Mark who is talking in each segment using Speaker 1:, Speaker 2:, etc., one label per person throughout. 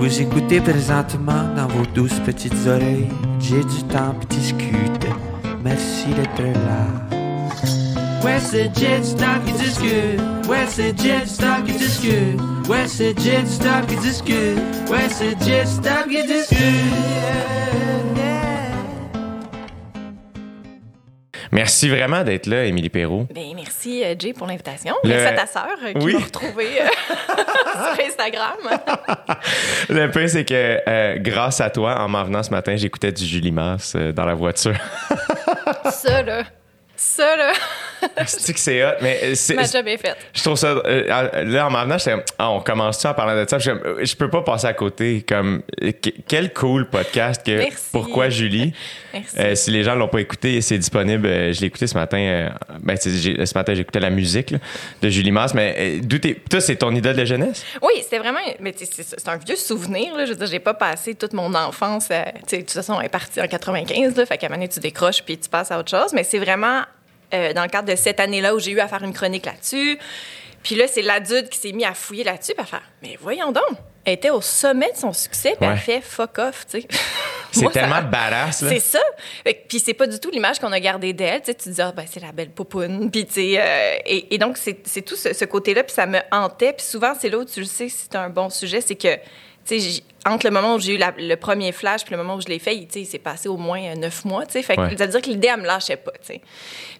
Speaker 1: Vous écoutez présentement dans vos douces petites oreilles. J'ai du temps pour discuter. Merci d'être là. Ouais, c'est Jet Stop qui discute. Ouais, c'est Jet Stop qui discute. Ouais, c'est Jet Stop qui discute. Ouais, c'est Jet Stop qui discute.
Speaker 2: Merci vraiment d'être là, Émilie Perrault.
Speaker 3: Ben, merci, euh, Jay, pour l'invitation.
Speaker 2: Le-
Speaker 3: Merci à ta sœur euh, qui
Speaker 2: Oui.
Speaker 3: m'a retrouvée euh, sur Instagram.
Speaker 2: Le pire, c'est que euh, grâce à toi, en m'en venant ce matin, j'écoutais du Julie Mars euh, dans la voiture.
Speaker 3: ça, là. Ça, là.
Speaker 2: c'est que c'est hot, mais euh, c'est-
Speaker 3: Ma job est faite.
Speaker 2: je trouve ça. euh, là, en m'en venant, j'étais ah, on commence-tu en parlant de ça? J'étais comme, Je peux pas passer à côté. Comme, euh, que- quel cool podcast que
Speaker 3: Merci.
Speaker 2: Pourquoi Julie?
Speaker 3: Merci.
Speaker 2: Euh, si les gens l'ont pas écouté, c'est disponible. Euh, je l'ai écouté ce matin. euh, ben, ce matin, j'écoutais la musique là, de Julie Mars. Mais euh, d'où t'es- toi, c'est ton idole de jeunesse?
Speaker 3: Oui, c'était vraiment. Mais tu sais, c'est un vieux souvenir. Là. Je veux dire, j'ai pas passé toute mon enfance. à- tu sais, de toute façon, on est parti en 95. Là, fait qu'à un moment donné, tu décroches puis tu passes à autre chose. Mais c'est vraiment euh, dans le cadre de cette année-là où j'ai eu à faire une chronique là-dessus. Puis là, c'est l'adulte qui s'est mis à fouiller là-dessus. Puis à faire Mais voyons donc. Elle était au sommet de son succès. Puis
Speaker 2: Ouais.
Speaker 3: elle fait fuck off. tu sais.
Speaker 2: C'est
Speaker 3: Moi, ça-
Speaker 2: tellement badass. Là.
Speaker 3: C'est ça. Puis c'est pas du tout l'image qu'on a gardée d'elle. Tu sais, tu te dis, ah, ben, c'est la belle poupoune. Puis, tu sais, euh, et, et donc, c'est tout ce, ce côté-là. Puis ça me hantait. Puis souvent, c'est là où tu le sais si c'est un bon sujet. C'est que, entre le moment où j'ai eu la- le premier flash puis le moment où je l'ai fait, il, s'est passé au moins euh, neuf mois. Fait que
Speaker 2: Ouais.
Speaker 3: ça veut dire que l'idée, elle me lâchait pas. Puis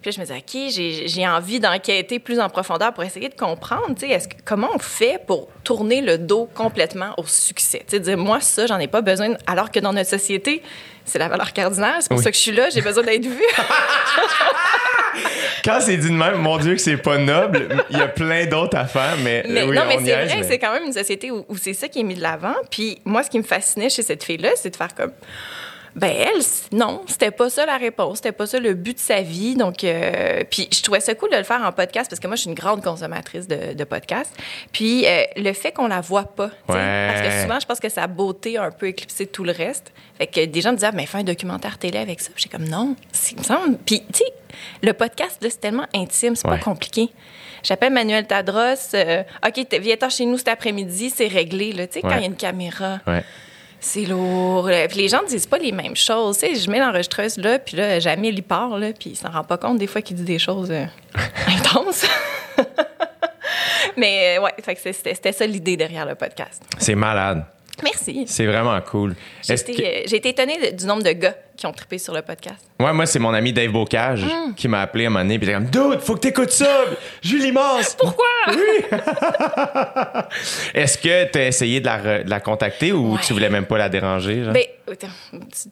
Speaker 3: là, je me disais, OK, j'ai j'ai envie d'enquêter plus en profondeur pour essayer de comprendre, est-ce que- comment on fait pour tourner le dos complètement au succès? Dire, moi, ça, j'en ai pas besoin, alors que dans notre société, c'est la valeur cardinale. C'est pour
Speaker 2: Oui.
Speaker 3: ça que je suis là, j'ai besoin d'être vue.
Speaker 2: Quand c'est dit de même, mon Dieu, que c'est pas noble. Il y a plein d'autres affaires, mais,
Speaker 3: Mais,
Speaker 2: oui,
Speaker 3: non, mais c'est vrai,
Speaker 2: mais-
Speaker 3: c'est quand même une société où, où c'est ça qui est mis de l'avant. Puis moi, ce qui me fascinait chez cette fille-là, c'est de faire comme. Ben elle, non, c'était pas ça la réponse, c'était pas ça le but de sa vie. Donc, euh, puis je trouvais ça cool de le faire en podcast parce que moi, je suis une grande consommatrice de, de podcasts. Puis euh, le fait qu'on la voit pas,
Speaker 2: Ouais.
Speaker 3: parce que souvent, je pense que sa beauté a un peu éclipsé tout le reste. Fait que des gens me disaient, ah, mais fais un documentaire télé avec ça. J'ai comme non, c'est- il me semble. Puis tu sais, le podcast là, c'est tellement intime, c'est
Speaker 2: Ouais.
Speaker 3: pas compliqué. J'appelle Manuel Tadros. euh, OK, t- viens-t'en chez nous cet après-midi, c'est réglé. Là. Tu sais, quand il y a une caméra. C'est lourd. là. Puis les gens ne disent pas les mêmes choses. Tu sais, je mets l'enregistreuse là, puis là, jamais il y part, là, puis il s'en rend pas compte des fois qu'il dit des choses euh, intenses. Mais euh, ouais, c'était ça l'idée derrière le podcast.
Speaker 2: C'est malade.
Speaker 3: Merci.
Speaker 2: C'est vraiment cool.
Speaker 3: J'ai été,
Speaker 2: que-
Speaker 3: euh, été étonnée du nombre de gars qui ont trippé sur le podcast?
Speaker 2: Ouais, moi, c'est mon ami Dave Bocage
Speaker 3: Mm.
Speaker 2: qui m'a appelé à un moment donné. Puis il était comme, Dude, faut que t'écoutes ça! Julie Mars!
Speaker 3: Pourquoi?
Speaker 2: Est-ce que t'as essayé de la, re- de la contacter ou
Speaker 3: Ouais.
Speaker 2: tu voulais même pas la déranger? genre?
Speaker 3: Ben,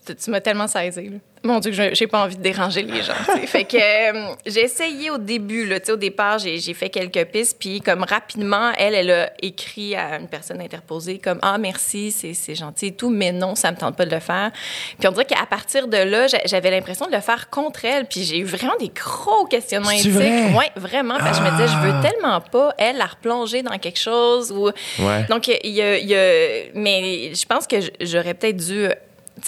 Speaker 3: tu, tu m'as tellement saisi. Mon Dieu, j'ai pas envie de déranger les gens. fait que euh, j'ai essayé au début. Là, au départ, j'ai j'ai fait quelques pistes. Puis, comme rapidement, elle, elle a écrit à une personne interposée comme Ah, merci, c'est c'est gentil et tout, mais non, ça me tente pas de le faire. Puis, on dirait qu'à partir de là, j'a- j'avais l'impression de le faire contre elle. Puis, j'ai eu vraiment des gros questionnements éthiques.
Speaker 2: vrai?
Speaker 3: Ouais, vraiment. Parce que je me disais, je veux tellement pas, elle, la replonger dans quelque chose. Ou...
Speaker 2: Ouais.
Speaker 3: Donc, il y a, il y a- Mais je pense que j'aurais peut-être dû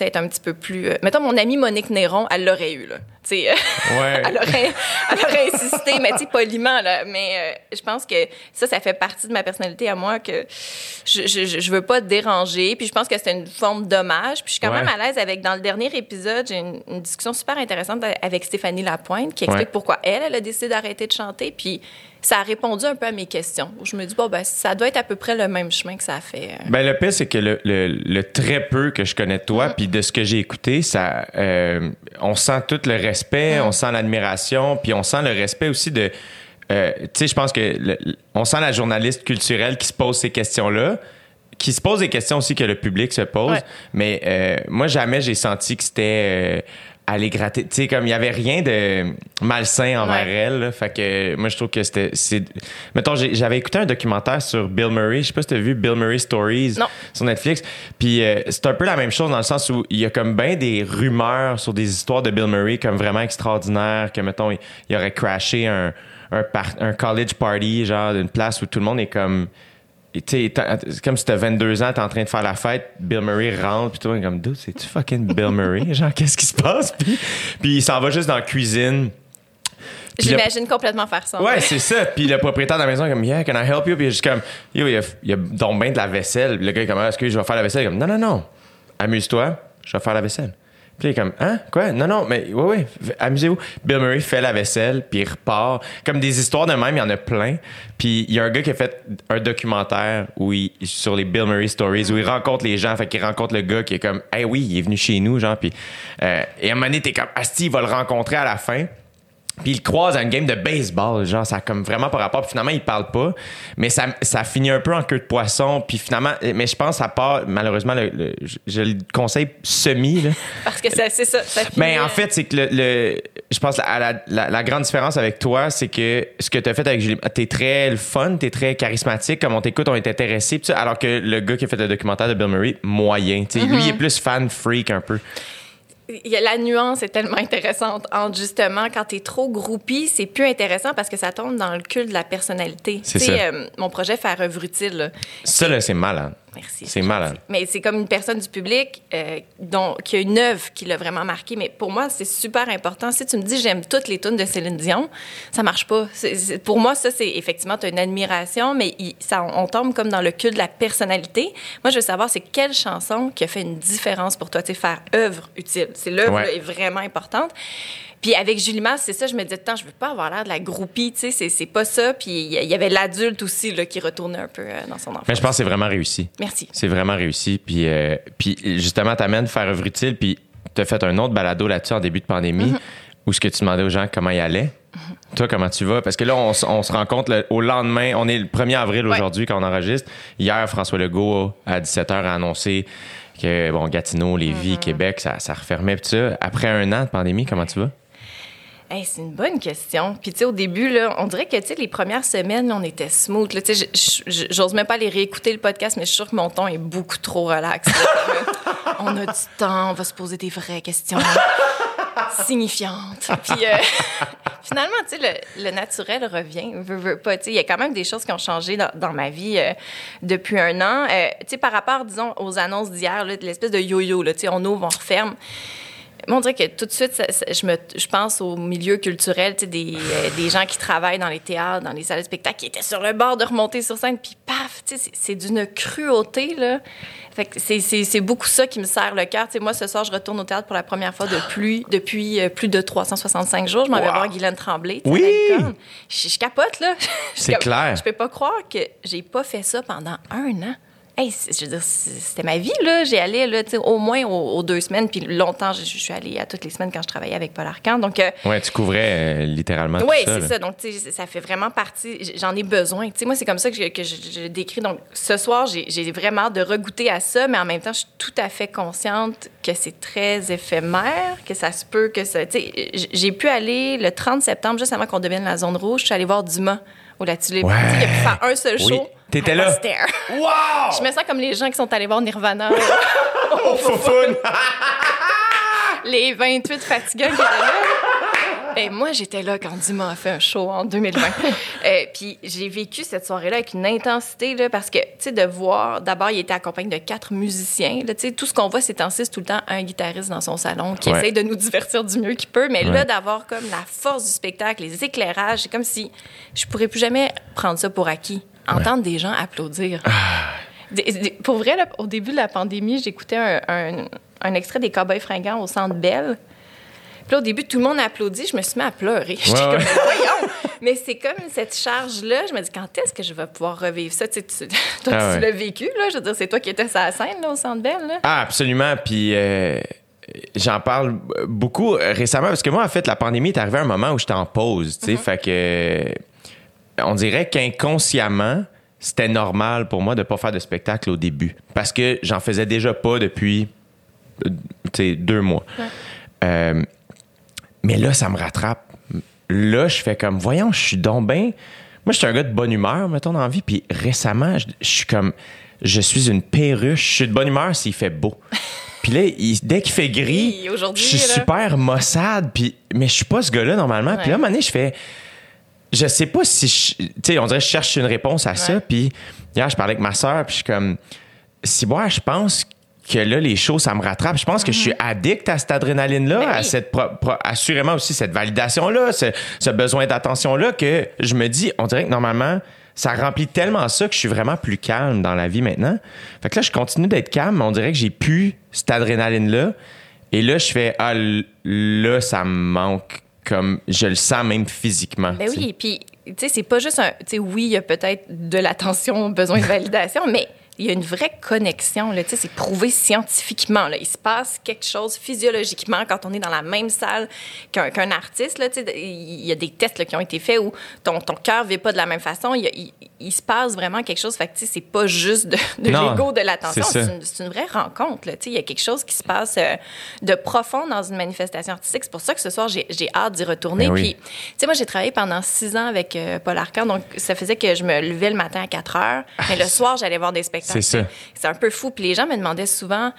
Speaker 3: être un petit peu plus. euh, Mettons, mon amie Monique Néron, elle l'aurait eu, là. Sais,
Speaker 2: Ouais.
Speaker 3: elle, aurait, elle aurait insisté, mais tu sais, poliment, là. Mais euh, je pense que ça, ça fait partie de ma personnalité à moi que je, je, je veux pas déranger. Puis je pense que c'est une forme d'hommage. Puis je suis quand
Speaker 2: Ouais.
Speaker 3: même à l'aise avec, dans le dernier épisode, j'ai une, une discussion super intéressante avec Stéphanie Lapointe qui explique
Speaker 2: Ouais.
Speaker 3: pourquoi elle, elle a décidé d'arrêter de chanter. Puis ça a répondu un peu à mes questions. Où je me dis, bon, ben, ça doit être à peu près le même chemin que ça a fait. euh,
Speaker 2: Ben, le pire, c'est que le, le- le très peu que je connais de toi, puis de ce que j'ai écouté, ça, euh, on sent tout le respect, on sent l'admiration, puis on sent le respect aussi de. euh, tu sais, je pense que le- on sent la journaliste culturelle qui se pose ces questions-là, qui se pose des questions aussi que le public se pose.
Speaker 3: Ouais.
Speaker 2: Mais euh, moi, jamais j'ai senti que c'était. euh, aller gratter, tu sais, comme il y avait rien de malsain envers
Speaker 3: Ouais.
Speaker 2: elle, là. fait que moi je trouve que c'était, c'est, mettons, j'avais écouté un documentaire sur Bill Murray, je sais pas si t'as vu Bill Murray Stories
Speaker 3: Non.
Speaker 2: sur Netflix, puis euh, c'est un peu la même chose dans le sens où il y a comme bien des rumeurs sur des histoires de Bill Murray comme vraiment extraordinaires, que mettons il, il aurait crashé un un, par- un college party genre d'une place où tout le monde est comme tu c'est comme si t'as 22 ans, t'es en train de faire la fête, Bill Murray rentre, puis toi, t'es comme, dude, c'est-tu fucking Bill Murray? Genre, qu'est-ce qui se passe? Puis, puis il s'en va juste dans la cuisine. Le-
Speaker 3: J'imagine complètement faire ça.
Speaker 2: Ouais, c'est ça. Puis le propriétaire de la maison est comme, yeah, can I help you? Puis il est juste comme, yo, il y a, il y a donc bien de la vaisselle. Puis le gars est comme, Ah, est-ce que je vais faire la vaisselle? Il est comme, non, non, non. Amuse-toi, je vais faire la vaisselle. Puis il est comme, hein? Quoi? Non, non, mais oui, oui, amusez-vous. Bill Murray fait la vaisselle, puis il repart. Comme des histoires de même, il y en a plein. Puis il y a un gars qui a fait un documentaire où il, sur les Bill Murray Stories où il rencontre les gens. Fait qu'il rencontre le gars qui est comme, hey, oui, il est venu chez nous, genre. Puis, euh, et à un moment donné, t'es comme, Asti, il va le rencontrer à la fin. Puis il croise à une game de baseball, genre ça a comme vraiment pas rapport. Puis finalement il parle pas, mais ça, ça finit un peu en queue de poisson. Puis finalement, mais je pense ça part malheureusement, le, le- je, je le conseille semi là.
Speaker 3: Parce que ça- c'est ça. ça finit,
Speaker 2: Mais en
Speaker 3: euh,
Speaker 2: fait, c'est que le, le- je pense la, la, la- la grande différence avec toi, c'est que ce que tu as fait avec Julie, t'es très fun, t'es très charismatique, comme on t'écoute, on est intéressé, alors que le gars qui a fait le documentaire de Bill Murray, moyen. Tu sais, Lui, il est plus fan freak un peu.
Speaker 3: La nuance est tellement intéressante entre justement quand t'es trop groupie, c'est plus intéressant parce que ça tombe dans le cul de la personnalité.
Speaker 2: C'est ça.
Speaker 3: euh, mon projet Faire œuvre utile, là,
Speaker 2: Ça, là, c'est malade.
Speaker 3: Merci.
Speaker 2: C'est malade.
Speaker 3: gentil. Mais c'est comme une personne du public euh, dont, qui a une œuvre qui l'a vraiment marqué. Mais pour moi, c'est super important. Si tu me dis j'aime toutes les tunes de Céline Dion, ça marche pas. Pour moi, ça, c'est effectivement, tu as une admiration, mais il- ça, on tombe comme dans le cul de la personnalité. Moi, je veux savoir, c'est quelle chanson qui a fait une différence pour toi, tu sais, faire œuvre utile? C'est l'œuvre
Speaker 2: Ouais.
Speaker 3: est vraiment importante. Puis avec Julie Masse, c'est ça, je me disais, tant, je veux pas avoir l'air de la groupie, tu sais, c'est- pas ça. Puis il y avait l'adulte aussi là, qui retournait un peu euh, dans son enfance.
Speaker 2: Mais je pense que c'est vraiment réussi.
Speaker 3: Merci.
Speaker 2: C'est vraiment réussi. Puis, euh, puis justement, t'amènes faire œuvre utile, puis t'as fait un autre balado là-dessus en début de pandémie, où ce que tu demandais aux gens comment ils allaient. Toi, comment tu vas? Parce que là, on, on se rencontre le- au lendemain. On est le 1er avril
Speaker 3: Ouais.
Speaker 2: aujourd'hui quand on enregistre. Hier, François Legault, à 17h, a annoncé que, bon, Gatineau, Lévis, Québec, ça, ça refermait. Puis ça, après un an de pandémie, comment tu vas?
Speaker 3: C'est une bonne question. Puis, tu sais, au début, là, on dirait que, tu sais, les premières semaines, on était smooth. Tu sais, j'ose même pas aller réécouter le podcast, mais je suis sûre que mon ton est beaucoup trop relax. on a du temps, on va se poser des vraies questions signifiantes. Puis, euh, finalement, tu sais, le, naturel revient. Veux, veux pas. Tu sais, il y a quand même des choses qui ont changé dans, ma vie euh, depuis un an. Euh, tu sais, par rapport, disons, aux annonces d'hier, l'espèce de yo-yo, tu sais, on ouvre, on referme. Moi, on dirait que tout de suite, ça- ça- je, me, je pense au milieu culturel, tu sais, des, euh, des gens qui travaillent dans les théâtres, dans les salles de spectacle, qui étaient sur le bord de remonter sur scène, puis paf, tu sais, c'est- d'une cruauté, là. Fait que c'est- beaucoup ça qui me serre le cœur. Tu sais, moi, ce soir, je retourne au théâtre pour la première fois depuis, depuis plus de 365 jours. Je m'en vais voir Guylaine Tremblay.
Speaker 2: Oui!
Speaker 3: Je, je capote, là.
Speaker 2: C'est clair.
Speaker 3: Je peux pas croire que j'ai pas fait ça pendant un an. Hey, c'est- je veux dire, c'est- c'était ma vie, là. J'ai allé, là, au moins aux, aux deux semaines, puis longtemps, je, je suis allée à toutes les semaines quand je travaillais avec Paul Arcand. Donc, euh,
Speaker 2: Ouais, tu couvrais euh, littéralement tout
Speaker 3: oui,
Speaker 2: ça.
Speaker 3: c'est
Speaker 2: là.
Speaker 3: ça. Donc, tu sais, ça fait vraiment partie. J'en ai besoin. Tu sais, moi, c'est comme ça que je, que je, décris. Donc, ce soir, j'ai vraiment hâte de regoûter à ça, mais en même temps, je suis tout à fait consciente que c'est très éphémère, que ça se peut que ça. Tu sais, j'ai pu aller le 30 septembre, juste avant qu'on devienne la zone rouge, je suis allée voir Dumas au La Tulipe.
Speaker 2: Ouais.
Speaker 3: Tu sais, Il a pu faire un seul
Speaker 2: Oui. T'étais
Speaker 3: I
Speaker 2: là.
Speaker 3: was there.
Speaker 2: Wow!
Speaker 3: Je me sens comme les gens qui sont allés voir Nirvana.
Speaker 2: Oh, foufoune!
Speaker 3: les 28 fatigants qui étaient là. Ben, moi, j'étais là quand Dumas a fait un show en 2020. Euh, puis j'ai vécu cette soirée-là avec une intensité, là, parce que, tu sais, de voir, d'abord, il était accompagné de quatre musiciens. Là, tu sais, tout ce qu'on voit ces temps-ci, c'est tout le temps un guitariste dans son salon qui
Speaker 2: Ouais.
Speaker 3: essaye de nous divertir du mieux qu'il peut. Mais
Speaker 2: Ouais.
Speaker 3: là, d'avoir comme la force du spectacle, les éclairages, c'est comme si je pourrais plus jamais prendre ça pour acquis. Entendre des gens applaudir. Des- des- pour vrai, là, au début de la pandémie, j'écoutais un, un- un extrait des Cowboys fringants au Centre Bell. Puis là, au début, tout le monde a applaudi. Je me suis mis à pleurer.
Speaker 2: Ouais,
Speaker 3: comme, voyons! Mais c'est comme cette charge-là. Je me dis, quand est-ce que je vais pouvoir revivre ça? Tu sais, tu- toi,
Speaker 2: Ah
Speaker 3: tu
Speaker 2: ouais.
Speaker 3: l'as vécu, là. Je veux dire, c'est toi qui étais sur la scène, là, au Centre Bell, là.
Speaker 2: Ah, absolument. Puis euh, j'en parle beaucoup récemment parce que moi, en fait, la pandémie est arrivée à un moment où j'étais en pause. Tu sais, fait que on dirait qu'inconsciemment, c'était normal pour moi de pas faire de spectacle au début parce que j'en faisais déjà pas depuis euh, deux mois. Euh, mais là, ça me rattrape. Là, je fais comme, voyons, je suis donc bien. Moi, je suis un gars de bonne humeur, mettons, dans la vie. Puis récemment, je, je suis comme, je suis une perruche. Je suis de bonne humeur s'il fait beau. Puis là, il- dès qu'il fait gris,
Speaker 3: Oui,
Speaker 2: je suis
Speaker 3: là.
Speaker 2: super maussade. Puis, mais je suis pas ce gars-là normalement. Puis là, à un moment donné, je fais, je sais pas si, je- tu sais, on dirait que je cherche une réponse à ça. Puis hier, je parlais avec ma soeur, puis je suis comme, si moi, je pense que là, les shows, ça me rattrape. Je pense que je suis addict à cette adrénaline-là,
Speaker 3: Ben
Speaker 2: à cette pro- pro- assurément aussi cette validation-là, ce, ce besoin d'attention-là, que je me dis, on dirait que normalement, ça remplit tellement ça que je suis vraiment plus calme dans la vie maintenant. Fait que là, je continue d'être calme, mais on dirait que j'ai plus cette adrénaline-là. Et là, je fais, ah, là, ça me manque, comme je le sens même physiquement.
Speaker 3: Ben
Speaker 2: tu sais.
Speaker 3: oui, puis tu sais, c'est pas juste un. Tu sais, oui, il y a peut-être de l'attention, besoin de validation, mais il y a une vraie connexion. là. Tu sais, c'est prouvé scientifiquement. Là. Il se passe quelque chose physiologiquement quand on est dans la même salle qu'un artiste. Là, tu sais, il y a des tests là, qui ont été faits où ton, ton cœur ne vit pas de la même façon. Il, y a- il se passe vraiment quelque chose. Fait que, c'est pas juste de, l'ego, de l'attention.
Speaker 2: c'est
Speaker 3: une, vraie rencontre. Là. Tu sais, Il y a quelque chose qui se passe euh, de profond dans une manifestation artistique. C'est pour ça que ce soir, j'ai j'ai hâte d'y retourner.
Speaker 2: Ben oui.
Speaker 3: Puis, tu sais, moi, j'ai travaillé pendant six ans avec euh, Paul Arcand, donc ça faisait que je me levais le matin à 4 heures, mais le soir, j'allais voir des spectacles.
Speaker 2: Ah, C'est ça.
Speaker 3: C'est un peu fou. Puis les gens me demandaient souvent,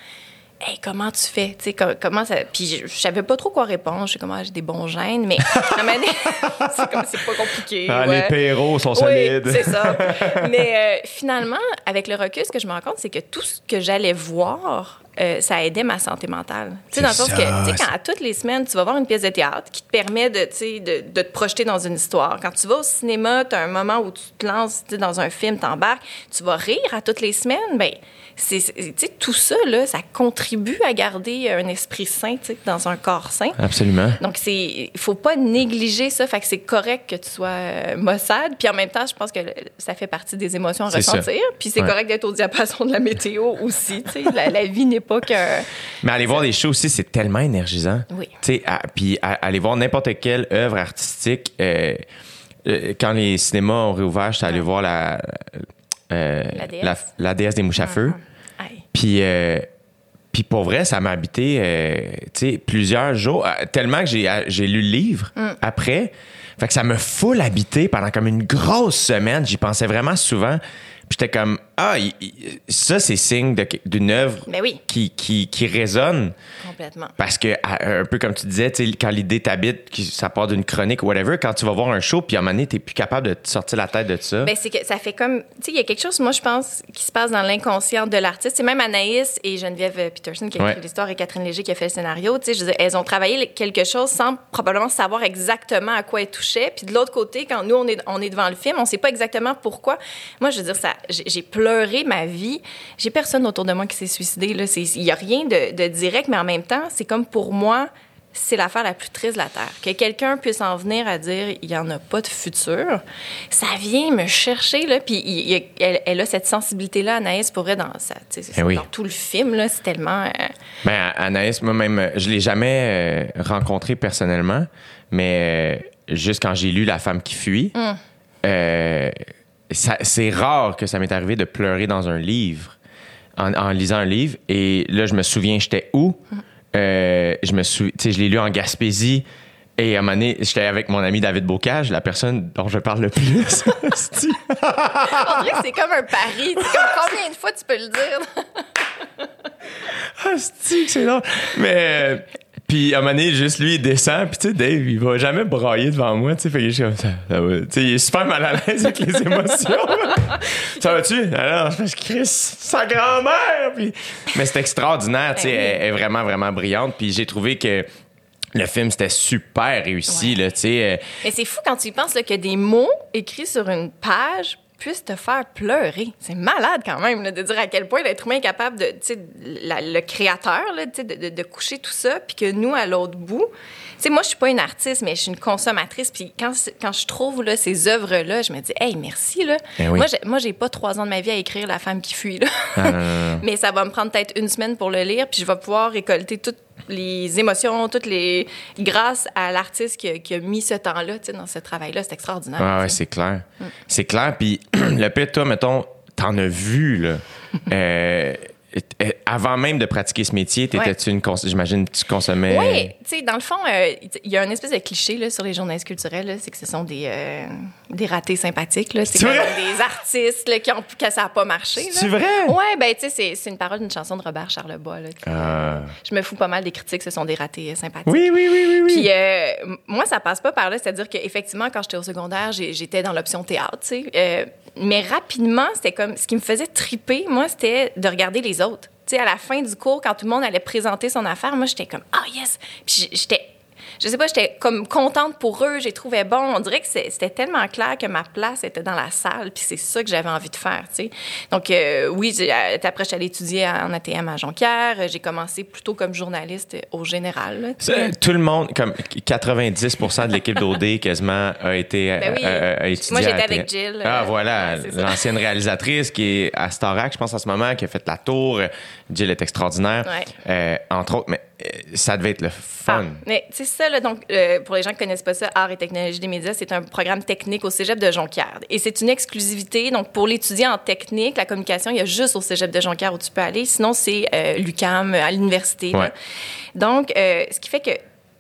Speaker 3: Hey, comment tu fais? Tu sais, co- comment ça. Puis je, je savais pas trop quoi répondre. Je sais comment j'ai des bons gènes, mais c'est comme c'est pas compliqué.
Speaker 2: Ah,
Speaker 3: ouais.
Speaker 2: Les perros sont
Speaker 3: Oui,
Speaker 2: solides.
Speaker 3: c'est ça. Mais euh, finalement, avec le recul, ce que je me rends compte, c'est que tout ce que j'allais voir, euh, ça aidait ma santé mentale. Tu sais, dans le sens que, tu sais, quand à toutes les semaines, tu vas voir une pièce de théâtre qui te permet de, tu sais, de, de te projeter dans une histoire. Quand tu vas au cinéma, tu as un moment où tu te lances dans un film, t'embarques, tu vas rire à toutes les semaines, ben c'est, tout ça, là, ça contribue à garder un esprit sain, dans un corps sain.
Speaker 2: Absolument.
Speaker 3: Donc, il faut pas négliger ça. Fait que c'est correct que tu sois euh, maussade. Puis en même temps, je pense que le- ça fait partie des émotions à ressentir. Puis c'est
Speaker 2: Ouais.
Speaker 3: correct d'être au diapason de la météo aussi. La, la vie n'est pas que.
Speaker 2: Mais aller voir des shows aussi, c'est tellement énergisant.
Speaker 3: Oui.
Speaker 2: À- puis à- aller voir n'importe quelle œuvre artistique. euh, euh, quand les cinémas ont réouvert, j'étais allé voir la, euh,
Speaker 3: La déesse?
Speaker 2: la, la déesse des mouches à feu.
Speaker 3: Aïe.
Speaker 2: Puis, euh, puis pour vrai, ça m'a habité euh, plusieurs jours, tellement que j'ai, j'ai lu le livre
Speaker 3: Mm.
Speaker 2: après. Fait que ça me full habité pendant comme une grosse semaine. J'y pensais vraiment souvent. Puis j'étais comme, ah, il- il- ça, c'est signe d'une œuvre
Speaker 3: Ben oui,
Speaker 2: qui, qui, qui résonne.
Speaker 3: complètement.
Speaker 2: Parce que, un peu comme tu disais, quand l'idée t'habite, ça part d'une chronique ou whatever, quand tu vas voir un show, puis à un moment donné, t'es plus capable de te sortir la tête de ça.
Speaker 3: Ben, c'est que ça fait comme. Tu sais, il y a quelque chose, moi, je pense, qui se passe dans l'inconscient de l'artiste. C'est même Anaïs et Geneviève euh, Peterson qui a écrit
Speaker 2: Ouais.
Speaker 3: l'histoire et Catherine Léger qui a fait le scénario. Tu sais, je veux dire, elles ont travaillé quelque chose sans probablement savoir exactement à quoi elles touchaient. Puis de l'autre côté, quand nous, on est, on est devant le film, on sait pas exactement pourquoi. Moi, je veux dire, ça, j'ai j'ai ma vie. J'ai personne autour de moi qui s'est suicidé. là. Il y a rien de, de direct, mais en même temps, c'est comme pour moi c'est l'affaire la plus triste de la Terre. Que quelqu'un puisse en venir à dire il n'y en a pas de futur, ça vient me chercher. Là, puis il elle, elle a cette sensibilité-là, Anaïs, pour vrai, dans,
Speaker 2: Eh oui.
Speaker 3: dans tout le film. là, C'est tellement. euh,
Speaker 2: Ben, Anaïs, moi-même, je l'ai jamais euh, rencontré personnellement, mais euh, juste quand j'ai lu La femme qui fuit,
Speaker 3: Hum.
Speaker 2: Euh, c'est rare que ça m'est arrivé de pleurer dans un livre, en, en lisant un livre. Et là, je me souviens, j'étais où? Euh, je me souviens, je l'ai lu en Gaspésie. Et à un moment donné, j'étais avec mon ami David Bocage, la personne dont je parle le plus.
Speaker 3: On dirait que c'est comme un pari. Comme combien de fois tu peux le dire?
Speaker 2: Ah, c'est long. Mais. Puis à un moment donné, juste lui, il descend. Puis tu sais, Dave, il va jamais brailler devant moi. Tu sais, fait que je suis comme ça. ça va. Tu sais, il est super mal à l'aise avec les émotions. ça va-tu? Alors, que Chris, sa grand-mère. Puis... Mais c'est extraordinaire. Tu sais,
Speaker 3: Ben
Speaker 2: elle est vraiment, vraiment brillante. Puis j'ai trouvé que le film, c'était super réussi. Là, tu sais. euh,
Speaker 3: Mais c'est fou quand tu y penses là, que des mots écrits sur une page puissent te faire pleurer. C'est malade quand même là, de dire à quel point l'être humain est capable de, tu sais, la- le créateur, là, de, de- de coucher tout ça, puis que nous, à l'autre bout, tu sais, moi, je suis pas une artiste, mais je suis une consommatrice, puis quand, quand je trouve là, ces œuvres-là, je me dis, hey, merci, là.
Speaker 2: Eh oui.
Speaker 3: Moi, j'ai, pas trois ans de ma vie à écrire La femme qui fuit, là.
Speaker 2: non.
Speaker 3: Mais ça va me prendre peut-être une semaine pour le lire, puis je vais pouvoir récolter toutes les émotions, toutes les. grâce à l'artiste qui, a- qui a mis ce temps-là, tu sais, dans ce travail-là. C'est extraordinaire.
Speaker 2: Ouais, ouais, c'est clair. C'est clair. Puis le pire, toi, mettons, t'en as vu, là. Euh, avant même de pratiquer ce métier, t'étais-tu une. cons- J'imagine que tu consommais.
Speaker 3: Oui, tu sais, dans le fond, euh, il y a une espèce de cliché là, sur les journalistes culturels, c'est que ce sont des, euh, des ratés sympathiques. là. C'est comme des artistes là, qui ont, que ça n'a pas marché.
Speaker 2: C'est vrai?
Speaker 3: Oui, ben tu sais, c'est- une parole d'une chanson de Robert Charlebois. Là, qui-
Speaker 2: Ah.
Speaker 3: Je me fous pas mal des critiques, ce sont des ratés euh, sympathiques.
Speaker 2: Oui, oui, oui, oui, oui.
Speaker 3: Puis euh, moi, ça passe pas par là. C'est-à-dire qu'effectivement, quand j'étais au secondaire, j'étais dans l'option théâtre, tu sais. Mais rapidement, c'était comme... Ce qui me faisait triper, moi, c'était de regarder les autres. Tu sais, à la fin du cours, quand tout le monde allait présenter son affaire, moi, j'étais comme, ah, yes! Puis j'étais je sais pas, j'étais comme contente pour eux, j'ai trouvé bon. On dirait que c'était tellement clair que ma place était dans la salle, puis c'est ça que j'avais envie de faire, tu sais. Donc, euh, oui, euh, après, j'allais étudier en ATM à Jonquière. J'ai commencé plutôt comme journaliste au général.
Speaker 2: tout le monde, comme 90% de l'équipe d'OD quasiment a été
Speaker 3: ben oui.
Speaker 2: a,
Speaker 3: Moi, j'étais avec Jill.
Speaker 2: Ah, voilà, l'ancienne réalisatrice qui est à Starac, je pense, en ce moment, qui a fait la tour. Jill est extraordinaire, entre autres. Mais euh, ça devait être le fun.
Speaker 3: Ah, mais c'est ça, là, donc, euh, pour les gens qui connaissent pas ça, Art et technologie des médias, c'est un programme technique au cégep de Jonquière. Et c'est une exclusivité. Donc, pour l'étudiant en technique, la communication, il y a juste au cégep de Jonquière où tu peux aller. Sinon, c'est euh, l'UCAM à l'université. Donc, ce qui fait que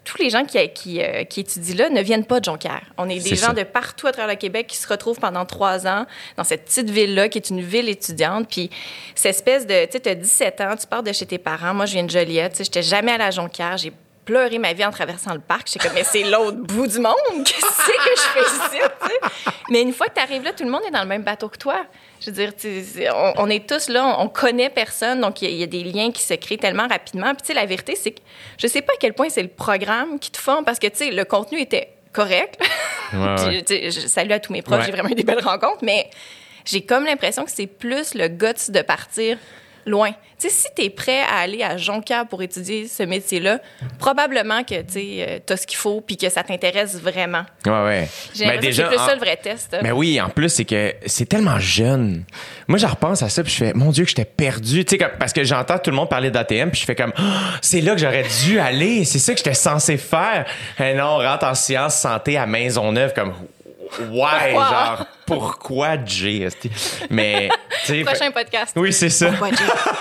Speaker 3: tous les gens qui, qui, euh, qui, étudient là ne viennent pas de Jonquière. On est des gens de partout à travers le Québec qui se retrouvent pendant trois ans dans cette petite ville-là, qui est une ville étudiante. Puis, cette espèce de, tu sais, tu as 17 ans, tu pars de chez tes parents. Moi, je viens de Joliette. Tu sais, j'étais jamais à la Jonquière. J'ai pleuré ma vie en traversant le parc. J'étais comme, mais c'est l'autre bout du monde. Qu'est-ce que je fais ici? Mais une fois que tu arrives là, tout le monde est dans le même bateau que toi. Je veux dire, on, est tous là, on, connaît personne, donc il y, a des liens qui se créent tellement rapidement. Puis, tu sais, la vérité, c'est que je sais pas à quel point c'est le programme qui te forme, parce que, tu sais, le contenu était correct. Ouais, je, salue à tous mes proches, j'ai vraiment eu des belles rencontres, mais j'ai comme l'impression que c'est plus le guts de partir loin. Tu sais, si tu es prêt à aller à Jonquière pour étudier ce métier-là, probablement que tu euh, as ce qu'il faut puis que ça t'intéresse vraiment.
Speaker 2: Ouais, ouais.
Speaker 3: J'ai ben déjà, c'est plus ça le vrai test.
Speaker 2: Mais oui, en plus, c'est que c'est tellement jeune. Moi, je repense à ça puis je fais, mon Dieu, que j'étais perdu. Tu sais, parce que j'entends tout le monde parler d'ATM puis je fais comme, oh, c'est là que j'aurais dû aller. C'est ça que j'étais censé faire. Et non, on rentre en sciences santé à Maisonneuve comme, ouais, genre, pourquoi Jay? Mais,
Speaker 3: Prochain podcast.
Speaker 2: Oui, c'est ça.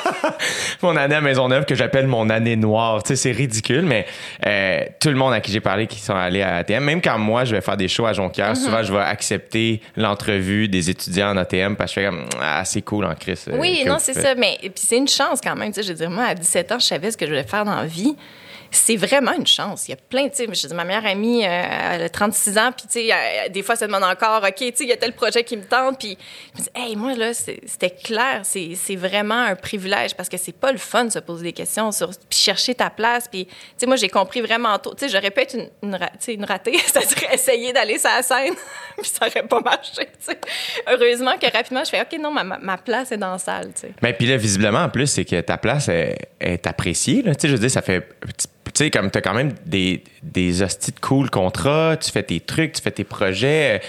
Speaker 2: mon année à Maisonneuve que j'appelle mon année noire. Tu sais, c'est ridicule, mais euh, tout le monde à qui j'ai parlé qui sont allés à ATM, même quand moi, je vais faire des shows à Jonquière, mm-hmm. souvent, je vais accepter l'entrevue des étudiants en ATM parce que je fais comme, ah, c'est cool en Chris.
Speaker 3: Euh, oui, non, c'est ça. Mais, puis c'est une chance quand même. Tu sais, je veux dire, moi, à 17 ans, je savais ce que je voulais faire dans la vie c'est vraiment une chance. Il y a plein, sais, je dis, ma meilleure amie, euh, elle a 36 ans, puis tu des fois, elle se demande encore, OK, tu il y a tel projet qui me tente, puis je me dis, hey, moi, là, c'était clair, c'est vraiment un privilège parce que c'est pas le fun de se poser des questions sur, puis chercher ta place, puis tu sais, moi, j'ai compris vraiment tôt, tu sais, j'aurais pu être une, une, une ratée, c'est-à-dire essayer d'aller sur la scène, puis ça aurait pas marché. Heureusement que rapidement, je fais, OK, non, ma, ma place est dans la salle, tu.
Speaker 2: Mais puis là, visiblement, en plus, c'est que ta place est, appréciée, là, tu sais, je veux dire, ça fait tu sais, comme tu as quand même des, des hosties de cool contrats, tu fais tes trucs, tu fais tes projets.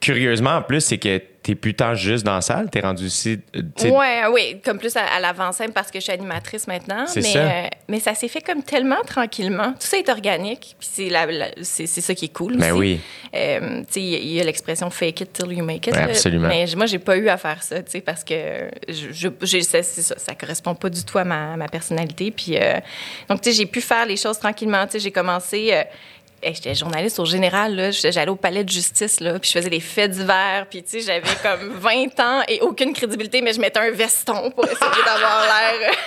Speaker 2: Curieusement, en plus, c'est que t'es plus tant juste dans la salle, t'es rendu aussi.
Speaker 3: Ouais, oui, comme plus à, l'avant-scène parce que je suis animatrice maintenant. Mais ça. Euh, mais ça s'est fait comme tellement tranquillement. Tout ça est organique, puis c'est, la, c'est, ça qui est cool.
Speaker 2: Ben oui.
Speaker 3: Euh, tu sais, il y, a l'expression fake it till you make it.
Speaker 2: absolument.
Speaker 3: Mais moi, j'ai pas eu à faire ça, tu sais, parce que je, je ça, ça, ça, correspond pas du tout à ma, ma personnalité. Puis, euh, donc, tu sais, j'ai pu faire les choses tranquillement. Tu sais, j'ai commencé j'étais journaliste au général, là. J'allais au palais de justice, là, puis je faisais des faits divers, puis tu sais, j'avais comme 20 ans et aucune crédibilité, mais je mettais un veston pour essayer d'avoir l'air.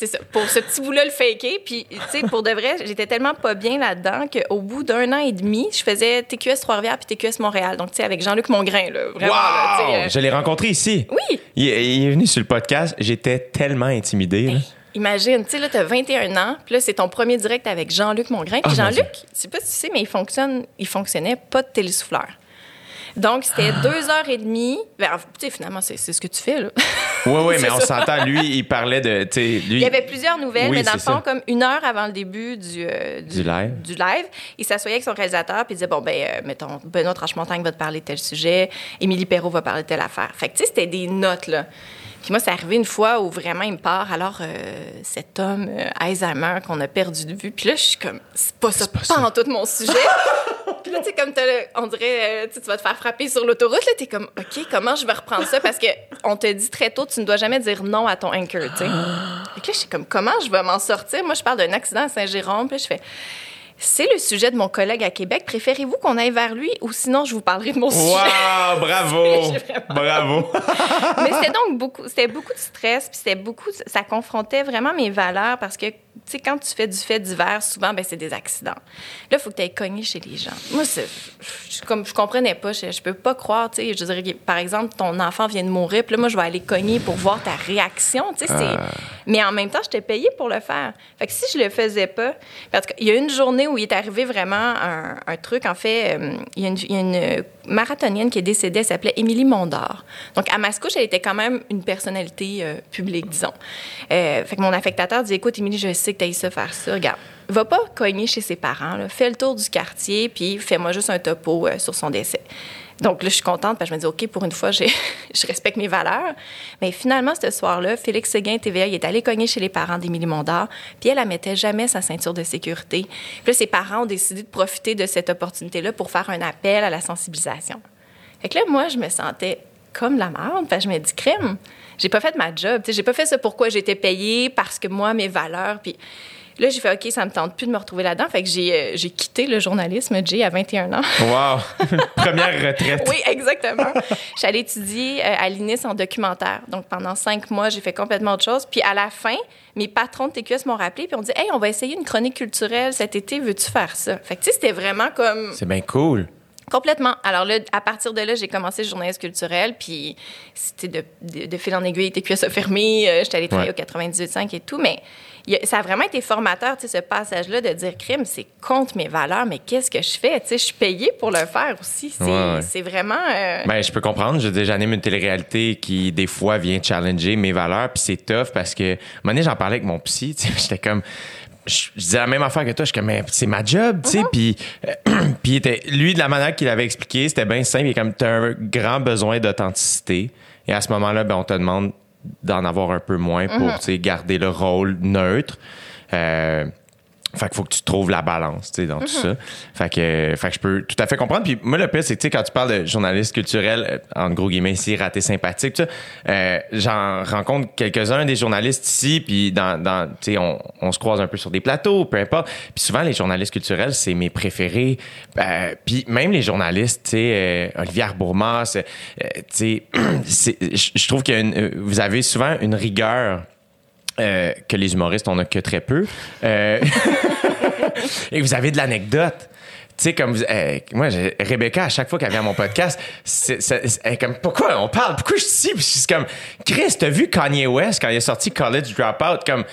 Speaker 3: c'est ça. Pour ce petit bout-là, le faker. Puis, tu sais, pour de vrai, j'étais tellement pas bien là-dedans qu'au bout d'un an et demi, je faisais TQS Trois-Rivières puis TQS Montréal. Donc, tu sais, avec Jean-Luc Mongrain, là. Vraiment,
Speaker 2: wow! Euh, je l'ai rencontré ici.
Speaker 3: Oui!
Speaker 2: Il, est venu sur le podcast. J'étais tellement intimidé,
Speaker 3: Imagine, tu sais, là, tu as 21 ans, puis là, c'est ton premier direct avec Jean-Luc Mongrain. Puis oh, Jean-Luc, je sais pas si tu sais, mais il, fonctionne, il fonctionnait pas de télésouffleur. Donc, c'était ah. deux heures et demie. Ben, tu sais, finalement, c'est ce que tu fais, là.
Speaker 2: Oui, oui, mais on s'entend. Lui, il parlait de. Lui...
Speaker 3: Il y avait plusieurs nouvelles, mais dans le fond, comme une heure avant le début du, euh,
Speaker 2: du, live.
Speaker 3: du live, il s'assoyait avec son réalisateur, puis il disait Bon, ben, euh, mettons, Benoît Tranche-Montagne va te parler de tel sujet, Émilie Perrault va parler de telle affaire. Fait que, tu sais, c'était des notes, là. Puis moi, c'est arrivé une fois où vraiment il me part. Alors, euh, cet homme, euh, Alzheimer, qu'on a perdu de vue. Puis là, je suis comme, c'est pas ça, pas, pas en tout mon sujet. puis là, tu sais, comme on dirait, euh, tu vas te faire frapper sur l'autoroute, là, t'es comme, OK, comment je vais reprendre ça? Parce qu'on te dit très tôt, tu ne dois jamais dire non à ton anchor, tu sais. Là, je suis comme, comment je vais m'en sortir? Moi, je parle d'un accident à Saint-Jérôme, puis je fais, c'est le sujet de mon collègue à Québec. Préférez-vous qu'on aille vers lui ou sinon je vous parlerai de mon sujet?
Speaker 2: Wow, bravo! bravo!
Speaker 3: Mais c'était donc beaucoup, c'était beaucoup de stress, puis c'était beaucoup, ça confrontait vraiment mes valeurs parce que, tu sais, quand tu fais du fait divers, souvent, ben, c'est des accidents. Là, il faut que tu ailles cogner chez les gens. Moi, c'est, je, comme, je comprenais pas. Je, je peux pas croire, tu sais. Je dirais, par exemple, ton enfant vient de mourir, puis là, moi, je vais aller cogner pour voir ta réaction, tu sais. c'est- Mais en même temps, je t'ai payé pour le faire. Fait que si je le faisais pas, parce qu'il y a une journée où il est arrivé vraiment un, un truc, en fait, euh, il y a une, il y a une marathonienne qui est décédée, elle s'appelait Émilie Mondor. Donc, à Mascouche, elle était quand même une personnalité euh, publique, disons. Euh, fait que mon affectateur dit Écoute, Émilie, je sais que tu ça faire ça. Regarde, va pas cogner chez ses parents. là. Fais le tour du quartier, puis fais-moi juste un topo euh, sur son décès. Donc là, je suis contente parce que je me dis, OK, pour une fois, je respecte mes valeurs. Mais finalement, ce soir-là, Félix Séguin, TVA, il est allé cogner chez les parents d'Émilie Mondard, puis elle, elle mettait jamais sa ceinture de sécurité. Puis ses parents ont décidé de profiter de cette opportunité-là pour faire un appel à la sensibilisation. Fait que là, moi, je me sentais comme la merde, parce que je me dis, crème, j'ai pas fait ma job. tu sais, J'ai pas fait ça pourquoi j'étais payée, parce que moi, mes valeurs, puis... Là, j'ai fait, OK, ça me tente plus de me retrouver là-dedans. Fait que j'ai euh, j'ai quitté le journalisme, Jay, à 21 ans.
Speaker 2: Wow! Première retraite.
Speaker 3: Oui, exactement. J'allais étudier euh, à l'INIS en documentaire. Donc, pendant cinq mois, j'ai fait complètement autre chose. Puis, à la fin, mes patrons de TQS m'ont rappelé puis ont dit Hey, on va essayer une chronique culturelle cet été, veux-tu faire ça? Fait que, tu sais, c'était vraiment comme.
Speaker 2: C'est bien cool.
Speaker 3: Complètement. Alors là, à partir de là, j'ai commencé le journalisme culturel, puis c'était de, de, de fil en aiguille, TQS a fermé, euh, j'étais allée travailler
Speaker 2: Ouais.
Speaker 3: au 98.5 et tout, mais a- ça a vraiment été formateur, tu sais, ce passage-là de dire, crime, c'est contre mes valeurs, mais qu'est-ce que je fais? Tu sais, je suis payée pour le faire aussi. C'est
Speaker 2: Ouais, ouais.
Speaker 3: c'est vraiment... euh,
Speaker 2: Ben, je peux comprendre. Je dire, j'anime une télé-réalité qui, des fois, vient challenger mes valeurs, puis c'est tough parce que, un moment donné, j'en parlais avec mon psy, tu sais, j'étais comme, je, je disais la même affaire que toi, je suis comme, mais c'est ma job, tu sais, puis, euh, puis était, lui, de la manière qu'il avait expliqué, c'était bien simple, il est comme, t'as un grand besoin d'authenticité, et à ce moment-là, ben, on te demande d'en avoir un peu moins pour, tu sais, garder le rôle neutre. Euh, fait qu'il faut que tu trouves la balance, tu sais, dans tout ça. Fait que, fait que je peux tout à fait comprendre. Puis moi, le pire, c'est que, tu sais, quand tu parles de journaliste culturel, euh, en gros guillemets, ici, raté sympathique, tout ça, euh, j'en rencontre quelques-uns des journalistes ici, puis dans, dans tu sais, on, on se croise un peu sur des plateaux, peu importe. Puis souvent, les journalistes culturels, c'est mes préférés. Euh, puis même les journalistes, tu sais, euh, Olivier Bourmas, euh, tu sais, je trouve que vous avez souvent une rigueur euh, que les humoristes, on a que très peu. Euh, et vous avez de l'anecdote. Tu sais, comme vous- euh, moi, Rebecca, à chaque fois qu'elle vient à mon podcast, c'est, c'est- c'est- elle est comme, pourquoi on parle? Pourquoi je suis ici? Puis suis comme, Chris, t'as vu Kanye West quand il est sorti College Dropout? Comme,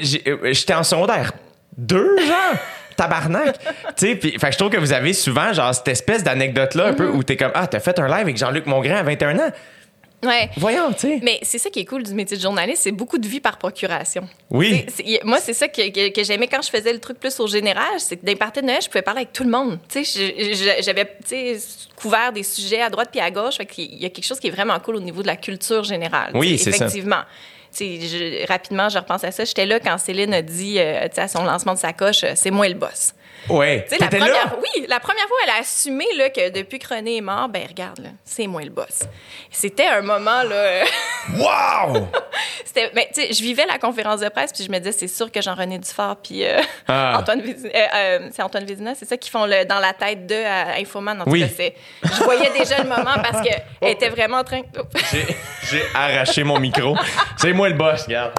Speaker 2: j'ai- j'étais en secondaire 2, genre. Tabarnak! tu sais, puis, je trouve que vous avez souvent, genre, cette espèce d'anecdote-là, un peu, où t'es comme, ah, t'as fait un live avec Jean-Luc Mongrain à 21 ans?
Speaker 3: Ouais.
Speaker 2: Voyons, tu sais.
Speaker 3: Mais c'est ça qui est cool du métier de journaliste, c'est beaucoup de vie par procuration.
Speaker 2: Oui.
Speaker 3: C'est- c'est- moi, c'est ça que, que- que j'aimais quand je faisais le truc plus au général, c'est que d'un party de Noël, je pouvais parler avec tout le monde. Tu sais, j'avais tu sais, couvert des sujets à droite puis à gauche, fait qu'il y a quelque chose qui est vraiment cool au niveau de la culture générale.
Speaker 2: Oui, c'est ça.
Speaker 3: Effectivement. Tu sais, je- rapidement, je repense à ça. J'étais là quand Céline a dit euh, tu sais, à son lancement de sa coche, euh, c'est moi le boss.
Speaker 2: Ouais.
Speaker 3: Tu sais, la première,
Speaker 2: là?
Speaker 3: oui, la première fois, elle a assumé là, que depuis que René est mort, ben regarde, c'est moi le boss. C'était un moment, là.
Speaker 2: Wow!
Speaker 3: c'était, ben, tu sais, je vivais la conférence de presse, puis je me disais, c'est sûr que Jean-René Dufort, puis euh,
Speaker 2: Ah.
Speaker 3: Antoine Vézina, euh, euh, c'est Antoine Vézina, c'est ça qui font le, dans la tête de à Infoman. En tout
Speaker 2: Oui.
Speaker 3: cas, c'est- je voyais déjà le moment parce qu'elle était vraiment en train. Oh,
Speaker 2: J'ai, arraché mon micro. C'est moi le boss, regarde.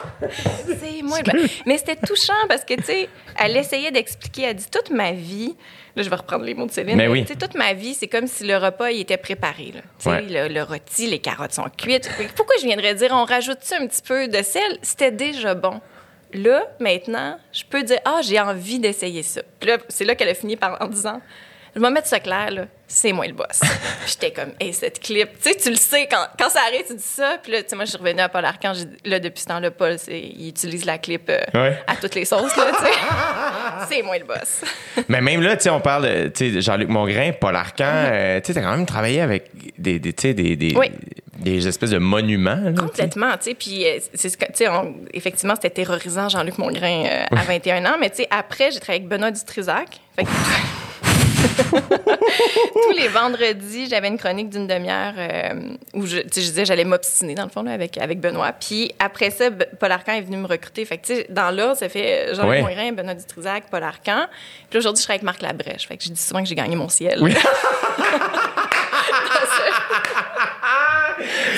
Speaker 3: c'est moi. le- Mais c'était touchant parce que, tu sais, elle essayait d'expliquer, elle dit toute ma vie. Là, je vais reprendre les mots de Céline.
Speaker 2: Mais oui.
Speaker 3: Toute ma vie, c'est comme si le repas, il était préparé. Là.
Speaker 2: Ouais.
Speaker 3: le, le rôti, les carottes sont cuites. Pourquoi je viendrais dire, on rajoute ça un petit peu de sel? C'était déjà bon. Là, maintenant, je peux dire, ah, j'ai envie d'essayer ça. Puis là, c'est là qu'elle a fini par en disant, je vais mettre ça clair, là, c'est moi le boss. J'étais comme, hey, cette clip, tu sais, tu le sais, quand, quand ça arrive, tu dis ça. Puis là, tu sais, moi, je suis revenue à Paul Arcand, là, depuis ce temps-là, Paul, il utilise la clip euh,
Speaker 2: Ouais.
Speaker 3: à toutes les sauces, là, tu sais. c'est moi le boss.
Speaker 2: Mais même là, tu sais, on parle de tu sais, Jean-Luc Mongrain, Paul Arcan. euh, tu sais, t'as quand même travaillé avec des, des, tu sais, des, des.
Speaker 3: Oui.
Speaker 2: des espèces de monuments. là.
Speaker 3: Complètement, tu sais. Puis, euh, c'est ce que- tu sais, effectivement, c'était terrorisant, Jean-Luc Mongrain, euh, à 21 ans. Mais, tu sais, après, j'ai travaillé avec Benoît Dutrisac. Fait que- Tous les vendredis, j'avais une chronique d'une demi-heure euh, où je, disais j'allais m'obstiner, dans le fond, là, avec, avec Benoît. Puis après ça, Paul Arcan est venu me recruter. Fait que, dans l'ordre, ça fait euh, Jean-Luc
Speaker 2: Ouais.
Speaker 3: Mongrain, Benoît Dutrisac, Paul Arcan. Puis aujourd'hui, je travaille avec Marc Labrèche. Fait que je dis souvent que j'ai gagné mon ciel.
Speaker 2: Oui.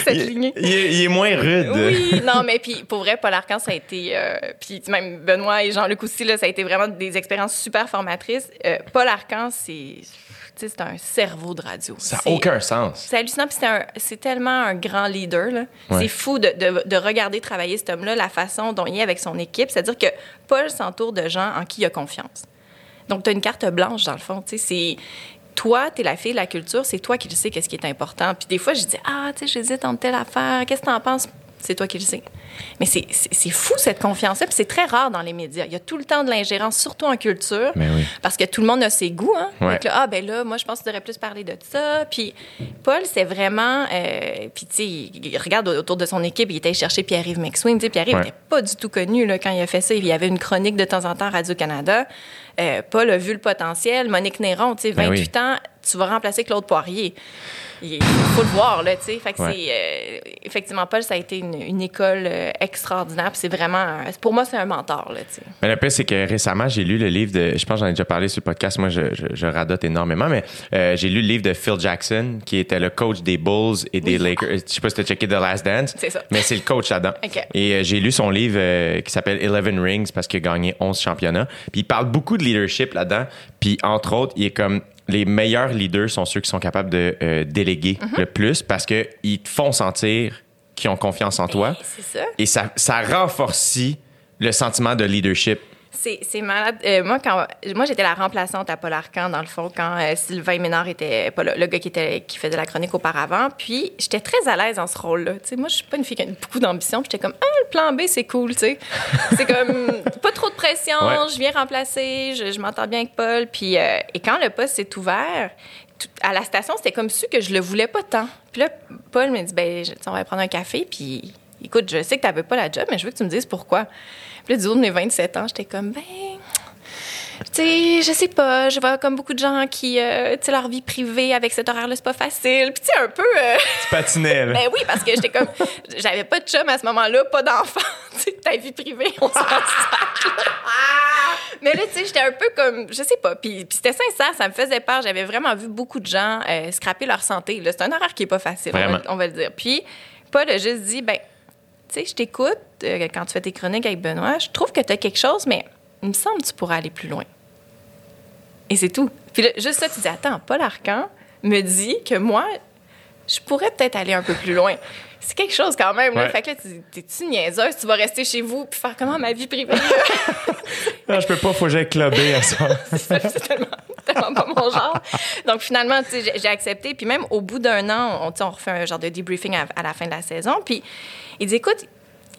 Speaker 3: cette
Speaker 2: il,
Speaker 3: lignée.
Speaker 2: il est, il est moins rude.
Speaker 3: Oui, non, mais puis pour vrai, Paul Arcan, ça a été. euh, puis même Benoît et Jean-Luc aussi, là, ça a été vraiment des expériences super formatrices. Euh, Paul Arcan, c'est. C'est un cerveau de radio.
Speaker 2: Ça n'a aucun sens.
Speaker 3: C'est hallucinant, puis c'est tellement un grand leader. là.
Speaker 2: Ouais.
Speaker 3: C'est fou de, de- de regarder travailler cet homme-là, la façon dont il est avec son équipe. C'est-à-dire que Paul s'entoure de gens en qui il a confiance. Donc, tu as une carte blanche, dans le fond. tu sais, C'est toi, tu es la fille de la culture, c'est toi qui le sais qu'est-ce qui est important. Puis des fois, je dis Ah, tu sais, j'hésite entre telle affaire, qu'est-ce que tu en penses? C'est toi qui le sais. Mais c'est- fou, cette confiance-là, puis c'est très rare dans les médias. Il y a tout le temps de l'ingérence, surtout en culture.
Speaker 2: Mais oui.
Speaker 3: Parce que tout le monde a ses goûts. Hein?
Speaker 2: Ouais.
Speaker 3: Que là, ah, ben là, moi, je pense que tu devrais plus parler de ça. Puis Paul, c'est vraiment. euh, puis, tu sais, regarde autour de son équipe, il était allé chercher Pierre-Yves McSween. Pierre-Yves
Speaker 2: Ouais.
Speaker 3: n'était pas du tout connu là, quand il a fait ça. Il y avait une chronique de temps en temps à Radio-Canada. Euh, Paul a vu le potentiel. Monique Néron, tu sais,
Speaker 2: Ben
Speaker 3: 28 ans, tu vas remplacer Claude Poirier. Il faut le voir, là, tu sais. Fait que
Speaker 2: Ouais.
Speaker 3: c'est... euh, effectivement, Paul, ça a été une, une école euh, extraordinaire. C'est vraiment... un- pour moi, c'est un mentor, là, tu sais.
Speaker 2: Mais le pire, c'est que récemment, j'ai lu le livre de. Je pense que j'en ai déjà parlé sur le podcast. Moi, je, je, je radote énormément, mais euh, j'ai lu le livre de Phil Jackson, qui était le coach des Bulls et des Lakers. Je sais pas si tu as checké The Last Dance.
Speaker 3: C'est ça.
Speaker 2: Mais c'est le coach là-dedans. Et euh, j'ai lu son livre qui s'appelle Eleven Rings parce qu'il a gagné 11 championnats. Puis il parle beaucoup de leadership là-dedans. Puis entre autres, il est comme. Les meilleurs leaders sont ceux qui sont capables de euh, déléguer
Speaker 3: Mm-hmm.
Speaker 2: le plus parce qu'ils te font sentir qu'ils ont confiance en toi.
Speaker 3: Et C'est ça.
Speaker 2: Et ça, ça renforce le sentiment de leadership.
Speaker 3: C'est malade. Euh, moi, quand, moi, j'étais la remplaçante à Paul Arcan, dans le fond, quand euh, Sylvain Ménard était pas le gars qui, était, qui faisait la chronique auparavant. Puis, j'étais très à l'aise dans ce rôle-là. Tu sais, moi, je suis pas une fille qui a beaucoup d'ambition. Puis, j'étais comme, ah, le plan B, c'est cool, tu sais. c'est comme, pas trop de pression,
Speaker 2: Ouais.
Speaker 3: je viens remplacer, je, je m'entends bien avec Paul. Puis, euh, et quand le poste s'est ouvert, tout- à la station, c'était comme su que je le voulais pas tant. Puis là, Paul me dit, ben, on va prendre un café, puis écoute, je sais que tu n'avais pas la job, mais je veux que tu me dises pourquoi. Puis là, du haut de mes 27 ans, j'étais comme, ben, tu sais, je sais pas, je vois comme beaucoup de gens qui, euh, tu sais, leur vie privée avec cet horaire-là, c'est pas facile. Puis tu sais, un peu. euh,
Speaker 2: Tu patinais, là.
Speaker 3: ben oui, parce que j'étais comme. J'avais pas de chum à ce moment-là, pas d'enfant. Tu sais, ta vie privée, on s'en sac. Mais là, tu sais, j'étais un peu comme. Je sais pas. Puis, puis c'était sincère, ça me faisait peur. J'avais vraiment vu beaucoup de gens euh, scraper leur santé. C'est un horaire qui est pas facile, on va, on va le dire. Puis Paul a juste dit, ben, tu sais, je t'écoute euh, quand tu fais tes chroniques avec Benoît. Je trouve que tu as quelque chose, mais il me semble que tu pourrais aller plus loin. Et c'est tout. Puis là, juste ça, tu dis, attends, Paul Arcan me dit que moi, je pourrais peut-être aller un peu plus loin. C'est quelque chose quand même. Là.
Speaker 2: Ouais.
Speaker 3: Fait que là, tu- t'es-tu niaiseuse? Tu vas rester chez vous puis faire comment ma vie privée?
Speaker 2: Non, je peux pas, faut que j'aille clubber à ça.
Speaker 3: c'est tellement, tellement pas mon genre. Donc finalement, tu sais, j'ai- accepté. Puis même au bout d'un an, on, on refait un genre de debriefing à, à la fin de la saison. Puis il dit, écoute,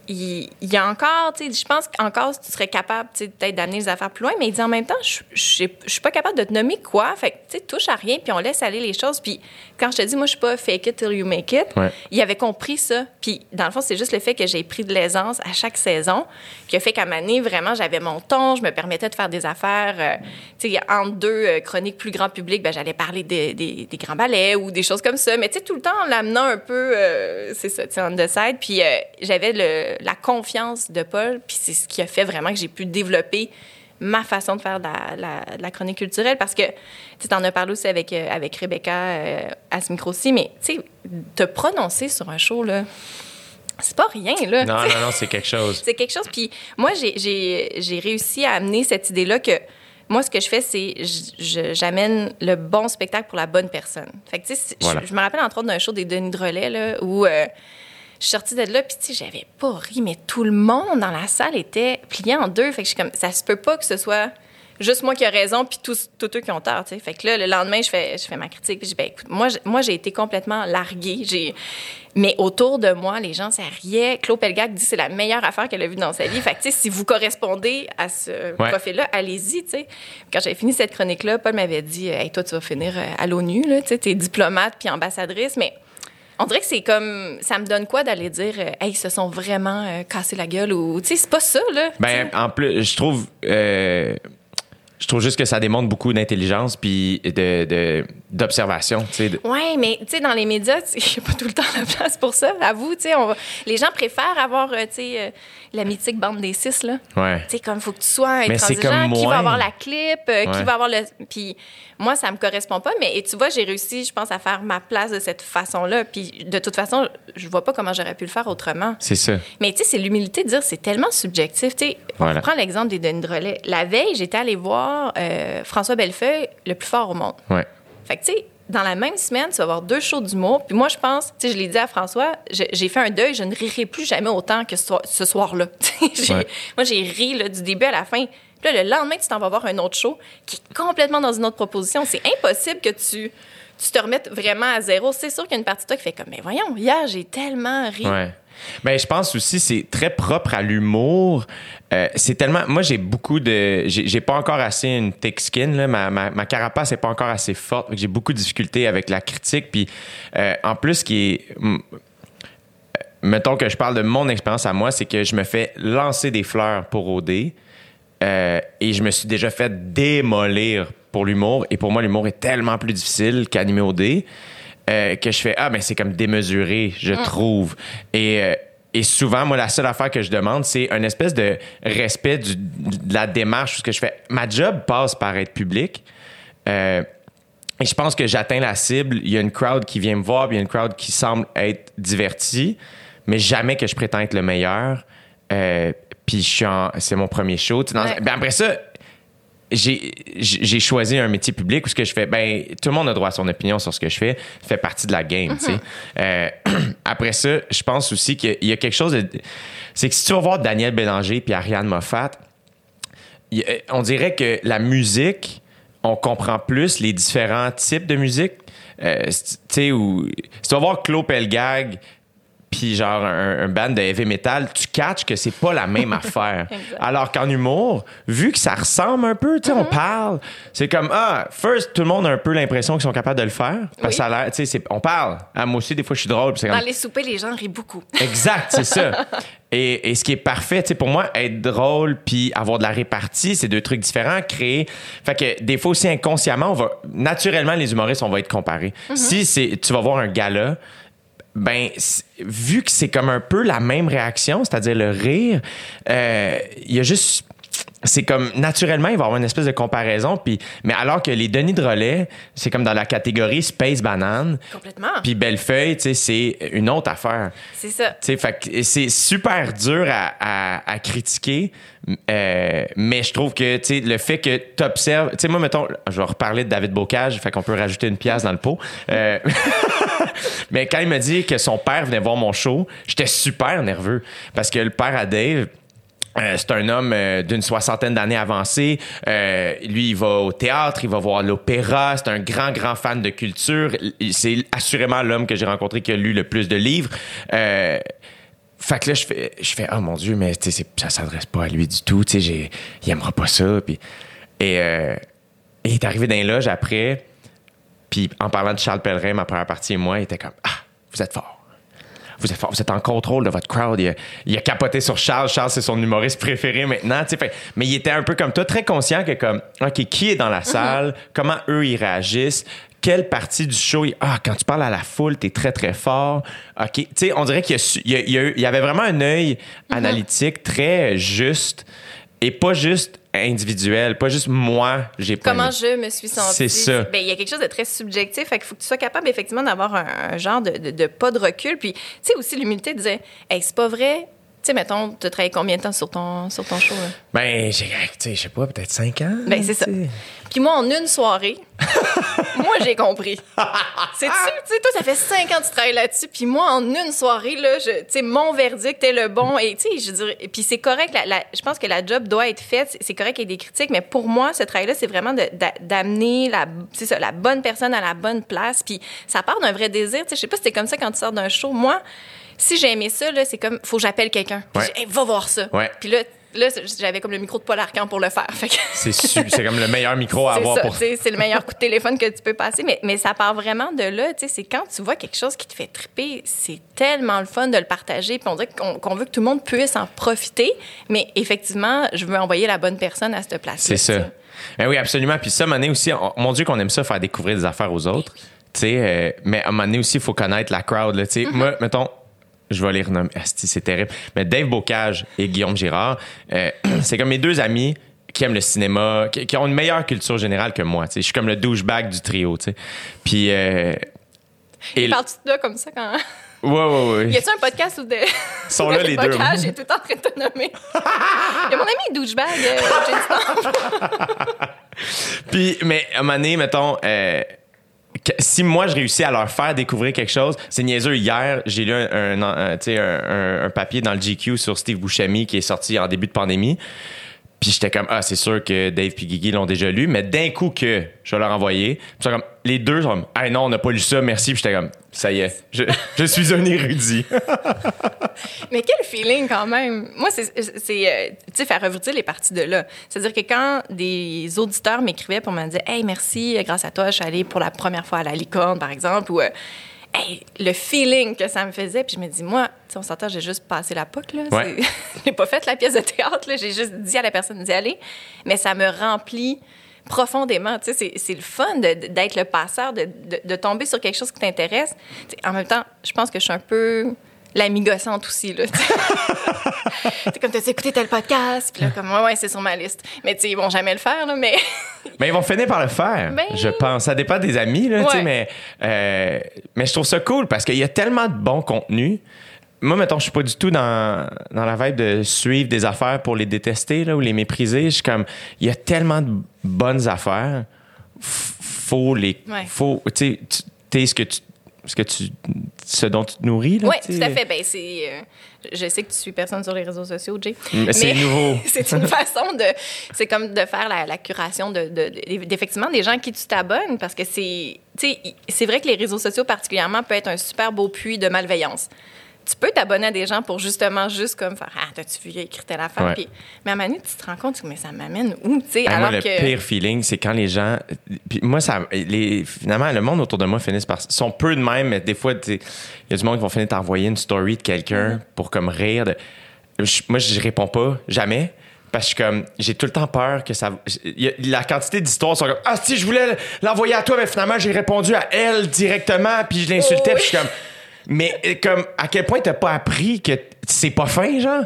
Speaker 3: il, il y a encore, tu sais, je pense qu'encore, tu serais capable, tu sais, peut-être d'amener les affaires plus loin, mais il dit en même temps, je suis pas capable de te nommer quoi. Fait que, tu sais, touche à rien, puis on laisse aller les choses. Puis quand je te dis, moi, je suis pas fake it till you make it,
Speaker 2: Ouais.
Speaker 3: il avait compris ça. Puis dans le fond, c'est juste le fait que j'ai pris de l'aisance à chaque saison qui a fait qu'à ma année, vraiment, j'avais mon ton, je me permettais de faire des affaires. euh, tu sais, entre deux euh, chroniques plus grand public, ben, j'allais parler des, des, des grands ballets ou des choses comme ça. Mais tu sais, tout le temps en l'amenant un peu, euh, c'est ça, tu sais, on the side. Puis euh, j'avais le- la confiance de Paul, puis c'est ce qui a fait vraiment que j'ai pu développer ma façon de faire de la, la- de la chronique culturelle parce que tu en as parlé aussi avec, euh, avec Rebecca euh, à ce micro-ci, mais tu sais, te prononcer sur un show, là, c'est pas rien, là.
Speaker 2: Non, non, non, c'est quelque chose.
Speaker 3: C'est quelque chose. Puis moi, j'ai- réussi à amener cette idée-là que moi, ce que je fais, c'est j'amène le bon spectacle pour la bonne personne. Fait que, tu sais,
Speaker 2: Voilà.
Speaker 3: je, je me rappelle entre autres d'un show des Denis de Relais, là, où euh, je suis sortie de là, puis tu sais, j'avais pas ri, mais tout le monde dans la salle était plié en deux. Fait que je suis comme, ça se peut pas que ce soit juste moi qui ai raison, puis tous, tous eux qui ont tort, tu sais. Fait que là, le lendemain, je fais, je fais ma critique, puis je dis, ben écoute, moi, moi j'ai été complètement larguée. J'ai... Mais autour de moi, les gens, ça riait. Claude Pelgag dit c'est la meilleure affaire qu'elle a vue dans sa vie. Fait que, tu sais, si vous correspondez à ce
Speaker 2: Ouais.
Speaker 3: profil-là, allez-y, tu sais. Quand j'avais fini cette chronique-là, Paul m'avait dit, hey, toi, tu vas finir euh, à l'ONU, là, tu sais, t'es diplomate puis ambassadrice, mais on dirait que c'est comme, ça me donne quoi d'aller dire, euh, hey, ils se sont vraiment euh, cassés la gueule ou, tu sais, c'est pas ça, là.
Speaker 2: Ben, en plus, je trouve. euh, Je trouve juste que ça démontre beaucoup d'intelligence puis de, d'observation. tu sais. de-
Speaker 3: Oui, mais tu sais, dans les médias, il n'y a pas tout le temps la place pour ça. Avoue, tu sais, les gens préfèrent avoir, euh, tu sais, euh, la mythique bande des six, là.
Speaker 2: Ouais.
Speaker 3: Tu sais, comme il faut que tu sois
Speaker 2: Mais c'est
Speaker 3: intransigeant,
Speaker 2: comme
Speaker 3: qui va avoir la clip, euh, qui va avoir le... Puis moi, ça me correspond pas, mais et tu vois, j'ai réussi, je pense, à faire ma place de cette façon-là. Puis de toute façon, je vois pas comment j'aurais pu le faire autrement.
Speaker 2: C'est ça.
Speaker 3: Mais tu sais, c'est l'humilité de dire c'est tellement subjectif. Tu sais,
Speaker 2: Voilà.
Speaker 3: on prend l'exemple des Denis Drolet. La veille, j'étais allée voir euh, François Bellefeuille, le plus fort au monde.
Speaker 2: Ouais.
Speaker 3: Fait que, tu sais, dans la même semaine, tu vas avoir deux shows d'humour. Puis moi, je pense, tu sais, je l'ai dit à François, j'ai fait un deuil, je ne rirai plus jamais autant que ce, soir- soir-là. J'ai-
Speaker 2: Ouais.
Speaker 3: Moi, j'ai ri là, du début à la fin. Là, le lendemain, tu t'en vas voir un autre show qui est complètement dans une autre proposition. C'est impossible que tu, tu te remettes vraiment à zéro. C'est sûr qu'il y a une partie de toi qui fait comme, mais voyons, hier, j'ai tellement ri.
Speaker 2: Mais je pense aussi c'est très propre à l'humour. Euh, c'est tellement. Moi, j'ai beaucoup de. J'ai pas encore assez une thick skin. Là. Ma, ma, ma carapace n'est pas encore assez forte. J'ai beaucoup de difficultés avec la critique. Puis, euh, en plus, qui est. euh, Mettons que je parle de mon expérience à moi, c'est que je me fais lancer des fleurs pour OD. Euh, et je me suis déjà fait démolir pour l'humour. Et pour moi, l'humour est tellement plus difficile qu'animer au dé euh, que je fais Ah, ben c'est comme démesuré, je trouve. Et, euh, et souvent, moi, la seule affaire que je demande, c'est un espèce de respect du- de la démarche. Parce que je fais Ma job passe par être public. Et je pense que j'atteins la cible. Il y a une crowd qui vient me voir, puis il y a une crowd qui semble être divertie, mais jamais que je prétends être le meilleur. Puis je suis en- c'est mon premier show. Dans-
Speaker 3: Ouais.
Speaker 2: ben après ça, j'ai j'ai choisi un métier public où ce que je fais, ben tout le monde a droit à son opinion sur ce que je fais, fait partie de la game. sais. Euh, après ça, je pense aussi qu'il y a quelque chose de, c'est que si tu vas voir Daniel Bélanger puis Ariane Moffat, on dirait que la musique, on comprend plus les différents types de musique. Euh, tu sais, si tu vas voir Claude Pelgag, puis genre un, un band de heavy metal, tu catches que c'est pas la même affaire. Alors qu'en humour, vu que ça ressemble un peu, tu sais, on
Speaker 3: Mm-hmm.
Speaker 2: parle, c'est comme, ah, first, tout le monde a un peu l'impression qu'ils sont capables de le faire. Parce que
Speaker 3: Oui.
Speaker 2: ça a l'air, tu sais, on parle. Ah, moi aussi, des fois, je suis drôle. c'est
Speaker 3: Dans
Speaker 2: comme,
Speaker 3: les soupers, les gens rient beaucoup.
Speaker 2: Exact, c'est ça. Et, et ce qui est parfait, tu sais, pour moi, être drôle puis avoir de la répartie, c'est deux trucs différents. Créer, fait que des fois aussi inconsciemment, on va naturellement les humoristes, on va être comparés. Si c'est, tu vas voir un gala, ben vu que c'est comme un peu la même réaction, c'est-à-dire le rire, euh, il y a juste c'est comme naturellement il va y avoir une espèce de comparaison puis mais alors que les Denis de relais c'est comme dans la catégorie space banane
Speaker 3: Complètement.
Speaker 2: puis Bellefeuille tu sais c'est une autre affaire
Speaker 3: C'est ça.
Speaker 2: tu sais, c'est super dur à, à- à critiquer, euh, mais je trouve que le fait que tu observes. Tu sais, moi, mettons, je vais reparler de David Bocage, fait qu'on peut rajouter une pièce dans le pot. Euh, mais quand il m'a dit que son père venait voir mon show, j'étais super nerveux parce que le père à Dave, euh, c'est un homme d'une soixantaine d'années avancée. Euh, lui, il va au théâtre, il va voir l'opéra. C'est un grand, grand fan de culture. C'est assurément l'homme que j'ai rencontré qui a lu le plus de livres. Fait que là, je fais, je fais, oh mon Dieu, mais ça s'adresse pas à lui du tout. Tu sais, il aimera pas ça. Puis, et, euh, et il est arrivé dans les loges après. Puis en parlant de Charles Pellerin, ma première partie et moi, il était comme, ah, vous êtes fort vous êtes fort, vous êtes en contrôle de votre crowd. Il a, il a capoté sur Charles. Charles, c'est son humoriste préféré maintenant. tu sais. Fait- mais il était un peu comme toi, très conscient que comme, OK, qui est dans la salle? Comment eux, ils réagissent? Quelle partie du show? il- Ah, quand tu parles à la foule, t'es très, très fort. OK. Tu sais, on dirait qu'il y, a su- il y a- il y a eu- il y avait vraiment un œil analytique très juste et pas juste individuel, pas juste moi, j'ai
Speaker 3: Comment je me suis sentie.
Speaker 2: C'est ça.
Speaker 3: Ben, il y a quelque chose de très subjectif. Fait qu'il faut que tu sois capable, effectivement, d'avoir un, un genre de, de- de pas de recul. Puis, tu sais, aussi, l'humilité de dire, hey, c'est pas vrai. Sais, mettons, tu as travaillé combien de temps sur ton, sur ton show? là?
Speaker 2: Ben, j'ai, je sais pas, peut-être cinq ans.
Speaker 3: Ben, c'est ça. Puis moi, en une soirée, moi, j'ai compris. C'est-tu, tu sais, toi, ça fait cinq ans que tu travailles là-dessus, puis moi, en une soirée, là, tu sais, mon verdict est le bon, et tu sais, je dirais, puis c'est correct, la- la- je pense que la job doit être faite, c'est- correct qu'il y ait des critiques, mais pour moi, ce travail-là, c'est vraiment d'amener la, ça, la bonne personne à la bonne place, puis ça part d'un vrai désir, tu sais, je sais pas si c'était comme ça quand tu sors d'un show. Moi, si j'ai aimé ça, là, c'est comme, faut que j'appelle quelqu'un. Puis
Speaker 2: Ouais.
Speaker 3: Hey, va voir ça.
Speaker 2: Ouais.
Speaker 3: Puis là, là, j'avais comme le micro de Paul Arcan pour le faire. Que-
Speaker 2: C'est c'est comme le meilleur micro à avoir
Speaker 3: ça,
Speaker 2: pour
Speaker 3: c'est le meilleur coup de téléphone que tu peux passer. Mais, mais ça part vraiment de là. C'est quand tu vois quelque chose qui te fait triper, c'est tellement le fun de le partager. Puis on dirait qu'on veut que tout le monde puisse en profiter. Mais effectivement, je veux envoyer la bonne personne à cette place-là.
Speaker 2: C'est ça. Ben oui, absolument. Puis ça, donné aussi, on- mon Dieu, qu'on aime ça, faire découvrir des affaires aux autres. Tu sais, euh, mais à un moment donné aussi, il faut connaître la crowd. Là, sais. Moi, mettons, je vais les renommer. Asti, c'est terrible. Mais Dave Bocage et Guillaume Girard, euh, c'est comme mes deux amis qui aiment le cinéma, qui, qui ont une meilleure culture générale que moi. Je suis comme le douchebag du trio. tu sais. Puis. euh, et
Speaker 3: Parles-tu de comme ça quand.
Speaker 2: Ouais, ouais, ouais.
Speaker 3: Y a-tu un podcast où de.
Speaker 2: Sont
Speaker 3: où
Speaker 2: là, les deux.
Speaker 3: bocage, J'ai tout en train de te nommer? Y a mon ami douchebag, euh.
Speaker 2: Puis, mais à un moment donné, mettons, euh, si moi je réussis à leur faire découvrir quelque chose, c'est niaiseux. Hier, j'ai lu un, papier dans le GQ sur Steve Buscemi qui est sorti en début de pandémie. Puis j'étais comme, ah, c'est sûr que Dave et Guigui l'ont déjà lu, mais d'un coup que je vais leur envoyer, les deux sont comme, ah non, on n'a pas lu ça, merci. Puis j'étais comme, ça y est, je, je suis un érudit.
Speaker 3: Mais quel feeling quand même. Moi, c'est, euh, tu sais, faire revenir les parties de là. C'est-à-dire que quand des auditeurs m'écrivaient pour me dire, hey, merci, grâce à toi, je suis allée pour la première fois à la licorne, par exemple, ou euh, hey, le feeling que ça me faisait, puis je me dis, moi, on s'entend, j'ai juste passé la POC, là.
Speaker 2: Ouais.
Speaker 3: J'ai pas fait la pièce de théâtre, là. J'ai juste dit à la personne d'y aller, mais ça me remplit profondément. Tu sais, c'est, c'est le fun d'être le passeur, de, de- de tomber sur quelque chose qui t'intéresse. Tu sais, en même temps, je pense que je suis un peu l'amie gossante aussi, là. tu sais. C'est comme, t'as écouté tel podcast? Puis là, comme, ouais, ouais, c'est sur ma liste. Mais tu sais, ils vont jamais le faire, là, mais...
Speaker 2: Mais ils vont finir par le faire,
Speaker 3: Ben-
Speaker 2: je pense. Ça dépend des amis, là, tu sais, mais, euh, mais je trouve ça cool parce qu'il y a tellement de bons contenus. Moi, mettons, je suis pas du tout dans, dans la vibe de suivre des affaires pour les détester là, ou les mépriser. Je suis comme, il y a tellement de bonnes affaires. Faut les.
Speaker 3: Ouais.
Speaker 2: Faut, tu sais, tu- t'es ce que tu. Ce, que tu, ce dont tu te nourris.
Speaker 3: Oui, tout à fait. Ben, c'est... euh, je sais que tu suis personne sur les réseaux sociaux, Jay.
Speaker 2: Mais c'est nouveau.
Speaker 3: c'est une façon de... C'est comme de faire la, la curation de, de- de- d'effectivement des gens à qui tu t'abonnes parce que c'est... Tu sais, c'est vrai que les réseaux sociaux particulièrement peuvent être un super beau puits de malveillance. Tu peux t'abonner à des gens pour justement juste comme faire Ah, t'as-tu vu, il a écrit telle affaire?
Speaker 2: Ouais.
Speaker 3: Puis, mais à un moment donné, tu te rends compte, mais ça m'amène où, tu sais, alors
Speaker 2: moi, le pire feeling, c'est quand les gens. Puis moi, ça, les, finalement, le monde autour de moi finissent par. sont peu de même, mais des fois, il y a du monde qui vont finir par envoyer une story de quelqu'un
Speaker 3: Mm-hmm.
Speaker 2: pour comme rire. de- Je- moi, je réponds pas, jamais. Parce que comme j'ai tout le temps peur que ça. la quantité d'histoires sont comme Ah, si, je voulais l'envoyer à toi, mais finalement, j'ai répondu à elle directement, puis je l'insultais,
Speaker 3: Oh,
Speaker 2: puis je suis comme. Mais euh, comme, à quel point t'as pas appris que c'est pas fin, genre?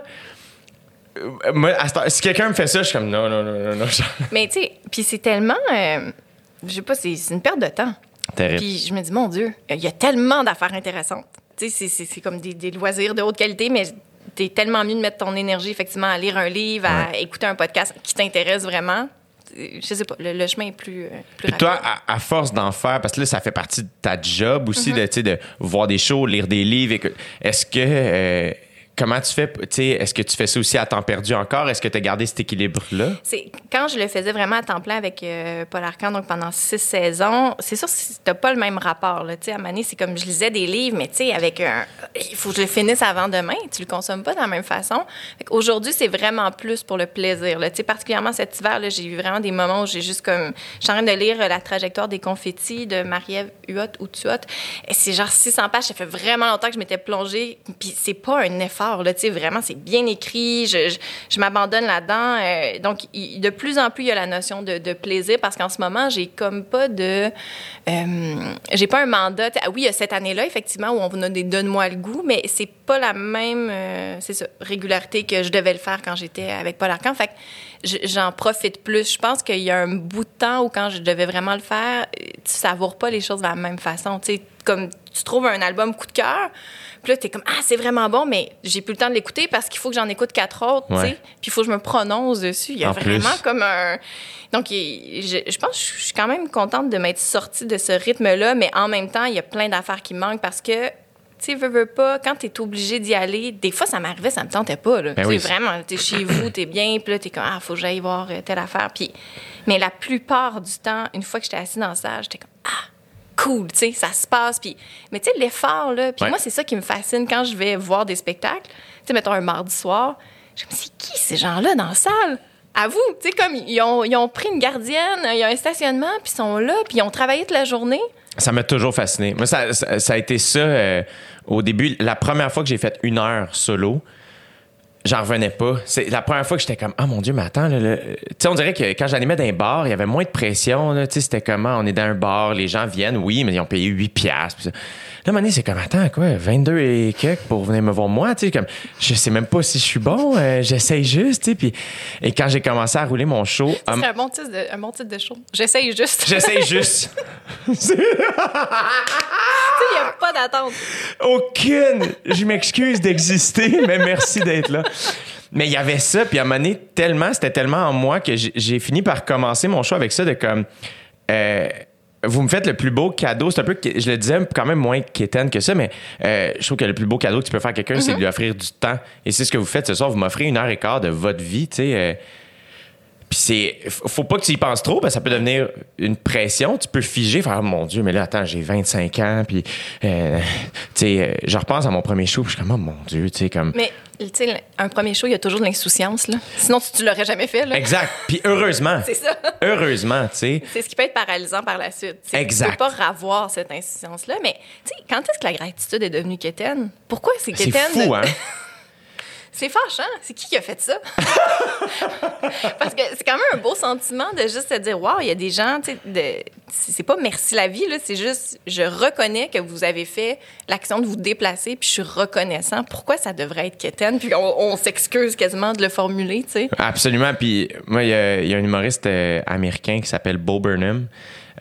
Speaker 2: Euh, Moi, si quelqu'un me fait ça, je suis comme non, non, non, non, non.
Speaker 3: Mais tu sais, puis c'est tellement. euh, je sais pas, c'est, une perte de temps.
Speaker 2: Terrible.
Speaker 3: Puis je me dis, mon Dieu, il y a tellement d'affaires intéressantes. Tu sais, c'est, c'est, c'est comme des, des loisirs de haute qualité, mais t'es tellement mieux de mettre ton énergie, effectivement, à lire un livre, à écouter un podcast qui t'intéresse vraiment. Je sais pas, le, le chemin est plus. euh, plus
Speaker 2: Puis toi, à, à force d'en faire, parce que là, ça fait partie de ta job aussi,
Speaker 3: Mm-hmm.
Speaker 2: de, tu sais, de voir des shows, lire des livres. Est-ce que. euh, comment tu fais? Tu sais, Est-ce que tu fais ça aussi à temps perdu encore? Est-ce que tu as gardé cet équilibre-là?
Speaker 3: C'est quand je le faisais vraiment à temps plein avec euh, Paul Arcand, donc pendant six saisons, c'est sûr que t'as pas le même rapport. Tu sais, À Mané, c'est comme je lisais des livres, mais tu sais, avec un. Il faut que je le finisse avant demain. Tu le consommes pas de la même façon. Aujourd'hui, c'est vraiment plus pour le plaisir. Tu sais, Particulièrement cet hiver, là, j'ai eu vraiment des moments où j'ai juste comme. Je suis en train de lire euh, La trajectoire des confettis de Marie-Ève Huot ou Tuot. C'est genre 600 pages. Ça fait vraiment longtemps que je m'étais plongée. Puis c'est pas un effort. Vraiment, c'est bien écrit. Je, m'abandonne là-dedans. Euh, donc, de plus en plus, il y a la notion de, plaisir parce qu'en ce moment, j'ai comme pas de. euh, j'ai pas un mandat. Ah oui, il y a cette année-là, effectivement, où on donne des donne-moi le goût, mais c'est pas la même euh, régularité que je devais le faire quand j'étais avec Paul Arcand. Fait que je- j'en profite plus. Je pense qu'il y a un bout de temps où, quand je devais vraiment le faire, tu savoures pas les choses de la même façon. Tu comme tu trouves un album coup de cœur, puis là, t'es comme, ah, c'est vraiment bon, mais j'ai plus le temps de l'écouter parce qu'il faut que j'en écoute quatre autres, tu sais. Puis il faut que je me prononce dessus. Il y a
Speaker 2: En
Speaker 3: vraiment
Speaker 2: plus.
Speaker 3: comme un. Donc, je, je pense que je suis quand même contente de m'être sortie de ce rythme-là, mais en même temps, il y a plein d'affaires qui me manquent parce que. Tu sais, veux, veux pas, quand t'es obligé d'y aller, des fois, ça m'arrivait, ça me tentait pas, là.
Speaker 2: Ben
Speaker 3: tu
Speaker 2: oui.
Speaker 3: vraiment, t'es chez vous, t'es bien, puis là, t'es comme, ah, faut que j'aille voir euh, telle affaire. Puis, mais la plupart du temps, une fois que j'étais assise dans la salle, j'étais comme, ah, cool, tu sais, ça se passe. Puis, mais tu sais, l'effort, là, puis
Speaker 2: Ouais.
Speaker 3: moi, c'est ça qui me fascine quand je vais voir des spectacles. Tu sais, mettons un mardi soir, Je me dis, c'est qui ces gens-là dans la salle? À vous, tu sais, comme ils ont, ils ont pris une gardienne, il y a un stationnement, puis ils sont là, puis ils ont travaillé toute la journée.
Speaker 2: Ça m'a toujours fasciné. Moi, ça, ça- ça a été ça euh, au début. La première fois que j'ai fait une heure solo, j'en revenais pas. C'est la première fois que j'étais comme, ah mon Dieu, mais attends, là, là. tu sais, on dirait que quand j'animais dans un bar, il y avait moins de pression. là. Tu sais, c'était comment, on est dans un bar, les gens viennent, oui, mais ils ont payé 8 piastres. Là, donné, c'est comme, attends, quoi, 22 et quelques pour venir me voir moi, tu sais, comme, je sais même pas si je suis bon, euh, j'essaye juste, tu sais, puis, et quand j'ai commencé à rouler mon show,
Speaker 3: C'est
Speaker 2: hum,
Speaker 3: un, bon titre de, un bon titre de show. J'essaye juste.
Speaker 2: j'essaye juste.
Speaker 3: Il n'y a pas d'attente.
Speaker 2: Aucune. Je m'excuse d'exister, mais merci d'être là. Mais il y avait ça, puis à un moment donné, tellement, c'était tellement en moi que j'ai- j'ai fini par commencer mon show avec ça de comme. euh, vous me faites le plus beau cadeau. C'est un peu, je le disais quand même moins quétaine que ça, mais euh, je trouve que le plus beau cadeau que tu peux faire à quelqu'un, c'est de lui offrir du temps. Et c'est ce que vous faites ce soir. Vous m'offrez une heure et quart de votre vie, tu sais. euh, puis c'est. Faut pas que tu y penses trop, parce que ça peut devenir une pression. Tu peux figer, faire oh, mon Dieu, mais là, attends, j'ai 25 ans, puis. euh, tu sais, je repense à mon premier show, puis je suis comme, oh mon Dieu, tu sais, comme.
Speaker 3: Mais, un premier show, il y a toujours de l'insouciance, là. Sinon, tu, tu l'aurais jamais fait, là.
Speaker 2: Exact. Puis heureusement.
Speaker 3: C'est ça.
Speaker 2: Heureusement, tu sais.
Speaker 3: C'est ce qui peut être paralysant par la suite.
Speaker 2: Exact.
Speaker 3: Tu peux pas ravoir cette insouciance-là. Mais, tu sais, quand est-ce que la gratitude est devenue quétaine? Pourquoi c'est
Speaker 2: C'est
Speaker 3: quétaine?
Speaker 2: fou,
Speaker 3: de-
Speaker 2: hein?
Speaker 3: C'est fâchant. C'est qui qui a fait ça? Parce que c'est quand même un beau sentiment de juste se dire, waouh, il y a des gens, tu sais, c'est pas merci la vie, là, c'est juste, je reconnais que vous avez fait l'action de vous déplacer, puis je suis reconnaissant. Pourquoi ça devrait être quétaine? Puis on, s'excuse quasiment de le formuler, tu sais.
Speaker 2: Absolument. Puis moi, il y, a il y a un humoriste euh, américain qui s'appelle Bo Burnham.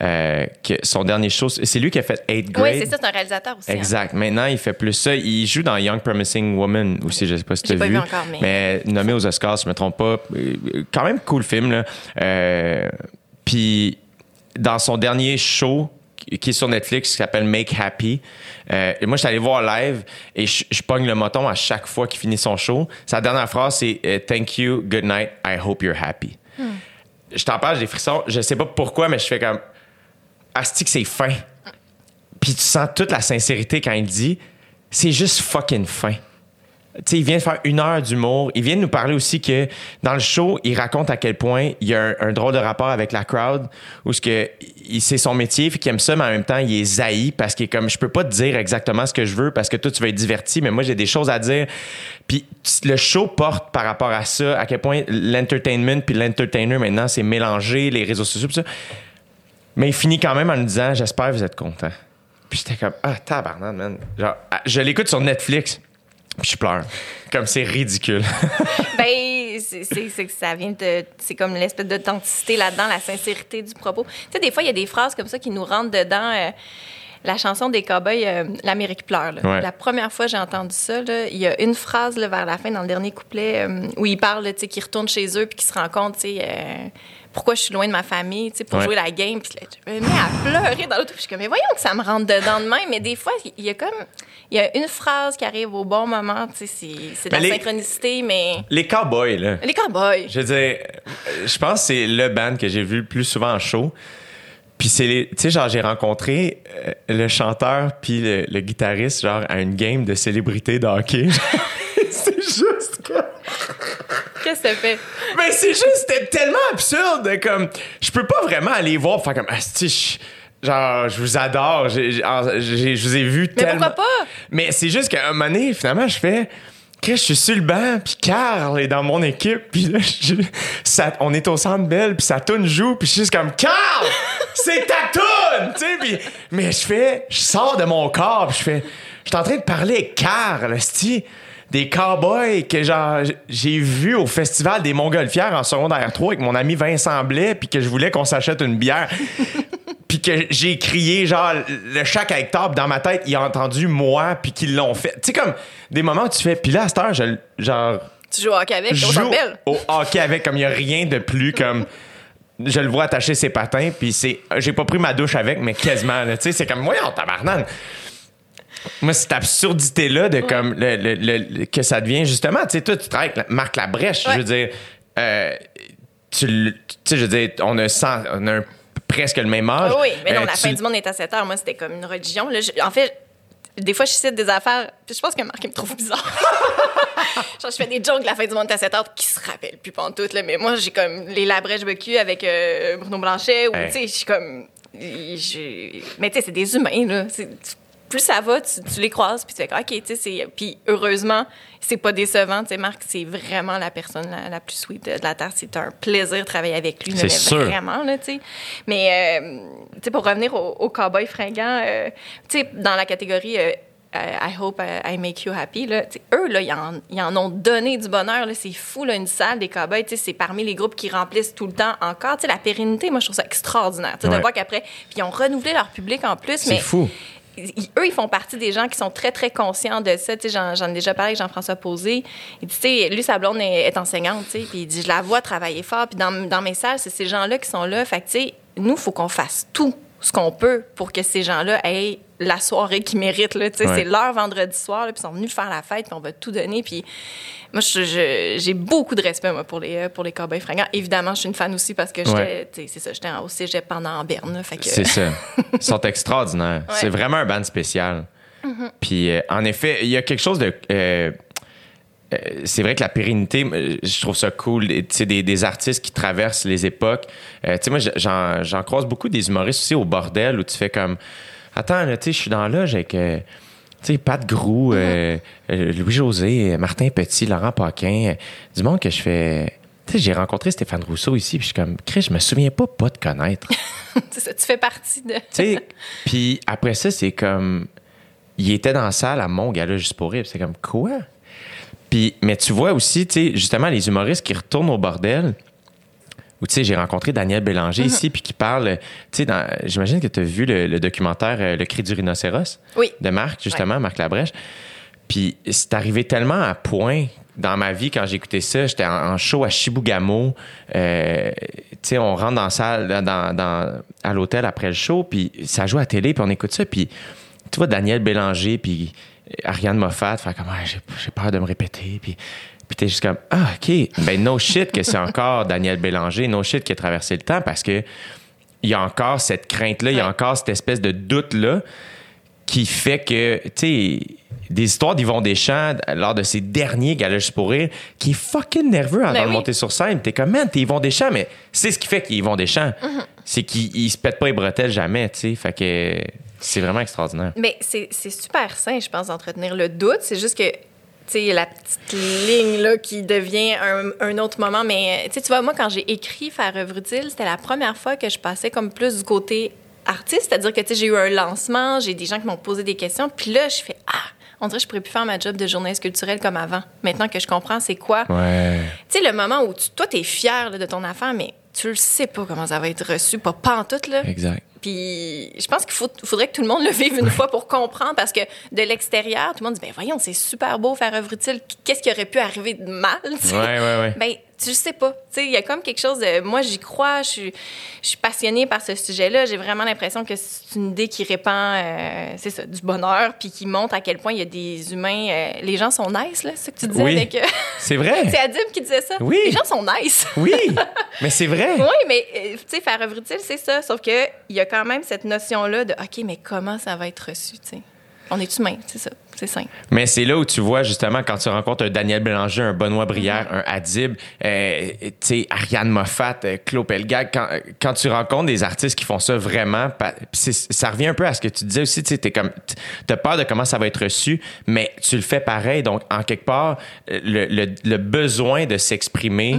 Speaker 2: Euh, que son dernier show, c'est lui qui a fait 8 grade.
Speaker 3: Oui, c'est ça, c'est un réalisateur aussi. hein.
Speaker 2: Exact. Maintenant, il fait plus ça. Il joue dans Young Promising Woman aussi, je sais pas si tu as
Speaker 3: pas
Speaker 2: vu.
Speaker 3: vu encore, mais-
Speaker 2: nommé aux Oscars, si je me trompe pas. Euh, Quand même cool film, là. Euh, Puis, dans son dernier show, qui est sur Netflix, qui s'appelle Make Happy. Euh, et moi, je suis allé voir live et je, je pogne le moton à chaque fois qu'il finit son show. Sa dernière phrase, c'est euh, Thank you, good night, I hope you're happy. Je t'en parle, j'ai des frissons. Je sais pas pourquoi, mais je fais comme. Asti que c'est fin. Puis tu sens toute la sincérité quand il dit c'est juste fucking fin. Tu sais, il vient de faire une heure d'humour. Il vient de nous parler aussi que dans le show, il raconte à quel point il y a un, drôle de rapport avec la crowd, où ce que c'est son métier, puis qu'il aime ça, mais en même temps, il est zaï parce qu'il est comme je peux pas te dire exactement ce que je veux parce que toi tu vas être diverti, mais moi j'ai des choses à dire. Puis le show porte par rapport à ça, à quel point l'entertainment puis l'entertainer maintenant c'est mélangé, les réseaux sociaux, pis ça. Mais il finit quand même en nous disant J'espère que vous êtes content. Puis j'étais comme Ah, tabarnak, man. Genre, ah, je l'écoute sur Netflix. Puis je pleure. Comme c'est ridicule.
Speaker 3: Ben, c'est que ça vient de. C'est comme l'espèce d'authenticité là-dedans, la sincérité du propos. Tu sais, des fois, il y a des phrases comme ça qui nous rentrent dedans. euh, la chanson des cowboys, euh, L'Amérique pleure. là.
Speaker 2: Ouais.
Speaker 3: La première fois que j'ai entendu ça, il y a une phrase là, vers la fin, dans le dernier couplet, euh, où ils parlent, tu sais, qu'ils retournent chez eux puis qu'ils se rendent compte, tu sais, euh, pourquoi je suis loin de ma famille, tu sais, pour
Speaker 2: Ouais.
Speaker 3: jouer la game. Puis là, je me mets à pleurer dans l'auto. Puis je suis comme, mais voyons que ça me rentre dedans de même. Mais des fois, il y a comme, il y a une phrase qui arrive au bon moment, tu sais, c'est de la
Speaker 2: les-
Speaker 3: synchronicité, mais.
Speaker 2: Les cowboys, là.
Speaker 3: Les cowboys.
Speaker 2: Je veux dire, je pense que c'est le band que j'ai vu le plus souvent en show. Puis c'est les. Tu sais, genre, j'ai rencontré euh, le chanteur puis le, le guitariste, genre, à une game de célébrité de hockey. c'est juste.
Speaker 3: Qu'est-ce que fait?
Speaker 2: Mais c'est juste, c'était tellement absurde. de Comme, je peux pas vraiment aller voir faire comme, Asti, je- genre, je vous adore. j'ai- j'ai- j'ai- je vous ai vu
Speaker 3: Mais
Speaker 2: tellement.
Speaker 3: pourquoi pas?
Speaker 2: Mais c'est juste qu'à un moment donné, finalement, je fais. Chris, je suis sur le banc, puis Carl est dans mon équipe, puis là, je- ça, on est au centre belle, puis sa toune joue, puis je suis juste comme Carl, c'est ta toune, tu sais, puis mais je fais, je sors de mon corps, puis je fais, je suis en train de parler avec Carl, esti, des cowboys que genre j'ai vu au festival des Montgolfières en secondaire 3 avec mon ami Vincent Blais, puis que je voulais qu'on s'achète une bière. puis que j'ai crié genre le chaque Hector puis dans ma tête il a entendu moi puis qu'ils l'ont fait. Tu sais comme des moments où tu fais puis là à cette heure je genre
Speaker 3: Tu joues au hockey avec,
Speaker 2: je joue au hockey avec comme il y a rien de plus comme je le vois attacher ses patins puis c'est j'ai pas pris ma douche avec mais quasiment tu sais c'est comme voyons tabarnak moi, cette absurdité-là de comme le, le- le- que ça devient justement, tu sais, toi, tu travailles avec Marc Labrèche,
Speaker 3: Ouais.
Speaker 2: je veux dire, euh, tu sais, je veux dire, on a, cent- on a un- presque le même âge.
Speaker 3: Ah oui, mais non,
Speaker 2: Euh,
Speaker 3: la
Speaker 2: tu-
Speaker 3: fin du monde est à 7 heures. Moi, c'était comme une religion. Là, je- en fait, des fois, je cite des affaires, puis je pense que Marc il me trouve bizarre. Genre, je fais des jokes la fin du monde à 7 heures qui se rappellent plus tout là, mais moi, j'ai comme les labrèches becu avec euh, Bruno Blanchet, ou, tu sais, je suis comme. je- Mais tu sais, c'est des humains, là. C'est- Plus ça va, tu, tu les croises, puis tu fais OK, tu sais, puis heureusement, c'est pas décevant. Tu sais, Marc, c'est vraiment la personne la, la plus sweet de, de la Terre. C'est un plaisir de travailler avec lui.
Speaker 2: C'est sûr.
Speaker 3: Vraiment, là, tu sais. Mais, euh, tu sais, pour revenir au, au cowboy fringant, euh, tu sais, dans la catégorie euh, I hope I make you happy, là, eux, là, ils en, ils en ont donné du bonheur. là. C'est fou, là, une salle des cowboys. tu sais, C'est parmi les groupes qui remplissent tout le temps encore. Tu sais, la pérennité, moi, je trouve ça extraordinaire.
Speaker 2: Ouais.
Speaker 3: De voir qu'après, puis ils ont renouvelé leur public en plus.
Speaker 2: C'est fou.
Speaker 3: Eux, ils font partie des gens qui sont très, très conscients de ça. J'en, ai déjà parlé avec Jean-François Posé. Tu sais, lui, sa est, enseignante, tu il dit, je la vois travailler fort. Puis dans, mes salles, c'est ces gens-là qui sont là. Fait que, nous, il faut qu'on fasse tout ce qu'on peut pour que ces gens-là aient la soirée qu'ils méritent. Là.
Speaker 2: Ouais.
Speaker 3: C'est leur vendredi soir, puis ils sont venus faire la fête, puis on va tout donner. Puis moi, j'ai beaucoup de respect moi, pour les, euh, pour les cowboys fringants. Évidemment, je suis une fan aussi parce que j'étais,
Speaker 2: Ouais.
Speaker 3: c'est ça, j'étais au cégep pendant en Berne. que,
Speaker 2: C'est ça. Ils sont extraordinaires.
Speaker 3: Ouais.
Speaker 2: C'est vraiment un band spécial. Puis, euh, en effet, il y a quelque chose de. euh, euh, c'est vrai que la pérennité, je trouve ça cool. Tu des, des artistes qui traversent les époques. Tu sais, moi, j'en, j'en croise beaucoup des humoristes aussi au bordel où tu fais comme. Attends, là, tu sais, je suis dans l'âge avec. euh, tu sais, Pat Grou, euh, euh, Louis-José, Martin Petit, Laurent Paquin, du monde que je fais. Tu sais, j'ai rencontré Stéphane Rousseau ici, puis je suis comme, Chris, je me souviens pas pas de connaître.
Speaker 3: ça, tu fais partie de.
Speaker 2: Tu sais, puis après ça, c'est comme. Il était dans la salle à mon gala juste pour rire. C'est comme quoi? Puis, mais tu vois aussi, tu sais, justement, les humoristes qui retournent au bordel. Ou tu sais, j'ai rencontré Daniel Bélanger ici, puis qui parle. Tu sais, j'imagine que tu as vu le, le documentaire euh, Le cri du rhinocéros
Speaker 3: Oui.
Speaker 2: de Marc, justement, Marc Labrèche. Puis c'est arrivé tellement à point dans ma vie quand écouté ça. J'étais en, en show à Chibougamau. Euh, tu sais, on rentre dans la salle, dans, dans- à l'hôtel après le show, puis ça joue à la télé, puis on écoute ça. Puis tu vois Daniel Bélanger, puis Ariane Moffat faire comme Ah, j'ai j'ai peur de me répéter. Puis, puis t'es juste comme Ah, OK. Ben, no shit que c'est encore Daniel Bélanger, no shit qui a traversé le temps parce que il y a encore cette crainte-là, il y a encore cette espèce de doute-là qui fait que, tu sais, des histoires d'Yvon Deschamps lors de ses derniers galas pour rire, qui est fucking nerveux avant
Speaker 3: Ben
Speaker 2: de
Speaker 3: oui.
Speaker 2: monter sur scène. T'es comme, man, t'es Yvon Deschamps, mais c'est ce qui fait qu'il est Yvon Deschamps.
Speaker 3: Mm-hmm.
Speaker 2: C'est qu'il il se pète pas les bretelles jamais, tu sais. Fait que c'est vraiment extraordinaire.
Speaker 3: Mais c'est super sain, je pense, d'entretenir le doute. C'est juste que, sais, la petite ligne là, qui devient un, un autre moment. Mais, tu sais, tu vois, moi, quand j'ai écrit Faire œuvre utile, c'était la première fois que je passais comme plus du côté artiste. C'est-à-dire que, tu j'ai eu un lancement, j'ai des gens qui m'ont posé des questions. Puis là, je fais Ah, on dirait que je pourrais plus faire ma job de journaliste culturelle comme avant. Maintenant que je comprends c'est quoi.
Speaker 2: Ouais.
Speaker 3: Tu sais, le moment où tu, toi, t'es fier là, de ton affaire, mais tu le sais pas comment ça va être reçu, pas pantoute, là.
Speaker 2: Exact.
Speaker 3: Puis je pense qu'il faut, faudrait que tout le monde le vive une fois pour comprendre parce que de l'extérieur, tout le monde dit ben voyons, c'est super beau faire œuvre utile. Qu'est-ce qui aurait pu arriver de mal tu sais?
Speaker 2: Ouais,
Speaker 3: le sais pas. Tu sais, il y a comme quelque chose de moi j'y crois, je suis je suis passionnée par ce sujet-là, j'ai vraiment l'impression que c'est une idée qui répand euh, c'est ça, du bonheur puis qui montre à quel point il y a des humains euh, les gens sont nice là, c'est ce que tu disais
Speaker 2: Oui.
Speaker 3: avec euh,
Speaker 2: C'est vrai.
Speaker 3: c'est Adib qui disait ça.
Speaker 2: Oui.
Speaker 3: Les gens sont nice.
Speaker 2: Oui, mais c'est vrai.
Speaker 3: Oui, mais tu sais, faire œuvre utile, c'est ça. Sauf que il y a quand même cette notion-là de OK, mais comment ça va être reçu, tu sais? On est humain, c'est ça. C'est simple.
Speaker 2: Mais c'est là où tu vois justement quand tu rencontres un Daniel Bélanger, un Benoît Brière, un Adib, euh, tu sais, Ariane Moffat, euh, Claude Pelgag, quand, quand tu rencontres des artistes qui font ça vraiment, ça revient un peu à ce que tu disais aussi, tu sais, comme, t'as peur de comment ça va être reçu, mais tu le fais pareil. Donc, en quelque part, euh, le, le- le besoin de s'exprimer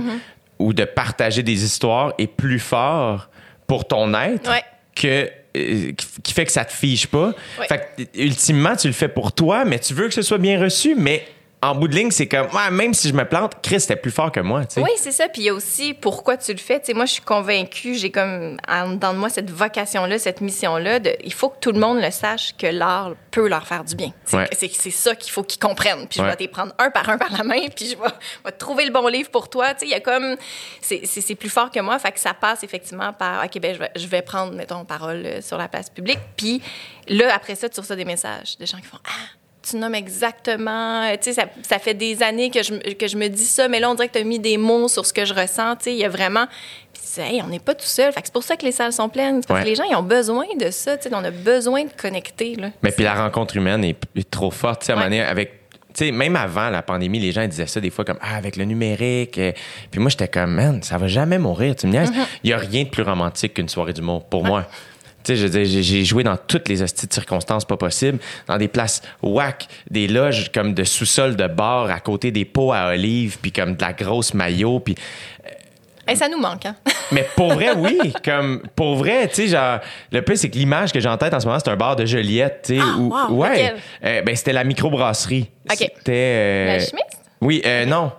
Speaker 2: ou de partager des histoires est plus fort pour ton être
Speaker 3: Ouais.
Speaker 2: que qui fait que ça te fiche pas. Fait que, ultimement, tu le fais pour toi, mais tu veux que ce soit bien reçu, mais en bout de ligne, c'est comme, ouais, même si je me plante, Chris, c'était plus fort que moi, tu sais.
Speaker 3: Oui, c'est ça. Puis il y a aussi pourquoi tu le fais. Moi, je suis convaincue, j'ai comme en dedans de moi cette vocation-là, cette mission-là. De, il faut que tout le monde le sache que l'art peut leur faire du bien. C'est
Speaker 2: Ouais.
Speaker 3: c'est- c'est ça qu'il faut qu'ils comprennent. Puis je
Speaker 2: Ouais.
Speaker 3: vais te les prendre un par un par la main, puis je vais, trouver le bon livre pour toi. Tu sais, il y a comme. C'est c'est- c'est plus fort que moi. Fait que ça passe effectivement par OK, ben je vais, je vais prendre, mettons, parole euh, sur la place publique. Puis là, après ça, tu reçois des messages de gens qui font Ah, tu nommes exactement. Euh, Tu sais, ça, ça fait des années que je, me- que je me dis ça, mais là, on dirait que tu as mis des mots sur ce que je ressens. Tu sais, il y a vraiment. Puis, hey, on n'est pas tout seul. Fait que c'est pour ça que les salles sont pleines. Parce
Speaker 2: Ouais.
Speaker 3: que les gens, ils ont besoin de ça. Tu sais, on a besoin de connecter. Là.
Speaker 2: Mais puis la rencontre humaine est, est trop forte. Tu sais, à
Speaker 3: Ouais.
Speaker 2: avec. Même avant la pandémie, les gens disaient ça des fois comme ah avec le numérique. euh, Puis moi j'étais comme man, ça va jamais mourir. Tu me niaises.
Speaker 3: Mm-hmm.
Speaker 2: Il y a rien de plus romantique qu'une soirée d'humour pour moi. Tu sais, j'ai- joué dans toutes les hosties de circonstances pas possibles, dans des places whack, des loges comme de sous-sol de bar à côté des pots à olives, puis comme de la grosse maillot, puis
Speaker 3: Hey, ça nous manque, hein?
Speaker 2: mais pour vrai, oui. Comme, pour vrai, tu sais, genre, le plus, c'est que l'image que j'ai en tête en ce moment, c'est un bar de Joliette, tu sais.
Speaker 3: Ah,
Speaker 2: où-
Speaker 3: wow,
Speaker 2: ouais. Euh, ben, c'était la microbrasserie.
Speaker 3: OK.
Speaker 2: C'était. euh,
Speaker 3: La chimiste?
Speaker 2: Oui, euh, non.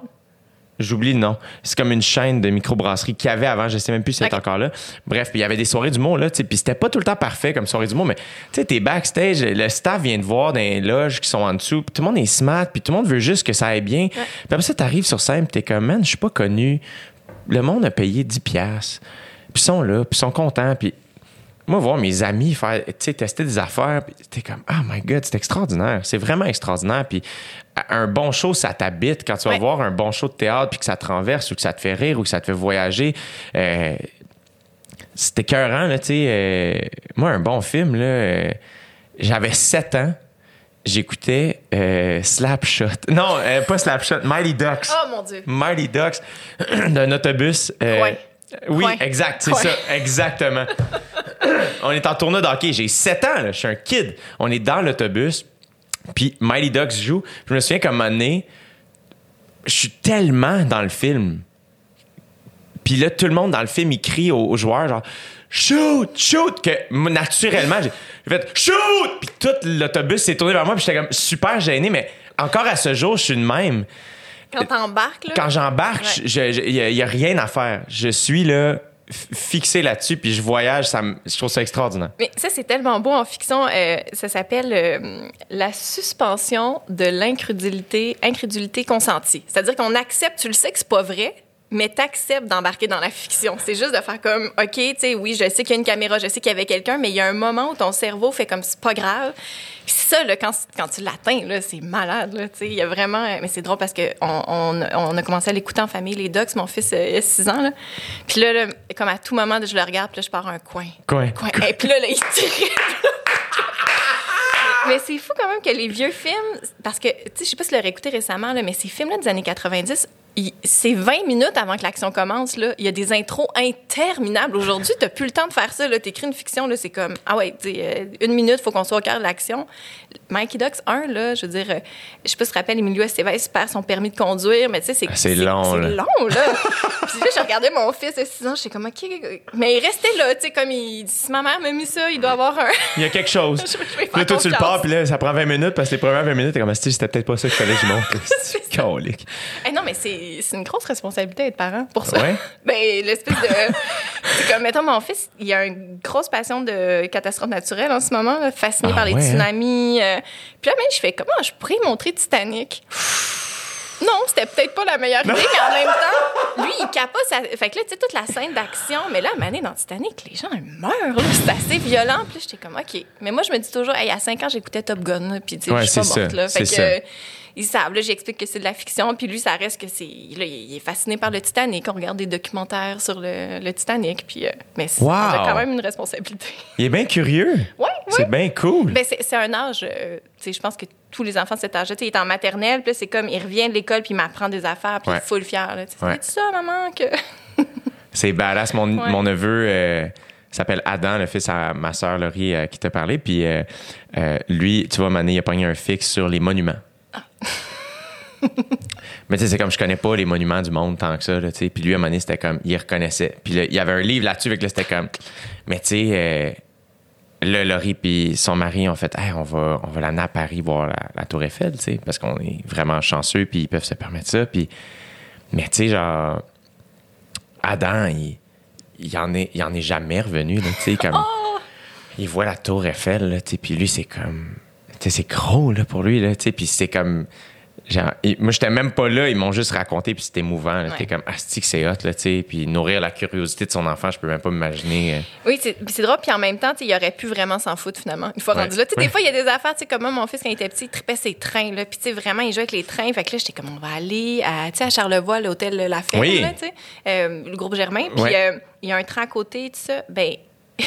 Speaker 2: J'oublie le nom. C'est comme une chaîne de microbrasserie qu'il y avait avant. Je sais même plus si c'est
Speaker 3: OK.
Speaker 2: encore là. Bref, puis il y avait des soirées d'humour, là, tu sais. Puis c'était pas tout le temps parfait comme soirée d'humour, mais tu sais, t'es backstage, le staff vient te voir dans les loges qui sont en dessous, puis tout le monde est smart, puis tout le monde veut juste que ça aille bien. Puis après ça, t'arrives sur scène, puis t'es comme, man, je suis pas connu. Le monde a payé 10$. piastres. Puis ils sont là, puis ils sont contents, puis moi, voir mes amis faire, tester des affaires, t'es comme, oh my God, c'est extraordinaire. C'est vraiment extraordinaire. Puis un bon show, ça t'habite. Quand tu vas
Speaker 3: Ouais.
Speaker 2: voir un bon show de théâtre, puis que ça te renverse, ou que ça te fait rire, ou que ça te fait voyager, euh, c'est écœurant, là, tu sais. euh, moi, un bon film, là, euh, j'avais 7 ans. J'écoutais euh, Slapshot. Non, euh, pas Slapshot, Mighty Ducks.
Speaker 3: Oh mon Dieu!
Speaker 2: Mighty Ducks d'un autobus. euh,
Speaker 3: Coin.
Speaker 2: Oui, exact, c'est ça, exactement. on est en tournoi d'hockey, j'ai 7 ans, là, je suis un kid. On est dans l'autobus, puis Mighty Ducks joue. Je me souviens qu'à un moment donné, je suis tellement dans le film. Puis là, tout le monde dans le film, il crie aux, aux joueurs, genre shoot, shoot, que naturellement, j'ai fait shoot, puis tout l'autobus s'est tourné vers moi, puis j'étais comme super gêné, mais encore à ce jour, je suis de même.
Speaker 3: Quand t'embarques, là?
Speaker 2: Quand j'embarque,
Speaker 3: Ouais.
Speaker 2: il n'y a, rien à faire. Je suis là, fixé là-dessus, puis je voyage, ça je trouve ça extraordinaire.
Speaker 3: Mais ça, c'est tellement beau en fiction. euh, ça s'appelle euh, la suspension de l'incrédulité incrédulité consentie. C'est-à-dire qu'on accepte, tu le sais que c'est pas vrai, mais t'acceptes d'embarquer dans la fiction. C'est juste de faire comme, OK, tu sais, oui, je sais qu'il y a une caméra, je sais qu'il y avait quelqu'un, mais il y a un moment où ton cerveau fait comme, c'est pas grave. Puis ça, là, quand, quand tu l'atteins, là, c'est malade, là, tu sais. Il y a vraiment... Mais c'est drôle parce qu'on on, on a commencé à l'écouter en famille, les docs. Mon fils euh, il a 6 ans, là. Puis là, là, comme à tout moment, je le regarde, puis là, je pars un coin.
Speaker 2: Coin.
Speaker 3: Coin. Et puis là, là, il tire. Mais c'est fou quand même que les vieux films, parce que, tu sais, je sais pas si tu l'as réécouté récemment, là, mais ces films-là des années 90, il- c'est 20 minutes avant que l'action commence, là. Il y a des intros interminables. Aujourd'hui, t'as plus le temps de faire ça, là. T'écris une fiction, là, c'est comme, ah ouais, tu euh, une minute, faut qu'on soit au cœur de l'action. Mikey Ducks 1, là, je veux dire, euh, je sais pas si tu te rappelles, Emilio Estevez perd son permis de conduire, mais tu sais, c'est
Speaker 2: Ah, c'est long,
Speaker 3: C'est
Speaker 2: là.
Speaker 3: long, là. Puis là, je regardais mon fils de 6 ans, j'étais comme, OK, mais il restait là, tu sais, comme il dit, si ma mère m'a mis ça, il doit avoir un.
Speaker 2: Il y a quelque chose.
Speaker 3: Je- je
Speaker 2: là, toi, tu le pars, puis là, ça prend 20 minutes, parce que les premières 20 minutes, t'es comme, Ah, c'était peut-être pas ça qu'il fallait que je monte. C'est calique.
Speaker 3: Eh non, mais c'est c'est une grosse responsabilité d'être parent pour ça.
Speaker 2: Ouais.
Speaker 3: ben, l'espèce de. c'est comme, mettons, mon fils, il a une grosse passion de catastrophe naturelle en ce moment, là, fasciné
Speaker 2: Ah
Speaker 3: par les
Speaker 2: ouais, hein?
Speaker 3: tsunamis. euh. Puis là, même, je fais comment je pourrais montrer Titanic? Non, c'était peut-être pas la meilleure idée, mais en même temps, lui, il capote. sa- Fait que là, tu sais, toute la scène d'action, mais là, à un moment donné, dans Titanic, les gens, ils meurent. là. C'est assez violent. Puis là, j'étais comme, OK. Mais moi, je me dis toujours, hey, à 5 ans, j'écoutais Top Gun, là, puis tu sais,
Speaker 2: Ouais,
Speaker 3: je suis pas
Speaker 2: c'est
Speaker 3: morte.
Speaker 2: ça,
Speaker 3: Là. Fait que,
Speaker 2: ça.
Speaker 3: Ils savent. Là, j'explique que c'est de la fiction, puis lui, ça reste que c'est. Là, il est fasciné par le Titanic. On regarde des documentaires sur le, le Titanic, puis. euh, mais c'est-
Speaker 2: Wow!
Speaker 3: on a quand même une responsabilité.
Speaker 2: Il est bien curieux.
Speaker 3: Ouais,
Speaker 2: C'est
Speaker 3: ouais.
Speaker 2: bien cool.
Speaker 3: Ben, c'est c'est un âge, euh, tu sais, je pense que tous les enfants de cet âge-là, tu sais, il est en maternelle, puis c'est comme, il revient de l'école, puis il m'apprend des affaires, puis
Speaker 2: Ouais.
Speaker 3: il est full fier.
Speaker 2: Ouais.
Speaker 3: C'est ça, maman, que.
Speaker 2: C'est badass. Mon,
Speaker 3: Ouais.
Speaker 2: mon neveu euh, s'appelle Adam, le fils à ma sœur Laurie euh, qui t'a parlé. Puis euh, euh, lui, tu vois, Mané, il a pogné un fixe sur les monuments. Mais tu sais, c'est comme je connais pas les monuments du monde tant que ça, là, tu sais. Puis lui, à un moment donné, c'était comme, il reconnaissait. Puis là, il y avait un livre là-dessus, avec là, c'était comme, mais tu sais, euh, là, Laurie puis son mari ont fait, Hey, on va, on va l'amener à Paris voir la, la Tour Eiffel, tu sais, parce qu'on est vraiment chanceux, puis ils peuvent se permettre ça. Puis, mais tu sais, genre, Adam, il, il en est, il en est jamais revenu, tu sais, comme, il voit la Tour Eiffel, tu sais, puis lui, c'est comme, c'est gros, là, pour lui, là, tu sais, puis c'est comme, Genre, et moi, j'étais même pas là, ils m'ont juste raconté, puis c'était émouvant. là.
Speaker 3: Ouais.
Speaker 2: T'es comme, asti que c'est hot, là, tu sais. Puis nourrir la curiosité de son enfant, je peux même pas m'imaginer. euh.
Speaker 3: Oui, c'est c'est drôle. Puis en même temps, il aurait pu vraiment s'en foutre finalement. Une fois
Speaker 2: Ouais.
Speaker 3: rendu là. Tu sais, des fois, il y a des affaires, tu sais, comme moi, mon fils, quand il était petit, il tripait ses trains. Là, puis tu sais, vraiment, il jouait avec les trains. Fait que là, j'étais comme, on va aller à, à Charlevoix, l'hôtel La Ferme,
Speaker 2: Oui.
Speaker 3: là, tu sais, euh, le groupe Germain. Puis
Speaker 2: Ouais.
Speaker 3: euh, il y a un train à côté, tout ça. Ben,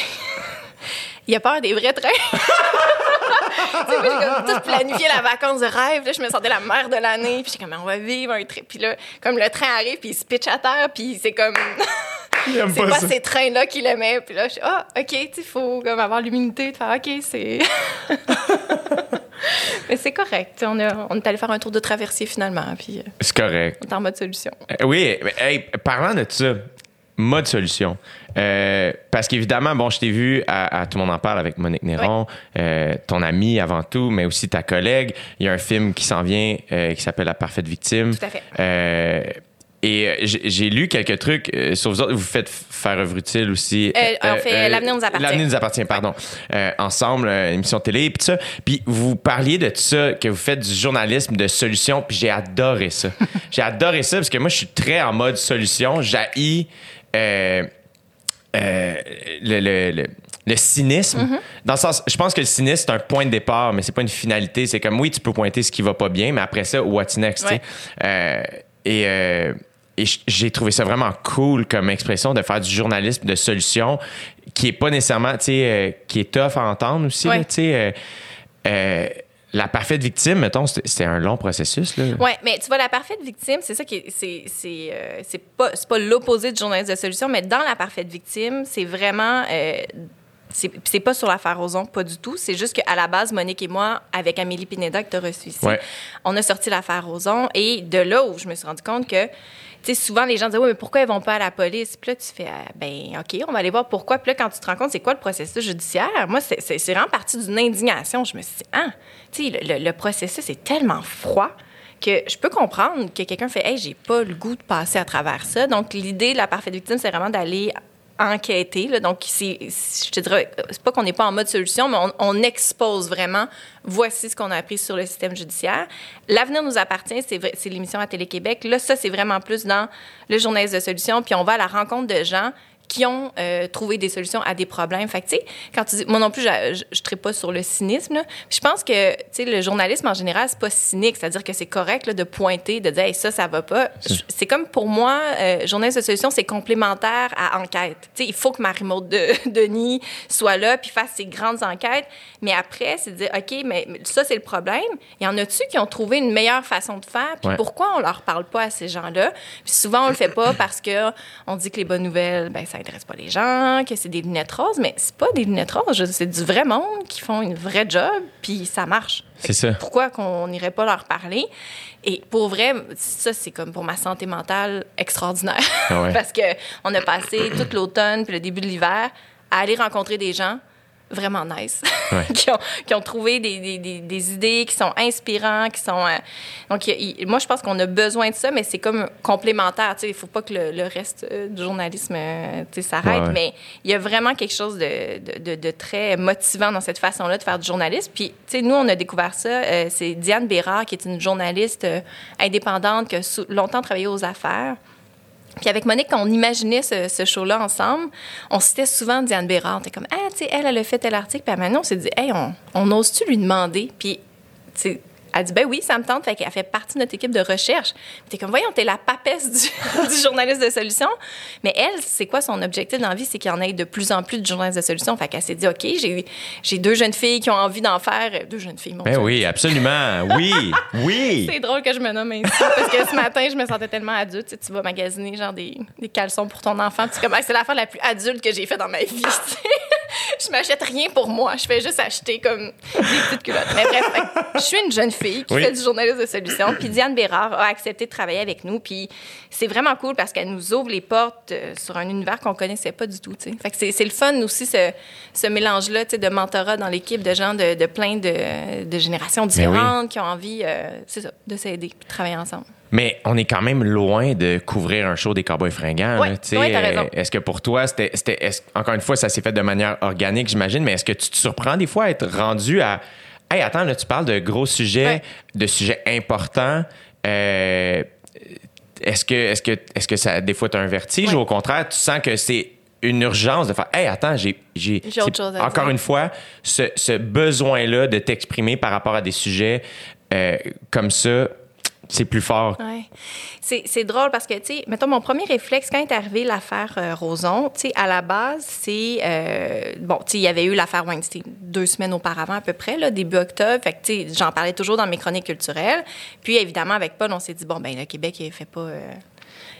Speaker 3: il a peur des vrais trains. Tu sais, moi, j'ai comme tout planifié la vacance de rêve. Là, je me sentais la mère de l'année. Puis j'ai comme, on va vivre un trip. Puis là, comme le train arrive, puis il se pitch à terre, puis c'est comme. c'est
Speaker 2: pas
Speaker 3: pas ces trains-là qu'il aimait. Puis là, je suis, ah, OK, tu il faut comme avoir l'humilité de faire, OK, c'est. Mais c'est correct. On, a- on est allé faire un tour de traversier finalement. Puis euh,
Speaker 2: C'est correct.
Speaker 3: on est en mode solution.
Speaker 2: Euh, Oui, mais, hey, parlant de ça, mode solution. Euh, parce qu'évidemment, bon, je t'ai vu à, à Tout le monde en parle avec Monique Néron, euh, ton amie avant tout, mais aussi ta collègue. Il y a un film qui s'en vient euh, qui s'appelle La parfaite victime.
Speaker 3: Tout à fait.
Speaker 2: Et j'ai lu quelques trucs sur vous autres. Vous faites faire œuvre utile aussi.
Speaker 3: On fait L'avenir nous appartient.
Speaker 2: L'avenir nous appartient, pardon. Ensemble, émission télé et tout ça. Puis vous parliez de tout ça, que vous faites du journalisme de solution. Puis j'ai adoré ça. j'ai adoré ça parce que moi, je suis très en mode solution. J'haïs euh, euh, le, le- le- le cynisme. Dans le sens, je pense que le cynisme, c'est un point de départ, mais c'est pas une finalité. C'est comme, oui, tu peux pointer ce qui va pas bien, mais après ça, what's next?
Speaker 3: Ouais.
Speaker 2: Euh, et euh, et j'ai trouvé ça vraiment cool comme expression de faire du journalisme de solution qui est pas nécessairement, tu sais, qui est tough à entendre aussi.
Speaker 3: Ouais.
Speaker 2: tu sais, la parfaite victime, mettons, c'était c'était un long processus. Là.
Speaker 3: Oui, mais tu vois, la parfaite victime, c'est ça qui est. C'est, c'est, euh, c'est pas, c'est pas l'opposé du journaliste de solution, mais dans la parfaite victime, c'est vraiment. euh, c'est, c'est pas sur l'affaire Ozon, pas du tout. C'est juste qu'à la base, Monique et moi, avec Amélie Pineda, que tu as reçu ici,
Speaker 2: Ouais.
Speaker 3: on a sorti l'affaire Ozon. Et de là où je me suis rendu compte que, tu souvent les gens disent, oui, mais pourquoi ils vont pas à la police? Puis là, tu fais, Ah, ben, OK, on va aller voir pourquoi. Puis là, quand tu te rends compte, c'est quoi le processus judiciaire? Moi, c'est, vraiment parti d'une indignation. Je me suis dit, ah, tu sais, le processus est tellement froid que je peux comprendre que quelqu'un fait, hey, j'ai pas le goût de passer à travers ça. Donc, l'idée de la parfaite victime, c'est vraiment d'aller enquêter. Là. Donc, je te dirais, c'est pas qu'on n'est pas en mode solution, mais on, expose vraiment, voici ce qu'on a appris sur le système judiciaire. L'avenir nous appartient, c'est l'émission à Télé-Québec. Là, ça, c'est vraiment plus dans le journaliste de solution, puis on va à la rencontre de gens qui ont euh, trouvé des solutions à des problèmes. Fait que, tu sais, quand tu dis, moi non plus, je, traite pas sur le cynisme, là. Je pense que, tu sais, le journalisme en général, c'est pas cynique. C'est-à-dire que c'est correct, là, de pointer, de dire, hey, ça, ça va pas. C'est comme pour moi, euh, journaliste de solution, c'est complémentaire à enquête. Tu sais, il faut que Marie-Maude de, Denis soit là puis fasse ses grandes enquêtes. Mais après, c'est de dire, OK, mais mais ça, c'est le problème. Il y en a-tu qui ont trouvé une meilleure façon de faire? Puis
Speaker 2: Ouais.
Speaker 3: pourquoi on leur parle pas à ces gens-là? Puis souvent, on le fait pas parce que on dit que les bonnes nouvelles, ben, ça intéresse pas les gens, que c'est des lunettes roses, mais c'est pas des lunettes roses. C'est du vrai monde qui font une vraie job, puis ça marche.
Speaker 2: C'est ça.
Speaker 3: Pourquoi qu'on n'irait pas leur parler? Et pour vrai, ça, c'est comme pour ma santé mentale extraordinaire.
Speaker 2: Ah ouais.
Speaker 3: parce que on a passé toute l'automne puis le début de l'hiver à aller rencontrer des gens vraiment nice,
Speaker 2: Ouais.
Speaker 3: qui, ont, qui ont trouvé des, des, des, des idées, qui sont inspirants, qui sont... euh, donc, moi, je pense qu'on a besoin de ça, mais c'est comme complémentaire. tu sais, Il ne faut pas que le, le reste euh, du journalisme euh, tu sais, s'arrête,
Speaker 2: Ouais, ouais.
Speaker 3: mais il y a vraiment quelque chose de, de, de- de très motivant dans cette façon-là de faire du journalisme. Puis, tu sais, nous, on a découvert ça. euh, c'est Diane Bérard, qui est une journaliste indépendante qui a longtemps travaillé aux affaires. Puis avec Monique, quand on imaginait ce, show-là ensemble, on citait souvent Diane Bérard. On était comme, ah, tu sais, elle, elle a fait tel article. Puis maintenant, on s'est dit, hey, on, on ose-tu lui demander? Puis, tu elle dit, ben oui, ça me tente. Fait qu'elle fait partie de notre équipe de recherche. T'es comme, voyons, t'es la papesse du, du journaliste de solution. Mais elle, c'est quoi son objectif dans la vie? C'est qu'il y en ait de plus en plus de journalistes de solution. Fait qu'elle s'est dit, OK, j'ai j'ai deux jeunes filles qui ont envie d'en faire. Deux jeunes filles, mon
Speaker 2: Ben
Speaker 3: Dieu.
Speaker 2: oui, absolument. Oui, oui.
Speaker 3: C'est drôle que je me nomme ainsi parce que ce matin, je me sentais tellement adulte. Tu, sais, tu vas magasiner genre des, des caleçons pour ton enfant. C'est comme, Ah, c'est l'affaire la plus adulte que j'ai fait dans ma vie. Je m'achète rien pour moi. Je fais juste acheter comme des petites culottes. Mais bref, je suis une jeune fille qui
Speaker 2: Oui.
Speaker 3: fait du journalisme de solution. Puis Diane Bérard a accepté de travailler avec nous. Puis c'est vraiment cool parce qu'elle nous ouvre les portes euh, sur un univers qu'on connaissait pas du tout. tu sais. Fait que c'est, le fun aussi, ce, ce mélange-là de mentorat dans l'équipe, de gens de, de plein de, de générations
Speaker 2: oui.
Speaker 3: différentes qui ont envie, euh, ça, de s'aider puis de travailler ensemble.
Speaker 2: Mais on est quand même loin de couvrir un show des Cowboys fringants. Euh, Est-ce que pour toi, c'était. encore une fois, ça s'est fait de manière organique, j'imagine, mais est-ce que tu te surprends des fois à être rendu à, Hey, attends, là, tu parles de gros sujets,
Speaker 3: Ouais.
Speaker 2: de sujets importants. Euh, est-ce que, est-ce que, est-ce que ça, des fois, tu as un vertige
Speaker 3: Ouais.
Speaker 2: ou au contraire, tu sens que c'est une urgence de faire, hey, attends, j'ai, j'ai, encore
Speaker 3: dire.
Speaker 2: une fois, ce, ce besoin-là de t'exprimer par rapport à des sujets euh, comme ça, c'est plus fort.
Speaker 3: C'est drôle parce que, tu sais, mettons, mon premier réflexe, quand est arrivée l'affaire euh, Roson, tu sais, à la base, c'est. euh, bon, tu sais, il y avait eu l'affaire Weinstein deux semaines auparavant, à peu près, là, début octobre. Fait que, tu sais, j'en parlais toujours dans mes chroniques culturelles. Puis, évidemment, avec Paul, on s'est dit, bon, ben le Québec, il fait pas. euh,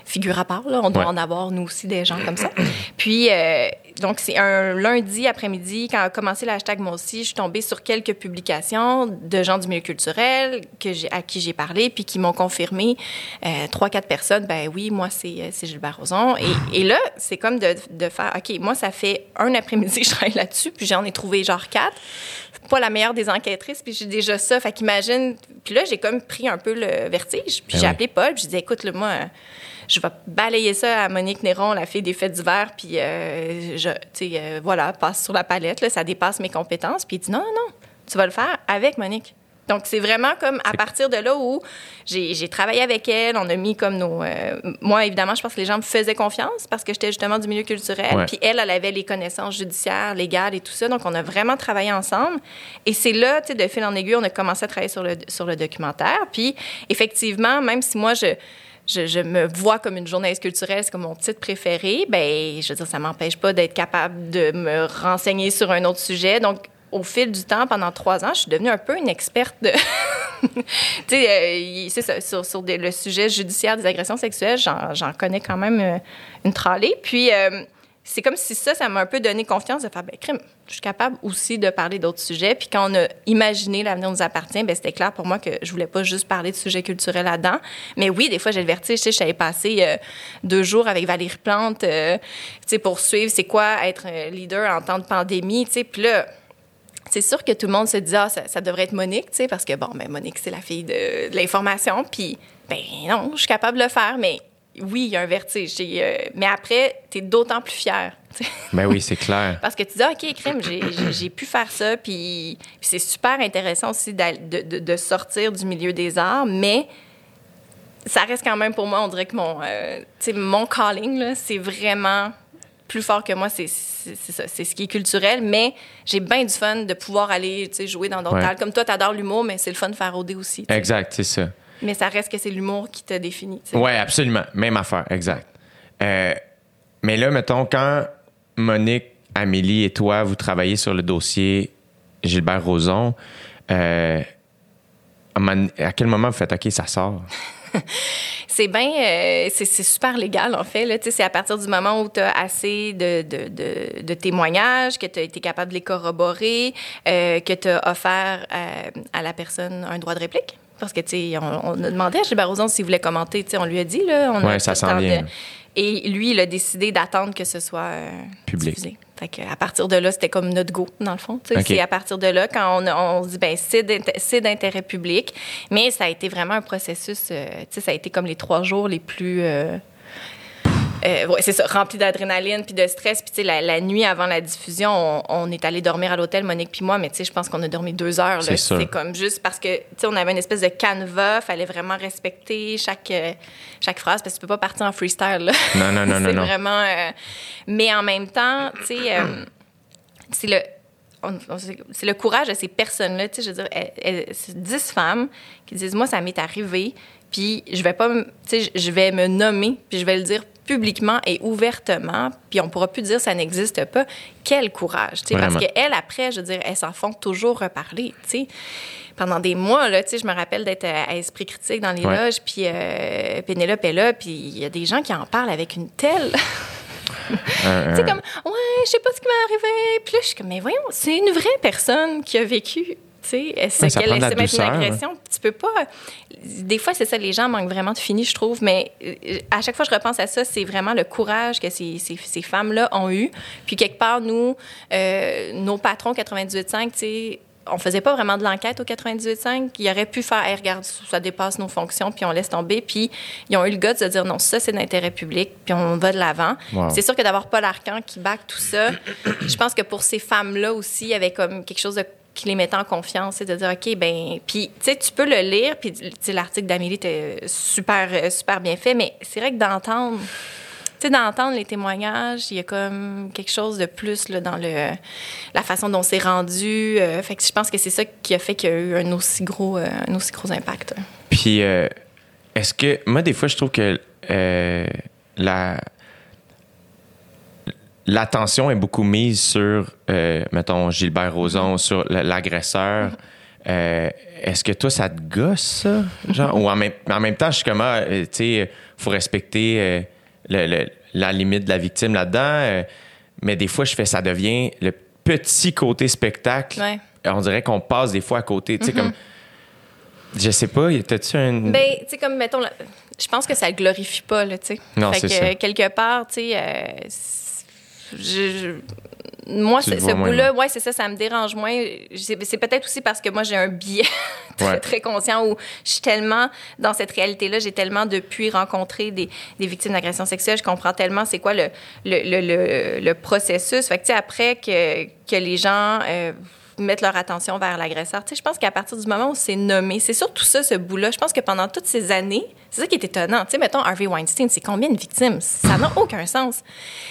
Speaker 3: figure à part, là. On doit
Speaker 2: Ouais.
Speaker 3: en avoir, nous aussi, des gens comme ça. Puis, euh, donc, c'est un lundi après-midi, quand a commencé le hashtag Moi aussi, je suis tombée sur quelques publications de gens du milieu culturel que à qui j'ai parlé, puis qui m'ont confirmé, euh, trois, quatre personnes, ben oui, moi, c'est, euh, Gilbert Rozon. Et, et là, c'est comme de, de faire, OK, moi, ça fait un après-midi que je travaille là-dessus, puis j'en ai trouvé genre quatre pas la meilleure des enquêtrices, puis j'ai déjà ça. Fait qu'imagine. Puis là, j'ai comme pris un peu le vertige. Puis
Speaker 2: Ben
Speaker 3: j'ai
Speaker 2: oui.
Speaker 3: appelé Paul, puis j'ai dit, écoute, là, moi, je vais balayer ça à Monique Néron, la fille des fêtes d'hiver, puis euh, je, tu sais, euh, voilà, passe sur la palette, là, ça dépasse mes compétences. Puis il dit, non, non, non, tu vas le faire avec Monique. Donc, c'est vraiment comme à partir de là où j'ai j'ai travaillé avec elle, on a mis comme nos... euh, moi, évidemment, je pense que les gens me faisaient confiance parce que j'étais justement du milieu culturel.
Speaker 2: Ouais.
Speaker 3: Puis elle, elle avait les connaissances judiciaires, légales et tout ça. Donc, on a vraiment travaillé ensemble. Et c'est là, tu sais, de fil en aiguille, on a commencé à travailler sur le, sur le documentaire. Puis, effectivement, même si moi, je... Je, je me vois comme une journaliste culturelle, c'est comme mon titre préféré, ben, je veux dire, ça m'empêche pas d'être capable de me renseigner sur un autre sujet. Donc, au fil du temps, pendant trois ans, je suis devenue un peu une experte de. tu sais, euh, sur, sur des- le sujet judiciaire des agressions sexuelles, j'en j'en connais quand même euh, une tralée. Puis, euh, c'est comme si ça, ça m'a un peu donné confiance de faire, ben, crime, je suis capable aussi de parler d'autres sujets. Puis, quand on a imaginé l'avenir nous appartient, ben, c'était clair pour moi que je voulais pas juste parler de sujets culturels là-dedans. Mais oui, des fois, j'ai le vertige. Tu sais, j'avais passé euh, deux jours avec Valérie Plante, euh, tu sais, pour suivre c'est quoi être un leader en temps de pandémie, tu sais. Puis là, c'est sûr que tout le monde se dit ah ça, ça devrait être Monique, tu sais, parce que bon, ben Monique c'est la fille de, de l'information, puis ben non, je suis capable de le faire, mais oui, il y a un vertige. Euh, mais après, tu es d'autant plus fier. tu sais.
Speaker 2: Ben oui, c'est clair.
Speaker 3: Parce que tu dis, OK, crime, j'ai- pu faire ça. Puis, puis c'est super intéressant aussi de, de- de sortir du milieu des arts, mais ça reste quand même pour moi, on dirait que mon, euh, mon calling, c'est vraiment plus fort que moi. C'est ça, c'est ce qui est culturel, mais j'ai bien du fun de pouvoir aller jouer dans d'autres
Speaker 2: Ouais.
Speaker 3: Comme toi, tu adores l'humour, mais c'est le fun de faire rôder aussi.
Speaker 2: Exact, c'est ça.
Speaker 3: Mais ça reste que c'est l'humour qui te définit. tu sais.
Speaker 2: Oui, absolument. Même affaire, exact. Euh, mais là, mettons, quand Monique, Amélie et toi, vous travaillez sur le dossier Gilbert Rozon, euh, à, quel moment vous faites OK, ça sort?
Speaker 3: C'est bien, euh, c'est super légal en fait. C'est à partir du moment où tu as assez de, de, de, de témoignages, que tu as été capable de les corroborer, euh, que tu as offert à la personne un droit de réplique. Parce que, tu sais, on, on a demandé à Gilbert Rozon s'il voulait commenter. Tu sais, on lui a dit, là. On a
Speaker 2: Ouais, ça
Speaker 3: pas
Speaker 2: s'en vient.
Speaker 3: de- Et lui, il a décidé d'attendre que ce soit euh,
Speaker 2: Public.
Speaker 3: diffusé. Fait que à partir de là, c'était comme notre go, dans le fond. Tu sais,
Speaker 2: OK.
Speaker 3: C'est à partir de là, quand on, a- on se dit, ben c'est d'inté- c'est d'intérêt public. Mais ça a été vraiment un processus, euh, tu sais, ça a été comme les trois jours les plus. euh, euh, ouais, c'est ça, rempli d'adrénaline puis de stress. Puis, tu sais, la, la nuit avant la diffusion, on, on est allé dormir à l'hôtel, Monique puis moi, mais tu sais, je pense qu'on a dormi deux heures.
Speaker 2: C'est.
Speaker 3: C'est comme juste parce que, tu sais, on avait une espèce de canevas, fallait vraiment respecter chaque, euh, chaque phrase parce que tu peux pas partir en freestyle. là.
Speaker 2: Non, non, non, non,
Speaker 3: c'est vraiment. euh, mais en même temps, tu sais, euh, c'est le. c'est le courage de ces personnes-là. Tu sais, je veux dire, elles- elles- c'est 10 femmes qui disent Moi, ça m'est arrivé, puis je vais pas. me- Tu sais, je vais me nommer, puis je vais le dire publiquement et ouvertement, puis on pourra plus dire ça n'existe pas. Quel courage, tu sais, parce qu'elles, après, je veux dire, elles s'en font toujours reparler, tu sais. Pendant des mois, là, tu sais, je me rappelle d'être à, Esprit Critique dans les
Speaker 2: Ouais.
Speaker 3: loges, puis euh, Pénélope est là, puis il y a des gens qui en parlent avec une telle... Tu sais, comme, ouais, je sais pas ce qui m'est arrivé. Puis là, je suis comme, mais voyons, c'est une vraie personne qui a vécu, tu sais, ce qu'elle essaie mettre une agression. Tu peux pas. Des fois, c'est ça, les gens manquent vraiment de fini, je trouve, mais euh, à chaque fois que je repense à ça, c'est vraiment le courage que ces, ces, ces femmes-là ont eu. Puis quelque part, nous, euh, nos patrons 98.5, tu sais, on faisait pas vraiment de l'enquête au 98.5. Ils auraient pu faire, Hey, regarde, ça dépasse nos fonctions, puis on laisse tomber. Puis ils ont eu le gars de se dire, non, ça, c'est d'intérêt public, puis on va de l'avant.
Speaker 2: Wow.
Speaker 3: C'est sûr que d'avoir Paul Arcan qui back tout ça, je pense que pour ces femmes-là aussi, il y avait comme quelque chose de qui les mettait en confiance, c'est de dire, OK, ben, puis, tu sais, tu peux le lire, puis, tu sais, l'article d'Amélie était super, euh, super bien fait, mais c'est vrai que d'entendre, tu sais, d'entendre les témoignages, il y a comme quelque chose de plus là, dans le, la façon dont c'est rendu. Euh, fait que je pense que c'est ça qui a fait qu'il y a eu un aussi gros, euh, un aussi gros impact.
Speaker 2: Puis, est-ce que. Moi, des fois, je trouve que la. L'attention est beaucoup mise sur, euh, mettons, Gilbert Rozon, sur l'agresseur. Euh, Est-ce que toi, ça te gosse, ça? Genre, ou en même, en même temps, je suis comme, ah, euh, tu sais, faut respecter le- le- la limite de la victime là-dedans. mais des fois, je fais, ça devient le petit côté spectacle.
Speaker 3: Ouais.
Speaker 2: On dirait qu'on passe des fois à côté. Tu sais, comme. Je sais pas, t'as-tu un.
Speaker 3: Ben, tu sais, comme, mettons, je pense que ça glorifie pas, là, tu sais.
Speaker 2: Non,
Speaker 3: Fait
Speaker 2: c'est
Speaker 3: que,
Speaker 2: ça.
Speaker 3: quelque part, tu sais, je- je- moi, ce, bout-là, ouais, c'est ça, ça me dérange moins. C'est peut-être aussi parce que moi, j'ai un biais très,
Speaker 2: Ouais.
Speaker 3: très conscient où je suis tellement dans cette réalité-là, j'ai tellement depuis rencontré des, des victimes d'agression sexuelle, je comprends tellement c'est quoi le, le, le, le, le processus. Fait que, tu sais, après que, que les gens euh, mettent leur attention vers l'agresseur, tu sais, je pense qu'à partir du moment où c'est nommé, c'est surtout ça, ce bout-là. Je pense que pendant toutes ces années, c'est ça qui est étonnant. Tu sais, mettons, Harvey Weinstein, c'est combien de victimes? Ça n'a aucun sens.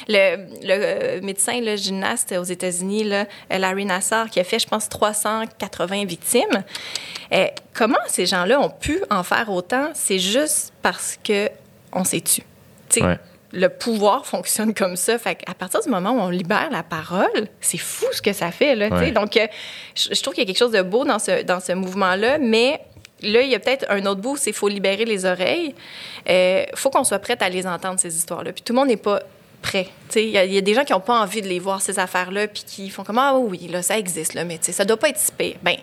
Speaker 3: Le, le euh, médecin, le gymnaste aux États-Unis, euh, Larry Nassar, qui a fait, je pense, 380 victimes. Euh, comment ces gens-là ont pu en faire autant? C'est juste parce que on s'est tu. Tu sais,
Speaker 2: Ouais.
Speaker 3: Le pouvoir fonctionne comme ça. Fait à partir du moment où on libère la parole, c'est fou ce que ça fait. Là.
Speaker 2: Ouais.
Speaker 3: Donc, euh, je, je trouve qu'il y a quelque chose de beau dans ce, dans ce mouvement-là, mais là, il y a peut-être un autre bout, c'est qu'il faut libérer les oreilles. Il faut qu'on soit prête à les entendre, ces histoires-là. Puis tout le monde n'est pas prêt. Il y, a- il y a des gens qui n'ont pas envie de les voir, ces affaires-là, puis qui font comme « Ah oui, là, ça existe, là, mais ça doit pas être si pire. » Ben,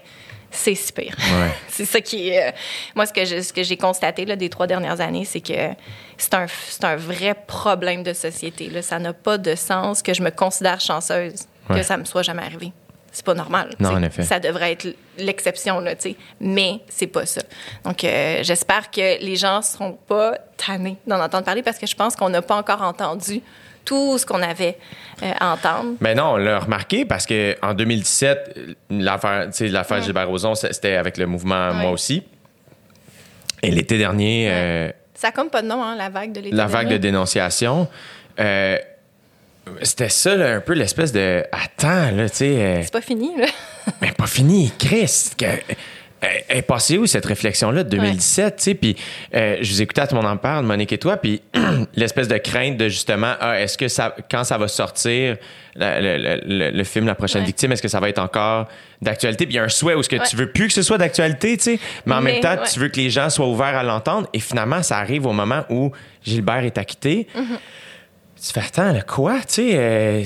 Speaker 3: c'est si pire.
Speaker 2: Ouais.
Speaker 3: c'est ça qui est... euh, moi, ce que je- ce que j'ai constaté là, des trois dernières années, c'est que c'est un, un vrai problème de société. Là. Ça n'a pas de sens que je me considère chanceuse
Speaker 2: Ouais.
Speaker 3: que ça me soit jamais arrivé. C'est pas normal.
Speaker 2: Non, en effet.
Speaker 3: Ça devrait être l'exception, là, tu sais. Mais c'est pas ça. Donc, euh, j'espère que les gens seront pas tannés d'en entendre parler parce que je pense qu'on n'a pas encore entendu tout ce qu'on avait euh, à entendre.
Speaker 2: Mais non, on l'a remarqué parce que en 2017, l'affaire, l'affaire Gilbert Rozon, c'était avec le mouvement
Speaker 3: Ouais.
Speaker 2: Moi aussi. Et l'été dernier, euh,
Speaker 3: Ça a comme pas de nom, hein, la vague de
Speaker 2: la vague de dénonciation, euh, c'était ça, là, un peu l'espèce de attends, là, tu sais, euh,
Speaker 3: C'est pas fini, là.
Speaker 2: mais pas fini, Chris. Que, elle elle est passée où cette réflexion-là de 2017, tu sais? Puis euh, je vous écoutais à tout monde en parle, Monique et toi, puis l'espèce de crainte de justement, ah, est-ce que ça, quand ça va sortir, la- le, le- le- le film La prochaine victime, est-ce que ça va être encore d'actualité? Puis il y a un souhait où ce que tu veux plus que ce soit d'actualité, tu sais? Mais en
Speaker 3: Mais,
Speaker 2: même temps, tu veux que les gens soient ouverts à l'entendre. Et finalement, ça arrive au moment où Gilbert est acquitté.
Speaker 3: Mm-hmm.
Speaker 2: Tu fais, attends, quoi? Tu sais, euh,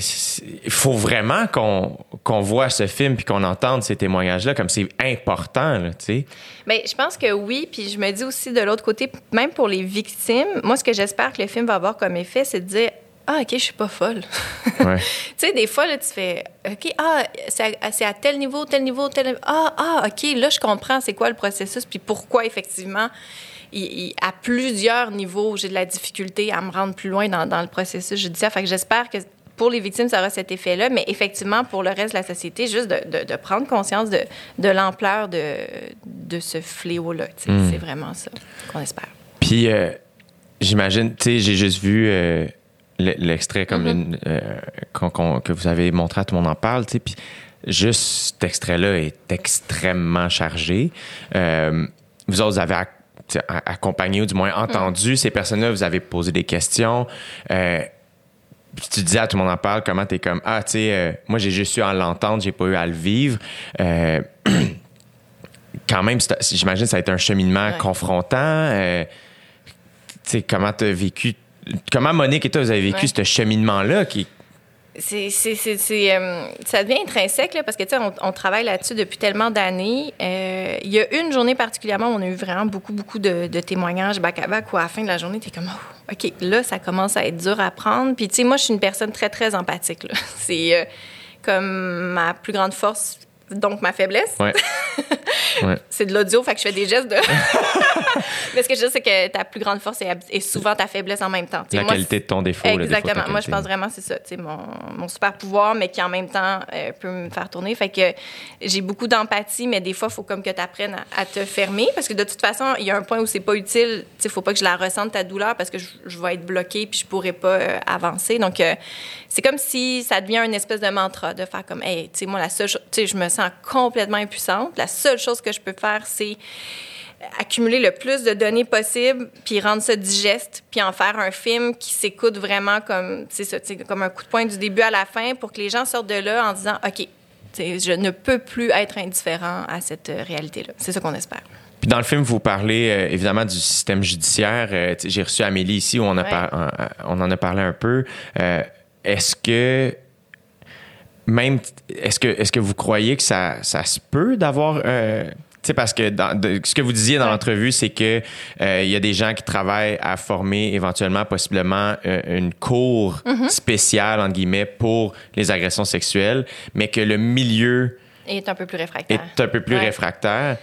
Speaker 2: il faut vraiment qu'on qu'on voit ce film puis qu'on entende ces témoignages-là comme c'est important, tu sais.
Speaker 3: Bien, je pense que oui. Puis je me dis aussi de l'autre côté, même pour les victimes, moi, ce que j'espère que le film va avoir comme effet, c'est de dire Ah, OK, je suis pas folle.
Speaker 2: Ouais.
Speaker 3: tu sais, des fois, là, tu fais OK, ah, c'est à, à tel niveau, tel niveau, tel niveau. Ah, ah, OK, là, je comprends c'est quoi le processus, puis pourquoi, effectivement, il- il- à plusieurs niveaux, j'ai de la difficulté à me rendre plus loin dans, dans le processus judiciaire. Fait que j'espère que pour les victimes, ça aura cet effet-là, mais effectivement, pour le reste de la société, juste de, de- de prendre conscience de, de l'ampleur de, de ce fléau-là. tu sais.
Speaker 2: Mm.
Speaker 3: C'est vraiment ça qu'on espère.
Speaker 2: Puis euh, j'imagine, tu sais, j'ai juste vu euh, le- l'extrait comme une, euh, qu'on- que vous avez montré à tout le monde en parle, tu sais, puis juste cet extrait-là est extrêmement chargé. Vous autres, vous avez accompagné ou du moins entendu ces personnes-là, vous avez posé des questions. Euh, tu disais à tout le monde en parle comment t'es comme ah tu sais euh, moi j'ai juste eu à l'entendre j'ai pas eu à le vivre Euh, quand même j'imagine que ça a été un cheminement
Speaker 3: Ouais.
Speaker 2: confrontant tu sais comment t'as vécu comment Monique et toi vous avez vécu
Speaker 3: Ouais.
Speaker 2: ce cheminement là qui
Speaker 3: C'est, c'est, c'est, euh, ça devient intrinsèque là, parce que tu on, on travaille là-dessus depuis tellement d'années. Euh, Il y a une journée particulièrement où on a eu vraiment beaucoup, beaucoup de, témoignages back à back où à la fin de la journée, tu es comme, oh, OK, là, ça commence à être dur à prendre. Puis, tu sais, moi, je suis une personne très, très empathique. C'est euh, comme ma plus grande force, donc ma faiblesse.
Speaker 2: ouais ouais
Speaker 3: C'est de l'audio, fait que je fais des gestes de. Mais ce que je dis, c'est que ta plus grande force est, est souvent ta faiblesse en même temps. T'sais,
Speaker 2: La
Speaker 3: moi,
Speaker 2: qualité de ton défaut.
Speaker 3: Exactement. Moi, je pense vraiment c'est ça. Mon, mon super pouvoir, mais qui en même temps euh, peut me faire tourner. Fait que j'ai beaucoup d'empathie, mais des fois, il faut comme que tu apprennes à, à te fermer parce que de toute façon, il y a un point où c'est pas utile. Sais, faut pas que je la ressente ta douleur parce que je, je vais être bloquée puis je pourrais pas euh, avancer. Donc, euh, c'est comme si ça devient une espèce de mantra de faire comme, hey, tu sais, moi, la seule chose, tu sais, je me sens complètement impuissante. La seule chose que je peux faire, c'est accumuler le plus de données possible, puis rendre ça digeste, puis en faire un film qui s'écoute vraiment comme, ça, comme un coup de poing du début à la fin pour que les gens sortent de là en disant, OK, je ne peux plus être indifférent à cette euh, réalité-là. C'est ça qu'on espère.
Speaker 2: Puis dans le film, vous parlez euh, évidemment du système judiciaire. Euh, J'ai reçu Amélie ici où on, a
Speaker 3: Ouais.
Speaker 2: par- on en a parlé un peu. Euh, est-ce que même est-ce que est-ce que vous croyez que ça, ça se peut d'avoir euh, tu sais, parce que dans, de- ce que vous disiez dans
Speaker 3: Ouais.
Speaker 2: l'entrevue, c'est que euh, il y a des gens qui travaillent à former éventuellement, possiblement, euh, une cour
Speaker 3: Mm-hmm.
Speaker 2: spéciale, entre guillemets, pour les agressions sexuelles, mais que le milieu
Speaker 3: est un peu plus réfractaire.
Speaker 2: est un peu plus
Speaker 3: Ouais.
Speaker 2: réfractaire.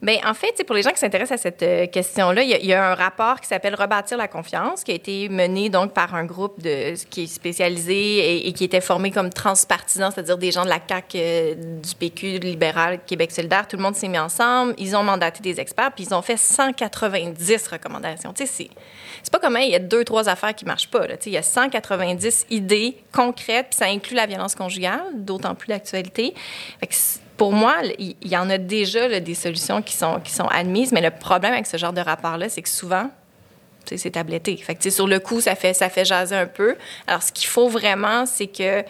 Speaker 3: Bien, en fait, pour les gens qui s'intéressent à cette euh, question-là, il y, a- un rapport qui s'appelle Rebâtir la confiance, qui a été mené donc par un groupe qui est spécialisé et, qui était formé comme transpartisan, c'est-à-dire des gens de la CAQ, euh, du PQ, libéral, Québec solidaire. Tout le monde s'est mis ensemble. Ils ont mandaté des experts, puis ils ont fait 190 recommandations. Tu sais, c'est, pas comme il y a deux, trois affaires qui marchent pas. Il y a 190 idées concrètes, puis ça inclut la violence conjugale, d'autant plus d'actualité. Fait que pour moi, il y en a déjà là, des solutions qui sont, qui sont admises, mais le problème avec ce genre de rapport-là, c'est que souvent, c'est tabletté. Fait que, sur le coup, ça fait, ça fait jaser un peu. Alors, ce qu'il faut vraiment, c'est que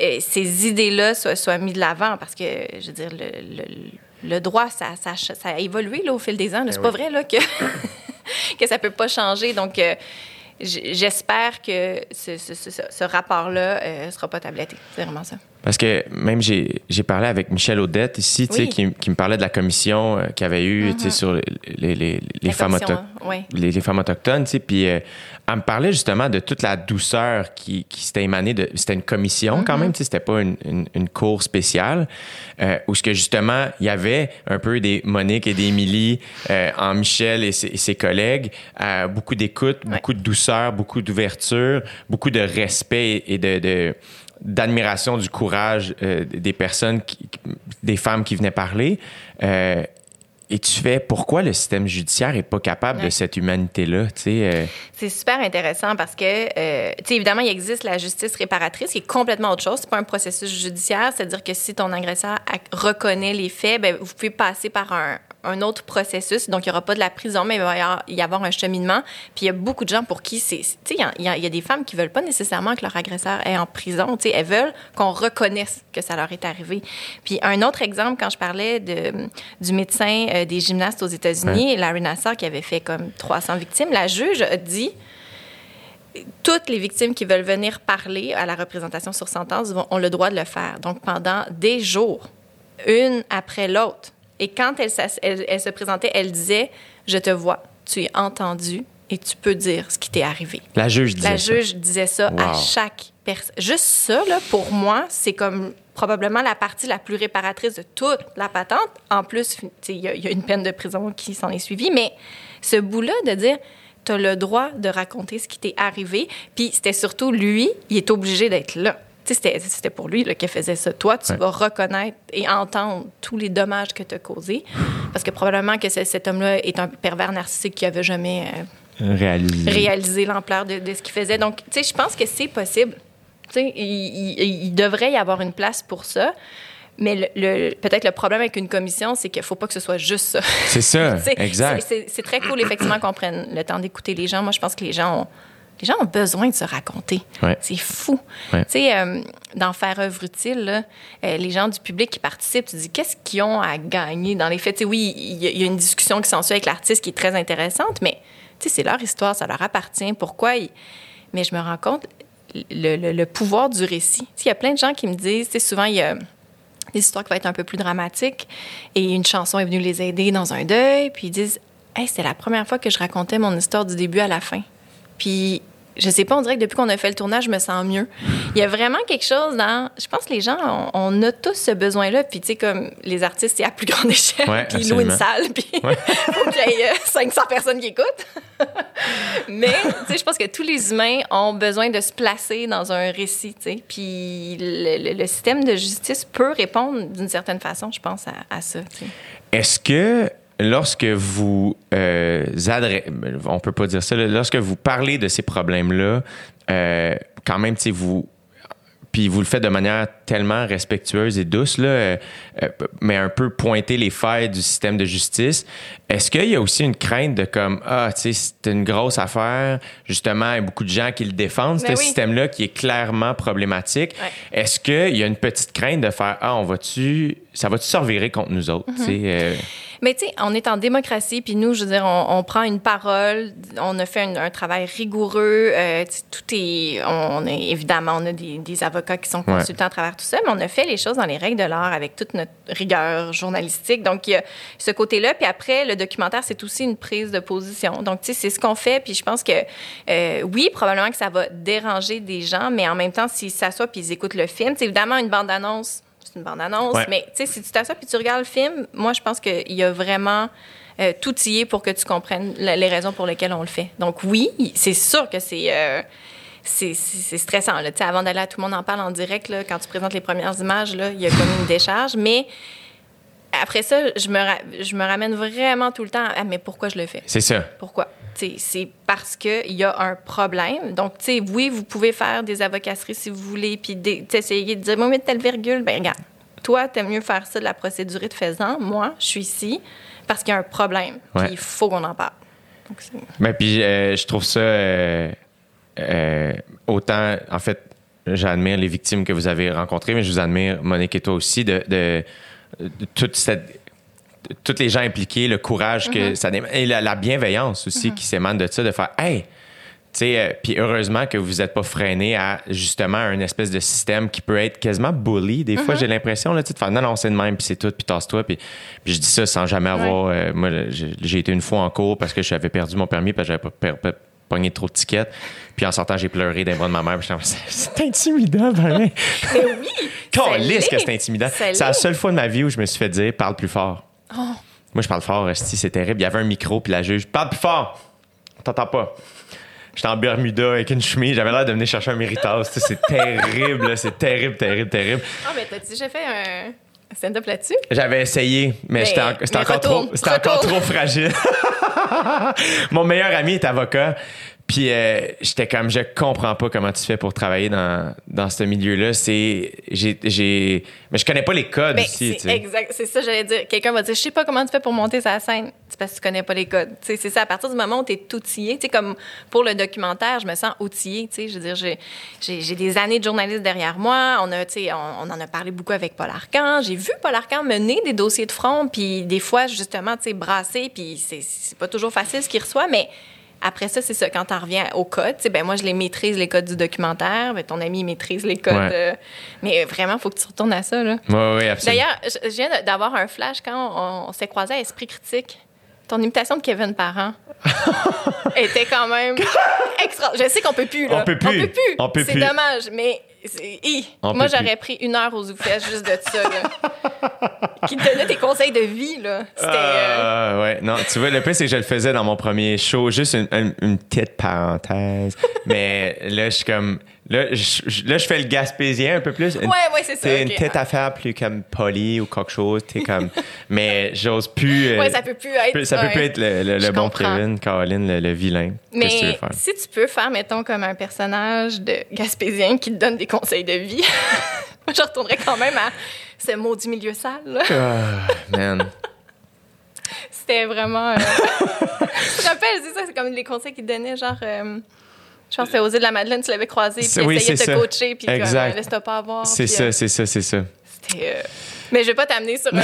Speaker 3: euh, ces idées-là soient, soient mises de l'avant parce que, je veux dire, le, le- le droit, ça, ça, ça a évolué là, au fil des ans. là. C'est pas vrai là, que, que ça peut pas changer. Donc, euh, j'espère que ce, ce- ce- ce rapport-là ne sera pas tabletté. C'est vraiment ça.
Speaker 2: Parce que même j'ai parlé avec Michel Audette ici, tu sais,
Speaker 3: Oui.
Speaker 2: qui, qui me parlait de la commission euh, qu'il y avait eu tu sais, sur les, les, les, femmes, auto-
Speaker 3: hein, ouais.
Speaker 2: les, les femmes autochtones. tu sais, Puis euh, elle me parlait justement de toute la douceur qui, qui s'était émanée de. C'était une commission quand même, tu sais, c'était pas une, une, une cour spéciale, euh, où ce que justement, il y avait un peu des Monique et des Émilie euh, en Michel et ses, et ses collègues, euh, beaucoup d'écoute, beaucoup de douceur, beaucoup d'ouverture, beaucoup de respect et de- de d'admiration du courage euh, des personnes, qui- des femmes qui venaient parler. Euh, et tu fais pourquoi le système judiciaire est pas capable de cette humanité-là, euh,
Speaker 3: C'est super intéressant parce que, euh, évidemment, il existe la justice réparatrice qui est complètement autre chose. C'est pas un processus judiciaire, c'est-à-dire que si ton agresseur reconnaît les faits, ben, vous pouvez passer par un, un autre processus. Donc, il n'y aura pas de la prison, mais il va y avoir, un cheminement. Puis, il y a beaucoup de gens pour qui c'est. Tu sais, il y a- y, y des femmes qui veulent pas nécessairement que leur agresseur est en prison. Tu sais, elles veulent qu'on reconnaisse que ça leur est arrivé. Puis, un autre exemple, quand je parlais de, du médecin euh, des gymnastes aux États-Unis, Larry Nassar, qui avait fait comme 300 victimes, la juge a dit toutes les victimes qui veulent venir parler à la représentation sur sentence ont le droit de le faire. Donc, pendant des jours, une après l'autre. Et quand elle, s'ass- elle- elle se présentait, elle disait Je te vois, tu es entendu et tu peux dire ce qui t'est arrivé.
Speaker 2: la juge disait
Speaker 3: La
Speaker 2: ça.
Speaker 3: juge disait ça à chaque personne. Juste ça, là, pour moi, c'est comme probablement la partie la plus réparatrice de toute la patente. En plus, il y, y a une peine de prison qui s'en est suivie, mais ce bout-là de dire tu as le droit de raconter ce qui t'est arrivé, puis c'était surtout lui, il est obligé d'être là. C'était pour lui là, qu'il faisait ça. Toi, tu
Speaker 2: Ouais.
Speaker 3: vas reconnaître et entendre tous les dommages que tu as causés. Parce que probablement que ce- cet homme-là est un pervers narcissique qui avait jamais euh,
Speaker 2: Réalisé.
Speaker 3: l'ampleur de, de ce qu'il faisait. Donc, tu sais, je pense que c'est possible. Tu sais, il, il- il devrait y avoir une place pour ça. Mais le, le- peut-être le problème avec une commission, c'est qu'il faut pas que ce soit juste ça.
Speaker 2: C'est ça, exact.
Speaker 3: c'est très cool, effectivement, qu'on prenne le temps d'écouter les gens. Moi, je pense que les gens ont, les gens ont besoin de se raconter.
Speaker 2: Ouais.
Speaker 3: C'est fou.
Speaker 2: Ouais.
Speaker 3: Tu sais, euh, dans Faire œuvre utile, là, euh, les gens du public qui participent, tu te dis, qu'est-ce qu'ils ont à gagner dans les faits? Tu sais, oui, il y, a- il y a une discussion qui s'ensuit avec l'artiste qui est très intéressante, mais tu sais, c'est leur histoire, ça leur appartient. Pourquoi? ils- Mais je me rends compte, le, le- le pouvoir du récit. Tu sais, Il y a plein de gens qui me disent, tu sais, souvent, il y a des histoires qui vont être un peu plus dramatiques et une chanson est venue les aider dans un deuil, puis ils disent, hey, c'est la première fois que je racontais mon histoire du début à la fin. Puis je sais pas, on dirait que depuis qu'on a fait le tournage, je me sens mieux. Il y a vraiment quelque chose dans. Je pense que les gens, on, on a tous ce besoin-là. Puis, tu sais, comme les artistes, c'est à plus grande échelle.
Speaker 2: Ouais,
Speaker 3: puis, ils louent une salle. Puis, faut qu'il y ait euh, 500 personnes qui écoutent. Mais, tu sais, je pense que tous les humains ont besoin de se placer dans un récit, tu sais. Puis, le, le- le système de justice peut répondre d'une certaine façon, je pense, à, à ça.
Speaker 2: Est-ce que lorsque vous euh, adressez, on peut pas dire ça, là, lorsque vous parlez de ces problèmes-là, euh, quand même, tu sais, vous puis vous le faites de manière tellement respectueuse et douce, là, euh, euh, mais un peu pointer les failles du système de justice. Est-ce qu'il y a aussi une crainte de comme, ah, tu sais, c'est une grosse affaire, justement, il y a beaucoup de gens qui le défendent,
Speaker 3: Ben
Speaker 2: ce
Speaker 3: oui.
Speaker 2: système-là qui est clairement problématique.
Speaker 3: Ouais.
Speaker 2: Est-ce qu'il y a une petite crainte de faire, ah, on va-tu, ça va-tu se revirer contre nous autres, tu sais? euh,
Speaker 3: Mais tu sais, on est en démocratie, puis nous, je veux dire, on, on prend une parole, on a fait un, un travail rigoureux, euh, tout est, on, on est, évidemment, on a des, des avocats qui sont
Speaker 2: Ouais.
Speaker 3: consultants à travers tout ça, mais on a fait les choses dans les règles de l'art avec toute notre rigueur journalistique. Donc, il y a ce côté-là, puis après, le documentaire, c'est aussi une prise de position. Donc, tu sais, c'est ce qu'on fait, puis je pense que, euh, oui, probablement que ça va déranger des gens, mais en même temps, s'ils s'assoient puis ils écoutent le film, c'est évidemment une bande-annonce, c'est une bande-annonce,
Speaker 2: Ouais.
Speaker 3: mais tu sais, si tu t'assois puis tu regardes le film, moi, je pense qu'il y a vraiment euh, tout y est pour que tu comprennes la- les raisons pour lesquelles on le fait. Donc, oui, c'est sûr que c'est. euh, c'est- stressant. Là. Tu sais, Avant d'aller à Tout le monde en parle en direct, là, quand tu présentes les premières images, il y a comme une décharge. Mais après ça, je me, ra- je me ramène vraiment tout le temps à mais pourquoi je le fais?
Speaker 2: c'est ça.
Speaker 3: Pourquoi? C'est parce qu'il y a un problème. Donc, tu sais, oui, vous pouvez faire des avocasseries si vous voulez, puis essayer de dire, moi, mais telle virgule, ben regarde, toi, t'aimes mieux faire ça de la procédure de faisant. Moi, je suis ici parce qu'il y a un problème.
Speaker 2: Ouais.
Speaker 3: il faut qu'on en parle. Donc, c'est-
Speaker 2: Ben, puis euh, je trouve ça euh, euh, autant, en fait, j'admire les victimes que vous avez rencontrées, mais je vous admire, Monique et toi aussi, de toute cette tous les gens impliqués, le courage que ça déma- et la, la bienveillance aussi qui s'émane de ça, de faire Hey! Tu sais, euh, puis heureusement que vous n'êtes pas freiné à justement un espèce de système qui peut être quasiment bully. Des fois, j'ai l'impression de faire non, non, c'est de même, puis c'est tout, puis tasse-toi. Puis, je dis ça sans jamais avoir. euh, moi, j'ai été une fois en cours parce que j'avais perdu mon permis, parce que j'avais pas pogné trop de tickets. Puis en sortant, j'ai pleuré d'un bras de ma mère. C'est intimidant, pareil.
Speaker 3: Mais oui!
Speaker 2: Calisse que c'est intimidant. C'est la seule fois de ma vie où je me suis fait dire parle plus fort. Moi, je parle fort, c'est terrible. Il y avait un micro, puis la juge parle plus fort. T'entends pas. J'étais en Bermuda avec une chemise, j'avais l'air de venir chercher un méritage. C'est terrible, là, c'est terrible, terrible, terrible.
Speaker 3: Ah, mais t'as déjà fait un stand-up là-dessus?
Speaker 2: J'avais essayé, mais,
Speaker 3: Mais-
Speaker 2: j'étais en- encore, trop, encore trop fragile. Mon meilleur ami est avocat. Puis euh, j'étais comme, je comprends pas comment tu fais pour travailler dans, dans ce milieu-là. C'est, j'ai, j'ai, mais je connais pas les codes aussi. tu sais.
Speaker 3: exact, c'est ça j'allais dire. Quelqu'un va dire, je sais pas comment tu fais pour monter sa scène. C'est parce que tu connais pas les codes. Tu sais, c'est ça. À partir du moment où tu es outillé, tu sais, comme pour le documentaire, je me sens outillé. Tu sais, je veux dire, j'ai, j'ai, j'ai des années de journaliste derrière moi. On a, tu sais, on, on en a parlé beaucoup avec Paul Arcan. J'ai vu Paul Arcan mener des dossiers de front, puis des fois justement, tu sais, brasser, puis c'est, c'est pas toujours facile ce qu'il reçoit, mais après ça, c'est ça. Quand on revient aux codes, ben moi, je les maîtrise, les codes du documentaire. Ben, ton ami maîtrise les codes.
Speaker 2: Ouais.
Speaker 3: euh, mais vraiment, il faut que tu retournes à ça. Là.
Speaker 2: Ouais, ouais, absolument.
Speaker 3: D'ailleurs, je je viens d'avoir un flash quand on, on s'est croisés à Esprit Critique. Ton imitation de Kevin Parent était quand même extra. Je sais qu'on peut plus, là.
Speaker 2: On peut plus.
Speaker 3: On peut plus.
Speaker 2: Peut
Speaker 3: c'est
Speaker 2: plus.
Speaker 3: dommage, mais hi. Moi, j'aurais pris une heure aux oufesses juste de ça, là. Qui te donnait tes conseils de vie, là. C'était. euh,
Speaker 2: Ah, ouais, non, tu vois, le pire, c'est que je le faisais dans mon premier show, juste une, une- une petite parenthèse. Mais là, je suis comme. Là je, là, je fais le gaspésien un peu plus. Une-
Speaker 3: Ouais, ouais, c'est ça,
Speaker 2: C'est
Speaker 3: ok.
Speaker 2: une petite affaire plus comme poli ou quelque chose. T'es comme. mais j'ose plus. euh,
Speaker 3: Ouais, ça peut plus être.
Speaker 2: Ça peut plus être le, le- le
Speaker 3: Je
Speaker 2: bon. Kevin, Caroline, le, le vilain. Qu'est-ce que tu veux
Speaker 3: Mais
Speaker 2: faire?
Speaker 3: si tu peux faire, mettons, comme un personnage de Gaspésien qui te donne des conseils de vie, moi, je retournerais quand même à ce maudit milieu sale. là.
Speaker 2: Ah, man.
Speaker 3: C'était vraiment. euh, je te rappelle, c'est ça, c'est comme les conseils qu'il donnait, genre. euh, je pense que c'était aux îles de la Madeleine, tu l'avais croisé, puis
Speaker 2: C'est- oui,
Speaker 3: essayait de
Speaker 2: c'est
Speaker 3: te
Speaker 2: ça.
Speaker 3: coacher, puis comme,
Speaker 2: Exact.
Speaker 3: euh, laisse-toi pas avoir.
Speaker 2: C'est
Speaker 3: puis,
Speaker 2: ça,
Speaker 3: euh,
Speaker 2: c'est ça, c'est ça.
Speaker 3: c'était, euh, Mais je vais pas t'amener sur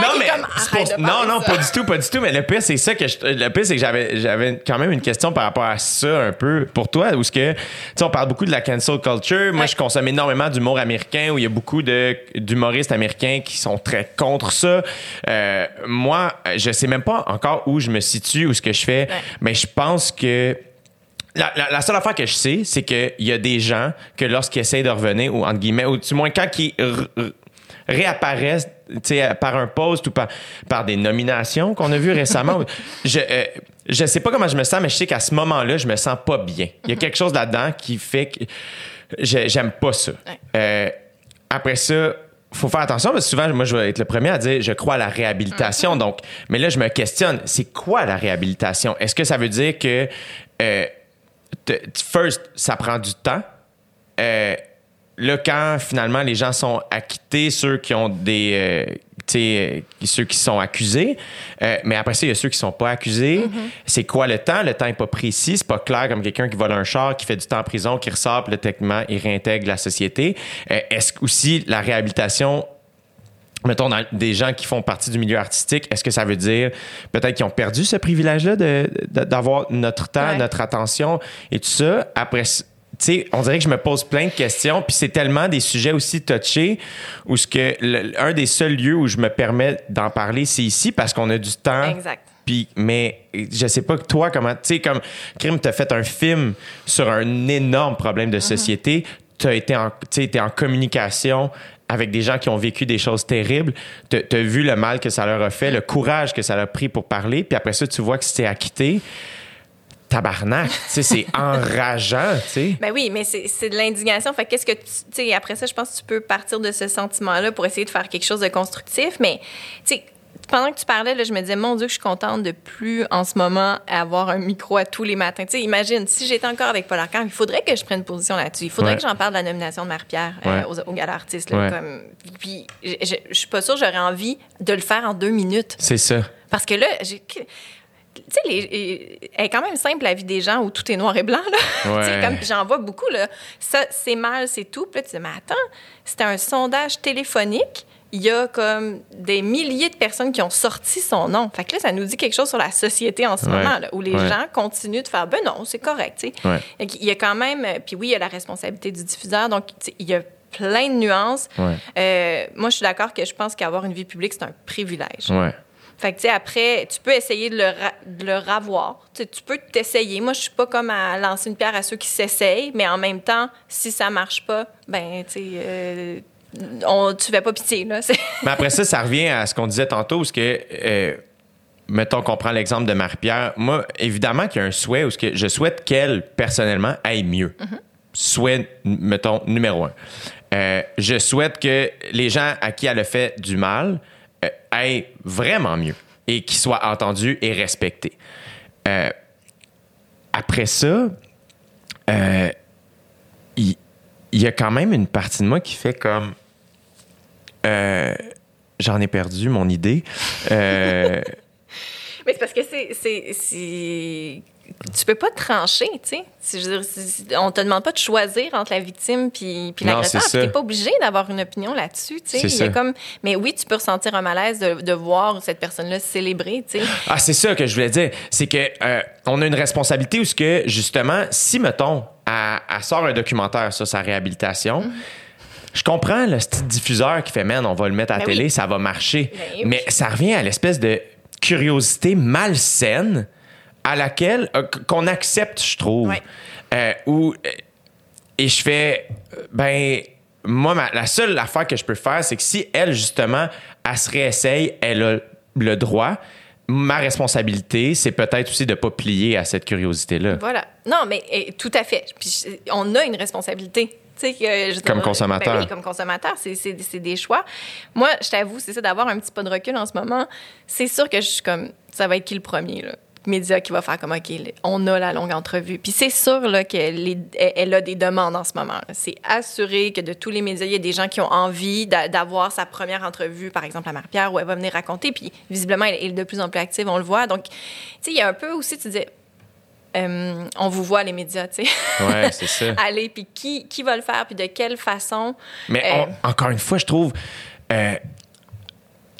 Speaker 2: Non, mais
Speaker 3: comme,
Speaker 2: c'est pour- non, non,
Speaker 3: ça.
Speaker 2: pas du tout, pas du tout. Mais le pire, c'est ça que je, le pire, c'est que j'avais, j'avais quand même une question par rapport à ça un peu pour toi, où ce que, tu sais, on parle beaucoup de la cancel culture. Moi,
Speaker 3: Ouais.
Speaker 2: je consomme énormément d'humour américain, où il y a beaucoup de d'humoristes américains qui sont très contre ça. Euh, moi, je sais même pas encore où je me situe, où ce que je fais,
Speaker 3: Ouais.
Speaker 2: mais je pense que la, la- la seule affaire que je sais, c'est qu'il y a des gens que lorsqu'ils essayent de revenir, ou entre guillemets, ou du moins quand ils réapparaissent tu sais, par un post ou par, par des nominations qu'on a vues récemment, je, euh, je sais pas comment je me sens, mais je sais qu'à ce moment-là, je me sens pas bien. Il y a quelque chose là-dedans qui fait que je- j'aime pas ça. Euh, après ça, faut faire attention parce que souvent, moi, je vais être le premier à dire je crois à la réhabilitation. Donc, mais là, je me questionne, c'est quoi la réhabilitation? Est-ce que ça veut dire que, euh, first, ça prend du temps? Euh, là, quand finalement les gens sont acquittés, ceux qui ont des. euh, tu sais, euh, ceux qui sont accusés, euh, mais après ça, il y a ceux qui sont pas accusés. C'est quoi le temps? Le temps n'est pas précis, c'est pas clair comme quelqu'un qui vole un char, qui fait du temps en prison, qui ressort, puis techniquement, il réintègre la société. Euh, Est-ce que aussi la réhabilitation mettons, dans des gens qui font partie du milieu artistique, est-ce que ça veut dire peut-être qu'ils ont perdu ce privilège-là de- de- d'avoir notre temps,
Speaker 3: Ouais.
Speaker 2: notre attention et tout ça? Après, tu sais, on dirait que je me pose plein de questions, puis c'est tellement des sujets aussi touchés où ce que le- un des seuls lieux où je me permets d'en parler, c'est ici parce qu'on a du temps.
Speaker 3: Exact.
Speaker 2: Puis, mais je sais pas que toi, comment. Tu sais, comme Crime, t'as fait un film sur un énorme problème de société. T'as été en, tu sais, t'es en communication avec des gens qui ont vécu des choses terribles. T'as as vu le mal que ça leur a fait, le courage que ça leur a pris pour parler. Puis après ça, tu vois que c'était acquitté. Tabarnak, tu sais, c'est enrageant, tu sais.
Speaker 3: Ben oui, mais c'est c'est de l'indignation. Fait que qu'est-ce que tu. Tu sais, après ça, je pense que tu peux partir de ce sentiment-là pour essayer de faire quelque chose de constructif. Mais, tu sais, pendant que tu parlais, là, je me disais, mon Dieu, que je suis contente de plus en ce moment avoir un micro à tous les matins. Tu sais, imagine, si j'étais encore avec Paul Arcand, il faudrait que je prenne position là-dessus. Il faudrait
Speaker 2: Ouais.
Speaker 3: que j'en parle de la nomination de Marie-Pierre euh,
Speaker 2: Ouais.
Speaker 3: aux, aux Gala Artistes. là,
Speaker 2: Ouais.
Speaker 3: comme, puis, je, suis pas sûre que j'aurais envie de le faire en deux minutes.
Speaker 2: C'est ça.
Speaker 3: Parce que là, j'ai. Tu sais, les- elle est quand même simple, la vie des gens où tout est noir et blanc, là.
Speaker 2: Ouais.
Speaker 3: comme j'en vois beaucoup, là. Ça, c'est mal, c'est tout. Puis là, tu dis, mais attends, c'était un sondage téléphonique. Il y a comme des milliers de personnes qui ont sorti son nom. Fait que là, ça nous dit quelque chose sur la société en ce
Speaker 2: Ouais.
Speaker 3: moment, là, où les
Speaker 2: Ouais.
Speaker 3: gens continuent de faire, ben non, c'est correct, tu sais.
Speaker 2: Ouais.
Speaker 3: Fait qu'il y a quand même, puis oui, il y a la responsabilité du diffuseur, donc il y a plein de nuances. Euh, moi, je suis d'accord que je pense qu'avoir une vie publique, c'est un privilège. Fait que, tu sais, après, tu peux essayer de le, de le ravoir. Tu peux t'essayer. Moi, je suis pas comme à lancer une pierre à ceux qui s'essayent, mais en même temps, si ça marche pas, ben, tu sais, euh, on, tu fais pas pitié, là.
Speaker 2: Mais après ça, ça revient à ce qu'on disait tantôt, parce que, euh, mettons qu'on prend l'exemple de Marie-Pierre. Moi, évidemment qu'il y a un souhait, où que je souhaite qu'elle, personnellement, aille mieux. Souhait, mettons, numéro un. Euh, je souhaite que les gens à qui elle a fait du mal euh, aillent vraiment mieux et qu'ils soient entendus et respectés. Après ça, il il y a quand même une partie de moi qui fait comme euh, j'en ai perdu mon idée. Euh,
Speaker 3: Mais c'est parce que c'est, Tu peux pas trancher, tu sais. C'est- je veux dire, c'est- On te demande pas de choisir entre la victime puis, puis l'agresseur.
Speaker 2: ça.
Speaker 3: T'es pas obligé d'avoir une opinion là-dessus, tu sais. Comme... Mais oui, tu peux ressentir un malaise de, de voir cette personne-là célébrer, tu sais.
Speaker 2: ah, c'est ça que je voulais dire. C'est que euh, on a une responsabilité où ce que justement, si mettons, elle, elle sort un documentaire sur sa réhabilitation. Je comprends le style diffuseur qui fait, man, on va le mettre à la
Speaker 3: Ben
Speaker 2: télé,
Speaker 3: oui.
Speaker 2: ça va marcher.
Speaker 3: Ben oui.
Speaker 2: Mais ça revient à l'espèce de curiosité malsaine à laquelle, euh, qu'on accepte, je trouve.
Speaker 3: Ouais.
Speaker 2: Euh, où, euh, et je fais, ben, moi, ma- la seule affaire que je peux faire, c'est que si elle, justement, elle se réessaye, elle a le droit. Ma responsabilité, c'est peut-être aussi de ne pas plier à cette curiosité-là.
Speaker 3: Voilà. Non, mais tout à fait. Puis on a une responsabilité. Que, je
Speaker 2: Comme
Speaker 3: dire,
Speaker 2: consommateur.
Speaker 3: ben oui, comme consommateur, c'est- des choix. Moi, je t'avoue, c'est ça, d'avoir un petit pas de recul en ce moment. C'est sûr que je suis comme, ça va être qui le premier, là? Média qui va faire comme, OK, on a la longue entrevue. Puis c'est sûr qu'elle a des demandes en ce moment. C'est assuré que de tous les médias, il y a des gens qui ont envie d'a- d'avoir sa première entrevue, par exemple à Marie-Pierre, où elle va venir raconter. Puis visiblement, elle est de plus en plus active, on le voit. Donc, tu sais, il y a un peu aussi, tu disais, euh, on vous voit les médias, tu sais.
Speaker 2: Ouais, c'est ça.
Speaker 3: Aller, puis qui, qui va le faire, puis de quelle façon.
Speaker 2: Mais
Speaker 3: Euh,
Speaker 2: on- encore une fois, je trouve. euh,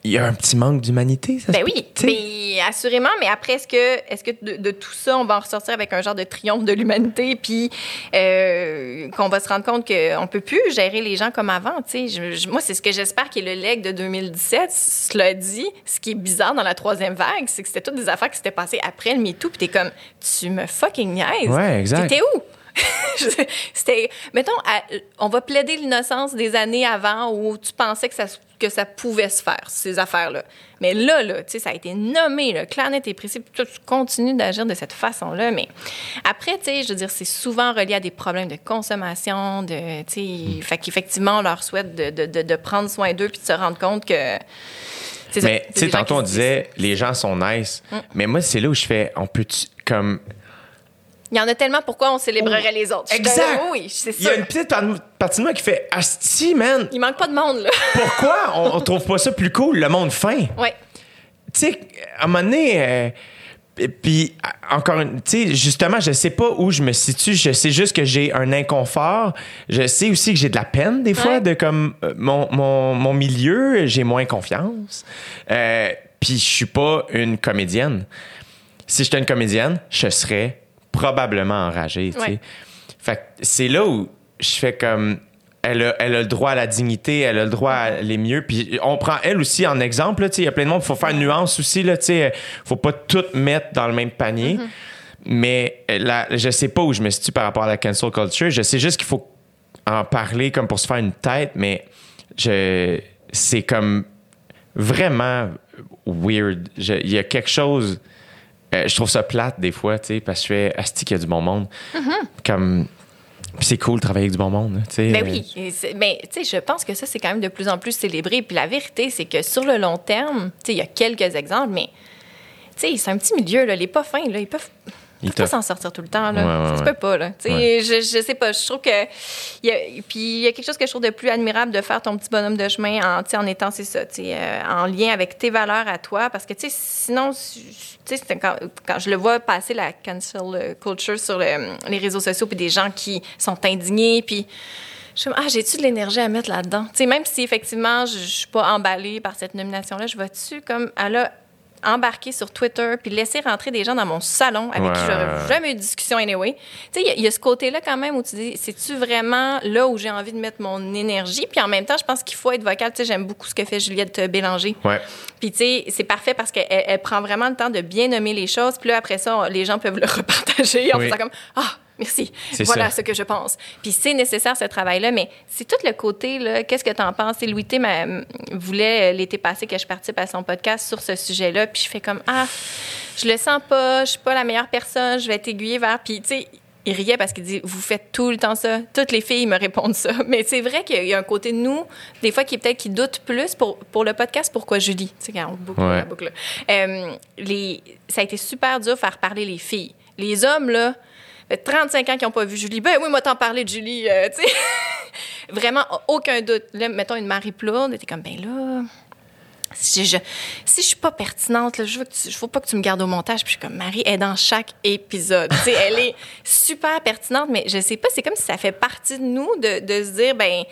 Speaker 2: il y a un petit manque d'humanité, ça se
Speaker 3: Ben oui, mais assurément. Mais après, est-ce que, est-ce que de, de tout ça, on va en ressortir avec un genre de triomphe de l'humanité, puis euh, qu'on va se rendre compte qu'on peut plus gérer les gens comme avant, tu sais? Moi, c'est ce que j'espère qui est le leg de 2017. Cela dit, ce qui est bizarre dans la troisième vague, c'est que c'était toutes des affaires qui s'étaient passées après le MeToo, puis t'es comme, tu me fucking niaises.
Speaker 2: Ouais, exact.
Speaker 3: T'étais où? C'était, mettons, à- on va plaider l'innocence des années avant où tu pensais que ça, que ça pouvait se faire, ces affaires-là. Mais là, là, tu sais, ça a été nommé, là, clair, net et précis, puis tu continues d'agir de cette façon-là. Mais après, tu sais, je veux dire, c'est souvent relié à des problèmes de consommation, de, tu sais, fait qu'effectivement, on leur souhaite de, de, de, de prendre soin d'eux puis de se rendre compte que.
Speaker 2: Mais tu sais, tantôt on disait les gens sont nice.
Speaker 3: Mm.
Speaker 2: Mais moi, c'est là où je fais on peut comme
Speaker 3: Il y en a tellement pourquoi on célébrerait les autres. Te-
Speaker 2: Exact.
Speaker 3: Oui, c'est
Speaker 2: il y a une petite par- partie de moi qui fait asti man,
Speaker 3: Il manque pas de monde, là.
Speaker 2: pourquoi on, on trouve pas ça plus cool le monde fin?
Speaker 3: Ouais.
Speaker 2: Tu sais à un moment donné euh, puis encore une tu sais justement je sais pas où je me situe, je sais juste que j'ai un inconfort, je sais aussi que j'ai de la peine des fois
Speaker 3: Ouais.
Speaker 2: de comme euh, mon, mon, mon milieu, j'ai moins confiance. Euh, puis je suis pas une comédienne. Si j'étais une comédienne, je serais probablement enragée.
Speaker 3: Ouais.
Speaker 2: Fait c'est là où je fais comme elle a, elle a le droit à la dignité, elle a le droit à aller mieux. Puis on prend elle aussi en exemple. Il y a plein de monde, il faut faire une nuance aussi. Il ne faut pas tout mettre dans le même panier. Mais là, je sais pas où je me situe par rapport à la cancel culture. Je sais juste qu'il faut en parler comme pour se faire une tête, mais je, c'est comme vraiment weird. Il y a quelque chose. Euh, je trouve ça plate des fois, tu sais, parce que je fais Asti qu'il y a du bon monde. Comme. Puis c'est cool de travailler avec du bon monde, tu sais.
Speaker 3: Ben
Speaker 2: euh,
Speaker 3: oui, mais tu sais, je pense que ça, c'est quand même de plus en plus célébré. Puis la vérité, c'est que sur le long terme, tu sais, il y a quelques exemples, mais tu sais, c'est un petit milieu, là, les pas fins, là, ils peuvent,
Speaker 2: Ils
Speaker 3: peuvent pas
Speaker 2: te-
Speaker 3: s'en sortir tout le temps, là.
Speaker 2: Ouais, ouais,
Speaker 3: ça se peut pas, là. Tu je, je sais pas, je trouve que... il Y a, puis il y a quelque chose que je trouve de plus admirable de faire ton petit bonhomme de chemin en, tu en étant, c'est ça, tu euh, en lien avec tes valeurs à toi, parce que, tu sais, sinon, tu quand, quand je le vois passer la cancel euh, culture sur le- les réseaux sociaux, puis des gens qui sont indignés, puis... Je comme, ah, j'ai-tu de l'énergie à mettre là-dedans? Tu sais, même si effectivement, je, je suis pas emballée par cette nomination-là, je vais-tu comme, elle a embarqué sur Twitter puis laisser rentrer des gens dans mon salon avec qui
Speaker 2: Ouais.
Speaker 3: j'aurais jamais eu de discussion anyway. Tu sais, il y a- il y, a ce côté-là quand même où tu dis, c'est-tu vraiment là où j'ai envie de mettre mon énergie? Puis en même temps, je pense qu'il faut être vocal. Tu sais, j'aime beaucoup ce que fait Juliette Bélanger.
Speaker 2: Ouais.
Speaker 3: Puis, tu sais, c'est parfait parce qu'elle elle prend vraiment le temps de bien nommer les choses. Puis là, après ça, on- les gens peuvent le repartager en
Speaker 2: Oui.
Speaker 3: faisant comme Ah, merci. Voilà
Speaker 2: ça.
Speaker 3: ce que je pense. Puis c'est nécessaire, ce travail-là. Mais c'est tout le côté, là. Qu'est-ce que tu en penses? Et Louis T m'a- voulait, euh, l'été passé, que je participe à son podcast sur ce sujet-là. Puis je fais comme Ah, je le sens pas, je suis pas la meilleure personne, je vais t'aiguiller vers. Puis, tu sais, il riait parce qu'il dit Vous faites tout le temps ça. Toutes les filles me répondent ça. Mais c'est vrai qu'il y a un côté de nous, des fois, qui peut-être qui doute plus pour, pour le podcast. Pourquoi Julie Tu sais, quand on boucle
Speaker 2: Ouais.
Speaker 3: la boucle. Euh, les, ça a été super dur faire parler les filles. Les hommes, là, fait 35 ans qui n'ont pas vu Julie. Ben oui, moi, t'en parler de Julie, euh, tu sais. Vraiment, aucun doute. Là, mettons une Marie Plourde, t'es comme, ben là. Si je, si je suis pas pertinente, là, je veux que tu, je veux pas que tu me gardes au montage. Puis je suis comme Marie est dans chaque épisode. Tu sais, elle est super pertinente, mais je sais pas, c'est comme si ça fait partie de nous de, de se dire ben,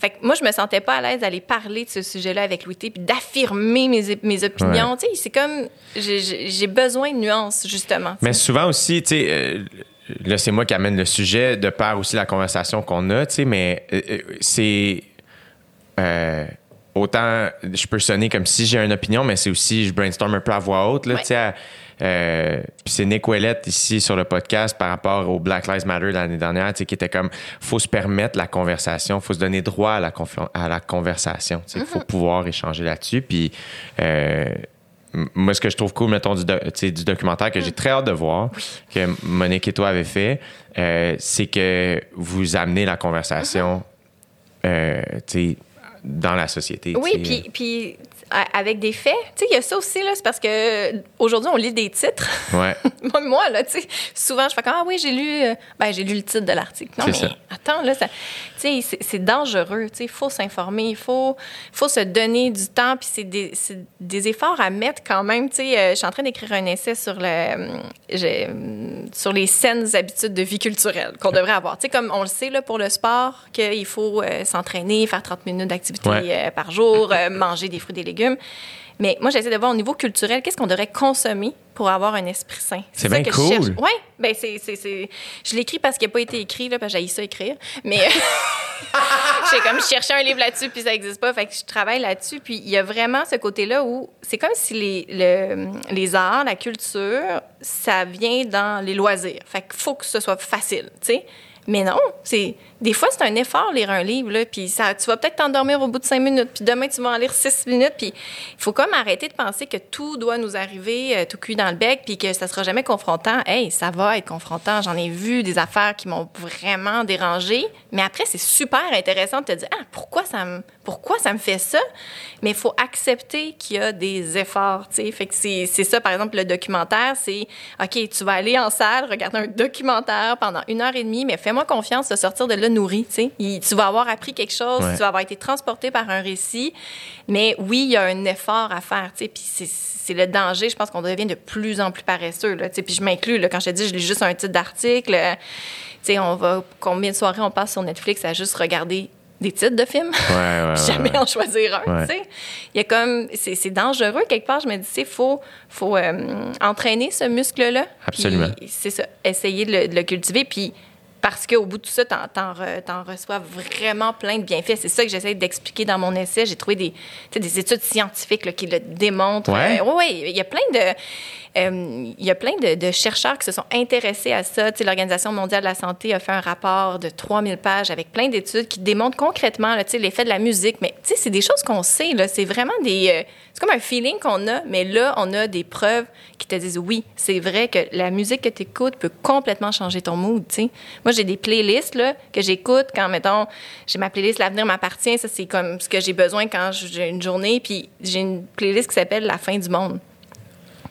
Speaker 3: fait que moi je me sentais pas à l'aise d'aller parler de ce sujet-là avec Louis T, puis d'affirmer mes, mes opinions. Tu sais, c'est comme j'ai- besoin de nuances justement.
Speaker 2: Mais souvent aussi, tu sais, euh, là, c'est moi qui amène le sujet de par aussi la conversation qu'on a, tu sais, mais euh, euh, c'est. euh, autant, je peux sonner comme si j'ai une opinion, mais c'est aussi, je brainstorm un peu à voix haute, là,
Speaker 3: Ouais.
Speaker 2: tu sais. à- euh, puis c'est Nick ici sur le podcast par rapport au Black Lives Matter l'année dernière, tu sais, qui était comme, faut se permettre la conversation, faut se donner droit à la, à la conversation, tu sais, il faut pouvoir échanger là-dessus. Puis euh, moi, ce que je trouve cool, mettons, du, do- du documentaire que j'ai très hâte de voir, que Monique et toi avez fait, euh, c'est que vous amenez la conversation euh, tu sais, dans la société.
Speaker 3: Oui, puis, a- avec des faits. Tu sais, il y a ça aussi, là, c'est parce que aujourd'hui, on lit des titres.
Speaker 2: Ouais.
Speaker 3: Moi, là, tu sais, souvent, je fais comme, ah oui, j'ai lu, euh, ben, j'ai lu le titre de l'article. Non, mais
Speaker 2: ça.
Speaker 3: attends, là, ça- tu sais, c'est- dangereux, tu sais, il faut s'informer, il faut, faut se donner du temps, puis c'est des, c'est des efforts à mettre quand même, tu sais, euh, je suis en train d'écrire un essai sur le, euh, sur les saines habitudes de vie culturelle qu'on devrait avoir. Tu sais, comme on le sait, là, pour le sport, qu'il faut s'entraîner, faire 30 minutes d'activité
Speaker 2: Ouais.
Speaker 3: par jour, manger des fruits et des légumes. Mais moi, j'essaie de voir au niveau culturel, qu'est-ce qu'on devrait consommer pour avoir un esprit sain?
Speaker 2: C'est bien
Speaker 3: que je
Speaker 2: cool.
Speaker 3: Ouais, ben c'est, c'est, c'est- Je l'écris parce qu'il n'a pas été écrit, là, parce que j'ai ça écrire. Mais j'ai comme cherché un livre là-dessus, puis ça n'existe pas. Fait que je travaille là-dessus. Puis il y a vraiment ce côté-là où c'est comme si les, le- les arts, la culture, ça vient dans les loisirs. Fait qu'il faut que ce soit facile, tu sais. Mais non, c'est des fois c'est un effort lire un livre là, puis ça tu vas peut-être t'endormir au bout de cinq minutes, puis demain tu vas en lire six minutes, puis il faut comme arrêter de penser que tout doit nous arriver euh, tout cuit dans le bec, puis que ça sera jamais confrontant. Hey, ça va être confrontant. J'en ai vu des affaires qui m'ont vraiment dérangé, mais après c'est super intéressant de te dire ah pourquoi ça me pourquoi ça me fait ça, mais il faut accepter qu'il y a des efforts, tu sais. Fait que c'est c'est ça par exemple le documentaire, c'est ok tu vas aller en salle regarder un documentaire pendant une heure et demie, mais fais-moi confiance de sortir de là nourri, tu sais. Il- Tu vas avoir appris quelque chose,
Speaker 2: Ouais.
Speaker 3: tu vas avoir été transporté par un récit, mais oui il y a un effort à faire. Puis c'est c'est le danger, je pense qu'on devient de plus en plus paresseux, là. Puis je m'inclus quand je te dis je lis juste un titre d'article, euh, sais on va combien de soirées on passe sur Netflix à juste regarder des titres de films?
Speaker 2: Ouais,
Speaker 3: jamais
Speaker 2: ouais.
Speaker 3: en choisir un, tu sais. Il y a comme, c'est c'est dangereux quelque part. Je me dis, sais, faut, faut euh, entraîner ce muscle-là.
Speaker 2: Absolument.
Speaker 3: C'est ça, essayer de le, de le cultiver. Puis parce qu'au bout de tout ça, t'en, t'en, re- t'en reçois vraiment plein de bienfaits. C'est ça que j'essaie d'expliquer dans mon essai. J'ai trouvé des, tu sais, des études scientifiques là, qui le démontrent.
Speaker 2: Ouais.
Speaker 3: Euh, oui, il y a plein de... euh, il y a plein de, chercheurs qui se sont intéressés à ça. Tu sais, L'Organisation mondiale de la santé a fait un rapport de 3000 pages avec plein d'études qui démontrent concrètement tu sais, l'effet de la musique. Mais tu sais, c'est des choses qu'on sait. C'est vraiment des... euh, c'est comme un feeling qu'on a, mais là, on a des preuves qui te disent oui, c'est vrai que la musique que tu écoutes peut complètement changer ton mood. Moi, j'ai des playlists là, que j'écoute quand, mettons, j'ai ma playlist L'avenir m'appartient. Ça, c'est comme ce que j'ai besoin quand j'ai une journée. Puis j'ai une playlist qui s'appelle La fin du monde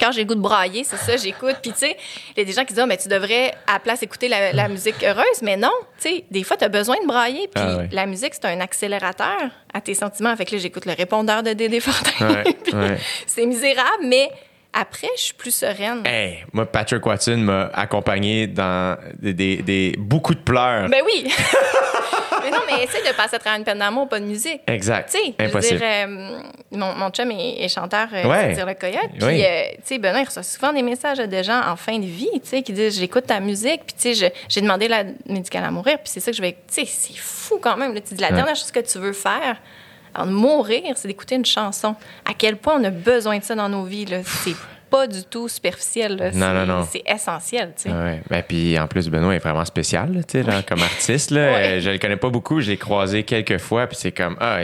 Speaker 3: quand j'ai le goût de brailler, c'est ça, j'écoute. Puis, tu sais, il y a des gens qui disent, Ah, mais tu devrais à la place écouter la, la musique heureuse. Mais non, tu sais, des fois, tu as besoin de brailler. Puis,
Speaker 2: Ah ouais.
Speaker 3: la musique, c'est un accélérateur à tes sentiments. Fait que là, j'écoute le répondeur de Dédé Fortin.
Speaker 2: Ouais,
Speaker 3: Puis,
Speaker 2: ouais.
Speaker 3: c'est misérable, mais après, je suis plus sereine.
Speaker 2: Hey, moi, Patrick Watson m'a accompagné dans des, des- des- beaucoup de pleurs.
Speaker 3: Ben oui! mais non, mais essaie de passer à travers une peine d'amour, pas de musique.
Speaker 2: exact.
Speaker 3: Tu sais,
Speaker 2: Impossible.
Speaker 3: dire, euh, mon, mon chum est, est chanteur, euh,
Speaker 2: Ouais.
Speaker 3: dire le coyote. Puis,
Speaker 2: Oui.
Speaker 3: euh, tu sais, Benoît, il reçoit souvent des messages de gens en fin de vie, tu sais, qui disent J'écoute ta musique, puis, tu sais, j'ai demandé la médicale à mourir, puis c'est ça que je vais. Tu sais, c'est fou quand même. là. Tu dis La
Speaker 2: Ouais.
Speaker 3: dernière chose que tu veux faire de mourir, c'est d'écouter une chanson. À quel point on a besoin de ça dans nos vies, là. C'est pas du tout superficiel, là.
Speaker 2: Non, non, non.
Speaker 3: C'est essentiel, tu sais.
Speaker 2: Ouais. Ben, puis en plus, Benoît est vraiment spécial, là, tu sais, comme artiste. Là,
Speaker 3: Ouais.
Speaker 2: Euh, je le connais pas beaucoup, je l'ai croisé quelques fois, puis c'est comme, ah,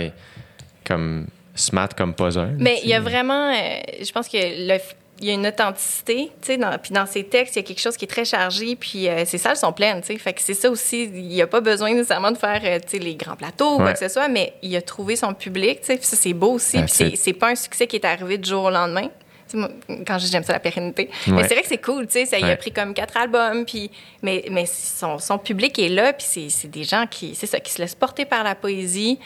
Speaker 2: comme smart comme pas un.
Speaker 3: Mais il y a vraiment, euh, je pense que le, il y a une authenticité, tu sais, dans, puis dans ses textes, il y a quelque chose qui est très chargé, puis euh, ses salles sont pleines, tu sais. Fait que c'est ça aussi, il n'y a pas besoin nécessairement de faire, euh, tu sais, les grands plateaux ou quoi que ce soit, mais il a trouvé son public, tu sais, puis ça, c'est beau aussi, puis
Speaker 2: That's
Speaker 3: c'est, pas un succès qui est arrivé du jour au lendemain. Moi, quand j'aime ça la pérennité.
Speaker 2: Ouais.
Speaker 3: Mais c'est vrai que c'est cool, tu sais, ça il
Speaker 2: Ouais.
Speaker 3: a pris comme quatre albums, puis mais, mais son, son public est là, puis c'est, c'est des gens qui, c'est ça, qui se laissent porter par la poésie.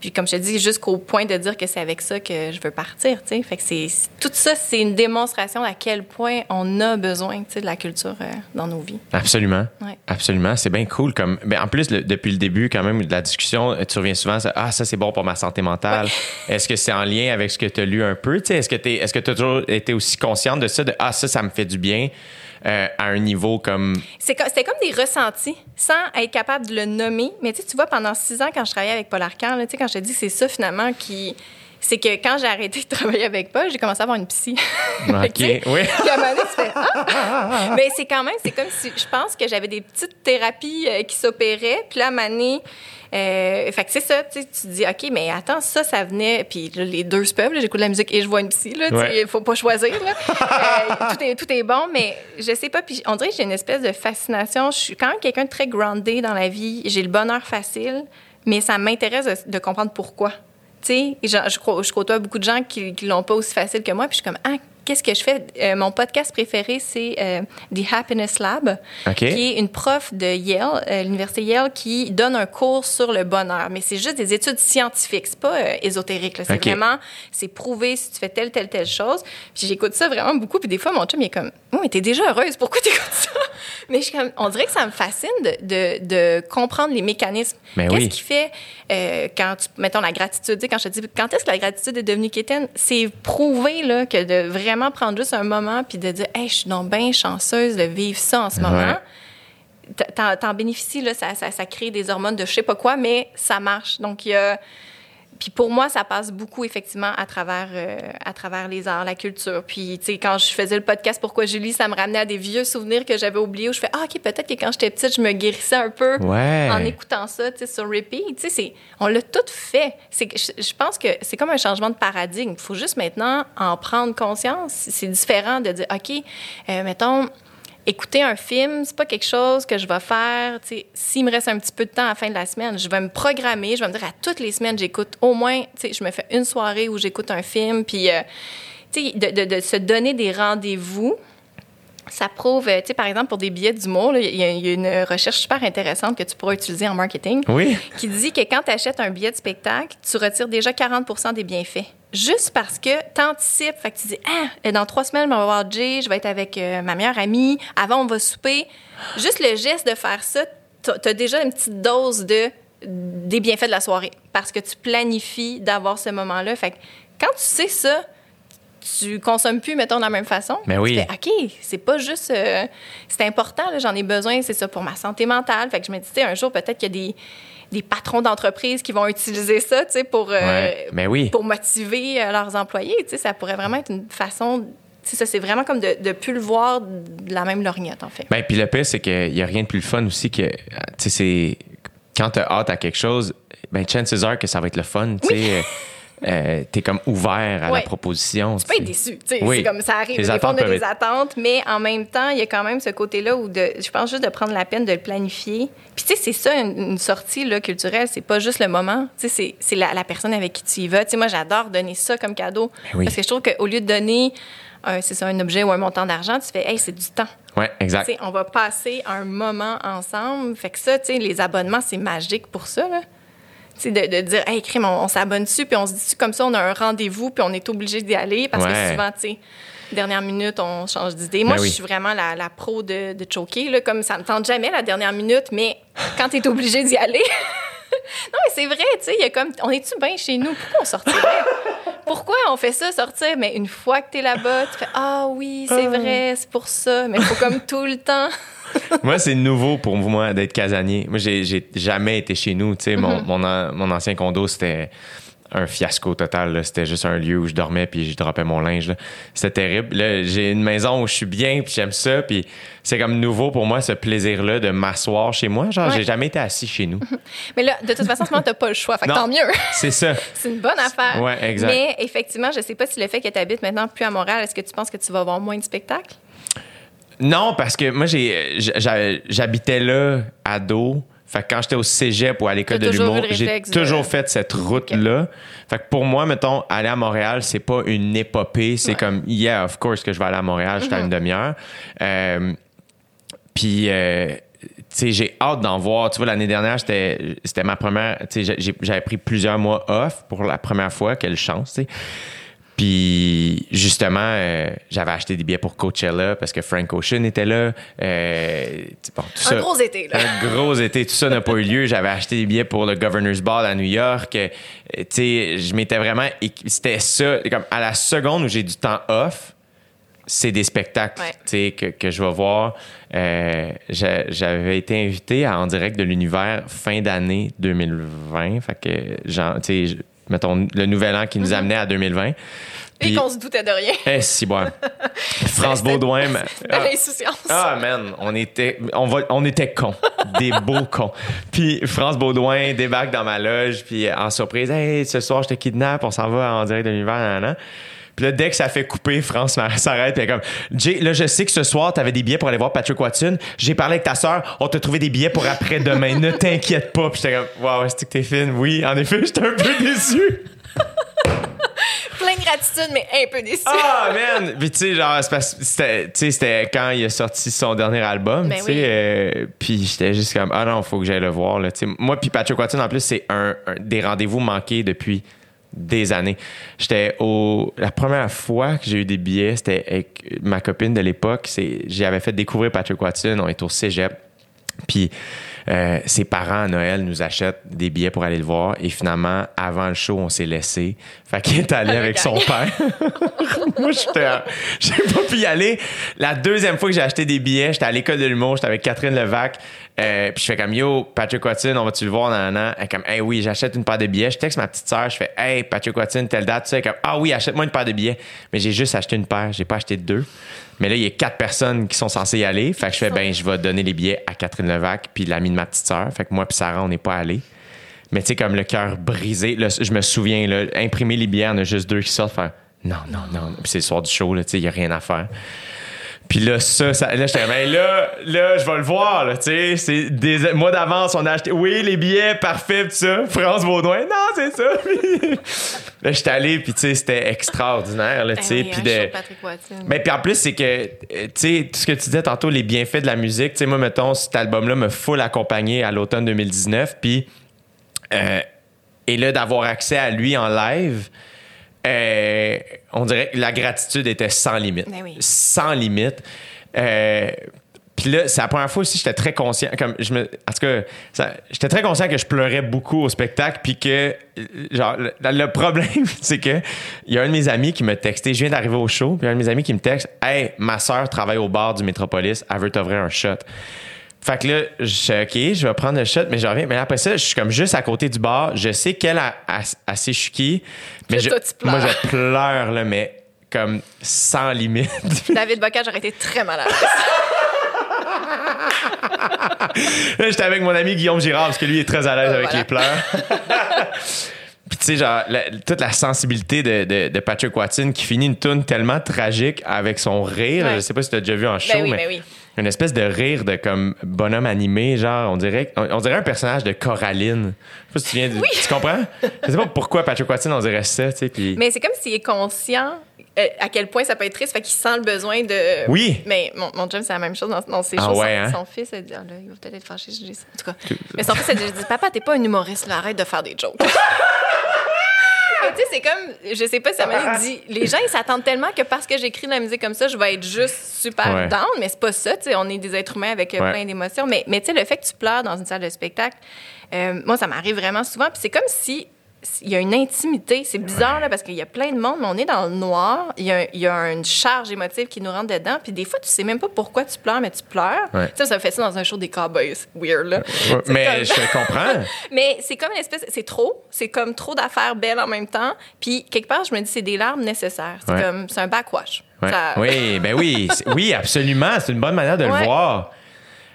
Speaker 3: Puis comme je te dis, jusqu'au point de dire que c'est avec ça que je veux partir, tu sais. Fait que c'est tout ça, c'est une démonstration à quel point on a besoin, tu sais, de la culture euh, dans nos vies.
Speaker 2: Absolument.
Speaker 3: Ouais.
Speaker 2: Absolument. C'est bien cool. Comme, ben, en plus, le- depuis le début, quand même, de la discussion, tu reviens souvent, ça, ah, ça, c'est bon pour ma santé mentale. Est-ce que c'est en lien avec ce que tu as lu un peu? Tu sais, Est-ce que tu est-ce que as toujours été aussi consciente de ça, de ah, ça, ça me fait du bien? Euh, à un niveau comme.
Speaker 3: C'était comme des ressentis, sans être capable de le nommer. Mais tu vois, pendant six ans, quand je travaillais avec Paul Arcand, quand je te dis que c'est ça, finalement, qui... C'est que quand j'ai arrêté de travailler avec Paul, j'ai commencé à avoir une psy.
Speaker 2: OK. Oui.
Speaker 3: Puis à un moment donné, tu fais Ah! Mais c'est quand même, c'est comme si je pense que j'avais des petites thérapies euh, qui s'opéraient. Puis là, à un moment donné, euh, fait que c'est ça, tu sais, tu te dis, OK, mais attends, ça, ça venait. Puis là, les deux se peuvent, j'écoute de la musique et je vois une psy, là,
Speaker 2: Ouais.
Speaker 3: faut pas choisir, là. Euh, tout, est, tout est bon, mais je sais pas. Puis on dirait que j'ai une espèce de fascination. Je suis quand même quelqu'un de très groundé dans la vie. J'ai le bonheur facile, mais ça m'intéresse de, de comprendre pourquoi. Tu sais, je, je, je côtoie beaucoup de gens qui, qui l'ont pas aussi facile que moi, puis je suis comme, ah, qu'est-ce que je fais? Euh, mon podcast préféré, c'est euh, The Happiness Lab, qui est une prof de Yale, euh, l'université Yale, qui donne un cours sur le bonheur. Mais c'est juste des études scientifiques, c'est pas ésotérique. C'est vraiment, c'est prouvé si tu fais telle, telle, telle chose. Puis j'écoute ça vraiment beaucoup. Puis des fois, mon chum, il est comme, oh, mais t'es déjà heureuse, pourquoi t'écoutes ça? Mais je suis comme, on dirait que ça me fascine de, de, de comprendre les mécanismes.
Speaker 2: Ben
Speaker 3: Qu'est-ce
Speaker 2: oui.
Speaker 3: qui fait euh, quand tu, mettons, la gratitude, quand je te dis, quand est-ce que la gratitude est devenue quétaine? C'est prouvé, là, que de vraiment prendre juste un moment puis de dire, hey, je suis donc bien chanceuse de vivre ça en ce moment.
Speaker 2: Ouais.
Speaker 3: T- T'en, t'en bénéficies, là, ça, ça, ça crée des hormones de je sais pas quoi, mais ça marche. Donc, il y a. Puis pour moi, ça passe beaucoup, effectivement, à travers, euh, à travers les arts, la culture. Puis, tu sais, quand je faisais le podcast Pourquoi Julie, ça me ramenait à des vieux souvenirs que j'avais oubliés où je fais Ah, OK, peut-être que quand j'étais petite, je me guérissais un peu
Speaker 2: Ouais.
Speaker 3: en écoutant ça, tu sais, sur repeat. Tu sais, c'est- on l'a tout fait. C'est je, je pense que c'est comme un changement de paradigme. Il faut juste maintenant en prendre conscience. C'est différent de dire OK, euh, mettons écouter un film, c'est pas quelque chose que je vais faire. S'il me reste un petit peu de temps à la fin de la semaine, je vais me programmer. Je vais me dire à toutes les semaines, j'écoute au moins, je me fais une soirée où j'écoute un film. Puis, euh, de, de- de se donner des rendez-vous. Ça prouve, tu sais, par exemple, pour des billets d'humour, là, il y, a- il y a une recherche super intéressante que tu pourras utiliser en marketing
Speaker 2: Oui.
Speaker 3: qui dit que quand tu achètes un billet de spectacle, tu retires déjà 40% des bienfaits. Juste parce que tu anticipes. Fait que tu dis, ah, dans trois semaines, on va voir Jay, je vais être avec euh, ma meilleure amie, avant, on va souper. Juste le geste de faire ça, tu as déjà une petite dose de, des bienfaits de la soirée parce que tu planifies d'avoir ce moment-là. Fait que quand tu sais ça, tu consommes plus, mettons, de la même façon.
Speaker 2: Mais oui.
Speaker 3: Tu fais, OK, c'est pas juste. euh, c'est important, j'en ai besoin, c'est ça pour ma santé mentale. Fait que je me dis, un jour, peut-être qu'il y a des, des patrons d'entreprises qui vont utiliser ça, tu sais, pour, euh,
Speaker 2: Ouais, mais oui.
Speaker 3: pour motiver euh, leurs employés. Tu sais, ça pourrait vraiment être une façon. Ça, c'est vraiment comme de ne plus le voir de la même lorgnette, en fait.
Speaker 2: Ben, puis le pire, c'est qu'il n'y a rien de plus fun aussi que, tu sais, c'est quand tu as hâte à quelque chose, ben, chances are que ça va être le fun, tu sais. euh, t'es comme ouvert à
Speaker 3: Ouais.
Speaker 2: la proposition.
Speaker 3: Tu peux être déçu. tu sais,
Speaker 2: Oui.
Speaker 3: C'est comme ça arrive.
Speaker 2: Les
Speaker 3: des fois, on
Speaker 2: attentes
Speaker 3: a des attentes, mais en même temps, il y a quand même ce côté-là où de, je pense juste de prendre la peine de le planifier. Puis, tu sais, c'est ça, une, une sortie là, culturelle, c'est pas juste le moment. Tu sais, c'est- la, la personne avec qui tu y vas. Tu sais, moi, j'adore donner ça comme cadeau.
Speaker 2: Ben oui.
Speaker 3: Parce que je trouve qu'au lieu de donner un, c'est ça, un objet ou un montant d'argent, tu fais, hey, c'est du temps.
Speaker 2: Ouais, exact.
Speaker 3: Tu sais, on va passer un moment ensemble. Fait que ça, tu sais, les abonnements, c'est magique pour ça, là. Sais, de, de dire, hey, crime, on, on s'abonne dessus, puis on se dit comme ça, on a un rendez-vous, puis on est obligé d'y aller, parce
Speaker 2: Ouais.
Speaker 3: que souvent, tu sais, dernière minute, on change d'idée. Moi,
Speaker 2: Ben oui.
Speaker 3: je suis vraiment la, la pro de, de choquer, là, comme ça me tente jamais la dernière minute, mais quand tu es obligé d'y aller. non, mais c'est vrai, tu sais, il y a comme, on est-tu bien chez nous? Pourquoi on sortirait? Pourquoi on fait ça sortir? Mais une fois que tu es là-bas, tu fais, ah oui, c'est vrai, c'est pour ça, mais il faut comme tout le temps.
Speaker 2: moi, c'est nouveau pour moi d'être casanier. Moi, j'ai jamais été chez nous. Tu sais, mon, mon, an- mon ancien condo, c'était un fiasco total. C'était juste un lieu où je dormais puis je droppais mon linge. C'était terrible. Là, j'ai une maison où je suis bien puis j'aime ça. Puis c'est comme nouveau pour moi ce plaisir-là de m'asseoir chez moi. Genre,
Speaker 3: Ouais.
Speaker 2: j'ai jamais été assis chez nous.
Speaker 3: Mais là, de toute façon, en ce moment, t'as pas le choix. Fait que
Speaker 2: Non.
Speaker 3: tant mieux.
Speaker 2: C'est ça.
Speaker 3: C'est une bonne affaire.
Speaker 2: Ouais, exact.
Speaker 3: Mais effectivement, je sais pas si le fait que tu habites maintenant plus à Montréal, est-ce que tu penses que tu vas avoir moins de spectacles?
Speaker 2: Non, parce que moi, j'ai, j'habitais là, ado. Fait que quand j'étais au cégep ou à l'école de l'humour, j'ai
Speaker 3: de-
Speaker 2: toujours fait cette route-là. Fait que pour moi, mettons, aller à Montréal, c'est pas une épopée. C'est
Speaker 3: Ouais.
Speaker 2: comme, yeah, of course que je vais aller à Montréal, j'étais à une demi-heure. Euh, puis, euh, tu sais, j'ai hâte d'en voir. Tu vois, l'année dernière, c'était ma première. Tu sais, j'avais pris plusieurs mois off pour la première fois. Quelle chance, tu sais. Puis justement, euh, j'avais acheté des billets pour Coachella parce que Frank Ocean était là. Euh, bon, tout
Speaker 3: Un
Speaker 2: ça-
Speaker 3: gros été, là.
Speaker 2: Un gros été. Tout ça n'a pas eu lieu. J'avais acheté des billets pour le Governor's Ball à New York. Euh, tu sais, je m'étais vraiment... C'était ça. Comme à la seconde où j'ai du temps off, c'est des spectacles
Speaker 3: Ouais.
Speaker 2: tu sais, que, que je vais voir. J'a- J'avais été invité à En direct de l'univers fin d'année 2020. Fait que, genre, tu sais, mettons, le nouvel an qui nous amenait à 2020.
Speaker 3: Et qu'on se doutait de rien.
Speaker 2: eh, si, bon. France Baudouin. mais-
Speaker 3: Belle insouciance.
Speaker 2: ah, man, on était, on va, on était cons. Des beaux cons. Puis France Baudouin débarque dans ma loge, puis en surprise, hey, ce soir, je te kidnappe, on s'en va en direct de l'univers. Puis là, dès que ça fait couper, France s'arrête, puis comme, Jay, là, je sais que ce soir, t'avais des billets pour aller voir Patrick Watson. J'ai parlé avec ta sœur, on t'a trouvé des billets pour après-demain. ne t'inquiète pas. Puis j'étais comme, waouh, est-ce que t'es fine? Oui, en effet, j'étais un peu déçu.
Speaker 3: Plein de gratitude, mais un peu déçu.
Speaker 2: Ah, man! Puis, tu sais, genre, c'est parce- c'était tu sais, c'était quand il a sorti son dernier album,
Speaker 3: Ben
Speaker 2: tu sais.
Speaker 3: oui.
Speaker 2: euh, puis j'étais juste comme, ah non, faut que j'aille le voir, là. Moi, puis Patrick Watson, en plus, c'est un, un- des rendez-vous manqués depuis des années. J'étais au. La première fois que j'ai eu des billets, c'était avec ma copine de l'époque. J'avais fait découvrir Patrick Watson. On est au cégep. Puis euh, ses parents à Noël nous achètent des billets pour aller le voir. Et finalement, avant le show, on s'est laissé. Fait qu'il est allé avec son père. Moi, J'ai pas pu y aller. La deuxième fois que j'ai acheté des billets, j'étais à l'école de l'humour, j'étais avec Catherine Levac. Euh, puis je fais comme Yo, Patrick Watson, on va-tu le voir? Nan, nan, nan? Elle est comme Hey, oui, j'achète une paire de billets. Je texte ma petite sœur, je fais Hey, Patrick Watson, telle date. Tu sais, comme Ah oui, achète-moi une paire de billets. Mais j'ai juste acheté une paire, j'ai pas acheté deux. Mais là, il y a quatre personnes qui sont censées y aller. Fait que je fais Ben, je vais donner les billets à Catherine Levac, puis l'amie de ma petite sœur. Fait que moi, puis Sarah, on n'est pas allés. Mais tu sais, comme le cœur brisé, là, je me souviens, là, imprimer les billets, on a juste deux qui sortent, faire non, non, non. Puis c'est le soir du show, tu sais, il n'y a rien à faire. Puis là, ça, ça là, j'étais, ben là, là, je vais le voir, là, tu sais, c'est des mois d'avance, on a acheté, oui, les billets, parfait, tout ça. France Baudouin, non, c'est ça. Là, j'étais allé, puis tu sais, c'était extraordinaire, là, tu sais,
Speaker 3: Ben
Speaker 2: puis de... Ben, puis en plus, c'est que, euh, tu sais, tout ce que tu disais tantôt, les bienfaits de la musique, tu sais, moi, mettons, cet album-là me full accompagné à l'automne 2019, puis, euh, et là, d'avoir accès à lui en live, euh, on dirait que la gratitude était sans limite.
Speaker 3: Ben oui.
Speaker 2: Sans limite. Euh, puis là, c'est la première fois aussi que j'étais très conscient. Comme je me, en tout cas, j'étais très conscient que je pleurais beaucoup au spectacle. Puis que, genre, le, le problème, c'est que il y a un de mes amis qui m'a texté. Je viens d'arriver au show. Puis un de mes amis qui me texte Hey, ma soeur travaille au bar du Métropolis. Elle veut t'ouvrir un shot. Fait que là, je suis OK, je vais prendre le shot, mais je reviens. Mais après ça, je suis comme juste à côté du bar. Je sais qu'elle a, a, a ses chouquis, mais je,
Speaker 3: toi,
Speaker 2: moi, je pleure, là, mais comme sans limite.
Speaker 3: David Bocage aurait été très malade.
Speaker 2: J'étais avec mon ami Guillaume Girard parce que lui est très à l'aise
Speaker 3: Euh,
Speaker 2: avec
Speaker 3: voilà.
Speaker 2: les pleurs. Puis tu sais, genre, la- toute la sensibilité de, de- de Patrick Watson qui finit une tune tellement tragique avec son rire.
Speaker 3: Ouais.
Speaker 2: Je sais pas si tu as déjà vu en show,
Speaker 3: Ben oui,
Speaker 2: mais
Speaker 3: ben oui.
Speaker 2: Une espèce de rire de comme bonhomme animé, genre, on dirait, on, on dirait un personnage de Coraline. Je sais pas si tu viens de- Tu comprends? Je sais pas pourquoi Patrick Watson, on dirait ça, tu sais. Puis...
Speaker 3: Mais c'est comme s'il est conscient euh, à quel point ça peut être triste, fait qu'il sent le besoin de.
Speaker 2: Oui.
Speaker 3: Mais mon, mon chum, c'est la même chose dans, dans ses
Speaker 2: Ah
Speaker 3: choses.
Speaker 2: ouais,
Speaker 3: son,
Speaker 2: hein?
Speaker 3: son fils, dit, Ah là, il va peut-être être fâché je dis ça. En tout cas. Mais son fils a dit Papa, t'es pas un humoriste, là, arrête de faire des jokes. Mais Tu sais, c'est comme, je sais pas si ça m'a dit, les gens, ils s'attendent tellement que parce que j'écris de la musique comme ça, je vais être juste super
Speaker 2: Ouais.
Speaker 3: down, mais c'est pas ça, tu sais, on est des êtres humains avec euh,
Speaker 2: Ouais.
Speaker 3: plein d'émotions. Mais, mais tu sais, le fait que tu pleures dans une salle de spectacle, euh, moi, ça m'arrive vraiment souvent, puis c'est comme si il y a une intimité. C'est bizarre, là, parce qu'il y a plein de monde, mais on est dans le noir. Il y a, il y a une charge émotive qui nous rentre dedans. Puis des fois, tu sais même pas pourquoi tu pleures, mais tu pleures.
Speaker 2: Ouais.
Speaker 3: Sais, ça fait ça dans un show des Cowboys. Weird, là.
Speaker 2: Ouais, mais
Speaker 3: comme-
Speaker 2: je comprends.
Speaker 3: mais c'est comme une espèce... C'est trop. C'est comme trop d'affaires belles en même temps. Puis quelque part, je me dis, c'est des larmes nécessaires. C'est
Speaker 2: Ouais.
Speaker 3: comme... C'est un backwash. Ça-
Speaker 2: Oui, ben oui, oui, absolument. C'est une bonne manière de le voir.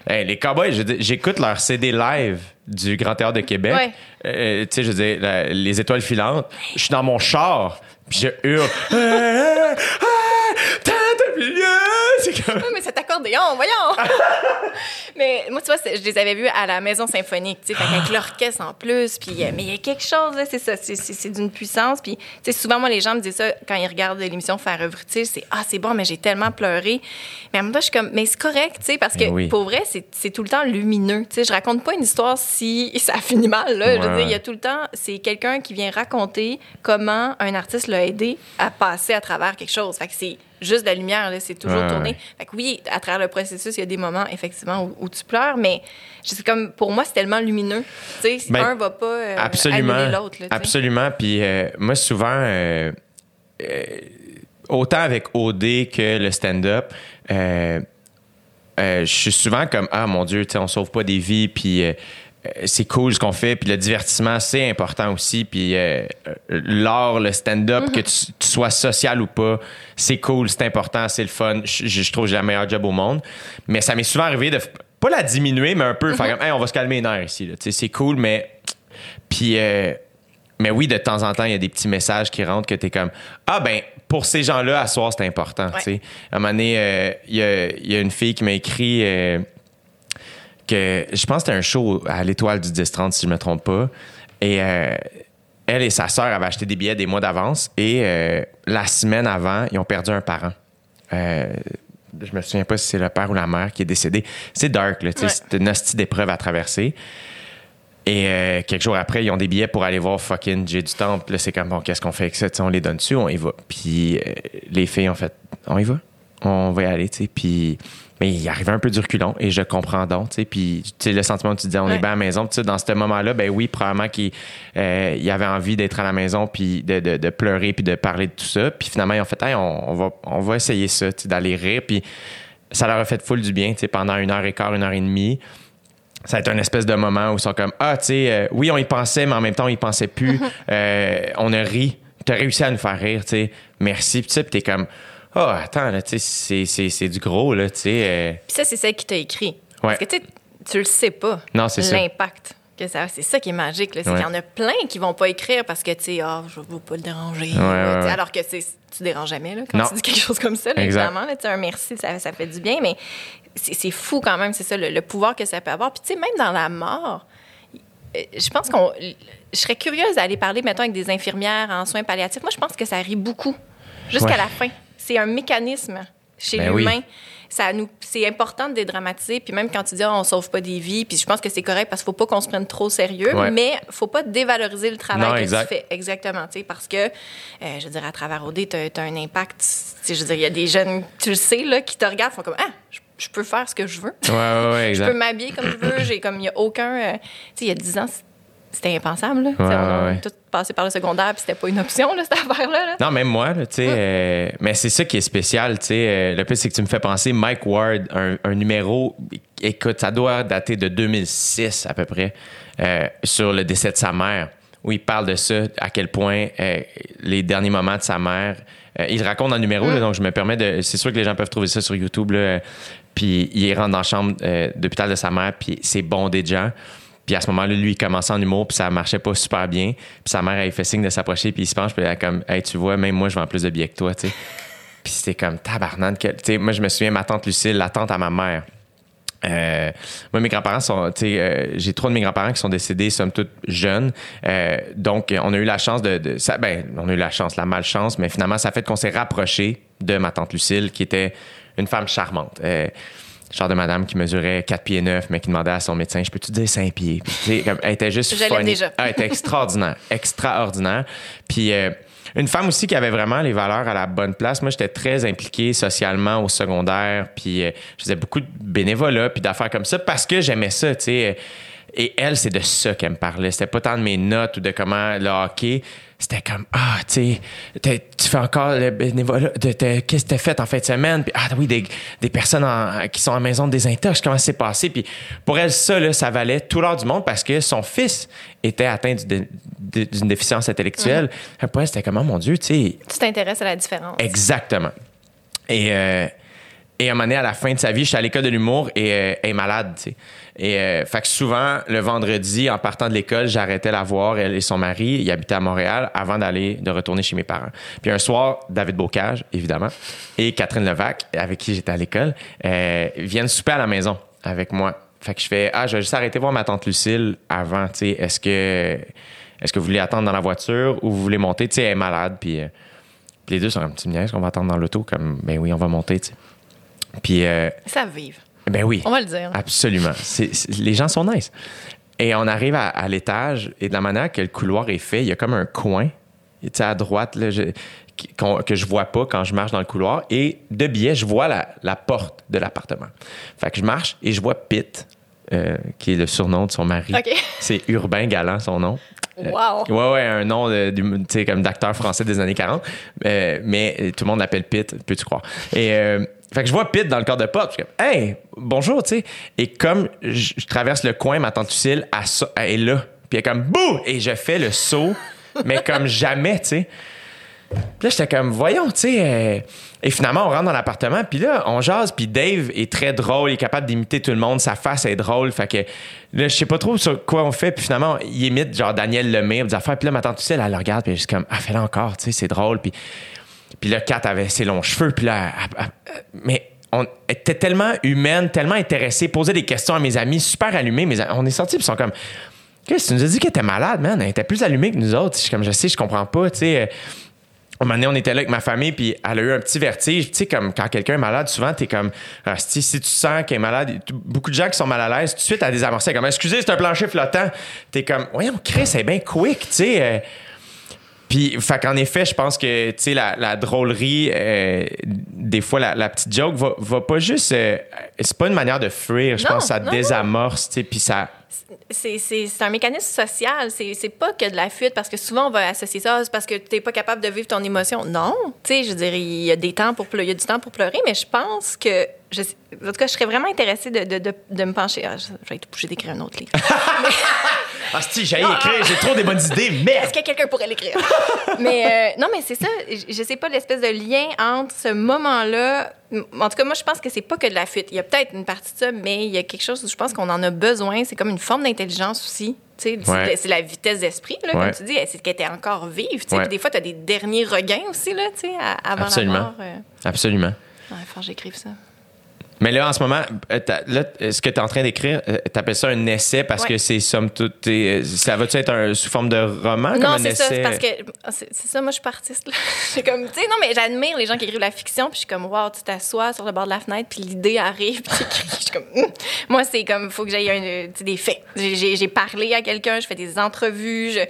Speaker 2: Hey, les Cowboys, j'écoute leur CD live du Grand Théâtre de Québec.
Speaker 3: Ouais.
Speaker 2: Euh, tu sais, je veux dire, la- les étoiles filantes. Je suis dans mon char, puis je hurle. comme.
Speaker 3: Ah, mais cet accordéon, voyons! mais moi, tu vois, je les avais vus à la Maison Symphonique, tu sais, avec l'orchestre en plus, puis euh, mais il y a quelque chose, là, c'est ça, c'est- d'une puissance, puis tu sais, souvent, moi, les gens me disent ça quand ils regardent l'émission Faire œuvre utile, c'est « Ah, c'est bon, mais j'ai tellement pleuré! » Mais en même temps, je suis comme « Mais c'est correct, tu sais, parce que
Speaker 2: oui.
Speaker 3: pour vrai, c'est tout le temps lumineux, tu sais, je raconte pas une histoire si ça finit mal, là, je veux
Speaker 2: Ouais.
Speaker 3: dire, il y a tout le temps, c'est quelqu'un qui vient raconter comment un artiste l'a aidé à passer à travers quelque chose, fait que c'est juste de la lumière, là, c'est toujours
Speaker 2: Ouais,
Speaker 3: tourné.
Speaker 2: ouais.
Speaker 3: Fait que oui, à travers le processus, il y a des moments, effectivement, où, où tu pleures, mais je sais comme, pour moi, c'est tellement lumineux. Tu sais,
Speaker 2: Ben,
Speaker 3: un va pas euh,
Speaker 2: Absolument.
Speaker 3: l'autre.
Speaker 2: Absolument. Puis euh, moi, souvent, euh, euh, autant avec OD que le stand-up, je suis souvent comme Ah mon Dieu, on sauve pas des vies, puis. Euh, c'est cool ce qu'on fait, puis le divertissement, c'est important aussi. Puis euh, euh, l'art, le stand-up, que tu, tu sois social ou pas, c'est cool, c'est important, c'est le fun. Je, trouve que j'ai la meilleure job au monde. Mais ça m'est souvent arrivé de, pas la diminuer, mais un peu faire comme, Hey, on va se calmer les nerfs ici. C'est cool, mais. Puis, euh, mais oui, de temps en temps, il y a des petits messages qui rentrent que tu es comme Ah, ben, pour ces gens-là, à soir, c'est important. tu sais. À un moment donné, euh, il y, y a une fille qui m'a écrit que je pense que c'était un show à l'Étoile du 10-30, si je me trompe pas. Et. euh, elle et sa sœur avaient acheté des billets des mois d'avance et euh, la semaine avant, ils ont perdu un parent. Euh, je me souviens pas si c'est le père ou la mère qui est décédé. C'est dark, là,
Speaker 3: Ouais.
Speaker 2: c'est une hostie d'épreuve à traverser. Et euh, quelques jours après, ils ont des billets pour aller voir fucking Jay du Temple. Là, c'est comme, bon, qu'est-ce qu'on fait avec ça? On les donne dessus, on y va. Puis euh, les filles ont fait, on y va. On va y aller, tu sais. Puis, mais il arrivait un peu du reculon et je comprends donc, tu sais. Puis, tu sais, le sentiment où tu disais, on
Speaker 3: Ouais.
Speaker 2: est bien à la maison. Tu sais, dans ce moment-là, ben oui, probablement qu'il euh, il avait envie d'être à la maison puis de, de- de pleurer puis de parler de tout ça. Puis finalement, ils ont fait, hey, on, on va, on va essayer ça, tu sais, d'aller rire. Puis ça leur a fait full du bien, tu sais, pendant une heure et quart, une heure et demie ça a été un espèce de moment où ils sont comme ah tu sais euh, oui on y pensait mais en même temps on y pensait plus Euh, on a ri t'as réussi à nous faire rire tu sais merci puis tu sais puis t'es comme oh attends là tu sais c'est, du gros là tu sais euh,
Speaker 3: Puis ça, c'est celle qui t'a écrit. Parce que tu le sais pas.
Speaker 2: Non, c'est ça.
Speaker 3: L'impact. que ça- C'est ça qui est magique. là. C'est
Speaker 2: Ouais.
Speaker 3: qu'il y en a plein qui vont pas écrire parce que, tu sais, ah, je veux pas le déranger.
Speaker 2: Ouais, ouais.
Speaker 3: Alors que tu déranges jamais là, quand
Speaker 2: Non.
Speaker 3: tu dis quelque chose comme ça. là, évidemment, là, tu sais, un merci, ça, ça fait du bien. Mais c'est c'est fou quand même, c'est ça, le, le pouvoir que ça peut avoir. Puis, tu sais, même dans la mort, euh, je pense qu'on. Je serais curieuse d'aller parler, mettons, avec des infirmières en soins palliatifs. Moi, je pense que ça rit beaucoup jusqu'à la fin. C'est un mécanisme chez
Speaker 2: Ben oui.
Speaker 3: l'humain. Ça nous, c'est important de dédramatiser. Puis même quand tu dis ah, on sauve pas des vies, puis je pense que c'est correct parce qu'il faut pas qu'on se prenne trop au sérieux,
Speaker 2: Ouais.
Speaker 3: mais faut pas dévaloriser le travail
Speaker 2: Non,
Speaker 3: que
Speaker 2: exact.
Speaker 3: tu fais. Exactement, tu sais, parce que, euh, je veux dire, à travers OD, tu as, un impact. Je veux dire, il y a des jeunes, tu le sais, là, qui te regardent, font comme ah, je, je peux faire ce que je veux.
Speaker 2: ouais ouais ouais
Speaker 3: Je peux m'habiller comme je veux. J'ai comme il y a aucun. euh, tu sais, il y a 10 ans, c'était impensable. Là.
Speaker 2: Ouais,
Speaker 3: on
Speaker 2: ouais,
Speaker 3: tout passé par le secondaire, puis c'était pas une option, là, cette affaire-là. là.
Speaker 2: Non, même moi, tu sais. euh, mais c'est ça qui est spécial, tu sais. euh, le plus, c'est que tu me fais penser Mike Ward, un, un numéro, écoute, ça doit dater de 2006 à peu près, euh, sur le décès de sa mère, où il parle de ça, à quel point les derniers moments de sa mère. il raconte dans le numéro, là, donc je me permets de. C'est sûr que les gens peuvent trouver ça sur YouTube, Puis il rentre dans la chambre d'hôpital de sa mère, puis c'est bondé de gens. Puis à ce moment-là, lui, il commençait en humour, puis ça marchait pas super bien. Puis sa mère, elle fait signe de s'approcher, puis il se penche, puis elle est comme, hey, tu vois, même moi, je vends plus de billets que toi, tu sais. Puis c'était comme tabarnane. Tu sais, moi, je me souviens, ma tante Lucille, la tante à ma mère. Euh, moi, mes grands-parents sont, tu sais, euh, j'ai trois de mes grands-parents qui sont décédés, somme toute jeunes. Euh, donc, on a eu la chance de, de- ça, ben, on a eu la chance, la malchance, mais finalement, ça a fait qu'on s'est rapproché de ma tante Lucille, qui était une femme charmante. Euh, genre de madame qui mesurait 4 pieds 9, mais qui demandait à son médecin, je peux-tu dire 5 pieds? Puis, tu sais, comme, elle était juste
Speaker 3: Je l'aime
Speaker 2: funny.
Speaker 3: déjà.
Speaker 2: Ah, elle était extraordinaire, extraordinaire. Puis euh, une femme aussi qui avait vraiment les valeurs à la bonne place. Moi, j'étais très impliqué socialement au secondaire, puis euh, je faisais beaucoup de bénévolat, puis d'affaires comme ça, parce que j'aimais ça, tu sais. Et elle, c'est de ça qu'elle me parlait. C'était pas tant de mes notes ou de comment le hockey. C'était comme, ah, tu sais, tu fais encore le bénévolat. Qu'est-ce que t'as fait en fin de semaine? Puis, ah, oui, des, des personnes en- qui sont en maison de désintox. Comment ça s'est passé? Puis, pour elle, ça, là, ça valait tout l'or du monde parce que son fils était atteint du dé- de- d'une déficience intellectuelle. Pour elle, c'était comme, oh mon Dieu, tu sais,
Speaker 3: Tu t'intéresses à la différence.
Speaker 2: Exactement. Et, euh, et à un moment donné, à la fin de sa vie, je suis à l'école de l'humour et euh, elle est malade, tu sais. Et euh, fait que souvent, le vendredi, en partant de l'école, j'arrêtais la voir, elle et son mari, ils habitaient à Montréal, avant d'aller, de retourner chez mes parents. Puis un soir, David Bocage, évidemment, et Catherine Levac, avec qui j'étais à l'école, euh, viennent souper à la maison avec moi. Fait que je fais, ah, je vais juste arrêter voir ma tante Lucille avant, tu sais, est-ce que, est-ce que vous voulez attendre dans la voiture ou vous voulez monter? Tu sais, elle est malade, puis... euh, puis les deux sont comme, tu me niaises qu'on va attendre dans l'auto? Comme, ben oui, on va monter, tu sais. Puis, euh,
Speaker 3: Ça vive.
Speaker 2: Ben oui.
Speaker 3: On va le dire.
Speaker 2: Absolument. Les gens sont nice. Et on arrive à, à l'étage, et de la manière que le couloir est fait, il y a comme un coin, tu sais, à droite, là, je- qu'on- que je vois pas quand je marche dans le couloir. Et de biais, je vois la, la porte de l'appartement. Fait que je marche et je vois Pitt, euh, qui est le surnom de son mari. C'est Urbain Galant, son nom.
Speaker 3: Wow.
Speaker 2: Ouais, ouais, un nom de, comme d'acteur français des années 40. Euh, mais euh, tout le monde l'appelle Pitt, peux-tu croire? Et euh, fait que je vois Pitt dans le corps de pop. Je suis comme, hey, bonjour, tu sais. Et comme je, je traverse le coin, ma tante Lucille, elle est là. Puis elle est comme, bouh! Et je fais le saut, mais comme jamais, tu sais. Puis là, j'étais comme, voyons, tu sais. euh, Et finalement, on rentre dans l'appartement, puis là, on jase, puis Dave est très drôle, il est capable d'imiter tout le monde, sa face est drôle. Fait que là, je sais pas trop sur quoi on fait, puis finalement, il imite genre Daniel Lemire, des affaires. Puis là, ma tante Lucille, elle le regarde, puis elle est juste comme, ah, fais-le encore, tu sais, c'est drôle. Puis, puis là, Kat avait ses longs cheveux, puis là, elle- elle- elle- mais on était tellement humaine, tellement intéressée, posait des questions à mes amis, super allumés. Mais on est sortis, puis ils sont comme, Chris, tu nous as dit qu'elle était malade, man. Elle était plus allumée que nous autres. Je comme, je sais, je comprends pas, tu sais. Un moment donné, on était là avec ma famille, puis elle a eu un petit vertige. Tu sais, comme quand quelqu'un est malade, souvent, t'es comme, Ah, si, tu sens qu'elle est malade, beaucoup de gens qui sont mal à l'aise, tout de suite, à désamorcer, comme, excusez, c'est un plancher flottant. T'es comme, voyons, Chris, c'est bien quick, tu sais. euh. Puis, fait qu'en effet, je pense que, tu sais, la, la drôlerie, euh, des fois, la, la petite joke va, va pas juste. euh, c'est pas une manière de fuir. Je
Speaker 3: Non,
Speaker 2: pense que ça
Speaker 3: non,
Speaker 2: désamorce, tu sais, puis ça.
Speaker 3: C'est- un mécanisme social. C'est pas que de la fuite parce que souvent on va associer ça, parce que tu n'es pas capable de vivre ton émotion. Non. Tu sais, je veux dire, il y a des temps pour pleurer, il y a du temps pour pleurer, mais je pense que. Je, en tout cas, je serais vraiment intéressée de, de, de, de me pencher. Ah, je, je vais être obligée d'écrire un autre livre.
Speaker 2: Ah, si, j'ai écrire, j'ai trop des bonnes idées, merde!
Speaker 3: Est-ce que quelqu'un pourrait l'écrire? mais euh, non, mais c'est ça. Je, sais pas l'espèce de lien entre ce moment-là. En tout cas, moi, je pense que c'est pas que de la fuite. Il y a peut-être une partie de ça, mais il y a quelque chose où je pense qu'on en a besoin. C'est comme une forme d'intelligence aussi.
Speaker 2: Ouais.
Speaker 3: C'est la vitesse d'esprit,
Speaker 2: Ouais.
Speaker 3: comme tu dis. C'est qu'elle était encore vive.
Speaker 2: Ouais.
Speaker 3: Des fois, tu as des derniers regains aussi, là, à- avant
Speaker 2: Absolument.
Speaker 3: la mort. euh.
Speaker 2: Absolument.
Speaker 3: Ouais, faut que j'écrive ça.
Speaker 2: Mais là, en ce moment, euh, là, euh, ce que tu es en train d'écrire, euh, t'appelles ça un essai parce
Speaker 3: Ouais.
Speaker 2: que c'est somme toute. Ça va-tu être un- sous forme de roman comme
Speaker 3: Non,
Speaker 2: un
Speaker 3: c'est
Speaker 2: essai?
Speaker 3: ça. C'est parce que ah, c'est ça, moi, je suis artiste. suis comme, tu sais, non, mais j'admire les gens qui écrivent la fiction, puis je suis comme, wow, tu t'assois sur le bord de la fenêtre, puis l'idée arrive, puis t'écris. Je suis comme, Hum. moi, c'est comme, faut que j'aille tu des faits. J'ai- J'ai j'ai parlé à quelqu'un, je fais des entrevues, je-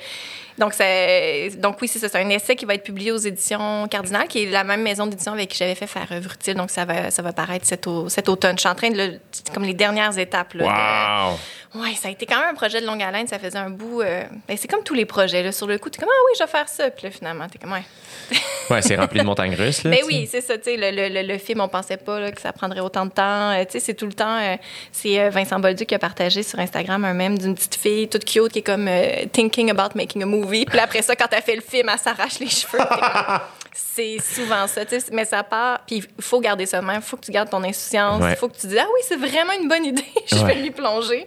Speaker 3: Donc, c'est- donc oui, c'est ça. C'est un essai qui va être publié aux éditions Cardinal, qui est la même maison d'édition avec qui j'avais fait faire œuvre utile. Donc, ça va, ça va paraître cet, au- cet automne. Je suis en train de le, c'est comme les dernières étapes. Là, de-
Speaker 2: Wow!
Speaker 3: oui, ça a été quand même un projet de longue haleine. Ça faisait un bout. euh, ben, c'est comme tous les projets. Là. Sur le coup, tu es comme, ah oui, je vais faire ça. Puis là, finalement, tu es comme, ouais.
Speaker 2: Ouais, c'est rempli de montagnes russes. Là,
Speaker 3: Ben oui, c'est ça. tu sais, Le, le, le, film, on pensait pas là, que ça prendrait autant de temps. Euh, tu sais, c'est tout le temps. euh, c'est euh, Vincent Bolduc qui a partagé sur Instagram un mème d'une petite fille toute cute qui est comme euh, thinking about making a movie. Puis après ça, quand elle fait le film, elle s'arrache les cheveux. C'est souvent ça, tu sais, mais ça part. Puis il faut garder ça de même. Il faut que tu gardes ton insouciance. Il
Speaker 2: Ouais.
Speaker 3: faut que tu dises ah oui, c'est vraiment une bonne idée. je
Speaker 2: Ouais.
Speaker 3: vais m'y plonger.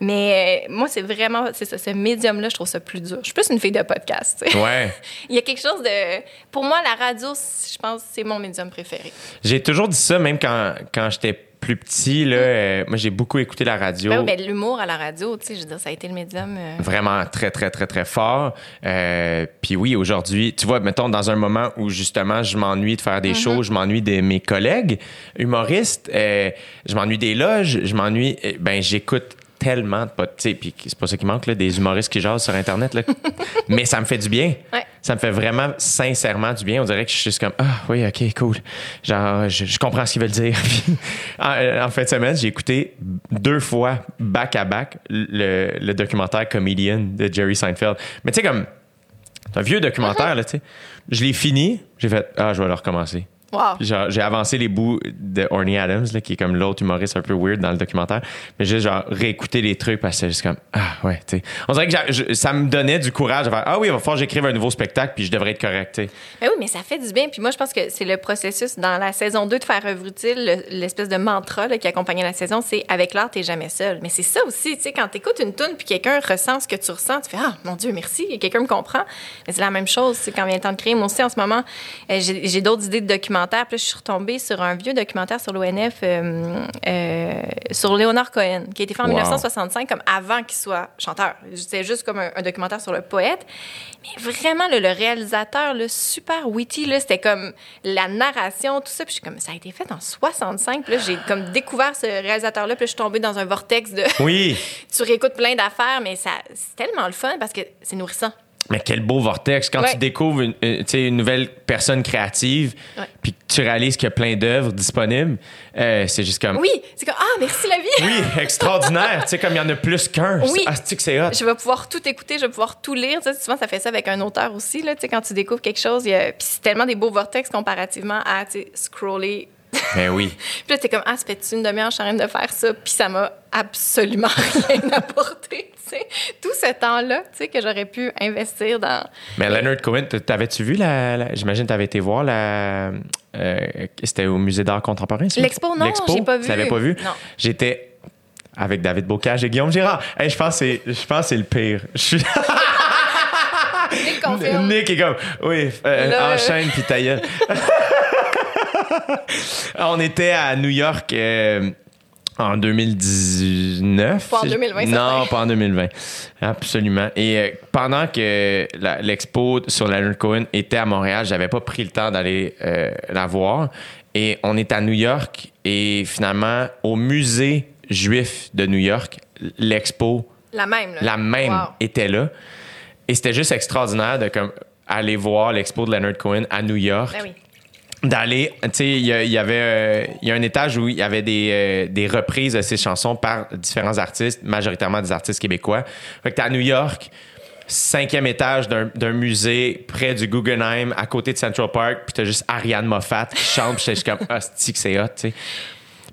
Speaker 3: Mais euh, moi, c'est vraiment, c'est ça, ce médium-là, je trouve ça plus dur. Je suis plus une fille de podcast. tu sais.
Speaker 2: Ouais.
Speaker 3: Il y a quelque chose de. Pour moi, la radio, je pense, c'est mon médium préféré.
Speaker 2: J'ai toujours dit ça, même quand, quand j'étais plus petit. Là, euh, moi, j'ai beaucoup écouté la radio.
Speaker 3: Ben ben, l'humour à la radio, tu sais, je veux dire, ça a été le médium. euh,
Speaker 2: Vraiment très, très, très, très fort. Euh, Puis oui, aujourd'hui, tu vois, mettons, dans un moment où justement, je m'ennuie de faire des shows, je m'ennuie de mes collègues humoristes, je m'ennuie des loges, je m'ennuie. euh, Ben, j'écoute tellement de podcasts. Puis c'est pas ça qui manque, là, des humoristes qui jasent sur Internet. Là. Mais ça me fait du bien.
Speaker 3: Ouais.
Speaker 2: Ça me fait vraiment sincèrement du bien. On dirait que je suis juste comme Ah oui, ok, cool. Genre, je, je comprends ce qu'ils veulent dire. En, euh, en fin de semaine, j'ai écouté deux fois back à back le, le documentaire Comedian de Jerry Seinfeld. Mais tu sais, comme c'est un vieux documentaire, là, tu sais. Je l'ai fini, j'ai fait Ah, je vais le recommencer.
Speaker 3: Wow.
Speaker 2: J'ai avancé les bouts de Orny Adams, là, qui est comme l'autre humoriste un peu weird dans le documentaire. Mais juste, genre, réécouter les trucs parce que c'est juste comme, ah, ouais, tu sais. On dirait que je- ça me donnait du courage de faire, ah oui, il va falloir que j'écrive un nouveau spectacle, puis je devrais être correct, tu sais.
Speaker 3: Ben oui, mais ça fait du bien. Puis moi, je pense que c'est le processus dans la saison 2 de Faire œuvre utile, le- l'espèce de mantra là, qui accompagnait la saison, c'est avec l'art, t'es jamais seul. Mais c'est ça aussi, tu sais, quand t'écoutes une tune puis quelqu'un ressent ce que tu ressens, tu fais Ah, mon Dieu, merci, quelqu'un me comprend. Mais c'est la même chose, c'est quand vient le temps de créer. Moi aussi, en ce moment, euh, j'ai j'ai d'autres idées de documentaires. Puis là, je suis retombée sur un vieux documentaire sur l'ONF euh, euh, sur Léonard Cohen, qui a été fait en
Speaker 2: Wow.
Speaker 3: 1965, comme avant qu'il soit chanteur. C'est juste comme un, un documentaire sur le poète. Mais vraiment, là, le réalisateur, le super witty, c'était comme la narration, tout ça. Puis je suis comme, ça a été fait en 65. Puis là, j'ai comme découvert ce réalisateur-là. Puis là, je suis tombée dans un vortex de.
Speaker 2: Oui!
Speaker 3: tu réécoutes plein d'affaires, mais ça, c'est tellement le fun parce que c'est nourrissant.
Speaker 2: Mais quel beau vortex quand
Speaker 3: Ouais.
Speaker 2: tu découvres une, une- une nouvelle personne créative, puis tu réalises qu'il y a plein d'œuvres disponibles. euh, c'est juste comme.
Speaker 3: Oui, c'est comme, ah, merci la vie!
Speaker 2: Oui, extraordinaire. tu sais, comme il y en a plus qu'un.
Speaker 3: Oui.
Speaker 2: Ah, que c'est hot.
Speaker 3: Je vais pouvoir tout écouter, je vais pouvoir tout lire. Tu sais, souvent, ça fait ça avec un auteur aussi. Là, tu sais, quand tu découvres quelque chose, il y a... puis c'est tellement des beaux vortex comparativement à tu sais, scroller.
Speaker 2: Ben oui.
Speaker 3: Puis là, t'es comme, ah, ça fait une demi-heure, je suis en train de faire ça, puis ça m'a absolument rien apporté. Tout ce temps-là, tu sais, que j'aurais pu investir dans.
Speaker 2: Mais Leonard Cohen, t'avais-tu vu la. la- J'imagine que t'avais été voir la. euh, C'était au Musée d'art contemporain?
Speaker 3: L'expo, non, j'ai pas vu.
Speaker 2: Tu l'avais pas vu? J'étais avec David Bocage et Guillaume Girard. Hey, je pense que c'est- le pire. Je suis.
Speaker 3: Nick confirme.
Speaker 2: Nick est comme, oui, euh,
Speaker 3: Là,
Speaker 2: enchaîne puis ta gueule. On était à New York. euh, En 2019.
Speaker 3: Pas en 2020,
Speaker 2: Non,
Speaker 3: certain.
Speaker 2: pas en 2020. Absolument. Et euh, pendant que l'expo sur Leonard Cohen était à Montréal, j'avais pas pris le temps d'aller euh, la voir. Et on est à New York et finalement, au musée juif de New York, l'expo,
Speaker 3: La même, là.
Speaker 2: la même,
Speaker 3: Wow.
Speaker 2: était là. Et c'était juste extraordinaire de comme, aller voir l'expo de Leonard Cohen à New York
Speaker 3: Ben oui.
Speaker 2: D'aller, tu sais, il y, avait, euh, il y a un étage où il y avait des, euh, des reprises de ces chansons par différents artistes, majoritairement des artistes québécois. Fait que t'es à New York, cinquième étage d'un musée près du Guggenheim, à côté de Central Park, puis t'as juste Ariane Moffat qui chante, puis j'étais juste comme, ah, c'est que c'est hot, tu sais.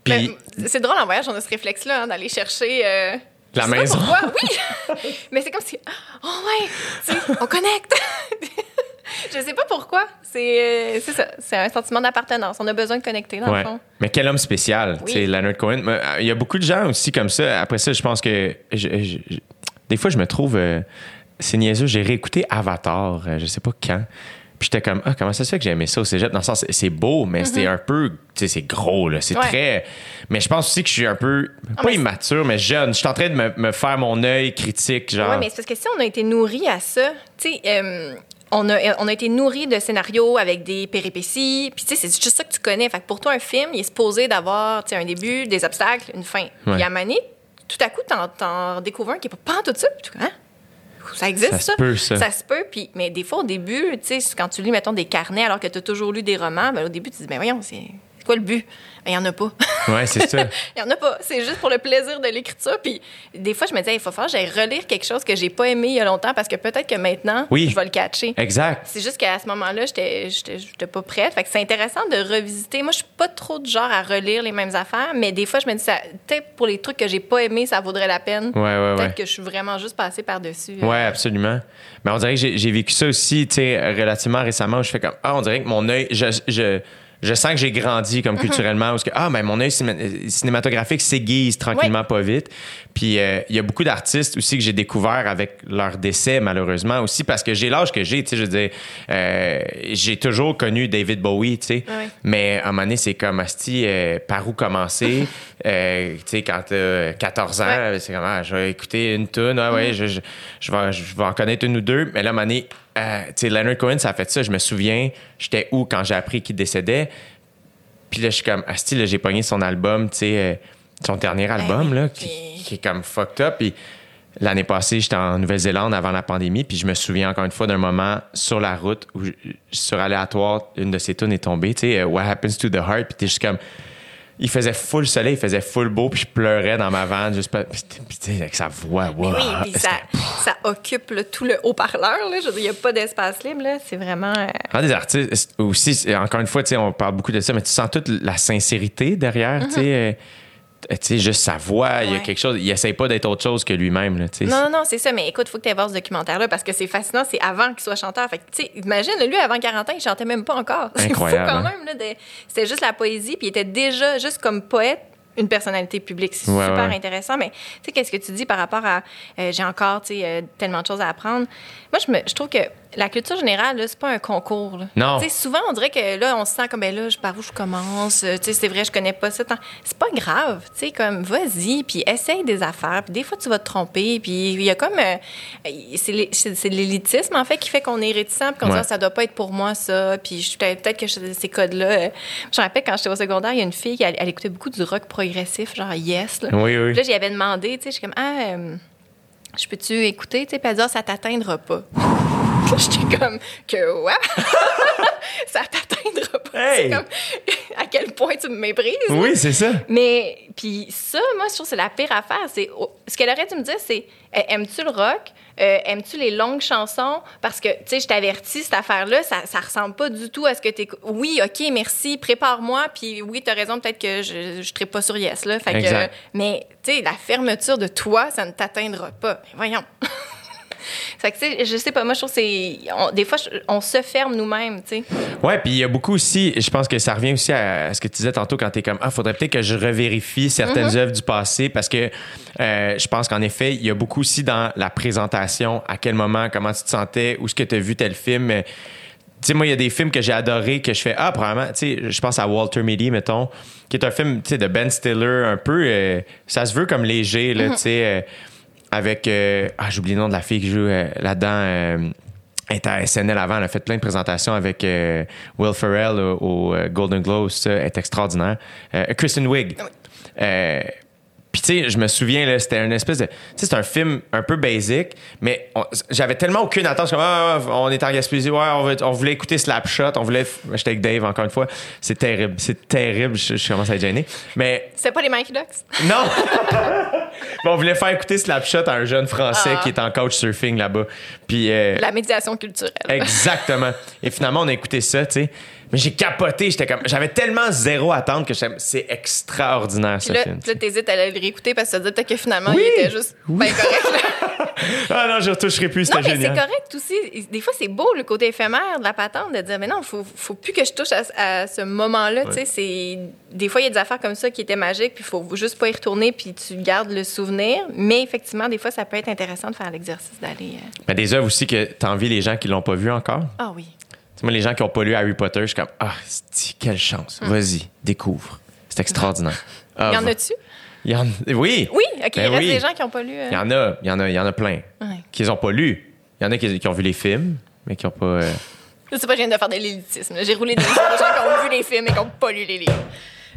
Speaker 2: Puis,
Speaker 3: Mais c'est drôle en voyage, on a ce réflexe-là hein, d'aller chercher. euh,
Speaker 2: La
Speaker 3: je pas
Speaker 2: maison.
Speaker 3: Pourquoi, oui. Mais c'est comme si. Oh ouais, tu sais, on connecte. je sais pas pourquoi. C'est euh, c'est ça. C'est un sentiment d'appartenance. On a besoin de connecter, dans
Speaker 2: Ouais.
Speaker 3: le fond.
Speaker 2: Mais quel homme spécial,
Speaker 3: Oui.
Speaker 2: tu sais, Leonard Cohen. Euh, Il y a beaucoup de gens aussi comme ça. Après ça, je pense que. je- je- je- des fois, je me trouve. euh, c'est niaiseux. J'ai réécouté Avatar, euh, je sais pas quand. Puis j'étais comme, ah, comment ça se fait que j'ai aimé ça au cégep? Dans le sens, c'est- beau, mais c'est un peu. Tu sais, c'est gros, là. C'est.
Speaker 3: Ouais.
Speaker 2: très. Mais je pense aussi que je suis un peu. Pas
Speaker 3: mais-
Speaker 2: immature, mais jeune. Je suis en train de me, me faire mon œil critique, genre.
Speaker 3: Oui, mais c'est parce que si on a été nourri à ça, tu sais, euh, on, a, on a été nourri de scénarios avec des péripéties, puis tu sais, c'est juste ça que tu connais. Fait que pour toi, un film, il est supposé d'avoir, tu sais, un début, des obstacles, une fin. Puis à un moment donné, tout à coup, t'en, découvres un qui est pas, tout tu dis, hein? Ça existe,
Speaker 2: Ça
Speaker 3: ça?
Speaker 2: se peut, ça.
Speaker 3: Ça se peut, puis, mais des fois, au début, tu sais, quand tu lis, mettons, des carnets, alors que tu as toujours lu des romans, ben, au début, tu te dis, ben voyons, c'est quoi le but? Ben, il y en a pas.
Speaker 2: Ouais, c'est ça.
Speaker 3: Il y en a pas. C'est juste pour le plaisir de l'écriture. Puis des fois, je me disais, il faut faire, j'aille relire quelque chose que j'ai pas aimé il y a longtemps parce que peut-être que maintenant,
Speaker 2: Oui.
Speaker 3: je vais le catcher.
Speaker 2: exact.
Speaker 3: C'est juste qu'à ce moment-là, j'étais j'étais- pas prête. Fait que c'est intéressant de revisiter. Moi, je suis pas trop de genre à relire les mêmes affaires, mais des fois, je me dis, peut-être pour les trucs que j'ai pas aimés, ça vaudrait la peine.
Speaker 2: Ouais, ouais,
Speaker 3: peut-être
Speaker 2: ouais.
Speaker 3: que je suis vraiment juste passée par-dessus.
Speaker 2: Ouais, absolument. Mais on dirait que j'ai j'ai vécu ça aussi, tu sais, relativement récemment où je fais comme, ah, on dirait que mon œil, je, je, je sens que j'ai grandi
Speaker 3: Mhm.
Speaker 2: comme culturellement, parce que, ah, ben, mon œil cinéma- cinématographique s'aiguise tranquillement, pas vite. Puis, euh, il y a beaucoup d'artistes aussi que j'ai découvert avec leur décès, malheureusement, aussi, parce que j'ai l'âge que j'ai, tu sais, je veux dire, euh, j'ai toujours connu David Bowie, tu sais. Mais à un moment donné, c'est comme, Asti, euh, par où commencer? Tu sais, quand t'as 14 ans, c'est comme, ah, je vais écouter une tune, ah, ouais, je, je, je vais, je vais en connaître une ou deux. Mais là, à un moment donné, euh, tu sais, Leonard Cohen, ça a fait ça. Je me souviens, j'étais où quand j'ai appris qu'il décédait? Puis là, je suis comme, Asti, là, j'ai pogné son album, tu sais, euh, son dernier album,
Speaker 3: oui,
Speaker 2: là, qui, est comme fucked up. Puis l'année passée, j'étais en Nouvelle-Zélande avant la pandémie, puis je me souviens encore une fois d'un moment sur la route où, je- sur aléatoire, une de ses tunes est tombée, tu sais, euh, What Happens to the Heart, puis t'es juste comme. Il faisait full soleil, il faisait full beau, puis je pleurais dans ma vanne, juste pas. Puis puis tu sais, avec sa voix, wow.
Speaker 3: Oui, puis ça, ça occupe là, tout le haut-parleur. là. Je veux dire, il n'y a pas d'espace libre. là. C'est vraiment. euh,
Speaker 2: Quand des artistes aussi, encore une fois, tu sais, on parle beaucoup de ça, mais tu sens toute la sincérité derrière, tu sais. Euh, tu sais, juste sa voix, il y a quelque chose. Il essaye pas d'être autre chose que lui-même, là, tu sais.
Speaker 3: Non, non, c'est ça. Mais écoute, il faut que tu ailles voir ce documentaire-là parce que c'est fascinant. C'est avant qu'il soit chanteur. Fait que, tu sais, imagine, lui, avant 40 ans, il chantait même pas encore. C'est fou
Speaker 2: Incroyable,
Speaker 3: quand
Speaker 2: hein?
Speaker 3: même. là, de- C'était juste la poésie. Puis il était déjà, juste comme poète, une personnalité publique. C'est
Speaker 2: Ouais,
Speaker 3: super
Speaker 2: ouais.
Speaker 3: intéressant. Mais, tu sais, qu'est-ce que tu dis par rapport à. euh, J'ai encore, euh, tellement de choses à apprendre? Moi, je, me, je trouve que la culture générale, là, c'est pas un concours. là.
Speaker 2: Non.
Speaker 3: Tu sais, souvent, on dirait que là, on se sent comme, ben là, je- par où je commence. Euh, Tu sais, c'est vrai, je connais pas ça. C'est pas grave. Tu sais, comme, vas-y, puis essaye des affaires. Puis des fois, tu vas te tromper. Puis il y a comme. euh, c'est l'é- c'est c'est l'élitisme, en fait, qui fait qu'on est réticent. Puis qu'on
Speaker 2: Ouais.
Speaker 3: dit, Ah, ça doit pas être pour moi, ça. Puis je- peut-être peut-être que je- ces codes-là. euh, je me rappelle quand j'étais au secondaire, il y a une fille qui elle, elle écoutait beaucoup du rock progressif, genre Yes. Là.
Speaker 2: Oui, oui.
Speaker 3: Puis là, j'y avais demandé, tu sais, je suis comme, ah, euh, je peux-tu écouter, tu sais, puis elle dit, Ah, ça t'atteindra pas. J'étais comme, que, ouais, ça t'atteindra pas.
Speaker 2: Hey!
Speaker 3: Comme, à quel point tu me méprises.
Speaker 2: Oui, c'est ça.
Speaker 3: Mais, puis ça, moi, je trouve que c'est la pire affaire. C'est, ce qu'elle aurait dû me dire, c'est, euh, aimes-tu le rock? Euh, aimes-tu les longues chansons? Parce que, tu sais, je t'avertis, cette affaire-là, ça, ça ressemble pas du tout à ce que tu Oui, OK, merci, prépare-moi. Puis oui, t'as raison, peut-être que je ne serai pas sur Yes, là. Fait que,
Speaker 2: Exact.
Speaker 3: mais, tu sais, la fermeture de toi, ça ne t'atteindra pas. Mais voyons. Fait que, tu sais, je sais pas, moi, je trouve que c'est... des fois, on se ferme nous-mêmes, tu sais.
Speaker 2: Ouais, puis il y a beaucoup aussi, je pense que ça revient aussi à, ce que tu disais tantôt quand tu es comme ah, faudrait peut-être que je revérifie certaines
Speaker 3: Mm-hmm.
Speaker 2: œuvres du passé parce que euh, je pense qu'en effet, il y a beaucoup aussi dans la présentation, à quel moment, comment tu te sentais, où est-ce que tu as vu tel film. euh, sais, moi, il y a des films que j'ai adorés que je fais, ah, probablement, tu sais, je pense à Walter Mitty, mettons, qui est un film, tu sais, de Ben Stiller, un peu, euh, ça se veut comme léger, là, tu sais, avec, euh, ah, j'oublie le nom de la fille qui joue euh, là-dedans. euh, elle était à SNL avant, elle a fait plein de présentations avec euh, Will Ferrell au, au, Golden Globes, ça, elle est extraordinaire. Kristen Wiig. Puis tu sais, je me souviens là, c'était une espèce de, tu sais, c'est un film un peu basic, mais on- j'avais tellement aucune attente. Comme ah, on est en Gaspésie, ouais, on, veut- on voulait écouter Slapshot, on voulait, j'étais avec Dave encore une fois, c'est terrible, c'est terrible, je, je commence à être gêné, mais
Speaker 3: C'est pas les Mikey Ducks?
Speaker 2: non! Mais on voulait faire écouter Slapshot à un jeune Français
Speaker 3: Ah.
Speaker 2: qui est en couch surfing là-bas. Puis euh,
Speaker 3: La médiation culturelle.
Speaker 2: Exactement. Et finalement, on a écouté ça, tu sais. Mais j'ai capoté, j'étais comme j'avais tellement zéro attente que c'est extraordinaire ce
Speaker 3: là,
Speaker 2: film.
Speaker 3: là t'hésites à le réécouter parce que ça dire peut-être que finalement,
Speaker 2: Oui.
Speaker 3: il était juste correct.
Speaker 2: Ah non, je retoucherai plus,
Speaker 3: Non,
Speaker 2: c'était
Speaker 3: mais c'est
Speaker 2: génial.
Speaker 3: correct aussi. Des fois, c'est beau le côté éphémère de la patente de dire, mais non, faut, faut plus que je touche à, à ce moment-là. Tu sais, c'est des fois il y a des affaires comme ça qui étaient magiques, puis il faut juste pas y retourner, puis tu gardes le souvenir. Mais effectivement, des fois, ça peut être intéressant de faire l'exercice d'aller. euh,
Speaker 2: des œuvres aussi que t'envies les gens qui l'ont pas vu encore?
Speaker 3: Ah oui.
Speaker 2: Tu sais, moi, les gens qui ont pas lu Harry Potter, je suis comme ah, c'est- quelle chance. Vas-y, découvre. C'est extraordinaire. Ah.
Speaker 3: Il y en
Speaker 2: va-
Speaker 3: a-tu?
Speaker 2: y en Oui.
Speaker 3: Oui. Ok.
Speaker 2: Ben
Speaker 3: il reste
Speaker 2: oui.
Speaker 3: des gens qui n'ont pas lu. euh,
Speaker 2: Il y en a, il y en a, il y en a plein
Speaker 3: Ouais.
Speaker 2: qui les ont pas lus. Il y en a qui, qui ont vu les films, mais qui ont pas. euh,
Speaker 3: Je sais pas, je viens de faire de l'élitisme. J'ai roulé des des gens qui ont vu les films et qui n'ont pas lu les livres.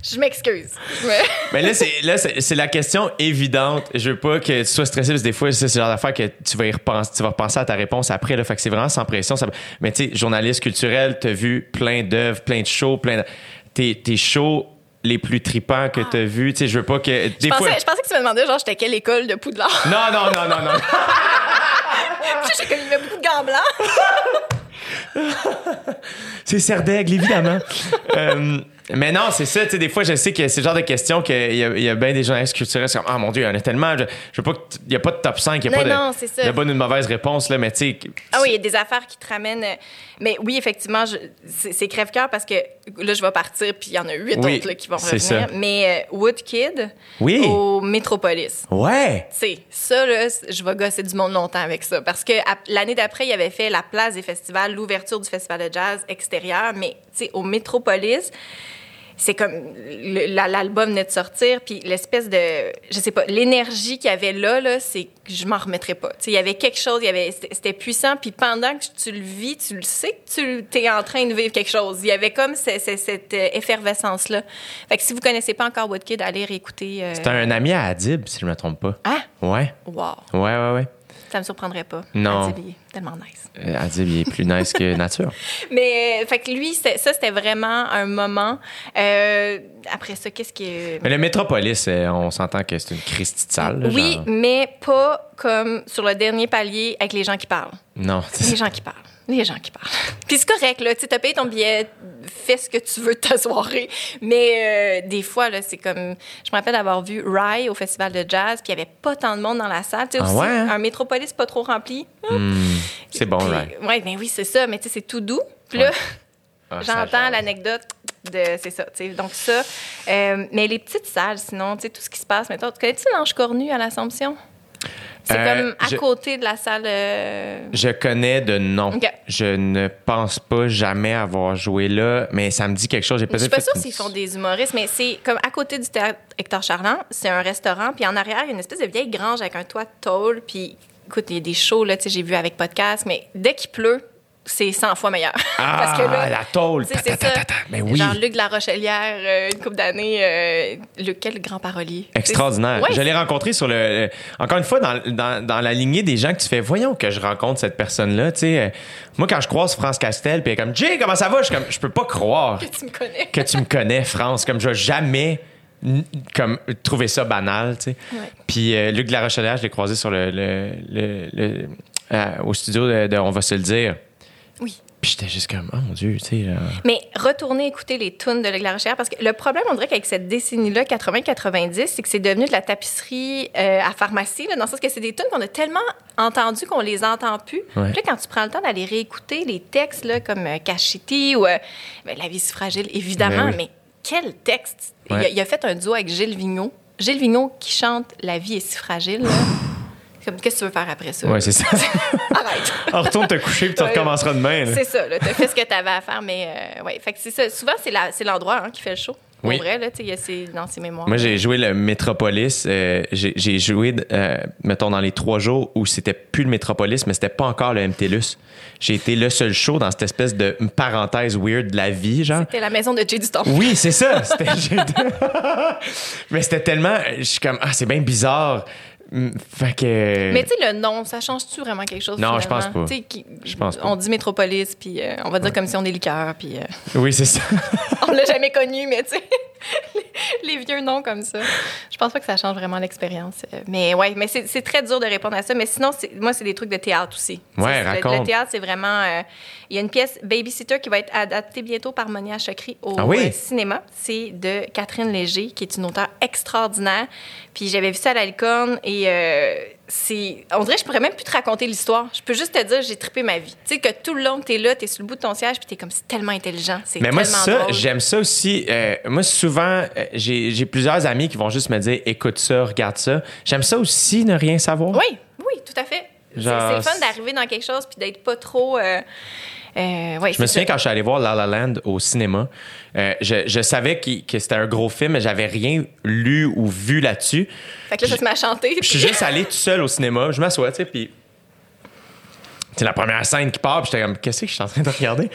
Speaker 3: Je m'excuse. Mais-
Speaker 2: Mais là, c'est là, c'est c'est la question évidente. Je veux pas que tu sois stressé parce que des fois, c'est ce genre d'affaire que tu vas y repenser, tu vas repenser à ta réponse après. Là, fait que c'est vraiment sans pression. Ça- mais tu sais, journaliste culturel, t'as vu plein d'œuvres, plein de shows, plein de tes, tes shows les plus tripants que t'as vus. Tu sais, je veux pas que des
Speaker 3: Je pensais,
Speaker 2: fois.
Speaker 3: je pensais que tu me demandais, genre, j'étais à quelle école de Poudlard?
Speaker 2: Non, non, non, non, non.
Speaker 3: Puis j'ai connu beaucoup de gants blancs.
Speaker 2: C'est Serdaigle, évidemment. Euh, mais non, c'est ça. Tu sais, des fois, je sais que c'est le genre de questions qu'il y a, y a bien des journalistes culturels. C'est comme, ah mon Dieu, il y en a tellement. Je, je veux pas que t- il y a pas de top 5, il y a
Speaker 3: Non,
Speaker 2: pas
Speaker 3: non,
Speaker 2: de, de bonne ou de mauvaise réponse, là, mais tu sais.
Speaker 3: Ah oui, il y a des affaires qui te ramènent. euh, Mais oui, effectivement, c'est crève-cœur parce que là, je vais partir, puis il y en a huit
Speaker 2: Oui,
Speaker 3: autres là, qui vont revenir.
Speaker 2: ça.
Speaker 3: Mais euh, Woodkid
Speaker 2: Oui.
Speaker 3: au Metropolis.
Speaker 2: Ouais!
Speaker 3: Tu sais, ça, là, je vais gosser du monde longtemps avec ça. Parce que l'année d'après, il avait fait la place des festivals, l'ouverture du festival de jazz extérieur. Mais, tu sais, au Metropolis, c'est comme l'album venait de sortir, puis l'espèce de, je sais pas, l'énergie qu'il y avait là, là, c'est que je m'en remettrai pas. Tu sais, il y avait quelque chose, il y avait, c'était puissant, puis pendant que tu le vis, tu le sais que tu es en train de vivre quelque chose. Il y avait comme ce- ce- cette euh, effervescence-là. Fait que si vous connaissez pas encore Woodkid, allez réécouter. euh,
Speaker 2: C'est un ami à Adib, si je me trompe pas.
Speaker 3: Ah!
Speaker 2: Ouais.
Speaker 3: Wow!
Speaker 2: Ouais, ouais, ouais.
Speaker 3: Ça me surprendrait pas.
Speaker 2: Non.
Speaker 3: Adib, est tellement nice.
Speaker 2: Euh, Adib, il est plus nice que nature.
Speaker 3: Mais, euh, fait que lui, ça, c'était vraiment un moment. Euh, après ça, qu'est-ce qui est.
Speaker 2: Mais le Métropolis, euh, on s'entend que c'est une Christie là,
Speaker 3: Oui,
Speaker 2: genre.
Speaker 3: mais pas comme sur le dernier palier avec les gens qui parlent.
Speaker 2: Non.
Speaker 3: Les gens qui parlent. Les gens qui parlent. Puis c'est correct, là. Tu sais, t'as payé ton billet, fais ce que tu veux de ta soirée. Mais euh, des fois, là, c'est comme. Je me rappelle d'avoir vu Rye au festival de jazz, puis il n'y avait pas tant de monde dans la salle. Tu sais,
Speaker 2: Ah
Speaker 3: aussi,
Speaker 2: ouais, hein?
Speaker 3: un métropolis pas trop rempli.
Speaker 2: Hmm, c'est bon,
Speaker 3: Puis-
Speaker 2: right.
Speaker 3: Ouais, ben oui, c'est ça. Mais tu sais, c'est tout doux. Puis là,
Speaker 2: Ouais. Ah,
Speaker 3: j'entends l'anecdote de. C'est ça, tu sais. Donc ça. euh, mais les petites salles, sinon, tu sais, tout ce qui se passe. Mettons, tu connais-tu l'Ange Cornu à l'Assomption? C'est
Speaker 2: Euh,
Speaker 3: comme à
Speaker 2: je-
Speaker 3: côté de la salle. euh,
Speaker 2: Je connais de nom. Je ne pense pas jamais avoir joué là, mais ça me dit quelque chose. J'ai
Speaker 3: Je suis
Speaker 2: peut-être
Speaker 3: pas sûre
Speaker 2: une-
Speaker 3: s'ils font des humoristes, mais c'est comme à côté du théâtre Hector Charland, c'est un restaurant, puis en arrière, il y a une espèce de vieille grange avec un toit de tôle, puis écoute, il y a des shows, là, tu sais, j'ai vu avec podcast, mais dès qu'il pleut, c'est 100 fois meilleur.
Speaker 2: Ah, la tôle. ta, ta, ta. Mais oui.
Speaker 3: Jean-Luc de la Rochelière, euh, une couple d'années, euh, le, quel grand parolier.
Speaker 2: Extraordinaire.
Speaker 3: Ouais,
Speaker 2: je l'ai rencontré sur le. encore une fois, dans, dans, dans la lignée des gens que tu fais, voyons que je rencontre cette personne-là. Tu sais, euh, moi, quand je croise France Castel, puis elle est comme, Jay, comment ça va? Je suis comme, je peux pas croire
Speaker 3: tu me connais.
Speaker 2: que tu me connais, France. Comme, je vais jamais comme trouver ça banal, tu sais.
Speaker 3: Ouais.
Speaker 2: Puis Luc de la Rochelière, je l'ai croisé sur le, le- le- le- au studio de, de On va se le dire. Puis j'étais juste comme, oh mon Dieu, tu sais. là.
Speaker 3: Mais retournez écouter les tunes de La Rochelière parce que le problème, on dirait qu'avec cette décennie-là, 80-90, c'est que c'est devenu de la tapisserie euh, à pharmacie, là, dans le sens que c'est des tunes qu'on a tellement entendues qu'on les entend plus.
Speaker 2: Ouais.
Speaker 3: Puis là, quand tu prends le temps d'aller réécouter les textes, là, comme euh, Cachiti ou euh, ben, La vie si fragile, évidemment,
Speaker 2: Ben oui.
Speaker 3: mais quel texte! Il, a,
Speaker 2: Ouais.
Speaker 3: il a fait un duo avec Gilles Vigneault. Gilles Vigneault qui chante La vie est si fragile. là. Comme, qu'est-ce que tu veux faire après ça?
Speaker 2: Ouais, c'est ça.
Speaker 3: Arrête.
Speaker 2: On retourne te coucher puis tu
Speaker 3: Ouais.
Speaker 2: recommenceras demain.
Speaker 3: C'est ça, là. T'as fait ce que t'avais à faire, mais euh, ouais. Fait que c'est ça. Souvent, c'est, l'endroit hein, qui fait le show.
Speaker 2: Oui.
Speaker 3: vrai, là, tu sais, il y a ses- dans ses mémoires.
Speaker 2: Moi, j'ai joué le Metropolis. euh, j'ai joué, euh, mettons, dans les trois jours où c'était plus le Metropolis, mais c'était pas encore le MTLUS. J'ai été le seul show dans cette espèce de parenthèse weird de la vie, genre.
Speaker 3: C'était la maison de Jay Storm.
Speaker 2: Oui, c'est ça. C'était- mais c'était tellement. Je suis comme, ah, c'est bien bizarre. Fait que.
Speaker 3: Mais tu sais, le nom, ça change-tu vraiment quelque chose?
Speaker 2: Non, je
Speaker 3: finalement?
Speaker 2: pense pas.
Speaker 3: Tu sais, qui-
Speaker 2: Je pense pas.
Speaker 3: On dit métropolis, puis euh, on va dire comme si on est liqueur, puis euh,
Speaker 2: Oui, c'est ça.
Speaker 3: on l'a jamais connu, mais tu sais, les, les vieux noms comme ça. Je pense pas que ça change vraiment l'expérience. Euh, Mais ouais, mais c'est très dur de répondre à ça. Mais sinon, moi, c'est des trucs de théâtre aussi.
Speaker 2: Ouais,
Speaker 3: sais, le-
Speaker 2: raconte.
Speaker 3: Le théâtre, c'est vraiment. euh, Il y a une pièce Babysitter qui va être adaptée bientôt par Monia Chokri au
Speaker 2: Ah oui?
Speaker 3: euh, cinéma. C'est de Catherine Léger, qui est une auteure extraordinaire. Puis j'avais vu ça à la licorne et euh, c'est. On dirait que je pourrais même plus te raconter l'histoire. Je peux juste te dire, j'ai trippé ma vie. Tu sais, que tout le long, t'es là, t'es sur le bout de ton siège, puis t'es comme, c'est tellement intelligent. C'est
Speaker 2: Mais
Speaker 3: tellement
Speaker 2: moi, ça, j'aime ça aussi. Euh, moi, souvent, euh, j'ai j'ai plusieurs amis qui vont juste me dire écoute ça, regarde ça. J'aime ça aussi, ne rien savoir.
Speaker 3: Oui, oui, tout à fait. C'est
Speaker 2: Genre,
Speaker 3: c'est fun d'arriver dans quelque chose puis d'être pas trop. Euh, euh, ouais,
Speaker 2: Je me souviens
Speaker 3: ça.
Speaker 2: quand je suis allé voir La La Land au cinéma, euh, je, je savais que c'était un gros film, mais j'avais rien lu ou vu là-dessus.
Speaker 3: Fait que là, ça se met à chanter.
Speaker 2: Je suis juste allé tout seul au cinéma, je m'assois, tu sais, puis c'est la première scène qui part, puis j'étais comme qu'est-ce que je suis en train de regarder?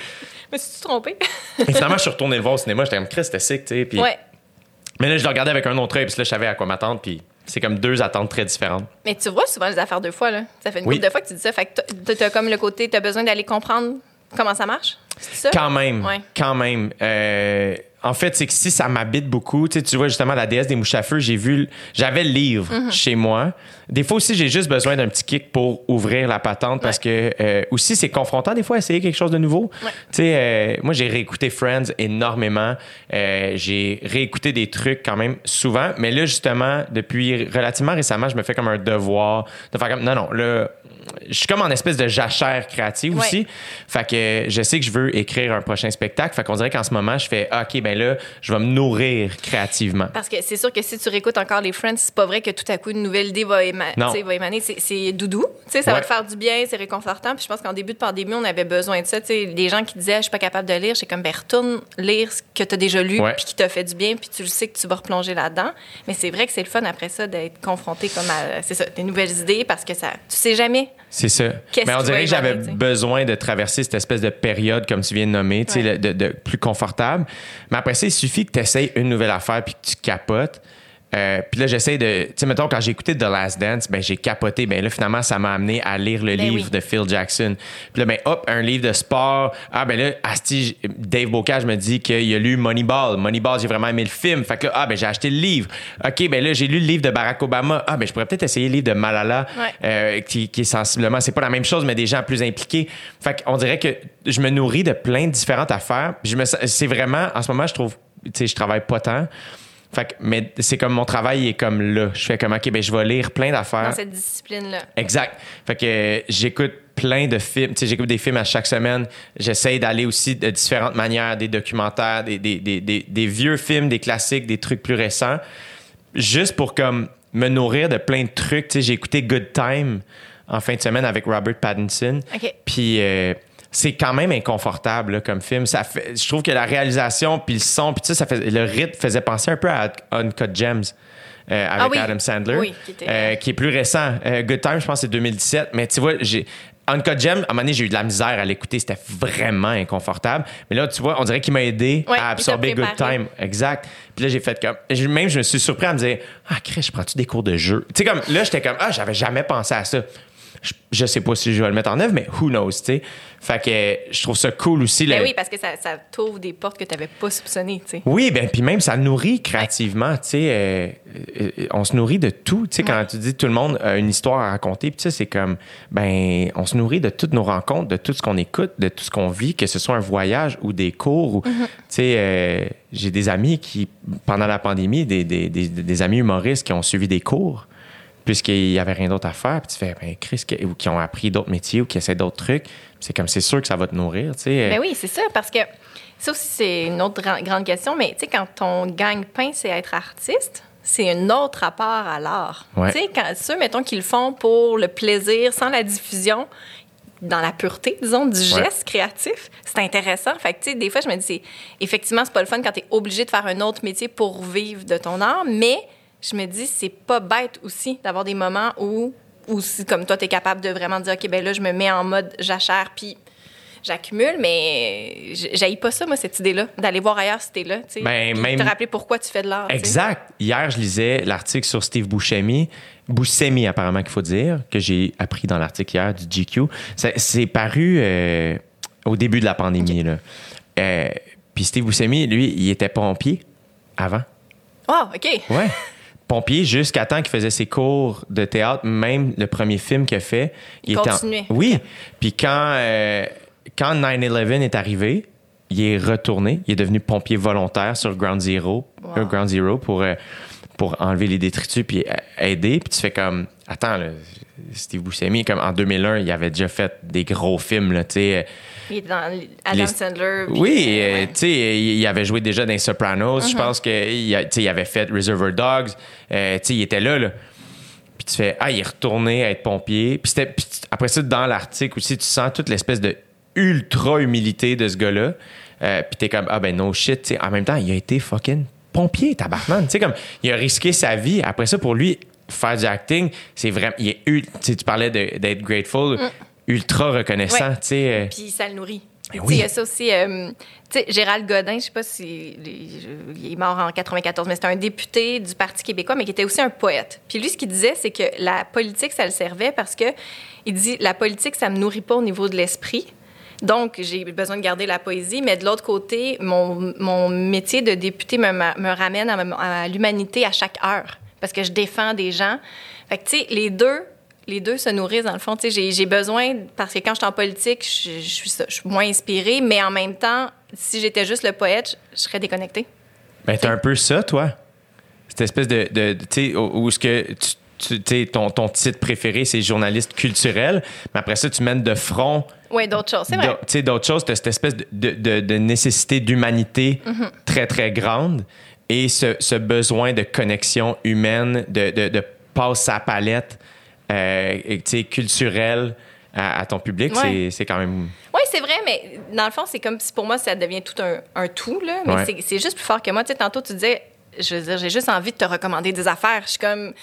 Speaker 3: Me suis-tu trompée?
Speaker 2: Et finalement, je suis retourné le voir au cinéma, j'étais comme Chris, c'était sick, tu sais, puis
Speaker 3: ouais.
Speaker 2: mais là je le regardais avec un autre œil, puis là je savais à quoi m'attendre, puis c'est comme deux attentes très différentes.
Speaker 3: Mais tu vois souvent les affaires deux fois, là. Ça fait une
Speaker 2: Oui.
Speaker 3: couple de fois que tu dis ça. Fait que t'as comme le côté, t'as besoin d'aller comprendre comment ça marche? C'est ça?
Speaker 2: Quand même,
Speaker 3: Ouais.
Speaker 2: quand même. Euh, en fait, c'est que si ça m'habite beaucoup, tu sais, tu vois justement la déesse des mouches à feu, j'ai vu, j'avais le livre
Speaker 3: Mm-hmm.
Speaker 2: chez moi. Des fois aussi, j'ai juste besoin d'un petit kick pour ouvrir la patente parce que euh, aussi c'est confrontant des fois essayer quelque chose de nouveau.
Speaker 3: Ouais.
Speaker 2: Tu sais, euh, moi j'ai réécouté Friends énormément. Euh, j'ai réécouté des trucs quand même souvent, mais là justement depuis relativement récemment, je me fais comme un devoir de faire comme non non là. Je suis comme en espèce de jachère créative
Speaker 3: Ouais.
Speaker 2: aussi. Fait que je sais que je veux écrire un prochain spectacle. Fait qu'on dirait qu'en ce moment, je fais ah, OK, ben là, je vais me nourrir créativement.
Speaker 3: Parce que c'est sûr que si tu réécoutes encore les Friends, c'est pas vrai que tout à coup une nouvelle idée va, éma- va émaner. C'est- C'est doudou. Ça va te faire du bien, c'est réconfortant. Puis je pense qu'en début de pandémie, on avait besoin de ça. Tu sais, des gens qui disaient, je suis pas capable de lire, j'ai comme, ben retourne lire ce que tu as déjà lu, puis qui t'a fait du bien, puis tu le sais que tu vas replonger là-dedans. Mais c'est vrai que c'est le fun après ça d'être confronté comme à, c'est ça, des nouvelles idées parce que ça, tu sais jamais.
Speaker 2: C'est ça. Mais on dirait que j'avais besoin de traverser cette espèce de période, comme tu viens de nommer, tu sais,
Speaker 3: Ouais.
Speaker 2: le- de, de plus confortable. Mais après ça, il suffit que tu essayes une nouvelle affaire puis que tu capotes. Euh, puis là, j'essaie de. Tu sais, mettons, quand j'ai écouté The Last Dance, ben, j'ai capoté. Ben là, finalement, ça m'a amené à lire le
Speaker 3: Ben
Speaker 2: livre
Speaker 3: oui.
Speaker 2: de Phil Jackson. Puis là, ben, hop, un livre de sport. Ah, ben là, asti, Dave Bocage me dit qu'il a lu Moneyball. Moneyball, j'ai vraiment aimé le film. Fait que là, ah, ben, j'ai acheté le livre. OK, ben là, j'ai lu le livre de Barack Obama. Ah, ben, je pourrais peut-être essayer le livre de Malala,
Speaker 3: Ouais.
Speaker 2: euh, qui, qui est sensiblement. C'est pas la même chose, mais des gens plus impliqués. Fait qu'on dirait que je me nourris de plein de différentes affaires. Je me, c'est vraiment, en ce moment, je trouve, tu sais, je travaille pas tant. Fait que, mais c'est comme mon travail est comme là. Je fais comme, OK, ben, je vais lire plein d'affaires.
Speaker 3: Dans cette discipline-là.
Speaker 2: Exact. Fait que euh, j'écoute plein de films. Tu sais, j'écoute des films à chaque semaine. J'essaye d'aller aussi de différentes manières, des documentaires, des, des, des, des, vieux films, des classiques, des trucs plus récents. Juste pour comme me nourrir de plein de trucs. Tu sais, j'ai écouté Good Time en fin de semaine avec Robert Pattinson. Puis euh, c'est quand même inconfortable là, comme film. Ça fait, je trouve que la réalisation, puis le son, puis ça, ça fait, le rythme faisait penser un peu à Uncut Gems. euh, avec
Speaker 3: Ah oui.
Speaker 2: Adam Sandler,
Speaker 3: Oui, qui était-
Speaker 2: euh, qui est plus récent. Euh, Good Time, je pense, c'est 2017. Mais tu vois, j'ai Uncut Gem, à un moment donné, j'ai eu de la misère à l'écouter. C'était vraiment inconfortable. Mais là, tu vois, on dirait qu'il m'a aidé
Speaker 3: Ouais,
Speaker 2: à absorber Good. Time. Exact. Puis là, j'ai fait comme. Même, je me suis surpris à me dire Ah, Chris, je prends-tu des cours de jeu? Tu sais, comme là, j'étais comme Ah, j'avais jamais pensé à ça. Je, je sais pas si je vais le mettre en œuvre, mais who knows, tu sais. Fait que euh, je trouve ça cool aussi.
Speaker 3: Ben
Speaker 2: le-
Speaker 3: oui, parce que ça, ça t'ouvre des portes que tu n'avais pas soupçonnées, tu sais.
Speaker 2: oui, ben puis même ça nourrit créativement, tu sais, euh, euh, on se nourrit de tout, tu sais quand tu dis tout le monde a une histoire à raconter, puis tu sais c'est comme ben on se nourrit de toutes nos rencontres, de tout ce qu'on écoute, de tout ce qu'on vit, que ce soit un voyage ou des cours ou tu sais euh, j'ai des amis qui pendant la pandémie des, des, des, des amis humoristes qui ont suivi des cours puisqu'il y avait rien d'autre à faire, puis tu fais ben Chris que- ou qui ont appris d'autres métiers ou qui essaient d'autres trucs, c'est comme c'est sûr que ça va te nourrir, tu sais.
Speaker 3: Ben oui, c'est ça, parce que ça aussi, c'est une autre gra- grande question, mais tu sais, quand ton gagne-pain, c'est être artiste, c'est un autre rapport à l'art.
Speaker 2: Ouais.
Speaker 3: Tu sais, quand ceux, mettons, qui le font pour le plaisir, sans la diffusion, dans la pureté, disons, du
Speaker 2: Ouais.
Speaker 3: geste créatif, c'est intéressant. Fait que, tu sais, des fois, je me dis, effectivement, c'est pas le fun quand tu es obligé de faire un autre métier pour vivre de ton art, mais je me dis, c'est pas bête aussi d'avoir des moments où, où si, comme toi, tu es capable de vraiment dire, OK, ben là, je me mets en mode jachère, puis j'accumule, mais j'aille pas ça, moi, cette idée-là, d'aller voir ailleurs si t'es là, tu sais.
Speaker 2: Ben, même-
Speaker 3: te rappeler pourquoi tu fais de l'art.
Speaker 2: Exact. Hier, je lisais l'article sur Steve Buscemi, Buscemi apparemment qu'il faut dire, que j'ai appris dans l'article hier du GQ. C'est paru euh, au début de la pandémie. là. Euh, Puis Steve Buscemi, lui, il était pompier avant.
Speaker 3: Oh, OK.
Speaker 2: Ouais. Pompier jusqu'à temps qu'il faisait ses cours de théâtre, même le premier film qu'il a fait.
Speaker 3: Il
Speaker 2: était en-
Speaker 3: continuait.
Speaker 2: Oui. Puis quand, euh, quand 9-11 est arrivé, il est retourné. Il est devenu pompier volontaire sur Ground Zero,
Speaker 3: Wow.
Speaker 2: euh, Ground Zero pour, euh, pour enlever les détritus puis aider. Puis tu fais comme, attends, là, Steve Buscemi, comme en 2001, il avait déjà fait des gros films, là, tu sais.
Speaker 3: Il est dans Adam
Speaker 2: Les-
Speaker 3: Sandler. puis,
Speaker 2: Oui,
Speaker 3: euh,
Speaker 2: euh,
Speaker 3: ouais.
Speaker 2: tu sais, il avait joué déjà dans Sopranos. Je pense qu'il il avait fait Reservoir Dogs. Euh, tu sais, il était là, là. Puis tu fais, ah, il est retourné à être pompier. Puis, c'était- puis après ça, dans l'article aussi, tu sens toute l'espèce de ultra humilité de ce gars-là. Euh, puis t'es comme, ah ben no shit. En même temps, il a été fucking pompier, tabarnak. Tu sais, comme, il a risqué sa vie. Après ça, pour lui, faire du acting, c'est vraiment. Il est, tu parlais d'être grateful, ultra reconnaissant.
Speaker 3: Mm. Ouais.
Speaker 2: Sais. euh,
Speaker 3: Puis ça le nourrit.
Speaker 2: Ben oui.
Speaker 3: Il y a ça aussi. euh, Gérald Godin, je sais pas si. Il est mort en 94, mais c'était un député du Parti québécois, mais qui était aussi un poète. Puis lui, ce qu'il disait, c'est que la politique, ça le servait parce que il dit la politique, ça me nourrit pas au niveau de l'esprit. Donc, j'ai besoin de garder la poésie, mais de l'autre côté, mon, mon métier de député me, me ramène à, à l'humanité à chaque heure parce que je défends des gens. Fait que, tu sais, les deux, les deux se nourrissent, dans le fond. Tu sais, j'ai- besoin, parce que quand je suis en politique, je, je suis, ça, je suis moins inspirée, mais en même temps, si j'étais juste le poète, je, je serais déconnectée.
Speaker 2: Ben, t'as un peu ça, toi. Cette espèce de. de, de- tu sais, où, où est-ce que tu, tu- tu ton, ton titre préféré, c'est journaliste culturel, mais après ça, tu mènes de front.
Speaker 3: Oui, d'autres choses, c'est vrai.
Speaker 2: tu sais, d'autres choses, t'as cette espèce de, de, de- de nécessité d'humanité
Speaker 3: Mm-hmm.
Speaker 2: très, très grande et ce, ce besoin de connexion humaine, de, de, de passe sa palette euh, culturelle à, à ton public,
Speaker 3: Ouais.
Speaker 2: c'est- quand même.
Speaker 3: Oui, c'est vrai, mais dans le fond, c'est comme si pour moi, ça devient tout un, un tout, là. Mais
Speaker 2: Ouais.
Speaker 3: c'est- juste plus fort que moi. Sais, tantôt, tu disais, je veux dire, j'ai juste envie de te recommander des affaires. Je suis comme,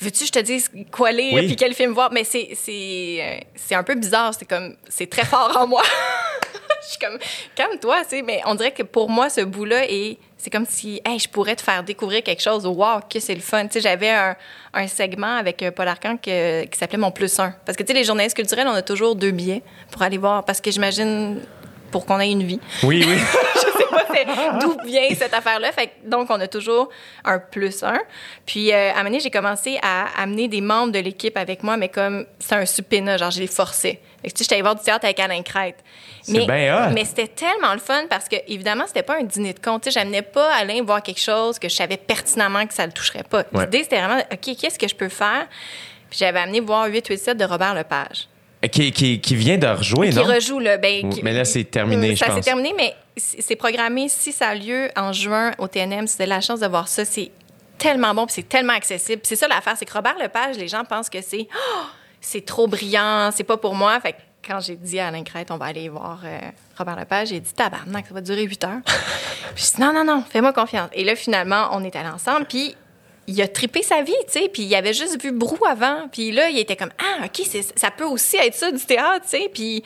Speaker 3: veux-tu que je te dise quoi lire
Speaker 2: Oui.
Speaker 3: puis quel film voir? Mais c'est, c'est, c'est un peu bizarre. C'est comme, c'est très fort en moi. je suis comme, calme-toi, tu sais. Mais on dirait que pour moi, ce bout-là, est- c'est comme si, hey, je pourrais te faire découvrir quelque chose. Wow, que c'est le fun. Tu j'avais un, segment avec euh, Paul Arcand que- qui s'appelait Mon Plus Un. Parce que, tu les journalistes culturels, on a toujours deux billets pour aller voir. Parce que j'imagine, pour qu'on ait une vie.
Speaker 2: Oui, oui.
Speaker 3: je sais pas d'où vient cette affaire-là. Fait que, donc, on a toujours un plus un. Puis, euh, à un j'ai commencé à amener des membres de l'équipe avec moi, mais comme c'est un supéna, genre, je les forçais. Fait que, tu sais, j'étais allée voir du théâtre avec Alain Crête. Mais,
Speaker 2: bien
Speaker 3: mais c'était tellement le fun parce que, évidemment, c'était pas un dîner de con. Tu sais, j'amenais pas Alain voir quelque chose que je savais pertinemment que ça le toucherait pas.
Speaker 2: Ouais.
Speaker 3: L'idée, c'était vraiment, OK, qu'est-ce que je peux faire? Puis j'avais amené voir 887 de Robert Lepage
Speaker 2: qui, qui, qui vient de rejouer,
Speaker 3: qui
Speaker 2: non?
Speaker 3: rejoue là, ben, qui-
Speaker 2: mais là, c'est terminé,
Speaker 3: Euh,
Speaker 2: je
Speaker 3: Ça
Speaker 2: pense.
Speaker 3: c'est terminé, mais c'est c'est programmé si ça a lieu en juin au TNM. Si vous avez la chance de voir ça, c'est tellement bon, puis c'est tellement accessible. C'est ça l'affaire, c'est que Robert Lepage, les gens pensent que c'est Oh, c'est trop brillant, c'est pas pour moi. Fait que quand j'ai dit à Alain Crête, on va aller voir euh, Robert Lepage, j'ai dit tabarnak, ça va durer 8 heures. puis je dit non, non, non, fais-moi confiance. Et là, finalement, on est allés ensemble, puis il a trippé sa vie, tu sais, puis il avait juste vu Brou avant, puis là, il était comme ah ok, ça peut aussi être ça du théâtre, tu sais, puis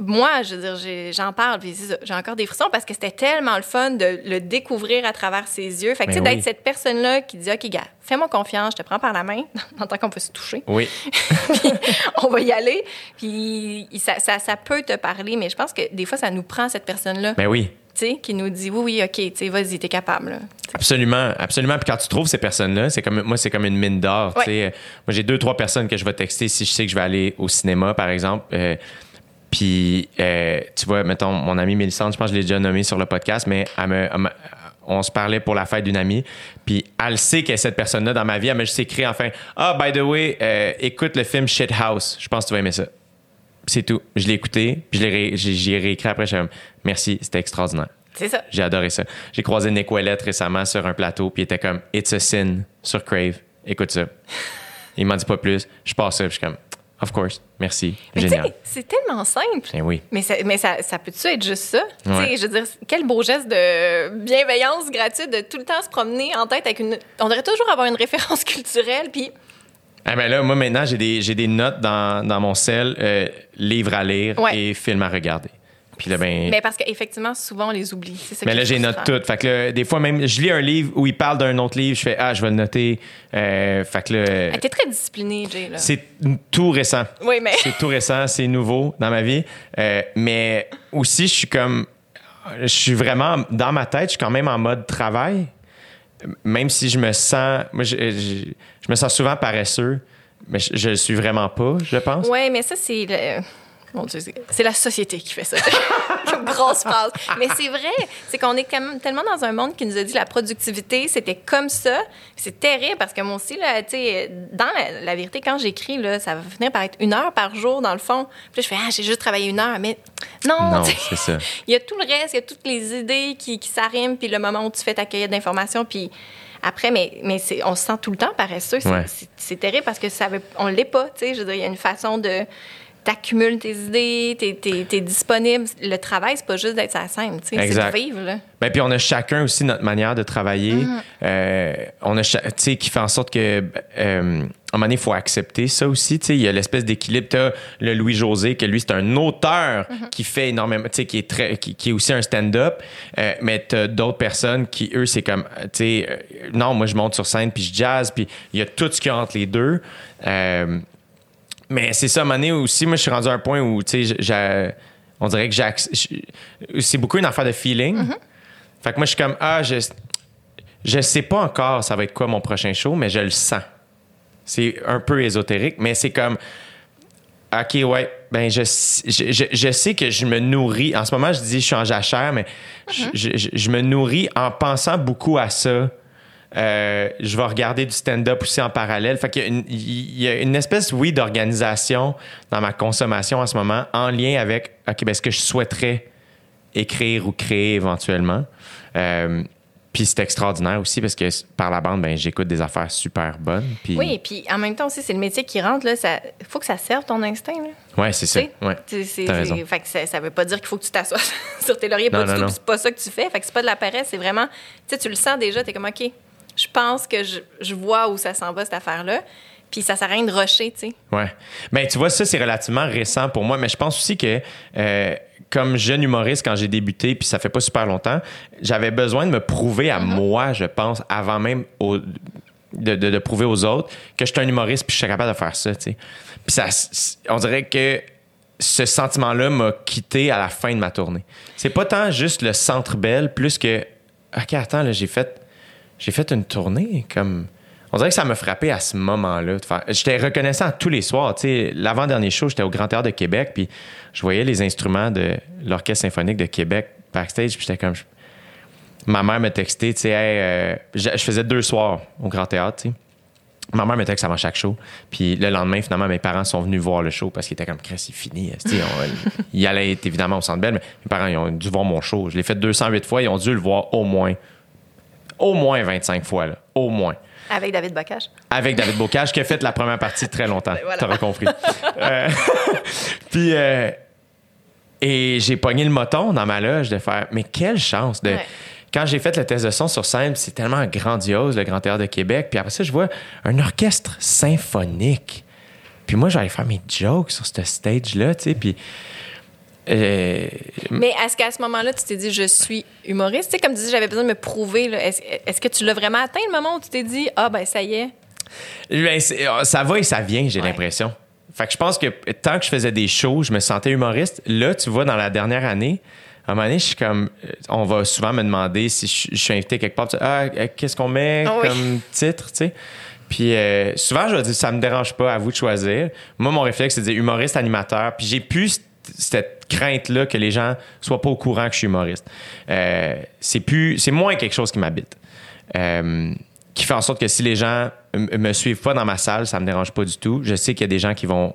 Speaker 3: moi, je veux dire, j'en parle, puis j'ai encore des frissons parce que c'était tellement le fun de le découvrir à travers ses yeux, fait que tu sais,
Speaker 2: Ben oui.
Speaker 3: d'être cette personne-là qui dit ok, gars, fais-moi confiance, je te prends par la main, en tant qu'on peut se toucher,
Speaker 2: Oui.
Speaker 3: puis on va y aller, puis ça, ça, ça peut te parler, mais je pense que des fois, ça nous prend cette personne-là,
Speaker 2: Ben oui.
Speaker 3: Sais, qui nous dit oui, oui, ok, tu sais, vas-y, t'es capable, là.
Speaker 2: Absolument, absolument. Puis quand tu trouves ces personnes-là, c'est comme moi, c'est comme une mine d'or.
Speaker 3: Ouais.
Speaker 2: Moi, j'ai deux, trois personnes que je vais texter si je sais que je vais aller au cinéma, par exemple. Euh, puis, euh, tu vois, mettons, mon amie Mélissande, je pense que je l'ai déjà nommée sur le podcast, mais elle me- elle me- on se parlait pour la fête d'une amie. Puis, elle sait y a cette personne-là dans ma vie. Elle m'a juste écrit enfin Ah, by the way, euh, écoute le film Shit House. Je pense que tu vas aimer ça. C'est tout. Je l'ai écouté, puis je l'ai ré- j'ai- réécrit après. Je suis merci, c'était extraordinaire.
Speaker 3: C'est ça.
Speaker 2: J'ai adoré ça. J'ai croisé Nick Ouellet récemment sur un plateau, puis il était comme It's a sin sur Crave. Écoute ça. il m'en dit pas plus. Je passe ça, puis je suis comme Of course, merci.
Speaker 3: Mais
Speaker 2: Génial.
Speaker 3: c'est tellement simple.
Speaker 2: Ben oui.
Speaker 3: Mais ça, mais ça, ça peut-tu être juste ça?
Speaker 2: Ouais.
Speaker 3: Je veux dire, quel beau geste de bienveillance gratuite de tout le temps se promener en tête avec une. On devrait toujours avoir une référence culturelle, puis
Speaker 2: Ah ben là, moi maintenant, j'ai des, notes dans, dans mon cell, euh, livres à lire
Speaker 3: Ouais.
Speaker 2: et films à regarder. Puis là, ben.
Speaker 3: Mais parce qu'effectivement, souvent, on les oublie. Ça
Speaker 2: Mais là, j'ai note. Fait que là, des fois, même, je lis un livre où il parle d'un autre livre, je fais Ah, je vais le noter. Euh, fait que là,
Speaker 3: Hey, T'es très discipliné, Jay.
Speaker 2: C'est tout récent.
Speaker 3: Oui, mais.
Speaker 2: C'est tout récent, c'est nouveau dans ma vie. Euh, mais aussi, je suis comme. Je suis vraiment. Dans ma tête, je suis quand même en mode travail. Même si je me sens. Moi, je, je- je me sens souvent paresseux, mais je, je le suis vraiment pas, je pense.
Speaker 3: Oui, mais ça, c'est. le- Mon Dieu, c'est- la société qui fait ça. Comme grosse phrase. Mais c'est vrai. C'est qu'on est quand même tellement dans un monde qui nous a dit la productivité, c'était comme ça. C'est terrible parce que moi aussi, là, tu sais, dans la, la vérité, quand j'écris, ça va finir par être une heure par jour, dans le fond. Puis là, je fais, ah, j'ai juste travaillé une heure. Mais non,
Speaker 2: Non, c'est ça.
Speaker 3: il y a tout le reste, il y a toutes les idées qui, qui s'arriment, puis le moment où tu fais ta cueillette d'informations, puis après, mais, mais on se sent tout le temps paresseux. C'est,
Speaker 2: Ouais.
Speaker 3: terrible parce que ça veut, on l'est pas, tu sais. Je veux dire, il y a une façon de... T'accumules tes idées, t'es, t'es, t'es disponible. Le travail, c'est pas juste d'être sa scène, tu sais. C'est de vivre, là.
Speaker 2: Ben, puis on a chacun aussi notre manière de travailler.
Speaker 3: Mm-hmm.
Speaker 2: Euh, on a, tu sais, qui fait en sorte que, euh, à un moment donné, il faut accepter ça aussi. Tu sais, il y a l'espèce d'équilibre. T'as le Louis-José, que lui, c'est un auteur
Speaker 3: Mm-hmm.
Speaker 2: qui fait énormément, tu sais, qui est très, qui, qui est aussi un stand-up. Euh, mais t'as d'autres personnes qui, eux, c'est comme, tu sais, euh, non, moi, je monte sur scène puis je jazz puis il y a tout ce qu'il y a entre les deux. Mais c'est ça, à un aussi, moi, je suis rendu à un point où, tu sais, on dirait que C'est beaucoup une affaire de feeling. Fait que moi, je suis comme, ah, je, je sais pas encore ça va être quoi mon prochain show, mais je le sens. C'est un peu ésotérique, mais c'est comme, OK, ouais, ben, je, je, je- sais que je me nourris. En ce moment, je dis, je suis en jachère, mais je- je- je me nourris en pensant beaucoup à ça. Euh, je vais regarder du stand-up aussi en parallèle. Fait qu'il y a une, il y a une espèce, oui, d'organisation dans ma consommation en ce moment en lien avec, OK, ben, ce que je souhaiterais écrire ou créer éventuellement. Euh, puis c'est extraordinaire aussi parce que par la bande, ben, j'écoute des affaires super bonnes.
Speaker 3: Oui, et puis en même temps aussi, c'est le métier qui rentre, là. Il faut que ça serve ton instinct.
Speaker 2: Ouais, c'est ça.
Speaker 3: Tu
Speaker 2: Ouais. T'as raison.
Speaker 3: Fait que ça, ça veut pas dire qu'il faut que tu t'assoies sur tes lauriers. Pas
Speaker 2: Non,
Speaker 3: du tout, c'est pas ça que tu fais. Fait que c'est pas de la paresse, c'est vraiment. Tu sais, tu le sens déjà, t'es comme, OK, je pense que je, je vois où ça s'en va, cette affaire-là. Puis ça sert à rien de rusher, tu sais.
Speaker 2: Ouais. Ben, tu vois, ça, c'est relativement récent pour moi, mais je pense aussi que, euh, comme jeune humoriste, quand j'ai débuté, puis ça fait pas super longtemps, j'avais besoin de me prouver à moi, je pense, avant même au- de, de- de prouver aux autres que je suis un humoriste puis je suis capable de faire ça, tu sais. Puis ça, on dirait que ce sentiment-là m'a quitté à la fin de ma tournée. C'est pas tant juste le centre belle, plus que, OK, attends, là, j'ai fait, j'ai fait une tournée, comme... On dirait que ça m'a frappé à ce moment-là. J'étais reconnaissant tous les soirs. L'avant-dernier show, j'étais au Grand Théâtre de Québec, puis je voyais les instruments de l'Orchestre symphonique de Québec backstage, puis j'étais comme... Ma mère m'a texté, tu sais, euh, je faisais deux soirs au Grand Théâtre. Ma mère me texte avant chaque show. Puis le lendemain, finalement, mes parents sont venus voir le show parce qu'ils étaient comme, c'est fini. Ils allaient évidemment au Centre Bell, mais mes parents, ont dû voir mon show. Je l'ai fait 208 fois. Ils ont dû le voir au moins, au moins 25 fois, là. Au moins.
Speaker 3: Avec David Bocage.
Speaker 2: Avec David Bocage, qui a fait la première partie très longtemps.
Speaker 3: Voilà.
Speaker 2: T'auras compris. Euh, puis, euh, et j'ai pogné le moton dans ma loge de faire, mais quelle chance de.
Speaker 3: Ouais.
Speaker 2: Quand j'ai fait le test de son sur scène, c'est tellement grandiose, le Grand Théâtre de Québec. Puis après ça, je vois un orchestre symphonique. Puis moi, j'allais faire mes jokes sur ce stage-là, tu sais. Puis. Euh,
Speaker 3: Mais est-ce qu'à ce moment-là, tu t'es dit, je suis humoriste? Tu sais, comme tu dis, j'avais besoin de me prouver. Est-ce que tu l'as vraiment atteint le moment où tu t'es dit, ah, ben ça y est?
Speaker 2: Ben, euh, ça va et ça vient, j'ai
Speaker 3: Ouais.
Speaker 2: l'impression. Fait que je pense que tant que je faisais des shows, je me sentais humoriste. Là, tu vois, dans la dernière année, à un moment donné, je suis comme. euh, On va souvent me demander si je, je suis invité quelque part. Ah, qu'est-ce qu'on met
Speaker 3: Ah oui.
Speaker 2: comme titre, tu sais? Puis euh, souvent, je vais dire, ça me dérange pas, à vous de choisir. Moi, mon réflexe, c'est de dire humoriste, animateur. Puis j'ai c- cette crainte-là que les gens soient pas au courant que je suis humoriste. Euh, c'est moins quelque chose qui m'habite. Euh, qui fait en sorte que si les gens me suivent pas dans ma salle, ça me dérange pas du tout. Je sais qu'il y a des gens qui vont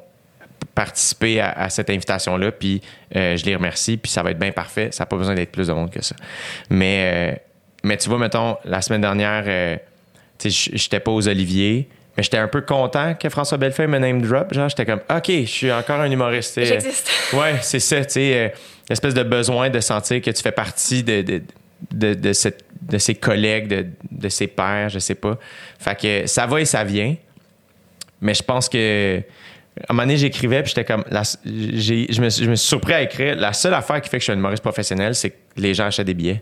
Speaker 2: participer à, cette invitation-là, puis euh, je les remercie, puis ça va être bien parfait. Ça n'a pas besoin d'être plus de monde que ça. Mais, mais tu vois, mettons, la semaine dernière, euh, tu sais, j- j'étais pas aux Oliviers, mais j'étais un peu content que François Bellefeuille me name drop. Genre, j'étais comme, OK, je suis encore un humoriste. sais.
Speaker 3: J'existe.
Speaker 2: Ouais, c'est ça, tu sais, euh, l'espèce de besoin de sentir que tu fais partie de, de, de, de cette- de ses collègues, de, de ses pairs, je sais pas. Fait que ça va et ça vient. Mais je pense que. À un moment donné, j'écrivais, puis j'étais comme. la- je, me, je me suis surpris à écrire. La seule affaire qui fait que je suis un humoriste professionnel, c'est que les gens achètent des billets.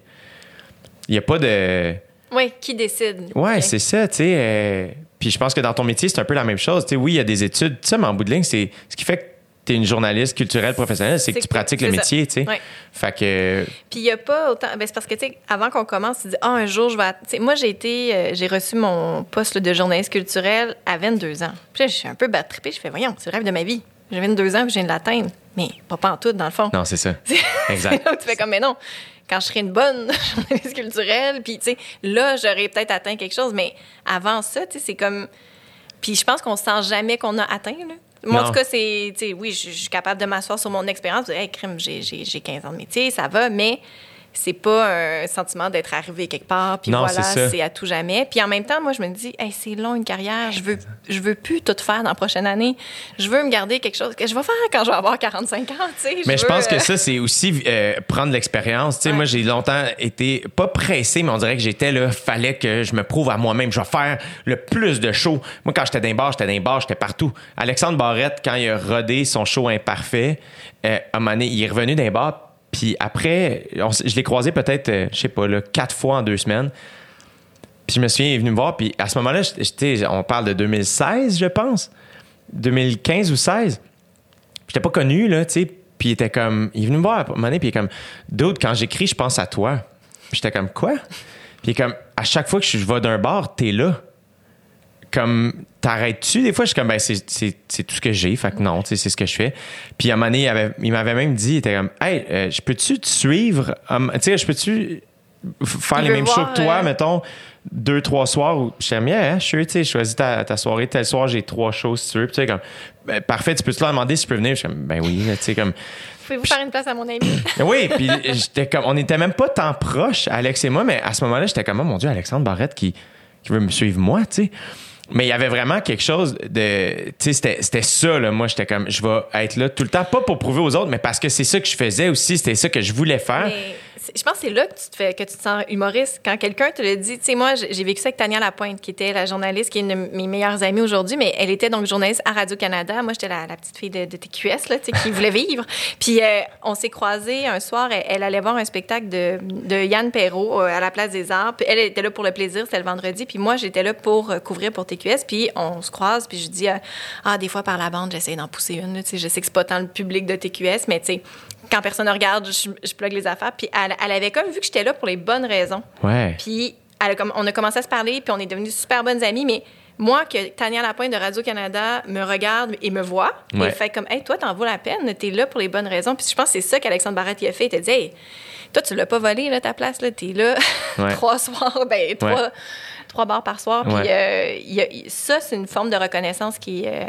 Speaker 2: Il n'y a pas de.
Speaker 3: Oui, qui décide? Ok.
Speaker 2: c'est ça, tu sais. euh, puis je pense que dans ton métier, c'est un peu la même chose. Tu sais, oui, il y a des études, tout ça, mais en bout de ligne, c'est ce qui fait que tu es une journaliste culturelle professionnelle, c'est que tu
Speaker 3: que-
Speaker 2: pratiques le
Speaker 3: ça.
Speaker 2: métier, tu sais.
Speaker 3: Ouais.
Speaker 2: Fait que.
Speaker 3: Puis il n'y a pas autant. Ben, c'est parce que, tu sais, avant qu'on commence, tu dis, ah, un jour, je vais. Tu sais, moi, j'ai été. euh, j'ai reçu mon poste là, de journaliste culturel à 22 ans. Puis là, je suis un peu bad trippée. Je fais, voyons, c'est le rêve de ma vie. J'ai 22 ans, puis je viens de l'atteindre. Mais pas pas en tout, dans le fond.
Speaker 2: Non, c'est ça. Exact.
Speaker 3: tu fais comme, mais non, quand je serai une bonne journaliste culturelle, puis, tu sais, là, j'aurais peut-être atteint quelque chose. Mais avant ça, tu sais, c'est comme. Puis je pense qu'on sent jamais qu'on a atteint, là. Moi, en tout cas, c'est. Tu sais, oui, je suis capable de m'asseoir sur mon expérience, de dire, hey, crime, j'ai 15 ans de métier, ça va, mais c'est pas un sentiment d'être arrivé quelque part, puis voilà,
Speaker 2: c'est
Speaker 3: à tout jamais. Puis en même temps, moi, je me dis, hey, c'est long une carrière, je veux, je veux plus tout faire dans la prochaine année. Je veux me garder quelque chose que je vais faire quand je vais avoir 45 ans, tu sais.
Speaker 2: Mais je
Speaker 3: veux,
Speaker 2: pense que
Speaker 3: euh,
Speaker 2: ça, c'est aussi euh, prendre l'expérience. Tu sais,
Speaker 3: Ouais.
Speaker 2: moi, j'ai longtemps été pas pressé, mais on dirait que j'étais là, fallait que je me prouve à moi-même. Je vais faire le plus de shows. Moi, quand j'étais dans les bars, j'étais dans les bars, j'étais partout. Alexandre Barrette, quand il a rodé son show imparfait, euh, à un moment donné, il est revenu dans les bars. Puis après, je l'ai croisé peut-être, euh, je sais pas, là, quatre fois en deux semaines. Puis je me souviens, il est venu me voir. Puis à ce moment-là, on parle de 2016, je pense. 2015 ou 16 j'étais pas connu, là, tu sais. Puis il était comme, il est venu me voir à un moment donné, puis il est comme, d'autres, quand j'écris, je pense à toi. J'étais comme, quoi? Puis il est comme, à chaque fois que je vais d'un bar, t'es là. Comme, t'arrêtes-tu? Des fois, je suis comme, ben, c'est, c'est, c'est tout ce que j'ai. Fait que non, c'est ce que je fais. Puis à un moment donné, il, avait- il m'avait même dit, il était comme, hey, euh, je peux-tu te suivre? Um, tu sais, je peux-tu faire
Speaker 3: Il
Speaker 2: les mêmes
Speaker 3: voir,
Speaker 2: shows que toi,
Speaker 3: euh,
Speaker 2: mettons, deux, trois soirs où je suis comme, yeah, je suis, tu sais, choisis ta, ta soirée, tel soir, j'ai trois shows si tu veux. Puis tu sais, comme, ben, parfait, tu peux te leur demander si je peux venir? Je suis comme, ben oui, tu sais, comme,
Speaker 3: Pouvez-vous faire une place à mon ami?
Speaker 2: oui, puis j'étais comme, on n'était même pas tant proches, Alex et moi, mais à ce moment-là, j'étais comme, oh mon Dieu, Alexandre Barrette qui, qui veut me suivre moi, tu sais. Mais il y avait vraiment quelque chose de. Tu sais, c'était- ça, là. Moi, j'étais comme, je vais être là tout le temps, pas pour prouver aux autres, mais parce que c'est ça que je faisais aussi, c'était ça que je voulais faire.
Speaker 3: Je pense que c'est là que tu te fais que tu te sens humoriste quand quelqu'un te le dit. Tu sais moi j'ai vécu ça avec Tania Lapointe qui était la journaliste qui est une de mes meilleures amies aujourd'hui mais elle était donc journaliste à Radio Canada. Moi j'étais la, la petite fille de, de TQS là, tu sais qui voulait vivre. Puis euh, on s'est croisés un soir elle, elle allait voir un spectacle de, de Yann Perrault euh, à la place des Arts. Puis elle était là pour le plaisir, c'était le vendredi puis moi j'étais là pour euh, couvrir pour TQS puis on se croise puis je dis euh, ah des fois par la bande j'essaie d'en pousser une là, tu sais je sais que c'est pas tant le public de TQS mais tu sais quand personne ne regarde, je, je plug les affaires. Puis elle, elle avait comme vu que j'étais là pour les bonnes raisons.
Speaker 2: Ouais.
Speaker 3: Puis elle a comme, on a commencé à se parler, puis on est devenus super bonnes amies. Mais moi, que Tania Lapointe de Radio-Canada me regarde et me voit,
Speaker 2: Ouais.
Speaker 3: et fait comme, hey, toi, t'en vaut la peine, t'es là pour les bonnes raisons. Puis je pense que c'est ça qu'Alexandre Barrette y a fait. Il t'a dit, hey, toi, tu l'as pas volé, là, ta place, là, t'es là
Speaker 2: Ouais.
Speaker 3: trois soirs, ben, trois,
Speaker 2: Ouais.
Speaker 3: trois bars par soir. Puis euh, y a- ça, c'est une forme de reconnaissance qui, euh,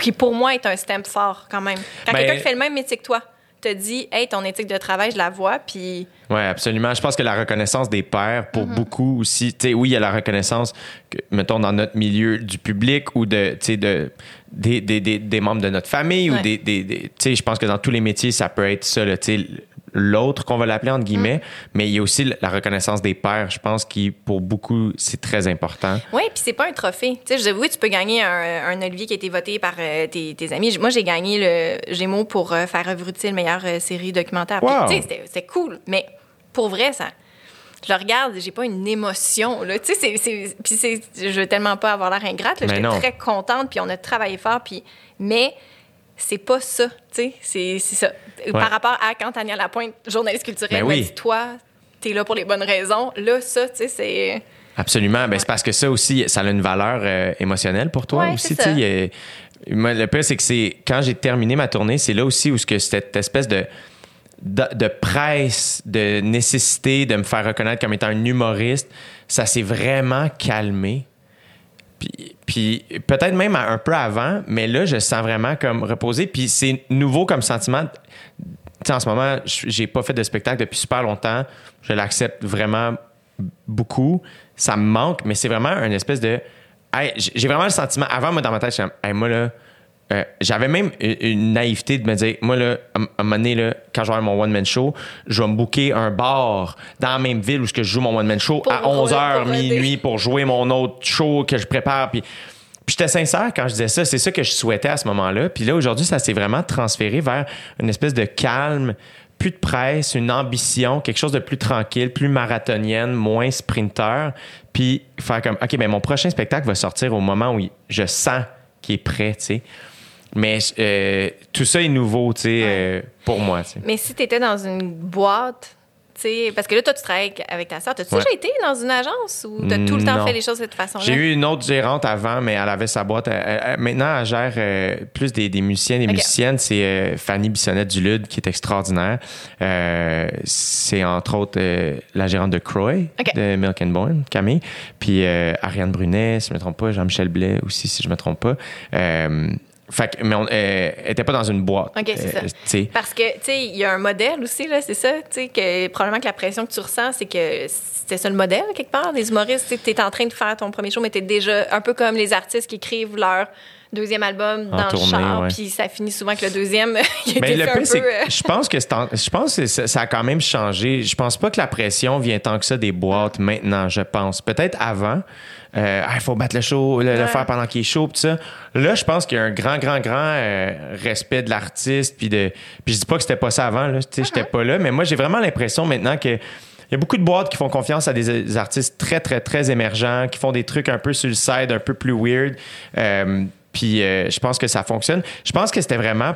Speaker 3: qui, pour moi, est un stamp fort quand même. Quand
Speaker 2: Ben-
Speaker 3: quelqu'un fait le même métier que toi te dit, hey, ton éthique de travail, je la vois, puis
Speaker 2: Oui, absolument. Je pense que la reconnaissance des pairs, pour
Speaker 3: Mm-hmm.
Speaker 2: beaucoup aussi, tu sais, oui, il y a la reconnaissance, que, mettons, dans notre milieu du public ou de, tu sais, de, des, des, des, des membres de notre famille ou
Speaker 3: Ouais.
Speaker 2: des, des, des- tu sais, je pense que dans tous les métiers, ça peut être ça, tu sais, l'autre qu'on va l'appeler, entre guillemets,
Speaker 3: Mm.
Speaker 2: mais il y a aussi la reconnaissance des pairs, je pense, qui, pour beaucoup, c'est très important.
Speaker 3: Oui, puis c'est pas un trophée. Tu sais, je oui, tu peux gagner un, un Olivier qui a été voté par euh, tes, tes amis. Moi, j'ai gagné le Gémeaux pour euh, faire œuvre utile, meilleure euh, série documentaire.
Speaker 2: Wow.
Speaker 3: tu sais, c'était cool. Mais pour vrai, ça. Je le regarde, j'ai pas une émotion. Là. Tu sais, c'est- c'est- puis c'est- je veux tellement pas avoir l'air ingrate. J'étais très contente, puis on a travaillé fort. Puis, mais c'est pas ça. Tu sais, c'est ça. Par rapport à quand Tania Lapointe, journaliste culturelle,
Speaker 2: Ben oui.
Speaker 3: dit Toi, t'es là pour les bonnes raisons. Là, ça, tu sais, c'est.
Speaker 2: Absolument. Ben, C'est parce que ça aussi, ça a une valeur euh, émotionnelle pour toi
Speaker 3: Ouais,
Speaker 2: aussi. tu sais, le pire, c'est que c'est quand j'ai terminé ma tournée, c'est là aussi où ce que cette espèce de, de, de presse, de nécessité de me faire reconnaître comme étant un humoriste, ça s'est vraiment calmé. Puis, peut-être même un peu avant, mais là, je sens vraiment comme reposé. Puis c'est nouveau comme sentiment. Tu sais, en ce moment, j'ai pas fait de spectacle depuis super longtemps. Je l'accepte vraiment beaucoup. Ça me manque, mais c'est vraiment une espèce de. Hey, j'ai vraiment le sentiment. Avant, moi, dans ma tête, je hey, moi, là, euh, j'avais même une, naïveté de me dire, moi, là, à un moment donné, là, quand j'aurai mon one-man show, je vais me booker un bar dans la même ville où je joue mon one-man show à 11h, minuit, pour jouer mon autre show que je prépare. Puis, puis j'étais sincère quand je disais ça. C'est ça que je souhaitais à ce moment-là. Puis là, aujourd'hui, ça s'est vraiment transféré vers une espèce de calme, plus de presse, une ambition, quelque chose de plus tranquille, plus marathonienne, moins sprinter. Puis faire comme, OK, ben mon prochain spectacle va sortir au moment où je sens qu'il est prêt, tu sais. Mais euh, tout ça est nouveau, tu sais, euh, pour moi.
Speaker 3: Mais si tu étais dans une boîte, tu sais, parce que là, toi, tu travailles avec ta soeur. T'as-tu déjà été dans une agence ou t'as tout le temps fait les choses de cette façon-là?
Speaker 2: J'ai eu une autre gérante avant, mais elle avait sa boîte. maintenant, elle gère euh, plus des, musiciens, des musiciennes. C'est Fanny Bissonnette Dulude qui est extraordinaire. c'est entre autres la gérante de Croy, de Milk and Bone, Camille. Puis Ariane Brunet, si je ne me trompe pas, Jean-Michel Blais aussi, si je ne me trompe pas. Fait que, mais on n'était pas dans une boîte.
Speaker 3: OK, c'est ça. Euh, Parce que, tu sais, il y a un modèle aussi, là, c'est ça, tu sais, que probablement que la pression que tu ressens, c'est que c'est ça le modèle, quelque part, des humoristes. Tu es en train de faire ton premier show, mais tu es déjà un peu comme les artistes qui écrivent leur deuxième album dans le char, puis ça finit souvent que le deuxième, il
Speaker 2: Mais le peu, c'est euh, je pense que je pense que ça, a quand même changé. Je pense pas que la pression vient tant que ça des boîtes maintenant, je pense. Peut-être avant, euh, il faut battre le show, le, faire pendant qu'il est chaud, tout ça. Là, je pense qu'il y a un grand, grand, grand euh, respect de l'artiste, puis de, puis je dis pas que c'était pas ça avant, là, tu sais, j'étais uh-huh. pas là, mais moi j'ai vraiment l'impression maintenant que il y a beaucoup de boîtes qui font confiance à des, artistes très, très, très émergents, qui font des trucs un peu sur le side, un peu plus weird. Euh, puis je pense que ça fonctionne. Je pense que c'était vraiment.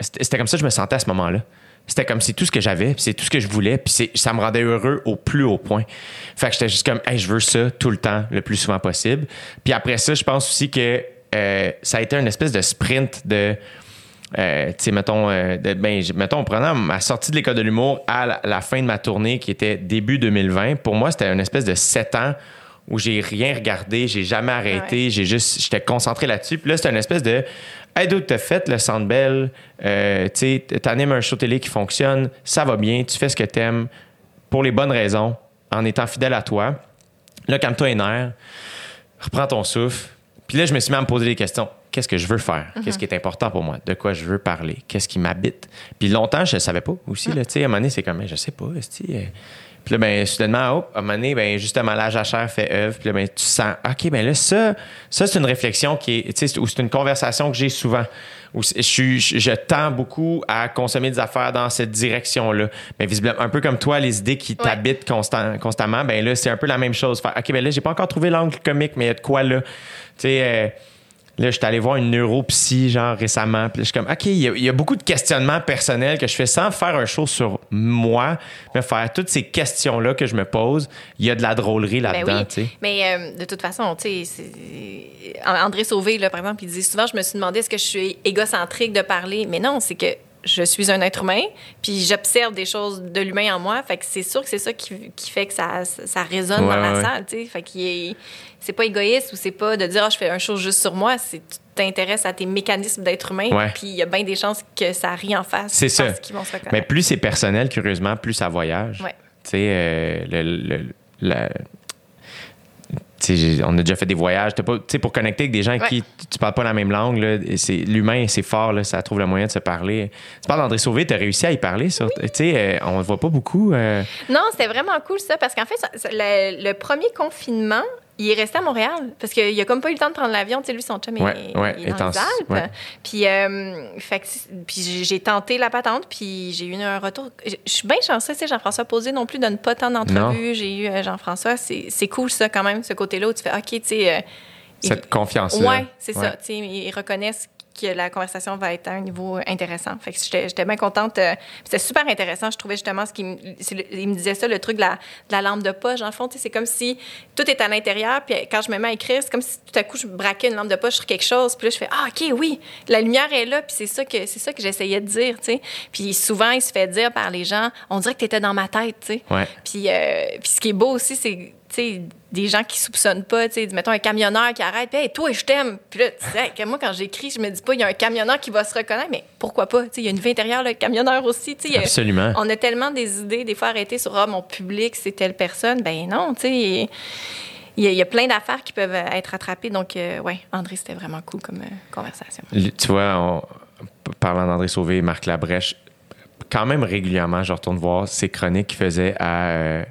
Speaker 2: c'était comme ça que je me sentais à ce moment-là. C'était comme c'est tout ce que j'avais, c'est tout ce que je voulais, puis ça me rendait heureux au plus haut point. Fait que j'étais juste comme, hey, je veux ça tout le temps, le plus souvent possible. Puis après ça, je pense aussi que euh, ça a été une espèce de sprint de, euh, tu sais, mettons, euh, ben, mettons, en prenant ma sortie de l'école de l'humour à la, fin de ma tournée qui était début 2020, pour moi, c'était une espèce de sept ans où j'ai rien regardé, j'ai jamais arrêté, j'ai juste, j'étais concentré là-dessus. Puis là, c'était une espèce de, Hey, tu t'as fait le Centre Bell, euh, tu animes un show télé qui fonctionne, ça va bien, tu fais ce que t'aimes pour les bonnes raisons, en étant fidèle à toi. Là, calme-toi les nerfs, reprends ton souffle. Puis là, je me suis mis à me poser des questions. Qu'est-ce que je veux faire? Mm-hmm. Qu'est-ce qui est important pour moi? De quoi je veux parler? Qu'est-ce qui m'habite? Puis longtemps, je ne savais pas aussi. Là, à un moment donné, c'est comme, je sais pas. Puis là, ben, soudainement, hop, à un moment donné, ben, justement, l'âge à chair fait œuvre. Puis là, ben, tu sens, OK, ben là, ça, ça c'est une réflexion qui est, tu sais, ou c'est une conversation que j'ai souvent. Où je, je, tends beaucoup à consommer des affaires dans cette direction-là. Mais visiblement, un peu comme toi, les idées qui t'habitent constant, constamment, ben là, c'est un peu la même chose. Faire, OK, ben là, j'ai pas encore trouvé l'angle comique, mais il y a de quoi là? Tu sais, euh, Là, je suis allé voir une neuropsy, genre, récemment. Puis je suis comme, OK, il y, a, beaucoup de questionnements personnels que je fais sans faire un show sur moi, mais faire toutes ces questions-là que je me pose. Il y a de la drôlerie ben là-dedans, tu sais.
Speaker 3: Mais euh, de toute façon, tu sais, André Sauvé, là, par exemple, il dit souvent, je me suis demandé est-ce que je suis égocentrique de parler? Mais non, c'est que je suis un être humain, puis j'observe des choses de l'humain en moi. Fait que c'est sûr que c'est ça qui, fait que ça, ça résonne dans la salle, tu sais. Fait qu'il c'est pas égoïste ou c'est pas de dire, ah, je fais un chose juste sur moi. C'est tu t'intéresses à tes mécanismes d'être humain, puis il y a bien des chances que ça rit en face.
Speaker 2: C'est ça. Mais plus c'est personnel, curieusement, plus ça voyage.
Speaker 3: Ouais.
Speaker 2: Tu sais, euh, le, le, on a déjà fait des voyages. Pas, pour connecter avec des gens qui tu parles pas la même langue, l'humain, c'est fort, là, ça trouve le moyen de se parler. Tu parles d'André Sauvé, tu as réussi à y parler. Sur, euh, on ne voit pas beaucoup. Euh.
Speaker 3: Non, c'était vraiment cool ça, parce qu'en fait, le, premier confinement, il est resté à Montréal parce qu'il a comme pas eu le temps de prendre l'avion. Tu sais, lui, son chum est, dans les Alpes. Puis, euh, puis j'ai tenté la patente, puis j'ai eu un retour. Je suis bien chanceuse, tu sais, Jean-François Posé non plus donne pas tant d'entrevues. J'ai eu euh, Jean-François. C'est cool, ça, quand même, ce côté-là où tu fais, OK, tu sais. Euh,
Speaker 2: Cette confiance-là.
Speaker 3: Oui, c'est ça. Tu sais, ils reconnaissent que la conversation va être à un niveau intéressant. Fait que j'étais bien contente. Euh, c'était super intéressant. Je trouvais justement ce qu'il me, il me disait ça, le truc de la, de la lampe de poche. En fond, c'est comme si tout est à l'intérieur. Puis quand je me mets à écrire, c'est comme si tout à coup je braquais une lampe de poche sur quelque chose. Puis là, je fais ah ok oui, la lumière est là. Puis c'est ça que c'est ça que j'essayais de dire. Puis souvent, il se fait dire par les gens, on dirait que tu étais dans ma tête.
Speaker 2: Ouais.
Speaker 3: Puis, euh, puis ce qui est beau aussi, c'est sais, des gens qui soupçonnent pas, tu sais, mettons un camionneur qui arrête, puis hey, toi, je t'aime. Puis là, tu sais, que moi, quand j'écris, je me dis pas, il y a un camionneur qui va se reconnaître, mais pourquoi pas? Tu sais, il y a une vie intérieure, le camionneur aussi, tu sais. a-
Speaker 2: Absolument.
Speaker 3: On a tellement des idées, des fois arrêtées sur, ah, mon public, c'est telle personne. Ben non, tu sais. Il y, a- il y a plein d'affaires qui peuvent être attrapées. Donc, euh, ouais, André, c'était vraiment cool comme euh, conversation.
Speaker 2: Tu vois, on- parlant d'André Sauvé et Marc Labrèche, quand même régulièrement, je retourne voir ces chroniques qu'il faisait à. euh,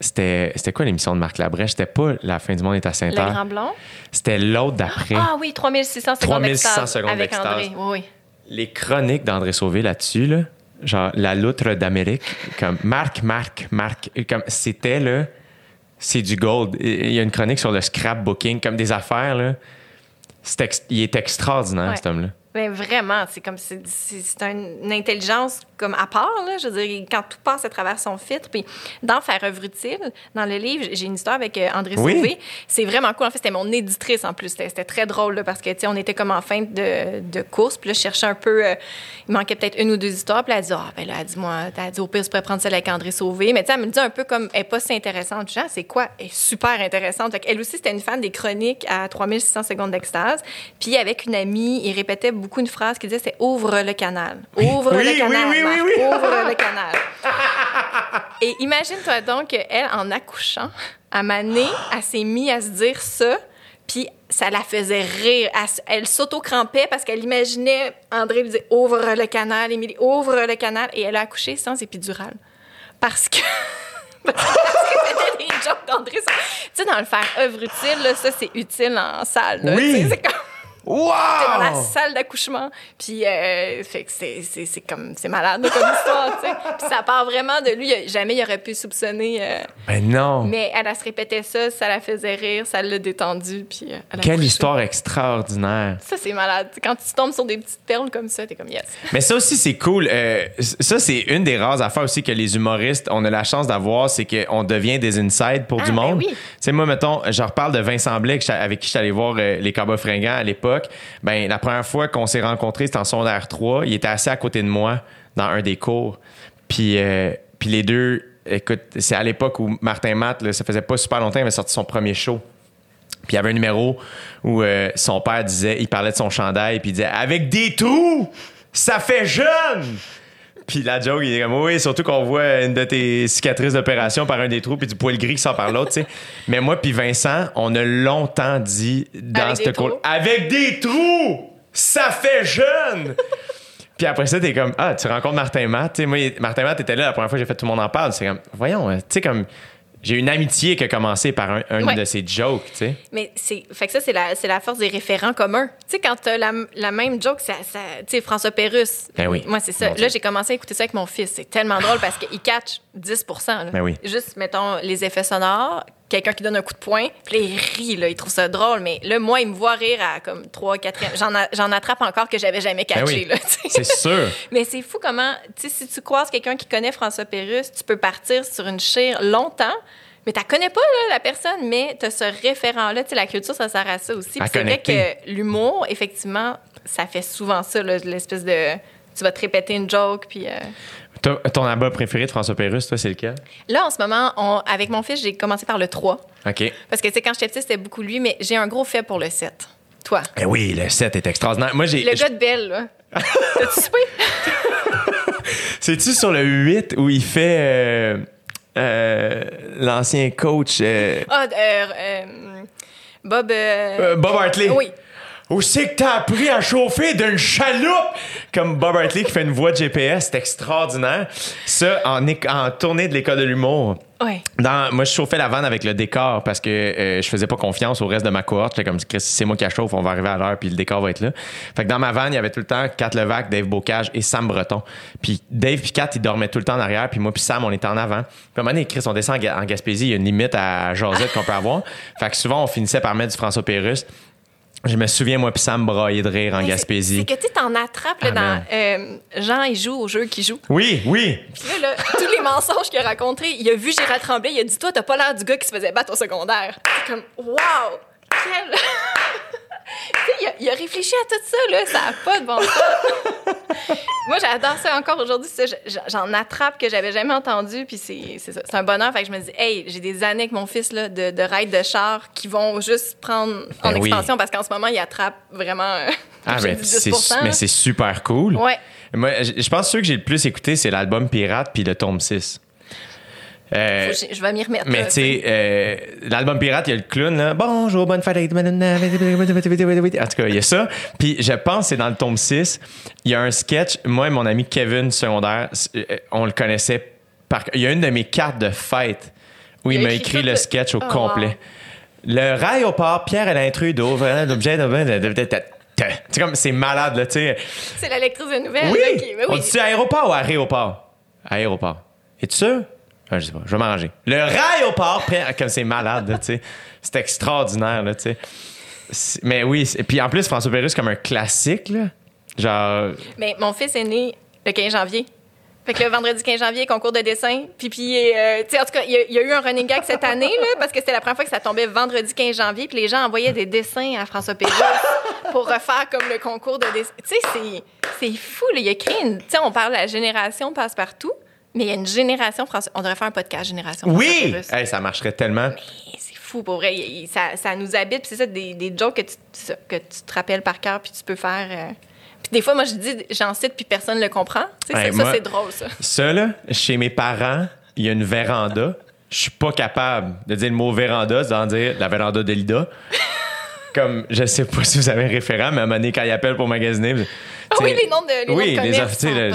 Speaker 2: c'était, c'était quoi l'émission de Marc Labrèche? C'était pas La fin du monde est à
Speaker 3: Le
Speaker 2: Saint-Heure.
Speaker 3: Grand Blond.
Speaker 2: C'était l'autre d'après.
Speaker 3: Ah oui, 3600 secondes
Speaker 2: 3600
Speaker 3: d'extase
Speaker 2: secondes
Speaker 3: avec. André. Oui.
Speaker 2: Les chroniques d'André Sauvé là-dessus, là, genre La loutre d'Amérique, comme Marc, Marc, Marc, comme c'était là, c'est du gold. Il y a une chronique sur le scrapbooking, comme des affaires, là. C'est ex- il est extraordinaire,
Speaker 3: Ouais.
Speaker 2: cet homme-là.
Speaker 3: Ben vraiment, c'est comme c'est c'est- c'est un- une intelligence comme à part là, je veux dire quand tout passe à travers son filtre puis dans faire œuvre utile, dans le livre, j'ai une histoire avec euh, André
Speaker 2: Oui.
Speaker 3: Sauvé, c'est vraiment cool. En fait, c'était mon éditrice en plus, c'était c'était très drôle là, parce que tu sais on était comme en fin de, de course, puis là je cherchais un peu euh, il manquait peut-être une ou deux histoires, puis là, elle dit ah ben là elle dit moi, elle dit au pire je pourrais prendre celle avec André Sauvé, mais tu sais elle me dit un peu comme elle est pas si intéressante, dis, Ah, c'est quoi? Elle est super intéressante. Elle aussi c'était une fan des chroniques à 3600 secondes d'extase, puis avec une amie, il répétait beaucoup une phrase qui disait c'est ouvre le canal. Ouvre
Speaker 2: Oui,
Speaker 3: le canal.
Speaker 2: oui, oui, oui.
Speaker 3: Ouvre le canal. Et imagine-toi donc qu'elle, en accouchant, à Mané, elle s'est mise à se dire ça, puis ça la faisait rire. Elle, elle s'auto-crampait parce qu'elle imaginait André lui dire Ouvre le canal, Émilie, ouvre le canal. Et elle a accouché sans épidural. Parce que. Parce que c'était des jokes d'André. Tu sais, dans le faire œuvre utile, là, ça, c'est utile en salle. là.
Speaker 2: Oui.
Speaker 3: C'est comme. T'es dans la
Speaker 2: Wow!
Speaker 3: salle d'accouchement. Puis, euh, fait que c'est, comme, c'est malade comme histoire, tu sais. Puis ça part vraiment de lui. Jamais il aurait pu soupçonner. euh,
Speaker 2: Ben non!
Speaker 3: mais elle, elle se répétait ça, ça la faisait rire, ça l'a détendu. Puis, euh, elle
Speaker 2: Quelle histoire extraordinaire!
Speaker 3: Ça, c'est malade. Quand tu tombes sur des petites perles comme ça, t'es comme yes.
Speaker 2: Mais ça aussi, c'est cool. Euh, ça, c'est une des rares affaires aussi que les humoristes, on a la chance d'avoir, c'est qu'on devient des insides pour
Speaker 3: Ah,
Speaker 2: du
Speaker 3: ben
Speaker 2: monde.
Speaker 3: oui.
Speaker 2: Tu sais, moi, mettons, je reparle de Vincent Blais, avec qui je suis allé voir euh, les Cowboys fringants à l'époque. Ben, la première fois qu'on s'est rencontrés, c'était en secondaire 3. Il était assis à côté de moi dans un des cours. Puis, euh, puis les deux, écoute, c'est à l'époque où Martin Matt, là, ça faisait pas super longtemps, il avait sorti son premier show. Puis il y avait un numéro où euh, son père disait, il parlait de son chandail, puis il disait Avec des trous, ça fait jeune! Puis la joke, il est comme Oui, surtout qu'on voit une de tes cicatrices d'opération par un des trous, puis du poil gris qui sort par l'autre, tu sais. Mais moi, puis Vincent, on a longtemps dit dans ce cours. Avec des trous, ça fait jeune! Puis après ça, t'es comme, ah, tu rencontres Martin Matt. Tu sais, moi, Martin Matt était là la première fois que j'ai fait Tout le monde en parle. C'est comme, voyons, euh, tu sais, comme, j'ai une amitié qui a commencé par un, un
Speaker 3: Ouais.
Speaker 2: de ses jokes, tu sais.
Speaker 3: Mais c'est, fait que ça, c'est la, c'est la force des référents communs. Tu sais, quand t'as la, la même joke, ça, ça- tu sais, François Pérusse.
Speaker 2: Ben oui.
Speaker 3: Moi, c'est ça. Là, j'ai commencé à écouter ça avec mon fils. C'est tellement drôle parce qu'il catch 10 là.
Speaker 2: Ben oui.
Speaker 3: Juste, mettons, les effets sonores, quelqu'un qui donne un coup de poing, puis là, il rit, là, il trouve ça drôle. Mais là, moi, il me voit rire à comme 3, 4 J'en, attrape encore que j'avais jamais
Speaker 2: Ben
Speaker 3: catché,
Speaker 2: oui. C'est sûr.
Speaker 3: Mais c'est fou comment, tu sais, si tu croises quelqu'un qui connaît François Pérusse, tu peux partir sur une chire longtemps, mais tu connais pas là, la personne, mais tu as ce référent-là. Tu sais, la culture, ça sert à ça aussi. C'est vrai que l'humour, effectivement, ça fait souvent ça, l'espèce de. Tu vas te répéter une joke, puis. euh,
Speaker 2: Ton, abat préféré de François Pérusse, toi, c'est lequel?
Speaker 3: Là, en ce moment, on- avec mon fils, j'ai commencé par le 3.
Speaker 2: OK.
Speaker 3: Parce que, tu sais, quand j'étais petite, c'était beaucoup lui, mais j'ai un gros fait pour le 7. Toi?
Speaker 2: Eh oui, le 7 est extraordinaire. Moi, j'ai.
Speaker 3: Le gars de Belle, là. T'as-tu soupé?
Speaker 2: C'est-tu sur le 8 où il fait euh, euh, l'ancien coach euh,
Speaker 3: Ah, euh, Bob.
Speaker 2: Bob Hartley?
Speaker 3: Oui.
Speaker 2: Où c'est que t'as appris à chauffer d'une chaloupe? Comme Bob Hartley qui fait une voix de GPS, c'est extraordinaire. Ça, en, en tournée de l'école de l'humour.
Speaker 3: Ouais.
Speaker 2: Dans, moi, je chauffais la vanne avec le décor parce que euh, je faisais pas confiance au reste de ma cohorte. J'étais comme, c'est moi qui la chauffe, on va arriver à l'heure, puis le décor va être là. Fait que dans ma vanne, il y avait tout le temps Kat Levac, Dave Bocage et Sam Breton. Puis Dave puis Kat, ils dormaient tout le temps en arrière, puis moi puis Sam, on était en avant. Puis à un moment donné, Chris, on descend en, Ga- en Gaspésie, il y a une limite à jasette qu'on peut avoir. Fait que souvent, on finissait par mettre du François Pérusse. Je me souviens, moi puis Sam brailler de rire en Gaspésie.
Speaker 3: C'est que tu t'en attrapes là,
Speaker 2: Ah,
Speaker 3: dans. euh, Jean, il joue au jeu qu'il joue.
Speaker 2: Oui, oui.
Speaker 3: Puis là, là, tous les mensonges qu'il a racontés, il a vu Gérard Tremblay, il a dit Toi, t'as pas l'air du gars qui se faisait battre au secondaire. C'est comme Waouh! Quel. Il a, il a réfléchi à tout ça, là. Ça n'a pas de bon sens. Moi, j'adore ça encore aujourd'hui. J'en attrape que j'avais jamais entendu, puis c'est un bonheur. Fait que je me dis, hey, j'ai des années avec mon fils là, de, de ride de char qui vont juste prendre en
Speaker 2: Ben oui.
Speaker 3: expansion parce qu'en ce moment, il attrape vraiment. euh,
Speaker 2: Ah,
Speaker 3: j'ai
Speaker 2: mais c'est
Speaker 3: 10%,
Speaker 2: mais
Speaker 3: là.
Speaker 2: c'est super cool.
Speaker 3: Ouais.
Speaker 2: Moi, je je pense que ceux que j'ai le plus écouté, c'est l'album Pirate puis le tome 6. Euh,
Speaker 3: Faut je- vais m'y remettre.
Speaker 2: mais
Speaker 3: là,
Speaker 2: tu sais, euh, l'album Pirate, il y a le clown, là. Bonjour, bonne fête. En tout cas, il y a ça. Puis je pense que c'est dans le tome 6. Il y a un sketch. Moi et mon ami Kevin secondaire, c- euh, on le connaissait par Il y a une de mes cartes de fête où il,
Speaker 3: Il
Speaker 2: m'a
Speaker 3: écrit
Speaker 2: écrit le sketch au
Speaker 3: Oh,
Speaker 2: complet.
Speaker 3: wow.
Speaker 2: Le rail au port, Pierre et l'intrus d'ouvrir l'objet de. C'est comme, c'est malade, là, tu sais.
Speaker 3: C'est la lectrice de nouvelles.
Speaker 2: Oui!
Speaker 3: mais
Speaker 2: On
Speaker 3: oui.
Speaker 2: dit aéroport ou aéroport? Aéroport. Es-tu sûr? Ah, je sais pas, je vais m'arranger. Le aéroport, comme c'est malade, tu sais. C'est extraordinaire, là, tu sais. Mais oui, c'est- puis en plus, François Pérus, comme un classique, là. Genre,
Speaker 3: Mais mon fils est né le 15 janvier. Fait que le vendredi 15 janvier, concours de dessin. Puis, puis euh, tu sais, en tout cas, il y, a- eu un running gag cette année, là, parce que c'était la première fois que ça tombait vendredi 15 janvier. Puis les gens envoyaient des dessins à François Pérus pour refaire comme le concours de dessin. Tu sais, c'est, c'est fou, là. Il a créé une. Tu sais, on parle de la génération passe-partout, mais il y a une génération François. On devrait faire un podcast Génération
Speaker 2: oui! Hey, ça marcherait tellement.
Speaker 3: C'est fou, pour vrai. Il- il- ça, ça nous habite. C'est ça, des, des jokes que tu, que tu te rappelles par cœur, puis tu peux faire. euh. Puis des fois, moi, je dis, j'en cite, puis personne ne le comprend.
Speaker 2: Ouais,
Speaker 3: ça, c'est drôle, ça.
Speaker 2: Ça, là, chez mes parents, il y a une véranda. Je suis pas capable de dire le mot véranda sans dire la véranda de Lida. Comme, je sais pas si vous avez un référent, mais à un moment donné, quand ils appellent pour magasiner.
Speaker 3: Ah oui, les noms de- les
Speaker 2: oui,
Speaker 3: noms de
Speaker 2: les
Speaker 3: commerce
Speaker 2: aff- t'sais, le,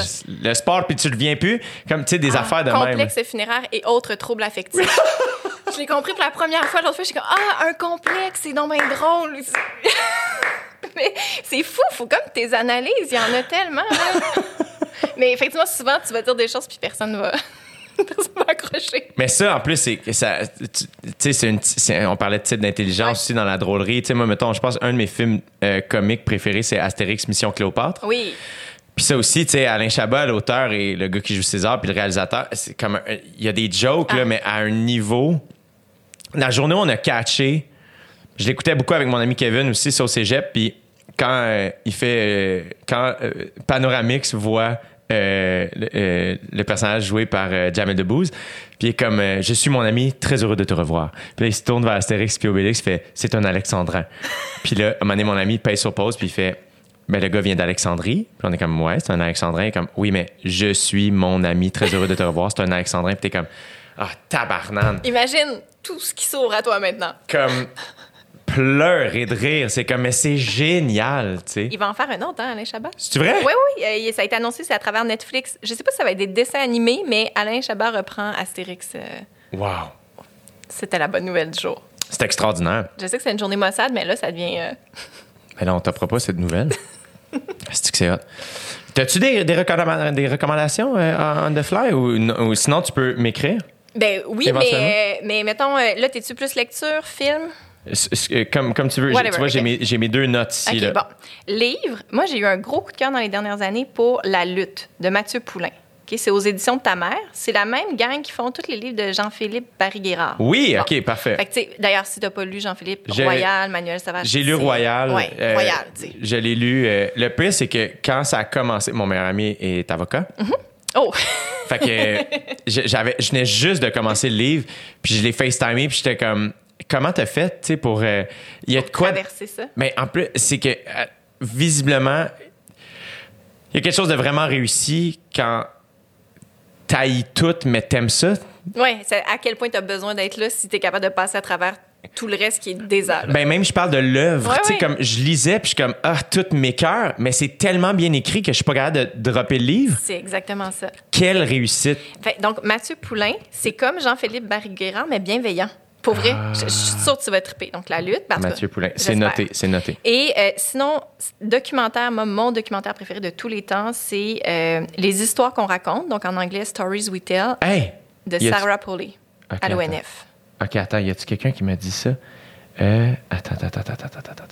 Speaker 2: le sport, puis tu le viens plus. Comme, tu sais, des
Speaker 3: Ah,
Speaker 2: affaires de même.
Speaker 3: complexe funéraire et autres troubles affectifs. je l'ai compris pour la première fois. L'autre fois, je suis comme Ah, un complexe, c'est donc bien drôle. Mais c'est fou, faut comme tes analyses, il y en a tellement. Mais effectivement, souvent, tu vas dire des choses puis personne ne va, personne.
Speaker 2: Mais ça, en plus, c'est ça. Tu sais, on parlait de type d'intelligence
Speaker 3: Ouais.
Speaker 2: aussi dans la drôlerie. Tu sais, moi, mettons, je pense un de mes films euh, comiques préférés, c'est Astérix Mission Cléopâtre.
Speaker 3: Oui.
Speaker 2: Puis ça aussi, tu sais, Alain Chabat, l'auteur et le gars qui joue César, puis le réalisateur, c'est comme. Il y a des jokes, là,
Speaker 3: Ah.
Speaker 2: mais à un niveau. La journée on a catché, je l'écoutais beaucoup avec mon ami Kevin aussi, ça au cégep, puis quand euh, il fait. euh, quand euh, Panoramix voit. Euh, le, euh, le personnage joué par euh, Jamel Debbouze puis il est comme je suis mon ami très heureux de te revoir puis là il se tourne vers Astérix puis Obélix fait c'est un Alexandrin puis là à un moment donné mon ami paye sur pause puis il fait ben, le gars vient d'Alexandrie. Puis on est comme, ouais, c'est un Alexandrin. Comme, oui, mais je suis mon ami, très heureux de te revoir. C'est un Alexandrin. Puis t'es comme, ah, tabarnane.
Speaker 3: Imagine tout ce qui s'ouvre à toi maintenant.
Speaker 2: Comme, pleurer de rire. C'est comme, mais c'est génial, tu sais.
Speaker 3: Il va en faire un autre, hein, Alain Chabat?
Speaker 2: C'est vrai?
Speaker 3: Oui, oui, euh, ça a été annoncé, c'est à travers Netflix. Je sais pas si ça va être des dessins animés, mais Alain Chabat reprend Astérix. euh,
Speaker 2: Wow.
Speaker 3: C'était la bonne nouvelle du jour.
Speaker 2: C'est extraordinaire.
Speaker 3: Je sais que c'est une journée maussade, mais là, ça devient. euh,
Speaker 2: Mais là, on t'offre pas cette nouvelle. C'est que c'est hot. T'as-tu des, des, recommanda- des recommandations euh, on the fly ou, ou sinon tu peux m'écrire?
Speaker 3: Ben oui, mais, euh, mais mettons, euh, là, t'es-tu plus lecture, film?
Speaker 2: Euh, Comme, comme tu veux.
Speaker 3: Whatever,
Speaker 2: tu vois, j'ai mes, j'ai mes deux notes ici.
Speaker 3: OK,
Speaker 2: là.
Speaker 3: bon. Livre, moi, j'ai eu un gros coup de cœur dans les dernières années pour La lutte de Mathieu Poulain. C'est aux éditions de ta mère. C'est la même gang qui font tous les livres de Jean-Philippe Barry-Guérard.
Speaker 2: Oui,
Speaker 3: Bon.
Speaker 2: OK, parfait.
Speaker 3: Fait que, tu sais, d'ailleurs, si t'as pas lu Jean-Philippe
Speaker 2: J'ai-
Speaker 3: Royal, Manuel Savage.
Speaker 2: J'ai lu Royal.
Speaker 3: Ouais,
Speaker 2: euh,
Speaker 3: Royal, tu.
Speaker 2: Je l'ai lu. euh, le pire, c'est que quand ça a commencé, mon meilleur ami est avocat.
Speaker 3: Oh!
Speaker 2: Fait que euh, j'avais, je venais juste de commencer le livre, puis je l'ai FaceTimé, puis j'étais comme, comment t'as fait, tu sais, pour. euh, Il y a de quoi.
Speaker 3: Traverser ça?
Speaker 2: Mais en plus, c'est que euh, visiblement, il y a quelque chose de vraiment réussi quand t'haïs tout, mais t'aimes ça.
Speaker 3: Oui, à quel point tu as besoin d'être là si tu es capable de passer à travers tout le reste qui est désert.
Speaker 2: Ben même je parle de l'œuvre,
Speaker 3: Ouais,
Speaker 2: tu sais
Speaker 3: ouais.
Speaker 2: comme je lisais puis je suis comme ah toutes mes cœurs, mais c'est tellement bien écrit que je suis pas capable de dropper le livre.
Speaker 3: C'est exactement ça.
Speaker 2: Quelle réussite.
Speaker 3: Fait, donc, Mathieu Poulain, c'est comme Jean-Philippe Barry-Guérard, mais bienveillant. Pour vrai, je, je suis sûre que tu vas triper. Donc, la lutte, parce que-
Speaker 2: Ah. Mathieu Poulain, c'est noté, c'est noté.
Speaker 3: Et euh, sinon, documentaire, moi, mon documentaire préféré de tous les temps, c'est euh, Les histoires qu'on raconte, donc en anglais Stories We Tell,
Speaker 2: Hey.
Speaker 3: de Sarah Polley
Speaker 2: Ok,
Speaker 3: à l'ONF.
Speaker 2: OK, attends, y a-tu quelqu'un qui m'a dit ça? Euh, attends, attends, attends, attends, attends, attends,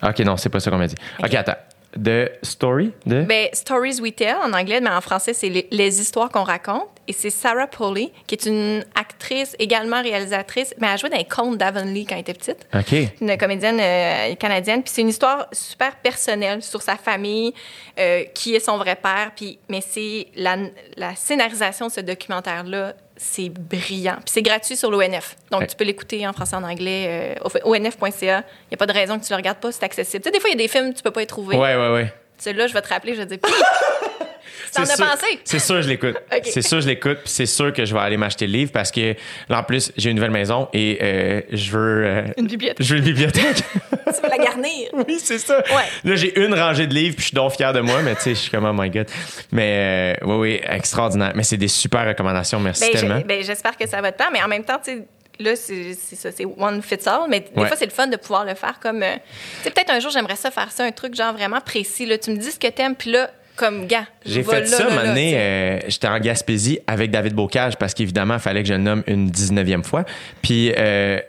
Speaker 2: attends. OK, non, c'est pas ça qu'on m'a dit. OK,
Speaker 3: Ok.
Speaker 2: attends. De Story de.
Speaker 3: Ben, Stories We Tell en anglais, mais en français, c'est les, les histoires qu'on raconte. Et c'est Sarah Polley, qui est une actrice, également réalisatrice, mais elle a joué dans les contes d'Avonlea quand elle était petite.
Speaker 2: OK.
Speaker 3: Une comédienne euh, canadienne. Puis c'est une histoire super personnelle sur sa famille, euh, qui est son vrai père. Puis, mais c'est la, la scénarisation de ce documentaire-là, c'est brillant. Puis c'est gratuit sur l'ONF. Donc,
Speaker 2: Ouais.
Speaker 3: tu peux l'écouter en français, en anglais, euh, onf.ca. Il n'y a pas de raison que tu le regardes pas, c'est accessible. Tu sais, des fois, il y a des films, tu peux pas y trouver.
Speaker 2: Ouais, ouais, ouais.
Speaker 3: Celui-là, je vais te rappeler, je vais te dire, Puis, t'en
Speaker 2: C'est
Speaker 3: as
Speaker 2: sûr-
Speaker 3: pensé?
Speaker 2: C'est sûr, je l'écoute. C'est sûr, je l'écoute. Puis c'est sûr que je vais aller m'acheter le livre parce que, là, en plus, j'ai une nouvelle maison et euh, je veux. euh,
Speaker 3: Une bibliothèque.
Speaker 2: je veux une bibliothèque.
Speaker 3: tu veux la garnir.
Speaker 2: oui, c'est ça.
Speaker 3: Ouais.
Speaker 2: Là, j'ai une rangée de livres puis je suis donc fier de moi, mais tu sais, je suis comme, oh my god. Mais euh, oui, oui, extraordinaire. Mais c'est des super recommandations. Merci
Speaker 3: Ben,
Speaker 2: tellement.
Speaker 3: ben, j'espère que ça va te plaire, mais en même temps, tu sais, là, c'est ça, c'est one fits all, mais des
Speaker 2: Ouais.
Speaker 3: fois, c'est le fun de pouvoir le faire comme. euh, tu sais, peut-être un jour, j'aimerais ça faire ça, un truc genre vraiment précis. Là. Tu me dis ce que t'aimes, puis là, comme gars,
Speaker 2: J'ai fait
Speaker 3: là,
Speaker 2: ça,
Speaker 3: là,
Speaker 2: un
Speaker 3: là,
Speaker 2: euh, j'étais en Gaspésie avec David Bocage parce qu'évidemment, il fallait que je le nomme une 19e fois. Puis, euh,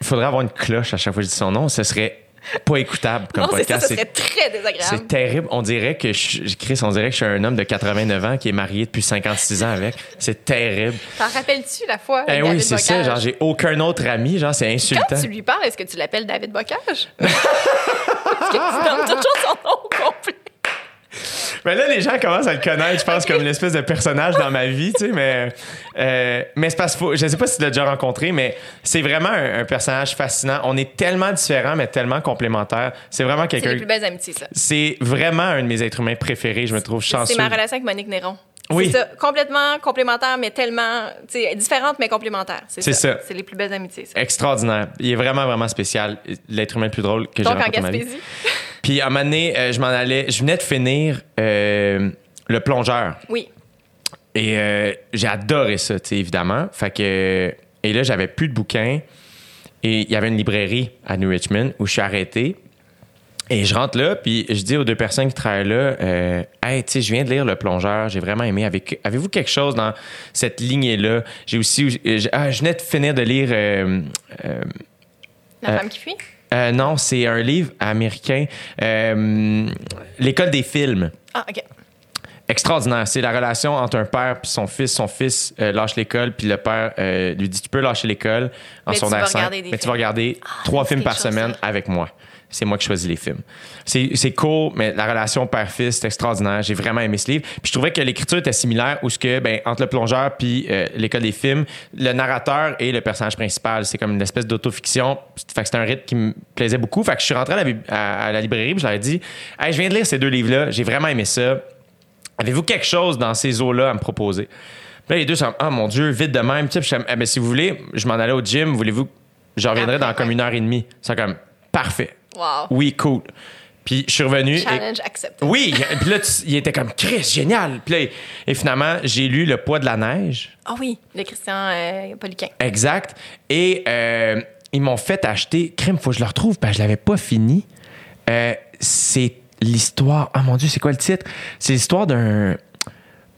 Speaker 2: il faudrait avoir une cloche à chaque fois que je dis son nom. Ce serait pas écoutable comme
Speaker 3: non, c'est
Speaker 2: podcast.
Speaker 3: serait très désagréable.
Speaker 2: C'est terrible. On dirait que je, Chris, on dirait que je suis un homme de 89 ans qui est marié depuis 56 ans avec. C'est terrible.
Speaker 3: T'en rappelles-tu la fois?
Speaker 2: Eh oui, c'est ça. Genre, j'ai aucun autre ami. Genre, c'est insultant.
Speaker 3: Quand tu lui parles, est-ce que tu l'appelles David Bocage? Est-ce que tu donnes toujours son nom?
Speaker 2: Mais là, les gens commencent à le connaître, je pense, comme une espèce de personnage dans ma vie, tu sais, mais, euh, mais c'est parce faut, je sais pas si tu l'as déjà rencontré, mais c'est vraiment un, un personnage fascinant. On est tellement différents, mais tellement complémentaires. C'est vraiment
Speaker 3: C'est les
Speaker 2: quelqu'un,
Speaker 3: plus belles amitiés, ça.
Speaker 2: c'est vraiment un de mes êtres humains préférés, je me trouve chanceux.
Speaker 3: C'est ma relation avec Monique Néron.
Speaker 2: Oui.
Speaker 3: C'est ça, complètement complémentaire, mais tellement, différente, mais complémentaire.
Speaker 2: C'est ça.
Speaker 3: C'est les plus belles amitiés, ça.
Speaker 2: Extraordinaire. Il est vraiment, vraiment spécial. L'être humain le plus drôle que j'ai
Speaker 3: en
Speaker 2: rencontré dans ma vie.
Speaker 3: Gaspésie.
Speaker 2: Puis, à un moment donné, euh, je m'en allais, je venais de finir euh, Le Plongeur.
Speaker 3: Oui.
Speaker 2: Et euh, j'ai adoré ça, tu sais, évidemment. Fait que. Et là, j'avais plus de bouquins. Et il y avait une librairie à New Richmond où je suis arrêté. Et je rentre là, puis je dis aux deux personnes qui travaillent là, euh, hey, tu sais, je viens de lire Le Plongeur, j'ai vraiment aimé. Avec, avez-vous quelque chose dans cette lignée-là? J'ai aussi. euh, j'ai- ah, je venais de finir de lire. euh, euh,
Speaker 3: La femme qui fuit?
Speaker 2: non, c'est un livre américain, L'école des films.
Speaker 3: Ah, OK.
Speaker 2: Extraordinaire. C'est la relation entre un père et son fils. Son fils euh, lâche l'école, puis le père euh, lui dit Tu peux lâcher l'école en
Speaker 3: Mais tu
Speaker 2: secondaire
Speaker 3: vas
Speaker 2: 5,
Speaker 3: regarder des
Speaker 2: mais tu vas regarder
Speaker 3: Ah,
Speaker 2: trois films par semaine
Speaker 3: ça.
Speaker 2: avec moi. C'est moi qui choisis les films. C'est c'est cool, mais la relation père-fils, c'est extraordinaire. J'ai vraiment aimé ce livre. Puis je trouvais que l'écriture était similaire où ce que, ben, entre le plongeur puis euh, l'école des films, le narrateur et le personnage principal, c'est comme une espèce d'autofiction. Fait que c'était un rythme qui me plaisait beaucoup. Fait que je suis rentré à la, bib- à- à la librairie puis je leur ai dit Hey, je viens de lire ces deux livres-là. J'ai vraiment aimé ça. Avez-vous quelque chose dans ces eaux-là à me proposer? Puis là, les deux sont Ah mon Dieu, vite de même. Puis je ben, si vous voulez, je m'en allais au gym. Voulez-vous que je reviendrai dans comme une heure et demie? C'est comme Parfait.
Speaker 3: Wow.
Speaker 2: Oui, cool. Puis je suis revenu. et-
Speaker 3: Challenge accepted.
Speaker 2: oui, puis là, tu- il était comme Chris, génial. Puis là, et finalement, j'ai lu Le poids de la neige.
Speaker 3: Ah oui, de Christian euh, Poliquin.
Speaker 2: Exact. Et euh, ils m'ont fait acheter. Crème, faut que je le retrouve, parce que je l'avais pas fini. Euh, c'est l'histoire. Ah mon Dieu, c'est quoi le titre? C'est l'histoire d'un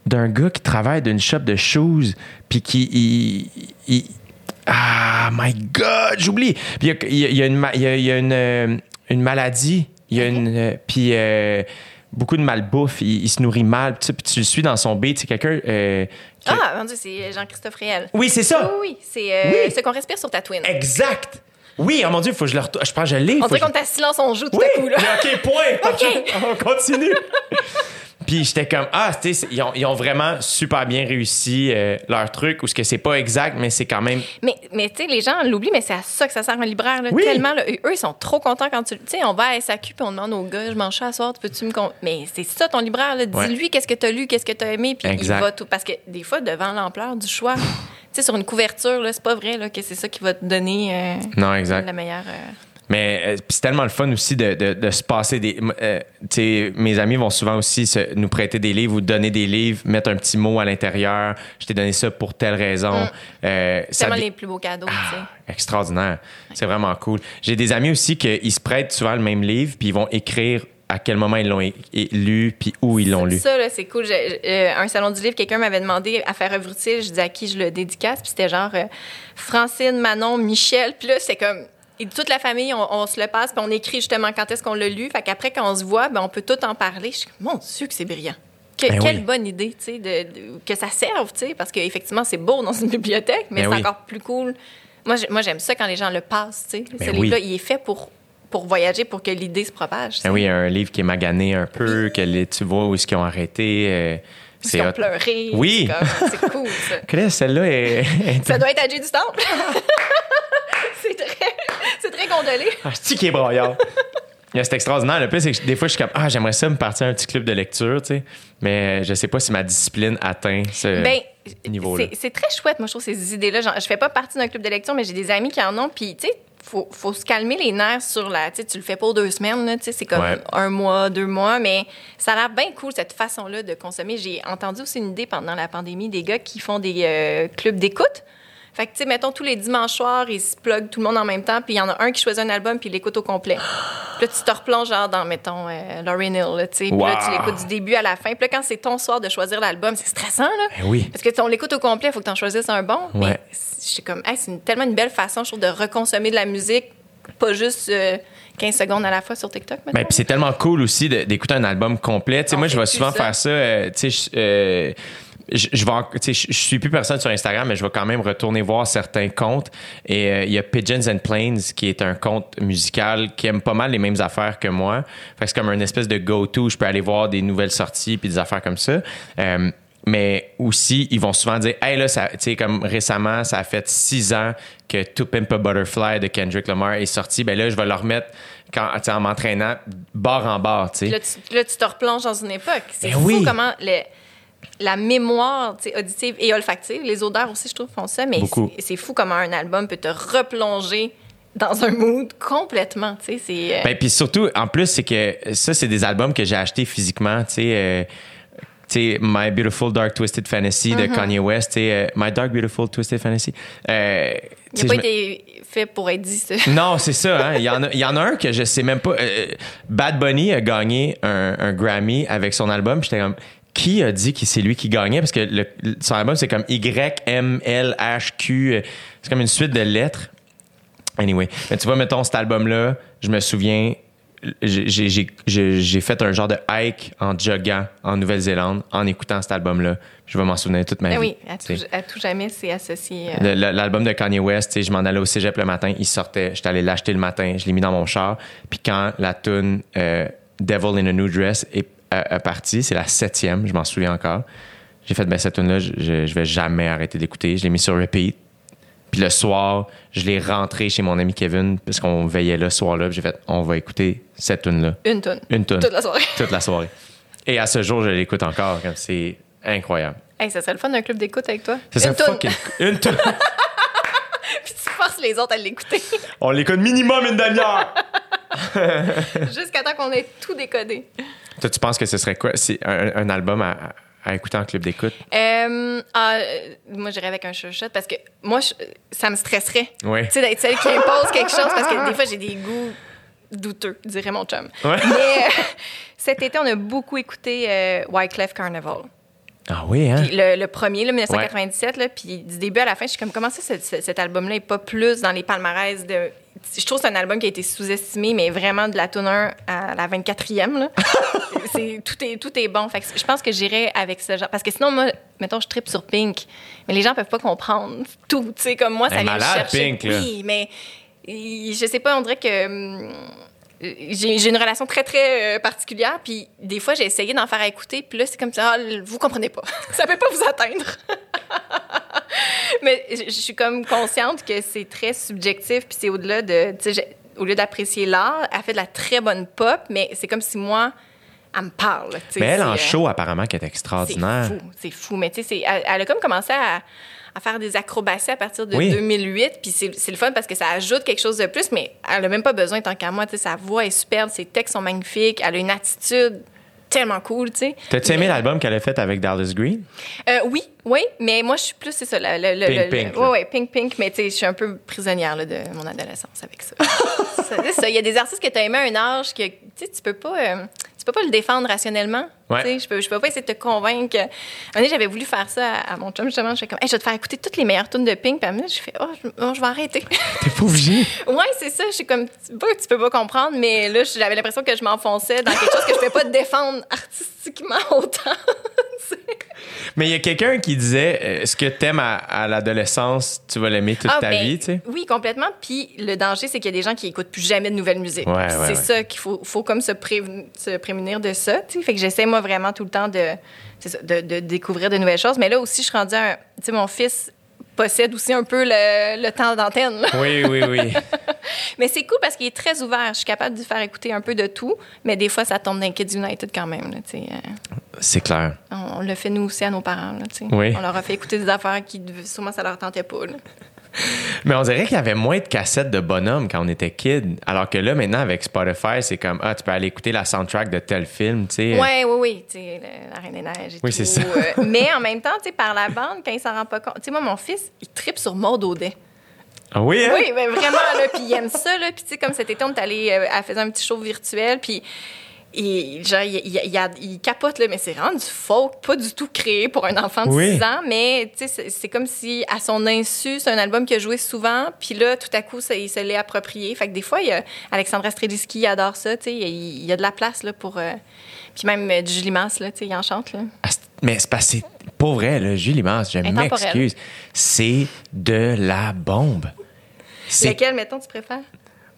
Speaker 2: d'un gars qui travaille d'une shop de shoes, puis qui. il- il- ah, my God, j'oublie. Puis il y a, y y une, y a- y a une, euh, une maladie. Il y a une. euh, puis. euh, beaucoup de malbouffe, il, il se nourrit mal, puis tu le suis dans son beat, c'est quelqu'un
Speaker 3: Ah, mon Dieu, c'est Jean-Christophe Réel.
Speaker 2: Oui, c'est ça.
Speaker 3: Oui, oui, c'est
Speaker 2: Oui.
Speaker 3: ce qu'on respire sur ta twin.
Speaker 2: Exact. Oui, oh mon Dieu, il faut que je le retourne. Je que je l'ai.
Speaker 3: On dirait qu'on t'a silence, on joue tout
Speaker 2: Oui,
Speaker 3: à coup, là.
Speaker 2: OK, point.
Speaker 3: OK.
Speaker 2: On continue. Puis j'étais comme, ah, tu sais, ils ont, ils ont vraiment super bien réussi euh, leur truc, ou ce que c'est pas exact, mais c'est quand même.
Speaker 3: Mais, mais tu sais, les gens l'oublient, mais c'est à ça que ça sert un libraire. Là,
Speaker 2: Oui.
Speaker 3: Tellement, là, eux, ils sont trop contents quand tu. Tu sais, on va à SAQ puis on demande au gars, je mange ça à soir, peux-tu me. con- Mais c'est ça ton libraire.
Speaker 2: Ouais.
Speaker 3: Dis-lui qu'est-ce que tu as lu, qu'est-ce que tu as aimé, puis il va tout. Parce que des fois, devant l'ampleur du choix, tu sais, sur une couverture, là, c'est pas vrai là, que c'est ça qui va te donner euh,
Speaker 2: Non, exact.
Speaker 3: la meilleure. euh,
Speaker 2: Mais euh, c'est tellement le fun aussi de, de- de se passer des. euh, mes amis vont souvent aussi se- nous prêter des livres ou donner des livres, mettre un petit mot à l'intérieur. Je t'ai donné ça pour telle raison.
Speaker 3: Mm.
Speaker 2: Euh,
Speaker 3: C'est
Speaker 2: vi-
Speaker 3: les plus beaux cadeaux.
Speaker 2: Ah, extraordinaire. C'est vraiment cool. J'ai des amis aussi qui se prêtent souvent le même livre, puis ils vont écrire à quel moment ils l'ont lu, puis où ils l'ont lu.
Speaker 3: Ça, là, c'est cool. Euh, un salon du livre, quelqu'un m'avait demandé à faire œuvre utile. Je dis à qui je le dédicace. Puis c'était genre euh, Francine, Manon, Michel. Puis là, c'est comme. Et toute la famille, on, on se le passe, puis on écrit justement quand est-ce qu'on l'a lu. Fait qu'après, quand on se voit, ben, on peut tout en parler. Je suis mon Dieu, que c'est brillant. Que-
Speaker 2: Ben
Speaker 3: quelle
Speaker 2: oui.
Speaker 3: bonne idée, tu sais, de, de- que ça serve, tu sais, parce qu'effectivement, c'est beau dans une bibliothèque, mais
Speaker 2: Ben
Speaker 3: c'est
Speaker 2: oui.
Speaker 3: encore plus cool. Moi, j'ai- moi, j'aime ça quand les gens le passent, tu sais.
Speaker 2: Ben
Speaker 3: Ce
Speaker 2: oui.
Speaker 3: livre-là, il est fait pour, pour voyager, pour que l'idée se propage.
Speaker 2: Ah oui, un livre qui est magané un peu, que les- tu vois où est-ce qu'ils ont arrêté. euh, c'est hot.
Speaker 3: pleuré.
Speaker 2: Oui.
Speaker 3: C'est comme- cool, ça.
Speaker 2: Celle-là? Est...
Speaker 3: Ça doit être à Jay du Temple. c'est très, c'est très condolé.
Speaker 2: Ah, c'est qui est broyard. C'est extraordinaire. Le plus, c'est que des fois, je suis comme, ah, j'aimerais ça me partir à un petit club de lecture, tu sais. Mais je sais pas si ma discipline atteint ce
Speaker 3: Ben,
Speaker 2: niveau-là.
Speaker 3: c'est- c'est très chouette, moi, je trouve, ces idées-là. Genre, je fais pas partie d'un club de lecture, mais j'ai des amis qui en ont. Puis, tu sais, faut, faut se calmer les nerfs sur la. Tu tu le fais pas aux deux semaines, là, tu sais, c'est comme
Speaker 2: Ouais.
Speaker 3: un mois, deux mois, mais ça a l'air bien cool, cette façon-là de consommer. J'ai entendu aussi une idée pendant la pandémie des gars qui font des euh, clubs d'écoute. Fait que, tu sais, mettons, tous les dimanches soirs, ils se pluguent tout le monde en même temps, puis il y en a un qui choisit un album, puis il l'écoute au complet. Puis là, tu te replonges, genre, dans, mettons, euh, Lauryn Hill, tu sais. Puis là, tu l'écoutes du début à la fin. Puis là, quand c'est ton soir de choisir l'album, c'est stressant, là.
Speaker 2: Ben oui.
Speaker 3: Parce que on l'écoute au complet, il faut que tu en choisisses un bon.
Speaker 2: Ouais.
Speaker 3: Mais suis comme, Hey, c'est tellement une belle façon, je trouve, de reconsommer de la musique, pas juste euh, 15 secondes à la fois sur TikTok. mettons.
Speaker 2: Ben, puis c'est tellement cool aussi d'écouter un album complet. Tu sais,
Speaker 3: On
Speaker 2: moi, je vais souvent
Speaker 3: ça.
Speaker 2: faire ça. euh, tu sais, je- je, je vais en- tu sais, je, je suis plus personne sur Instagram, mais je vais quand même retourner voir certains comptes. Et euh, il y a Pigeons and Planes, qui est un compte musical qui aime pas mal les mêmes affaires que moi. Fait que c'est comme un espèce de go-to. Je peux aller voir des nouvelles sorties puis des affaires comme ça. Euh, mais aussi, ils vont souvent dire, hey là, tu sais, comme récemment, ça a fait six ans que To Pimp a Butterfly de Kendrick Lamar est sorti. Ben là, je vais le remettre quand, en m'entraînant barre en barre.
Speaker 3: Là, tu, là, tu te replonges dans une époque. C'est
Speaker 2: Ben
Speaker 3: fou
Speaker 2: oui.
Speaker 3: comment le- la mémoire auditive et olfactive, les odeurs aussi, je trouve, font ça, mais c'est- fou comment un album peut te replonger dans un mood complètement. Tu sais, c'est. euh,
Speaker 2: Ben, puis surtout, en plus, c'est que ça, c'est des albums que j'ai achetés physiquement, tu sais. euh, tu sais, My Beautiful Dark Twisted Fantasy
Speaker 3: Mm-hmm.
Speaker 2: de Kanye West, tu sais, euh, My Dark Beautiful Twisted Fantasy. Euh,
Speaker 3: il n'a pas été fait pour être dit, ça.
Speaker 2: Non, c'est ça. Hein? Il, y en a, il y en a un que je sais même pas. Bad Bunny a gagné un, un Grammy avec son album. J'étais comme, qui a dit que c'est lui qui gagnait? Parce que le- son album, c'est comme Y, M, L, H, Q. euh, C'est comme une suite de lettres. Anyway. Mais tu vois, mettons, cet album-là, je me souviens, j'ai- fait un genre de hike en joggant en Nouvelle-Zélande en écoutant cet album-là. Je vais m'en souvenir toute ma
Speaker 3: Ah
Speaker 2: vie.
Speaker 3: oui, à tout,
Speaker 2: sais.
Speaker 3: à tout jamais, c'est associé. euh,
Speaker 2: L'album de Kanye West, je m'en allais au cégep le matin, il sortait, j'étais allé l'acheter le matin, je l'ai mis dans mon char. Puis quand la tune euh, Devil in a New Dress est, est partie, c'est la septième, je m'en souviens encore. J'ai fait, ben cette tune-là, je, je, vais jamais arrêter d'écouter. Je l'ai mis sur repeat. Puis le soir, je l'ai rentré chez mon ami Kevin, puisqu'on veillait là ce soir-là. puis J'ai fait, on va écouter cette tune-là.
Speaker 3: Une tonne.
Speaker 2: Une tune.
Speaker 3: Toute la soirée.
Speaker 2: Toute la soirée. Et à ce jour, je l'écoute encore. comme C'est incroyable.
Speaker 3: Hey, ça serait le fun d'un club d'écoute avec toi.
Speaker 2: Ça serait
Speaker 3: Une
Speaker 2: fucking- Une tune.
Speaker 3: Puis tu forces les autres à l'écouter
Speaker 2: On l'écoute minimum une demi-heure.
Speaker 3: jusqu'à temps qu'on ait tout décodé.
Speaker 2: Toi, tu penses que ce serait quoi? C'est un, un album à, à écouter en club d'écoute?
Speaker 3: Euh, ah, euh, moi, j'irais avec un chuchote parce que moi, je- ça me stresserait.
Speaker 2: Oui.
Speaker 3: Tu sais, d'être celle qui impose quelque chose parce que des fois, j'ai des goûts douteux, dirait mon chum.
Speaker 2: Ouais.
Speaker 3: Mais euh, cet été, on a beaucoup écouté Wyclef Carnival.
Speaker 2: Ah oui, hein?
Speaker 3: Puis le, le premier, là, 1997, là, puis du début à la fin, je suis comme, comment ça, ce- ce- cet album-là n'est pas plus dans les palmarès de... Je trouve que c'est un album qui a été sous-estimé, mais vraiment de la tune 1 à la 24e. Là. c'est, tout, est, tout est bon. Fait que je pense que j'irais avec ce genre. Parce que sinon, moi, mettons, je tripe sur Pink, mais les gens peuvent pas comprendre tout. Tu sais, comme moi, ça
Speaker 2: est
Speaker 3: vient
Speaker 2: malade,
Speaker 3: chercher.
Speaker 2: Pink, là.
Speaker 3: Oui, mais je sais pas, on dirait que... hum, j'ai j'ai une relation très, très euh, particulière. Puis des fois, j'ai essayé d'en faire écouter. Puis là, c'est comme ça, ah, vous comprenez pas. ça peut pas vous atteindre. Mais je suis comme consciente que c'est très subjectif. Puis c'est au-delà de. tu sais, j'ai- Au lieu d'apprécier l'art, elle fait de la très bonne pop. Mais c'est comme si moi, elle me parle.
Speaker 2: Mais elle,
Speaker 3: c'est,
Speaker 2: en
Speaker 3: euh,
Speaker 2: show, apparemment, qui est
Speaker 3: c'est
Speaker 2: extraordinaire.
Speaker 3: fou, c'est fou. Mais tu sais, c'est- elle, elle a comme commencé à, à faire des acrobaties à partir de
Speaker 2: Oui.
Speaker 3: 2008. Puis c'est le fun parce que ça ajoute quelque chose de plus, mais elle a même pas besoin tant qu'à moi. Sa voix est superbe, ses textes sont magnifiques, elle a une attitude tellement cool, tu sais.
Speaker 2: T'as-tu aimé l'album qu'elle a fait avec Dallas Green?
Speaker 3: Euh, oui, oui, mais moi, je suis plus, c'est ça, le,
Speaker 2: Pink,
Speaker 3: le-
Speaker 2: pink,
Speaker 3: le- ouais, ouais, pink, pink, mais tu sais, je suis un peu prisonnière là, de mon adolescence avec ça. C'est ça. Il y a des artistes que tu as aimé à un âge que, tu sais, tu peux pas, euh, tu peux pas le défendre rationnellement.
Speaker 2: Ouais.
Speaker 3: Je peux, je peux pas essayer de te convaincre. Un moment j'avais voulu faire ça à, à mon chum, justement. Je fais comme, Hey, je vais te faire écouter toutes les meilleures tunes de Pink. Puis à un moment donné, je fais, oh, je, oh, je vais arrêter.
Speaker 2: T'es pas obligé.
Speaker 3: ouais, c'est ça. Je suis comme, que tu peux pas comprendre, mais là, j'avais l'impression que je m'enfonçais dans quelque chose que je pouvais pas défendre artistiquement autant.
Speaker 2: Mais il y a quelqu'un qui disait euh, ce que t'aimes à, à l'adolescence, tu vas l'aimer toute
Speaker 3: Ah,
Speaker 2: ta
Speaker 3: ben,
Speaker 2: vie, tu sais.
Speaker 3: Oui, complètement. Puis le danger, c'est qu'il y a des gens qui écoutent plus jamais de nouvelles musiques.
Speaker 2: Ouais, ouais,
Speaker 3: c'est
Speaker 2: ouais.
Speaker 3: ça qu'il faut, faut comme se, préven- se prémunir de ça. tu sais. Fait que j'essaie, moi, vraiment tout le temps de, ça, de, de découvrir de nouvelles choses. Mais là aussi, je suis rendue à un. Tu sais, mon fils possède aussi un peu le, le temps d'antenne.
Speaker 2: Oui, oui, oui.
Speaker 3: Mais c'est cool parce qu'il est très ouvert. Je suis capable de lui faire écouter un peu de tout. Mais des fois, ça tombe dans Kids United quand même. là. Euh,
Speaker 2: C'est clair.
Speaker 3: on, on le fait nous aussi à nos parents. là.
Speaker 2: Oui.
Speaker 3: On leur a fait écouter des affaires qui sûrement ça leur tentait pas. là.
Speaker 2: Mais on dirait qu'il y avait moins de cassettes de bonhomme quand on était kid. Alors que là, maintenant, avec Spotify, c'est comme, ah, tu peux aller écouter la soundtrack de tel film, tu sais.
Speaker 3: Oui, oui, oui. Tu sais, la Reine des Neiges et
Speaker 2: Oui, c'est ça.
Speaker 3: Euh, mais en même temps, tu sais, par la bande, quand il s'en rend pas compte. Tu sais, moi, mon fils, il tripe sur Maud Audet.
Speaker 2: Ah oui, hein?
Speaker 3: Oui, mais vraiment, là. Puis il aime ça, là. Puis tu sais, comme cet été, on est allé, euh, elle faisait un petit show virtuel. Puis. Et genre, il, il- il a- il capote, là, mais c'est vraiment du folk, pas du tout créé pour un enfant de
Speaker 2: Oui.
Speaker 3: 6 ans. Mais, tu sais, c'est- comme si, à son insu, c'est un album qu'il a joué souvent. Puis là, tout à coup, ça, il se l'est approprié. Fait que des fois, il y a Alexandra Streliski, il adore ça, tu sais. Il, il y a de la place, là, pour. euh, puis même euh, du Julie Masse, là, tu sais, il en chante, là.
Speaker 2: Ah, Mais c'est c'est pas vrai, là, Julie Mars, je m'excuse. C'est de la bombe. C'est
Speaker 3: Lequel, mettons, tu préfères?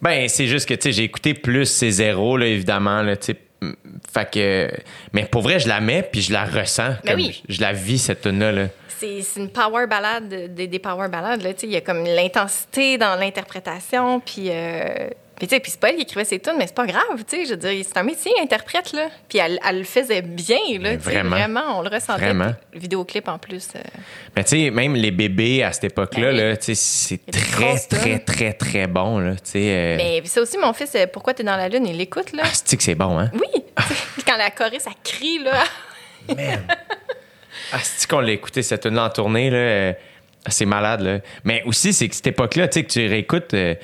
Speaker 2: Ben, c'est juste que, tu sais, j'ai écouté plus ces zéros, là, évidemment, là, tu sais. Fait que. Mais pour vrai, je la mets, puis je la ressens.
Speaker 3: Ben
Speaker 2: comme
Speaker 3: oui.
Speaker 2: Je la vis, cette tune-là, là.
Speaker 3: C'est c'est une power ballade, des, des power ballades. Là, tu sais, il y a comme l'intensité dans l'interprétation. Puis, euh, puis, tu sais, puis c'est pas elle qui écrivait ses tunes, mais c'est pas grave. tu sais, Je veux dire, c'est un métier, interprète. Là. Puis elle, elle le faisait bien. Là,
Speaker 2: vraiment.
Speaker 3: vraiment, on le ressentait.
Speaker 2: Vraiment.
Speaker 3: Le vidéoclip en plus. euh,
Speaker 2: Mais tu sais, même les bébés à cette époque-là,
Speaker 3: Ben
Speaker 2: là, tu sais, c'est très, très, très, très bon, là. Tu sais. euh,
Speaker 3: Mais ça aussi, mon fils, euh, Pourquoi t'es dans la lune, il l'écoute. là.
Speaker 2: Ah, c'est que c'est bon, hein?
Speaker 3: Oui. Puis quand la choré, ça crie. là.
Speaker 2: Man. Ah, c'est qu'on l'a écouté cette tune-là en tournée, là. c'est malade, là. Mais aussi, c'est que cette époque-là, tu sais, que tu réécoutes euh,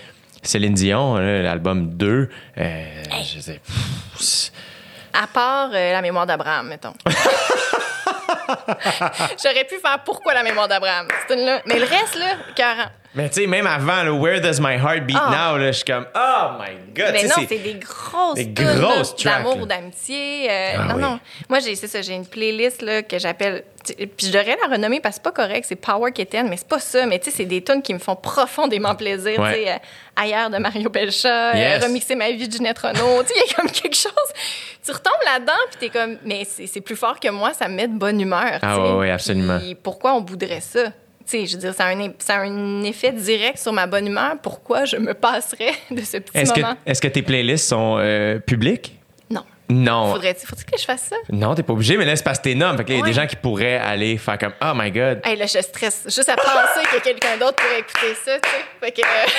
Speaker 2: Céline Dion, l'album 2, euh, je sais. pff,
Speaker 3: À part euh, la mémoire d'Abraham, mettons. J'aurais pu faire Pourquoi la mémoire d'Abraham. Mais le reste, là, cœur.
Speaker 2: Mais tu sais, même avant, là, Where Does My Heart Beat
Speaker 3: Ah.
Speaker 2: Now, là, je suis comme, oh my God!
Speaker 3: Mais non,
Speaker 2: c'est-
Speaker 3: des grosses
Speaker 2: des grosses
Speaker 3: d'amour d'amitié. euh,
Speaker 2: Ah
Speaker 3: non,
Speaker 2: oui.
Speaker 3: non. Moi, j'ai, c'est ça, j'ai une playlist là, que j'appelle. Puis je devrais la renommer parce que c'est pas correct, c'est Power Kitten, mais c'est pas ça. Mais tu sais, c'est des tunes qui me font profondément plaisir.
Speaker 2: Ouais.
Speaker 3: Tu sais, euh, Ailleurs de Mario Belcha, euh. Remixer ma vie de Ginette Renault. tu sais, il y a comme quelque chose. Tu retombes là-dedans, puis t'es comme, mais c'est, plus fort que moi, ça me met de bonne humeur.
Speaker 2: Ah ouais, ouais, absolument.
Speaker 3: Puis pourquoi on voudrait ça? Tu sais, je veux dire, ça a, un, ça a un effet direct sur ma bonne humeur. Pourquoi je me passerais de ce petit
Speaker 2: Est-ce que,
Speaker 3: moment?
Speaker 2: est-ce que tes playlists sont euh, publiques?
Speaker 3: Non.
Speaker 2: Non.
Speaker 3: Faudrait, faudrait que je fasse ça?
Speaker 2: Non, t'es pas obligé, mais là, c'est parce que t'es nomme. Fait qu'il y a des gens qui pourraient aller faire comme, oh my God.
Speaker 3: Hey, là, je stresse. Juste à penser que quelqu'un d'autre pourrait écouter ça, tu sais. Fait que. euh,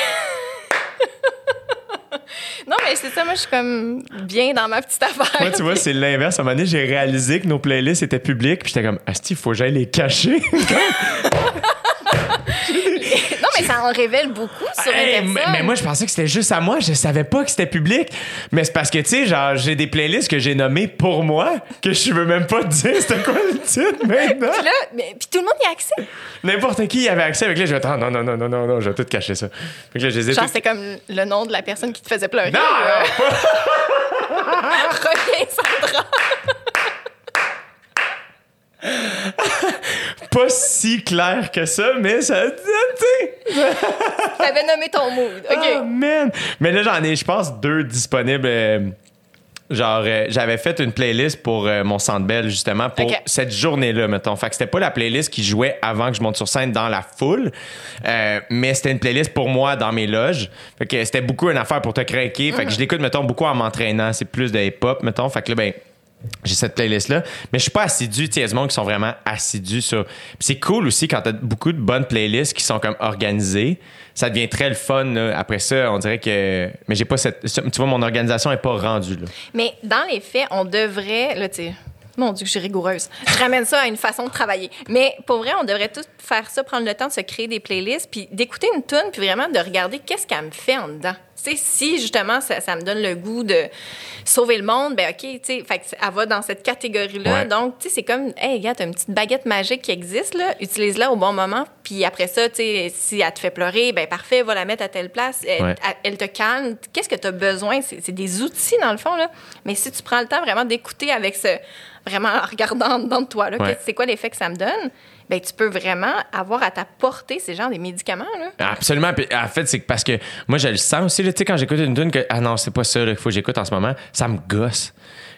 Speaker 3: non, mais c'est ça, moi, je suis comme bien dans ma petite affaire.
Speaker 2: Moi, tu vois, c'est l'inverse. À un moment donné, j'ai réalisé que nos playlists étaient publiques, puis j'étais comme, Asti, il faut que j'aille les cacher.
Speaker 3: mais ça en révèle beaucoup sur
Speaker 2: Hey,
Speaker 3: une
Speaker 2: mais,
Speaker 3: personne.
Speaker 2: mais moi, je pensais que c'était juste à moi. Je savais pas que c'était public. Mais c'est parce que, tu sais, genre, j'ai des playlists que j'ai nommées pour moi, que je veux même pas te dire c'était quoi le titre maintenant.
Speaker 3: Puis là, mais, puis tout le monde y a accès.
Speaker 2: N'importe qui y avait accès avec là, je vais attends, non, non, non, non, non, non, je vais tout cacher ça. Fait que là, je
Speaker 3: Genre,
Speaker 2: toutes-
Speaker 3: c'est comme le nom de la personne qui te faisait pleurer.
Speaker 2: Non, non,
Speaker 3: Reviens, Sandra.
Speaker 2: pas si clair que ça, mais ça, tu.
Speaker 3: T'avais nommé ton mood. OK.
Speaker 2: Oh man! Mais là, j'en ai, je pense, deux disponibles. euh, genre, euh, j'avais fait une playlist pour euh, mon Centre Bell, justement, pour cette journée-là, mettons. Fait que c'était pas la playlist qui jouait avant que je monte sur scène dans la foule, mais c'était une playlist pour moi dans mes loges. Fait que c'était beaucoup une affaire pour te craquer. Fait que je l'écoute, mettons, beaucoup en m'entraînant. C'est plus de hip-hop, mettons. Fait que là, ben j'ai cette playlist là mais je suis pas assidu tu sais du monde qui sont vraiment assidus sur c'est cool aussi quand t'as beaucoup de bonnes playlists qui sont comme organisées ça devient très le fun après ça on dirait que mais j'ai pas cette tu vois mon organisation est pas rendue là
Speaker 3: Mais dans les faits, on devrait, là, tu mon Dieu, je suis rigoureuse. Je ramène ça à une façon de travailler. Mais pour vrai, on devrait tous faire ça, prendre le temps de se créer des playlists, puis d'écouter une tune, puis vraiment de regarder qu'est-ce qu'elle me fait en dedans. Sais, si justement ça, ça me donne le goût de sauver le monde, ben OK, tu sais, fait que elle va dans cette catégorie-là.
Speaker 2: Ouais.
Speaker 3: Donc, tu sais, c'est comme, hey, gars, t'as une petite baguette magique qui existe, là, utilise-la au bon moment. Puis après ça, tu sais, si elle te fait pleurer, ben parfait, va la mettre à telle place. Elle,
Speaker 2: Ouais.
Speaker 3: elle- elle te calme. Qu'est-ce que tu as besoin? C'est des outils, dans le fond, là. Mais si tu prends le temps vraiment d'écouter avec ce. Vraiment en regardant dans de toi, là,
Speaker 2: Ouais.
Speaker 3: que- c'est quoi l'effet que ça me donne, ben tu peux vraiment avoir à ta portée ces genres des médicaments, là.
Speaker 2: Absolument. Puis, en fait, c'est parce que moi, je le sens aussi, tu sais, quand j'écoute une tune que, ah non, c'est pas ça qu'il faut que j'écoute en ce moment, ça me gosse.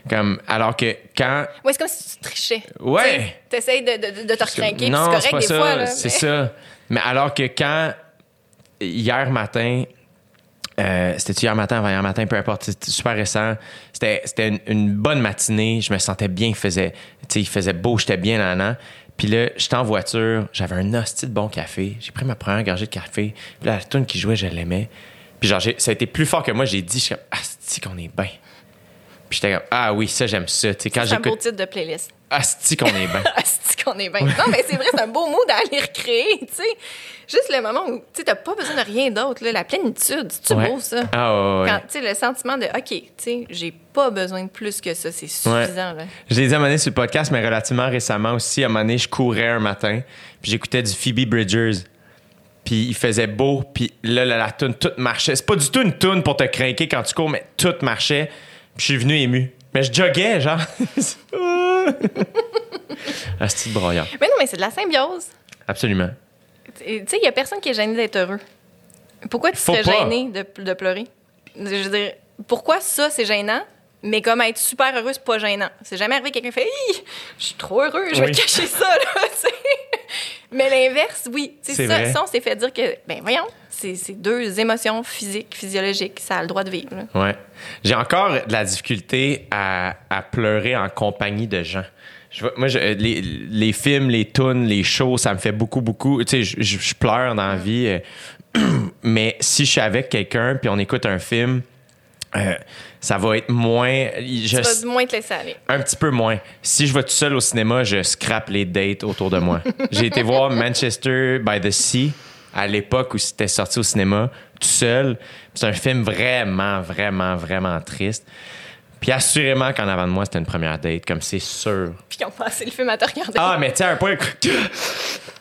Speaker 2: Comme, alors que quand.
Speaker 3: Ouais, c'est comme si tu trichais.
Speaker 2: Ouais.
Speaker 3: Tu essayes de, de, de te recrinquer,
Speaker 2: non,
Speaker 3: c'est correct
Speaker 2: pas
Speaker 3: des
Speaker 2: ça.
Speaker 3: fois.
Speaker 2: C'est
Speaker 3: mais-
Speaker 2: ça. Mais alors que quand, hier matin, euh, c'était hier matin, avant hier matin, peu importe, c'était super récent. C'était, une, une bonne matinée. Je me sentais bien. Il faisait, il faisait beau, j'étais bien là, là. Puis là, j'étais en voiture, j'avais un hostie de bon café. J'ai pris ma première gorgée de café. Puis là, la tune qui jouait, je l'aimais. Puis genre, ça a été plus fort que moi. J'ai dit, je suis comme, asti qu'on est bien? J'étais comme, ah oui, ça, j'aime ça. Quand
Speaker 3: C'est un beau titre de playlist.
Speaker 2: asti qu'on est bien.
Speaker 3: Asti qu'on est bien. Non, mais c'est vrai, c'est un beau mot d'aller recréer, tu sais. Juste le moment où, tu t'as pas besoin de rien d'autre, là. La plénitude, c'est
Speaker 2: Ouais.
Speaker 3: beau, ça?
Speaker 2: Ah ouais, ouais.
Speaker 3: Quand, tu sais, le sentiment de, OK, tu sais, j'ai pas besoin de plus que ça, c'est suffisant, là.
Speaker 2: Je l'ai dit à un moment donné sur le podcast, mais relativement récemment aussi. À un moment donné, je courais un matin, puis j'écoutais du Phoebe Bridgers. Puis il faisait beau, puis là, la, la toune, tout marchait. C'est pas du tout une toune pour te craquer quand tu cours, mais tout marchait. Je suis venu ému. Mais je joguais, genre. Un style broyant.
Speaker 3: Mais non, mais c'est de la symbiose.
Speaker 2: Absolument.
Speaker 3: Tu sais, il y a personne qui est gêné d'être heureux. Pourquoi tu
Speaker 2: Faut
Speaker 3: serais
Speaker 2: pas.
Speaker 3: gêné de, de pleurer? Je veux dire, pourquoi ça, c'est gênant? Mais comme être super heureux, c'est pas gênant. C'est jamais arrivé que quelqu'un fait Hi, Je suis trop heureux, je vais
Speaker 2: Oui.
Speaker 3: cacher ça, là. tu sais. Mais l'inverse, oui.
Speaker 2: C'est
Speaker 3: ça,
Speaker 2: vrai.
Speaker 3: ça, on s'est fait dire que, ben voyons, c'est deux émotions physiques, physiologiques. Ça a le droit de vivre. là.
Speaker 2: Ouais. J'ai encore de la difficulté à, à pleurer en compagnie de gens. Je moi, je- les, les films, les tunes, les shows, ça me fait beaucoup, beaucoup. Tu sais, je, pleure dans la vie. euh, mais si je suis avec quelqu'un puis on écoute un film, euh, ça va être moins. Je,
Speaker 3: vas moins te laisser aller.
Speaker 2: un petit peu moins. Si je vais tout seul au cinéma, je scrape les dates autour de moi. J'ai été voir Manchester by the Sea à l'époque où c'était sorti au cinéma, tout seul. C'est un film vraiment, vraiment, vraiment triste. Puis assurément qu'en avant de moi, c'était une première date, comme c'est sûr.
Speaker 3: Puis ils ont passé le film à te regarder.
Speaker 2: Ah, mais tu sais, à un point.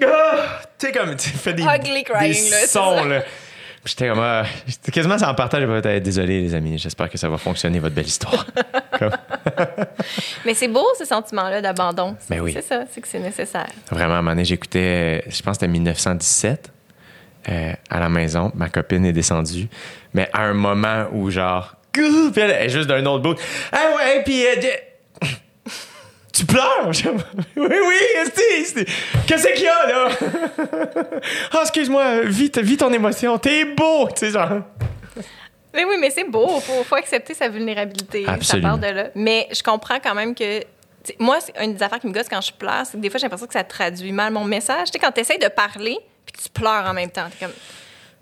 Speaker 2: Ah! Tu sais, comme tu fais des,
Speaker 3: Ugly crying,
Speaker 2: des
Speaker 3: là,
Speaker 2: sons, là. J'étais comme. j'étais quasiment sans partage. Pas été désolé, les amis. J'espère que ça va fonctionner, votre belle histoire.
Speaker 3: Mais c'est beau, ce sentiment-là d'abandon.
Speaker 2: Ben oui.
Speaker 3: C'est ça, c'est que c'est nécessaire.
Speaker 2: Vraiment, à un moment donné, j'écoutais, je pense que c'était 1917 euh, à la maison. Ma copine est descendue. Mais à un moment où, genre, puis elle est juste d'un autre bout. Ah ouais, puis. euh, tu pleures? Oui, oui. Qu'est-ce qu'il y a, là? Ah, excuse-moi, vis, vis ton émotion. T'es beau, tu sais, genre.
Speaker 3: Mais oui, mais c'est beau. Faut, faut accepter sa vulnérabilité.
Speaker 2: Absolument.
Speaker 3: Ça part de là. Mais je comprends quand même que. Moi, c'est une des affaires qui me gosse quand je pleure, c'est que des fois, j'ai l'impression que ça traduit mal mon message. Tu sais, quand tu essaies de parler, tu pleures en même temps, t'es comme.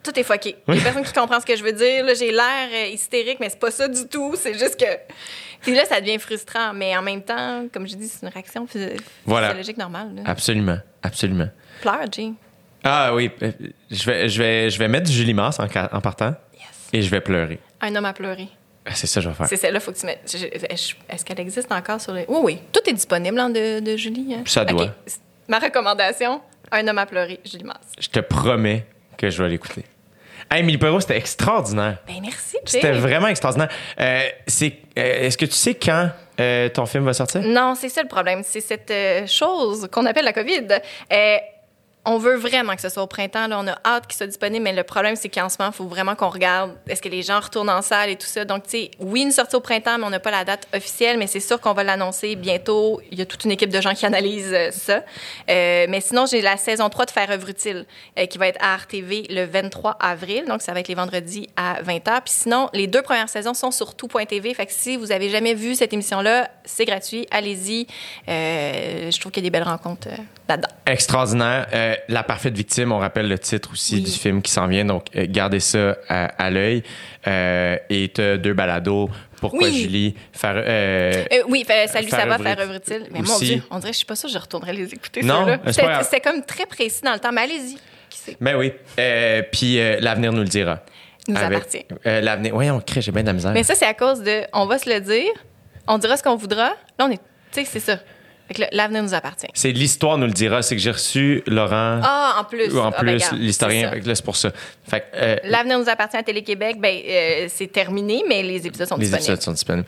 Speaker 3: Tout est fucké. Il y a personne qui comprend ce que je veux dire. Là, j'ai l'air euh, hystérique, mais c'est pas ça du tout. C'est juste que. Puis là, ça devient frustrant. Mais en même temps, comme je dis, c'est une réaction
Speaker 2: Voilà.
Speaker 3: physiologique normale. là.
Speaker 2: Absolument, absolument.
Speaker 3: Pleure, Jay.
Speaker 2: Ah oui, euh, je vais, je vais, je vais mettre du Julie Mars en, partant
Speaker 3: Yes.
Speaker 2: et je vais pleurer.
Speaker 3: Un homme à pleurer.
Speaker 2: Ah, C'est ça que je vais faire.
Speaker 3: C'est celle-là, faut que tu mettes. Est-ce qu'elle existe encore sur les. Oui, oui. Tout est disponible hein, de, de Julie. hein?
Speaker 2: Ça doit.
Speaker 3: Ma recommandation Un homme à pleurer, Julie Masse.
Speaker 2: Je te promets que je vais l'écouter. Hey, Émilie Perrault, c'était extraordinaire.
Speaker 3: Ben, merci, Jay.
Speaker 2: C'était vraiment extraordinaire. Euh, c'est, euh, est-ce que tu sais quand euh, ton film va sortir?
Speaker 3: Non, c'est ça le problème. C'est cette euh, chose qu'on appelle la COVID. On veut vraiment que ce soit au printemps. Là, on a hâte qu'il soit disponible, mais le problème, c'est qu'en ce moment, il faut vraiment qu'on regarde est-ce que les gens retournent en salle et tout ça. Donc, tu sais, oui, une sortie au printemps, mais on n'a pas la date officielle, mais c'est sûr qu'on va l'annoncer bientôt. Il y a toute une équipe de gens qui analysent euh, ça. Euh, mais sinon, j'ai la saison 3 de Faire œuvre utile euh, qui va être à RTV le 23 avril. Donc, ça va être les vendredis à 20h. Puis sinon, les deux premières saisons sont sur tout.tv. Fait que si vous avez jamais vu cette émission-là, c'est gratuit. Allez-y. Euh, je trouve qu'il y a des belles rencontres euh, là-dedans.
Speaker 2: Extraordinaire. Euh, La parfaite victime, on rappelle le titre aussi
Speaker 3: Oui.
Speaker 2: du film qui s'en vient, donc euh, gardez ça à, à l'œil. Euh, et deux balados. Pourquoi
Speaker 3: Oui.
Speaker 2: Julie? Faire, euh,
Speaker 3: oui, salut, ça va, faire œuvre utile. Mais mon
Speaker 2: Aussi.
Speaker 3: Dieu, on dirait, je suis pas sûre, je retournerai les écouter.
Speaker 2: Non,
Speaker 3: C'était comme très précis dans le temps, mais allez-y. Sait?
Speaker 2: Ben oui. Puis l'avenir nous le dira.
Speaker 3: Nous
Speaker 2: avec-
Speaker 3: appartient.
Speaker 2: euh, L'avenir. Oui, on crée, j'ai bien de la misère.
Speaker 3: Mais ça, c'est à cause de. On va se le dire, on dira ce qu'on voudra. Là, on est. Tu sais, c'est ça. L'avenir nous appartient.
Speaker 2: C'est l'histoire nous le dira. C'est que j'ai reçu Laurent.
Speaker 3: Ah, en plus.
Speaker 2: ou en
Speaker 3: Ah, ben,
Speaker 2: plus,
Speaker 3: regarde,
Speaker 2: l'historien.
Speaker 3: c'est
Speaker 2: pour ça. Euh,
Speaker 3: L'avenir nous appartient à Télé-Québec, ben, euh, c'est terminé, mais les épisodes sont
Speaker 2: les
Speaker 3: disponibles.
Speaker 2: épisodes sont disponibles.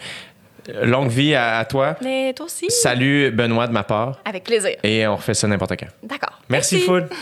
Speaker 2: Longue vie à, à toi.
Speaker 3: Mais toi aussi.
Speaker 2: Salut, Benoît, de ma part.
Speaker 3: Avec plaisir.
Speaker 2: Et on refait ça n'importe quand.
Speaker 3: D'accord.
Speaker 2: Merci, Food.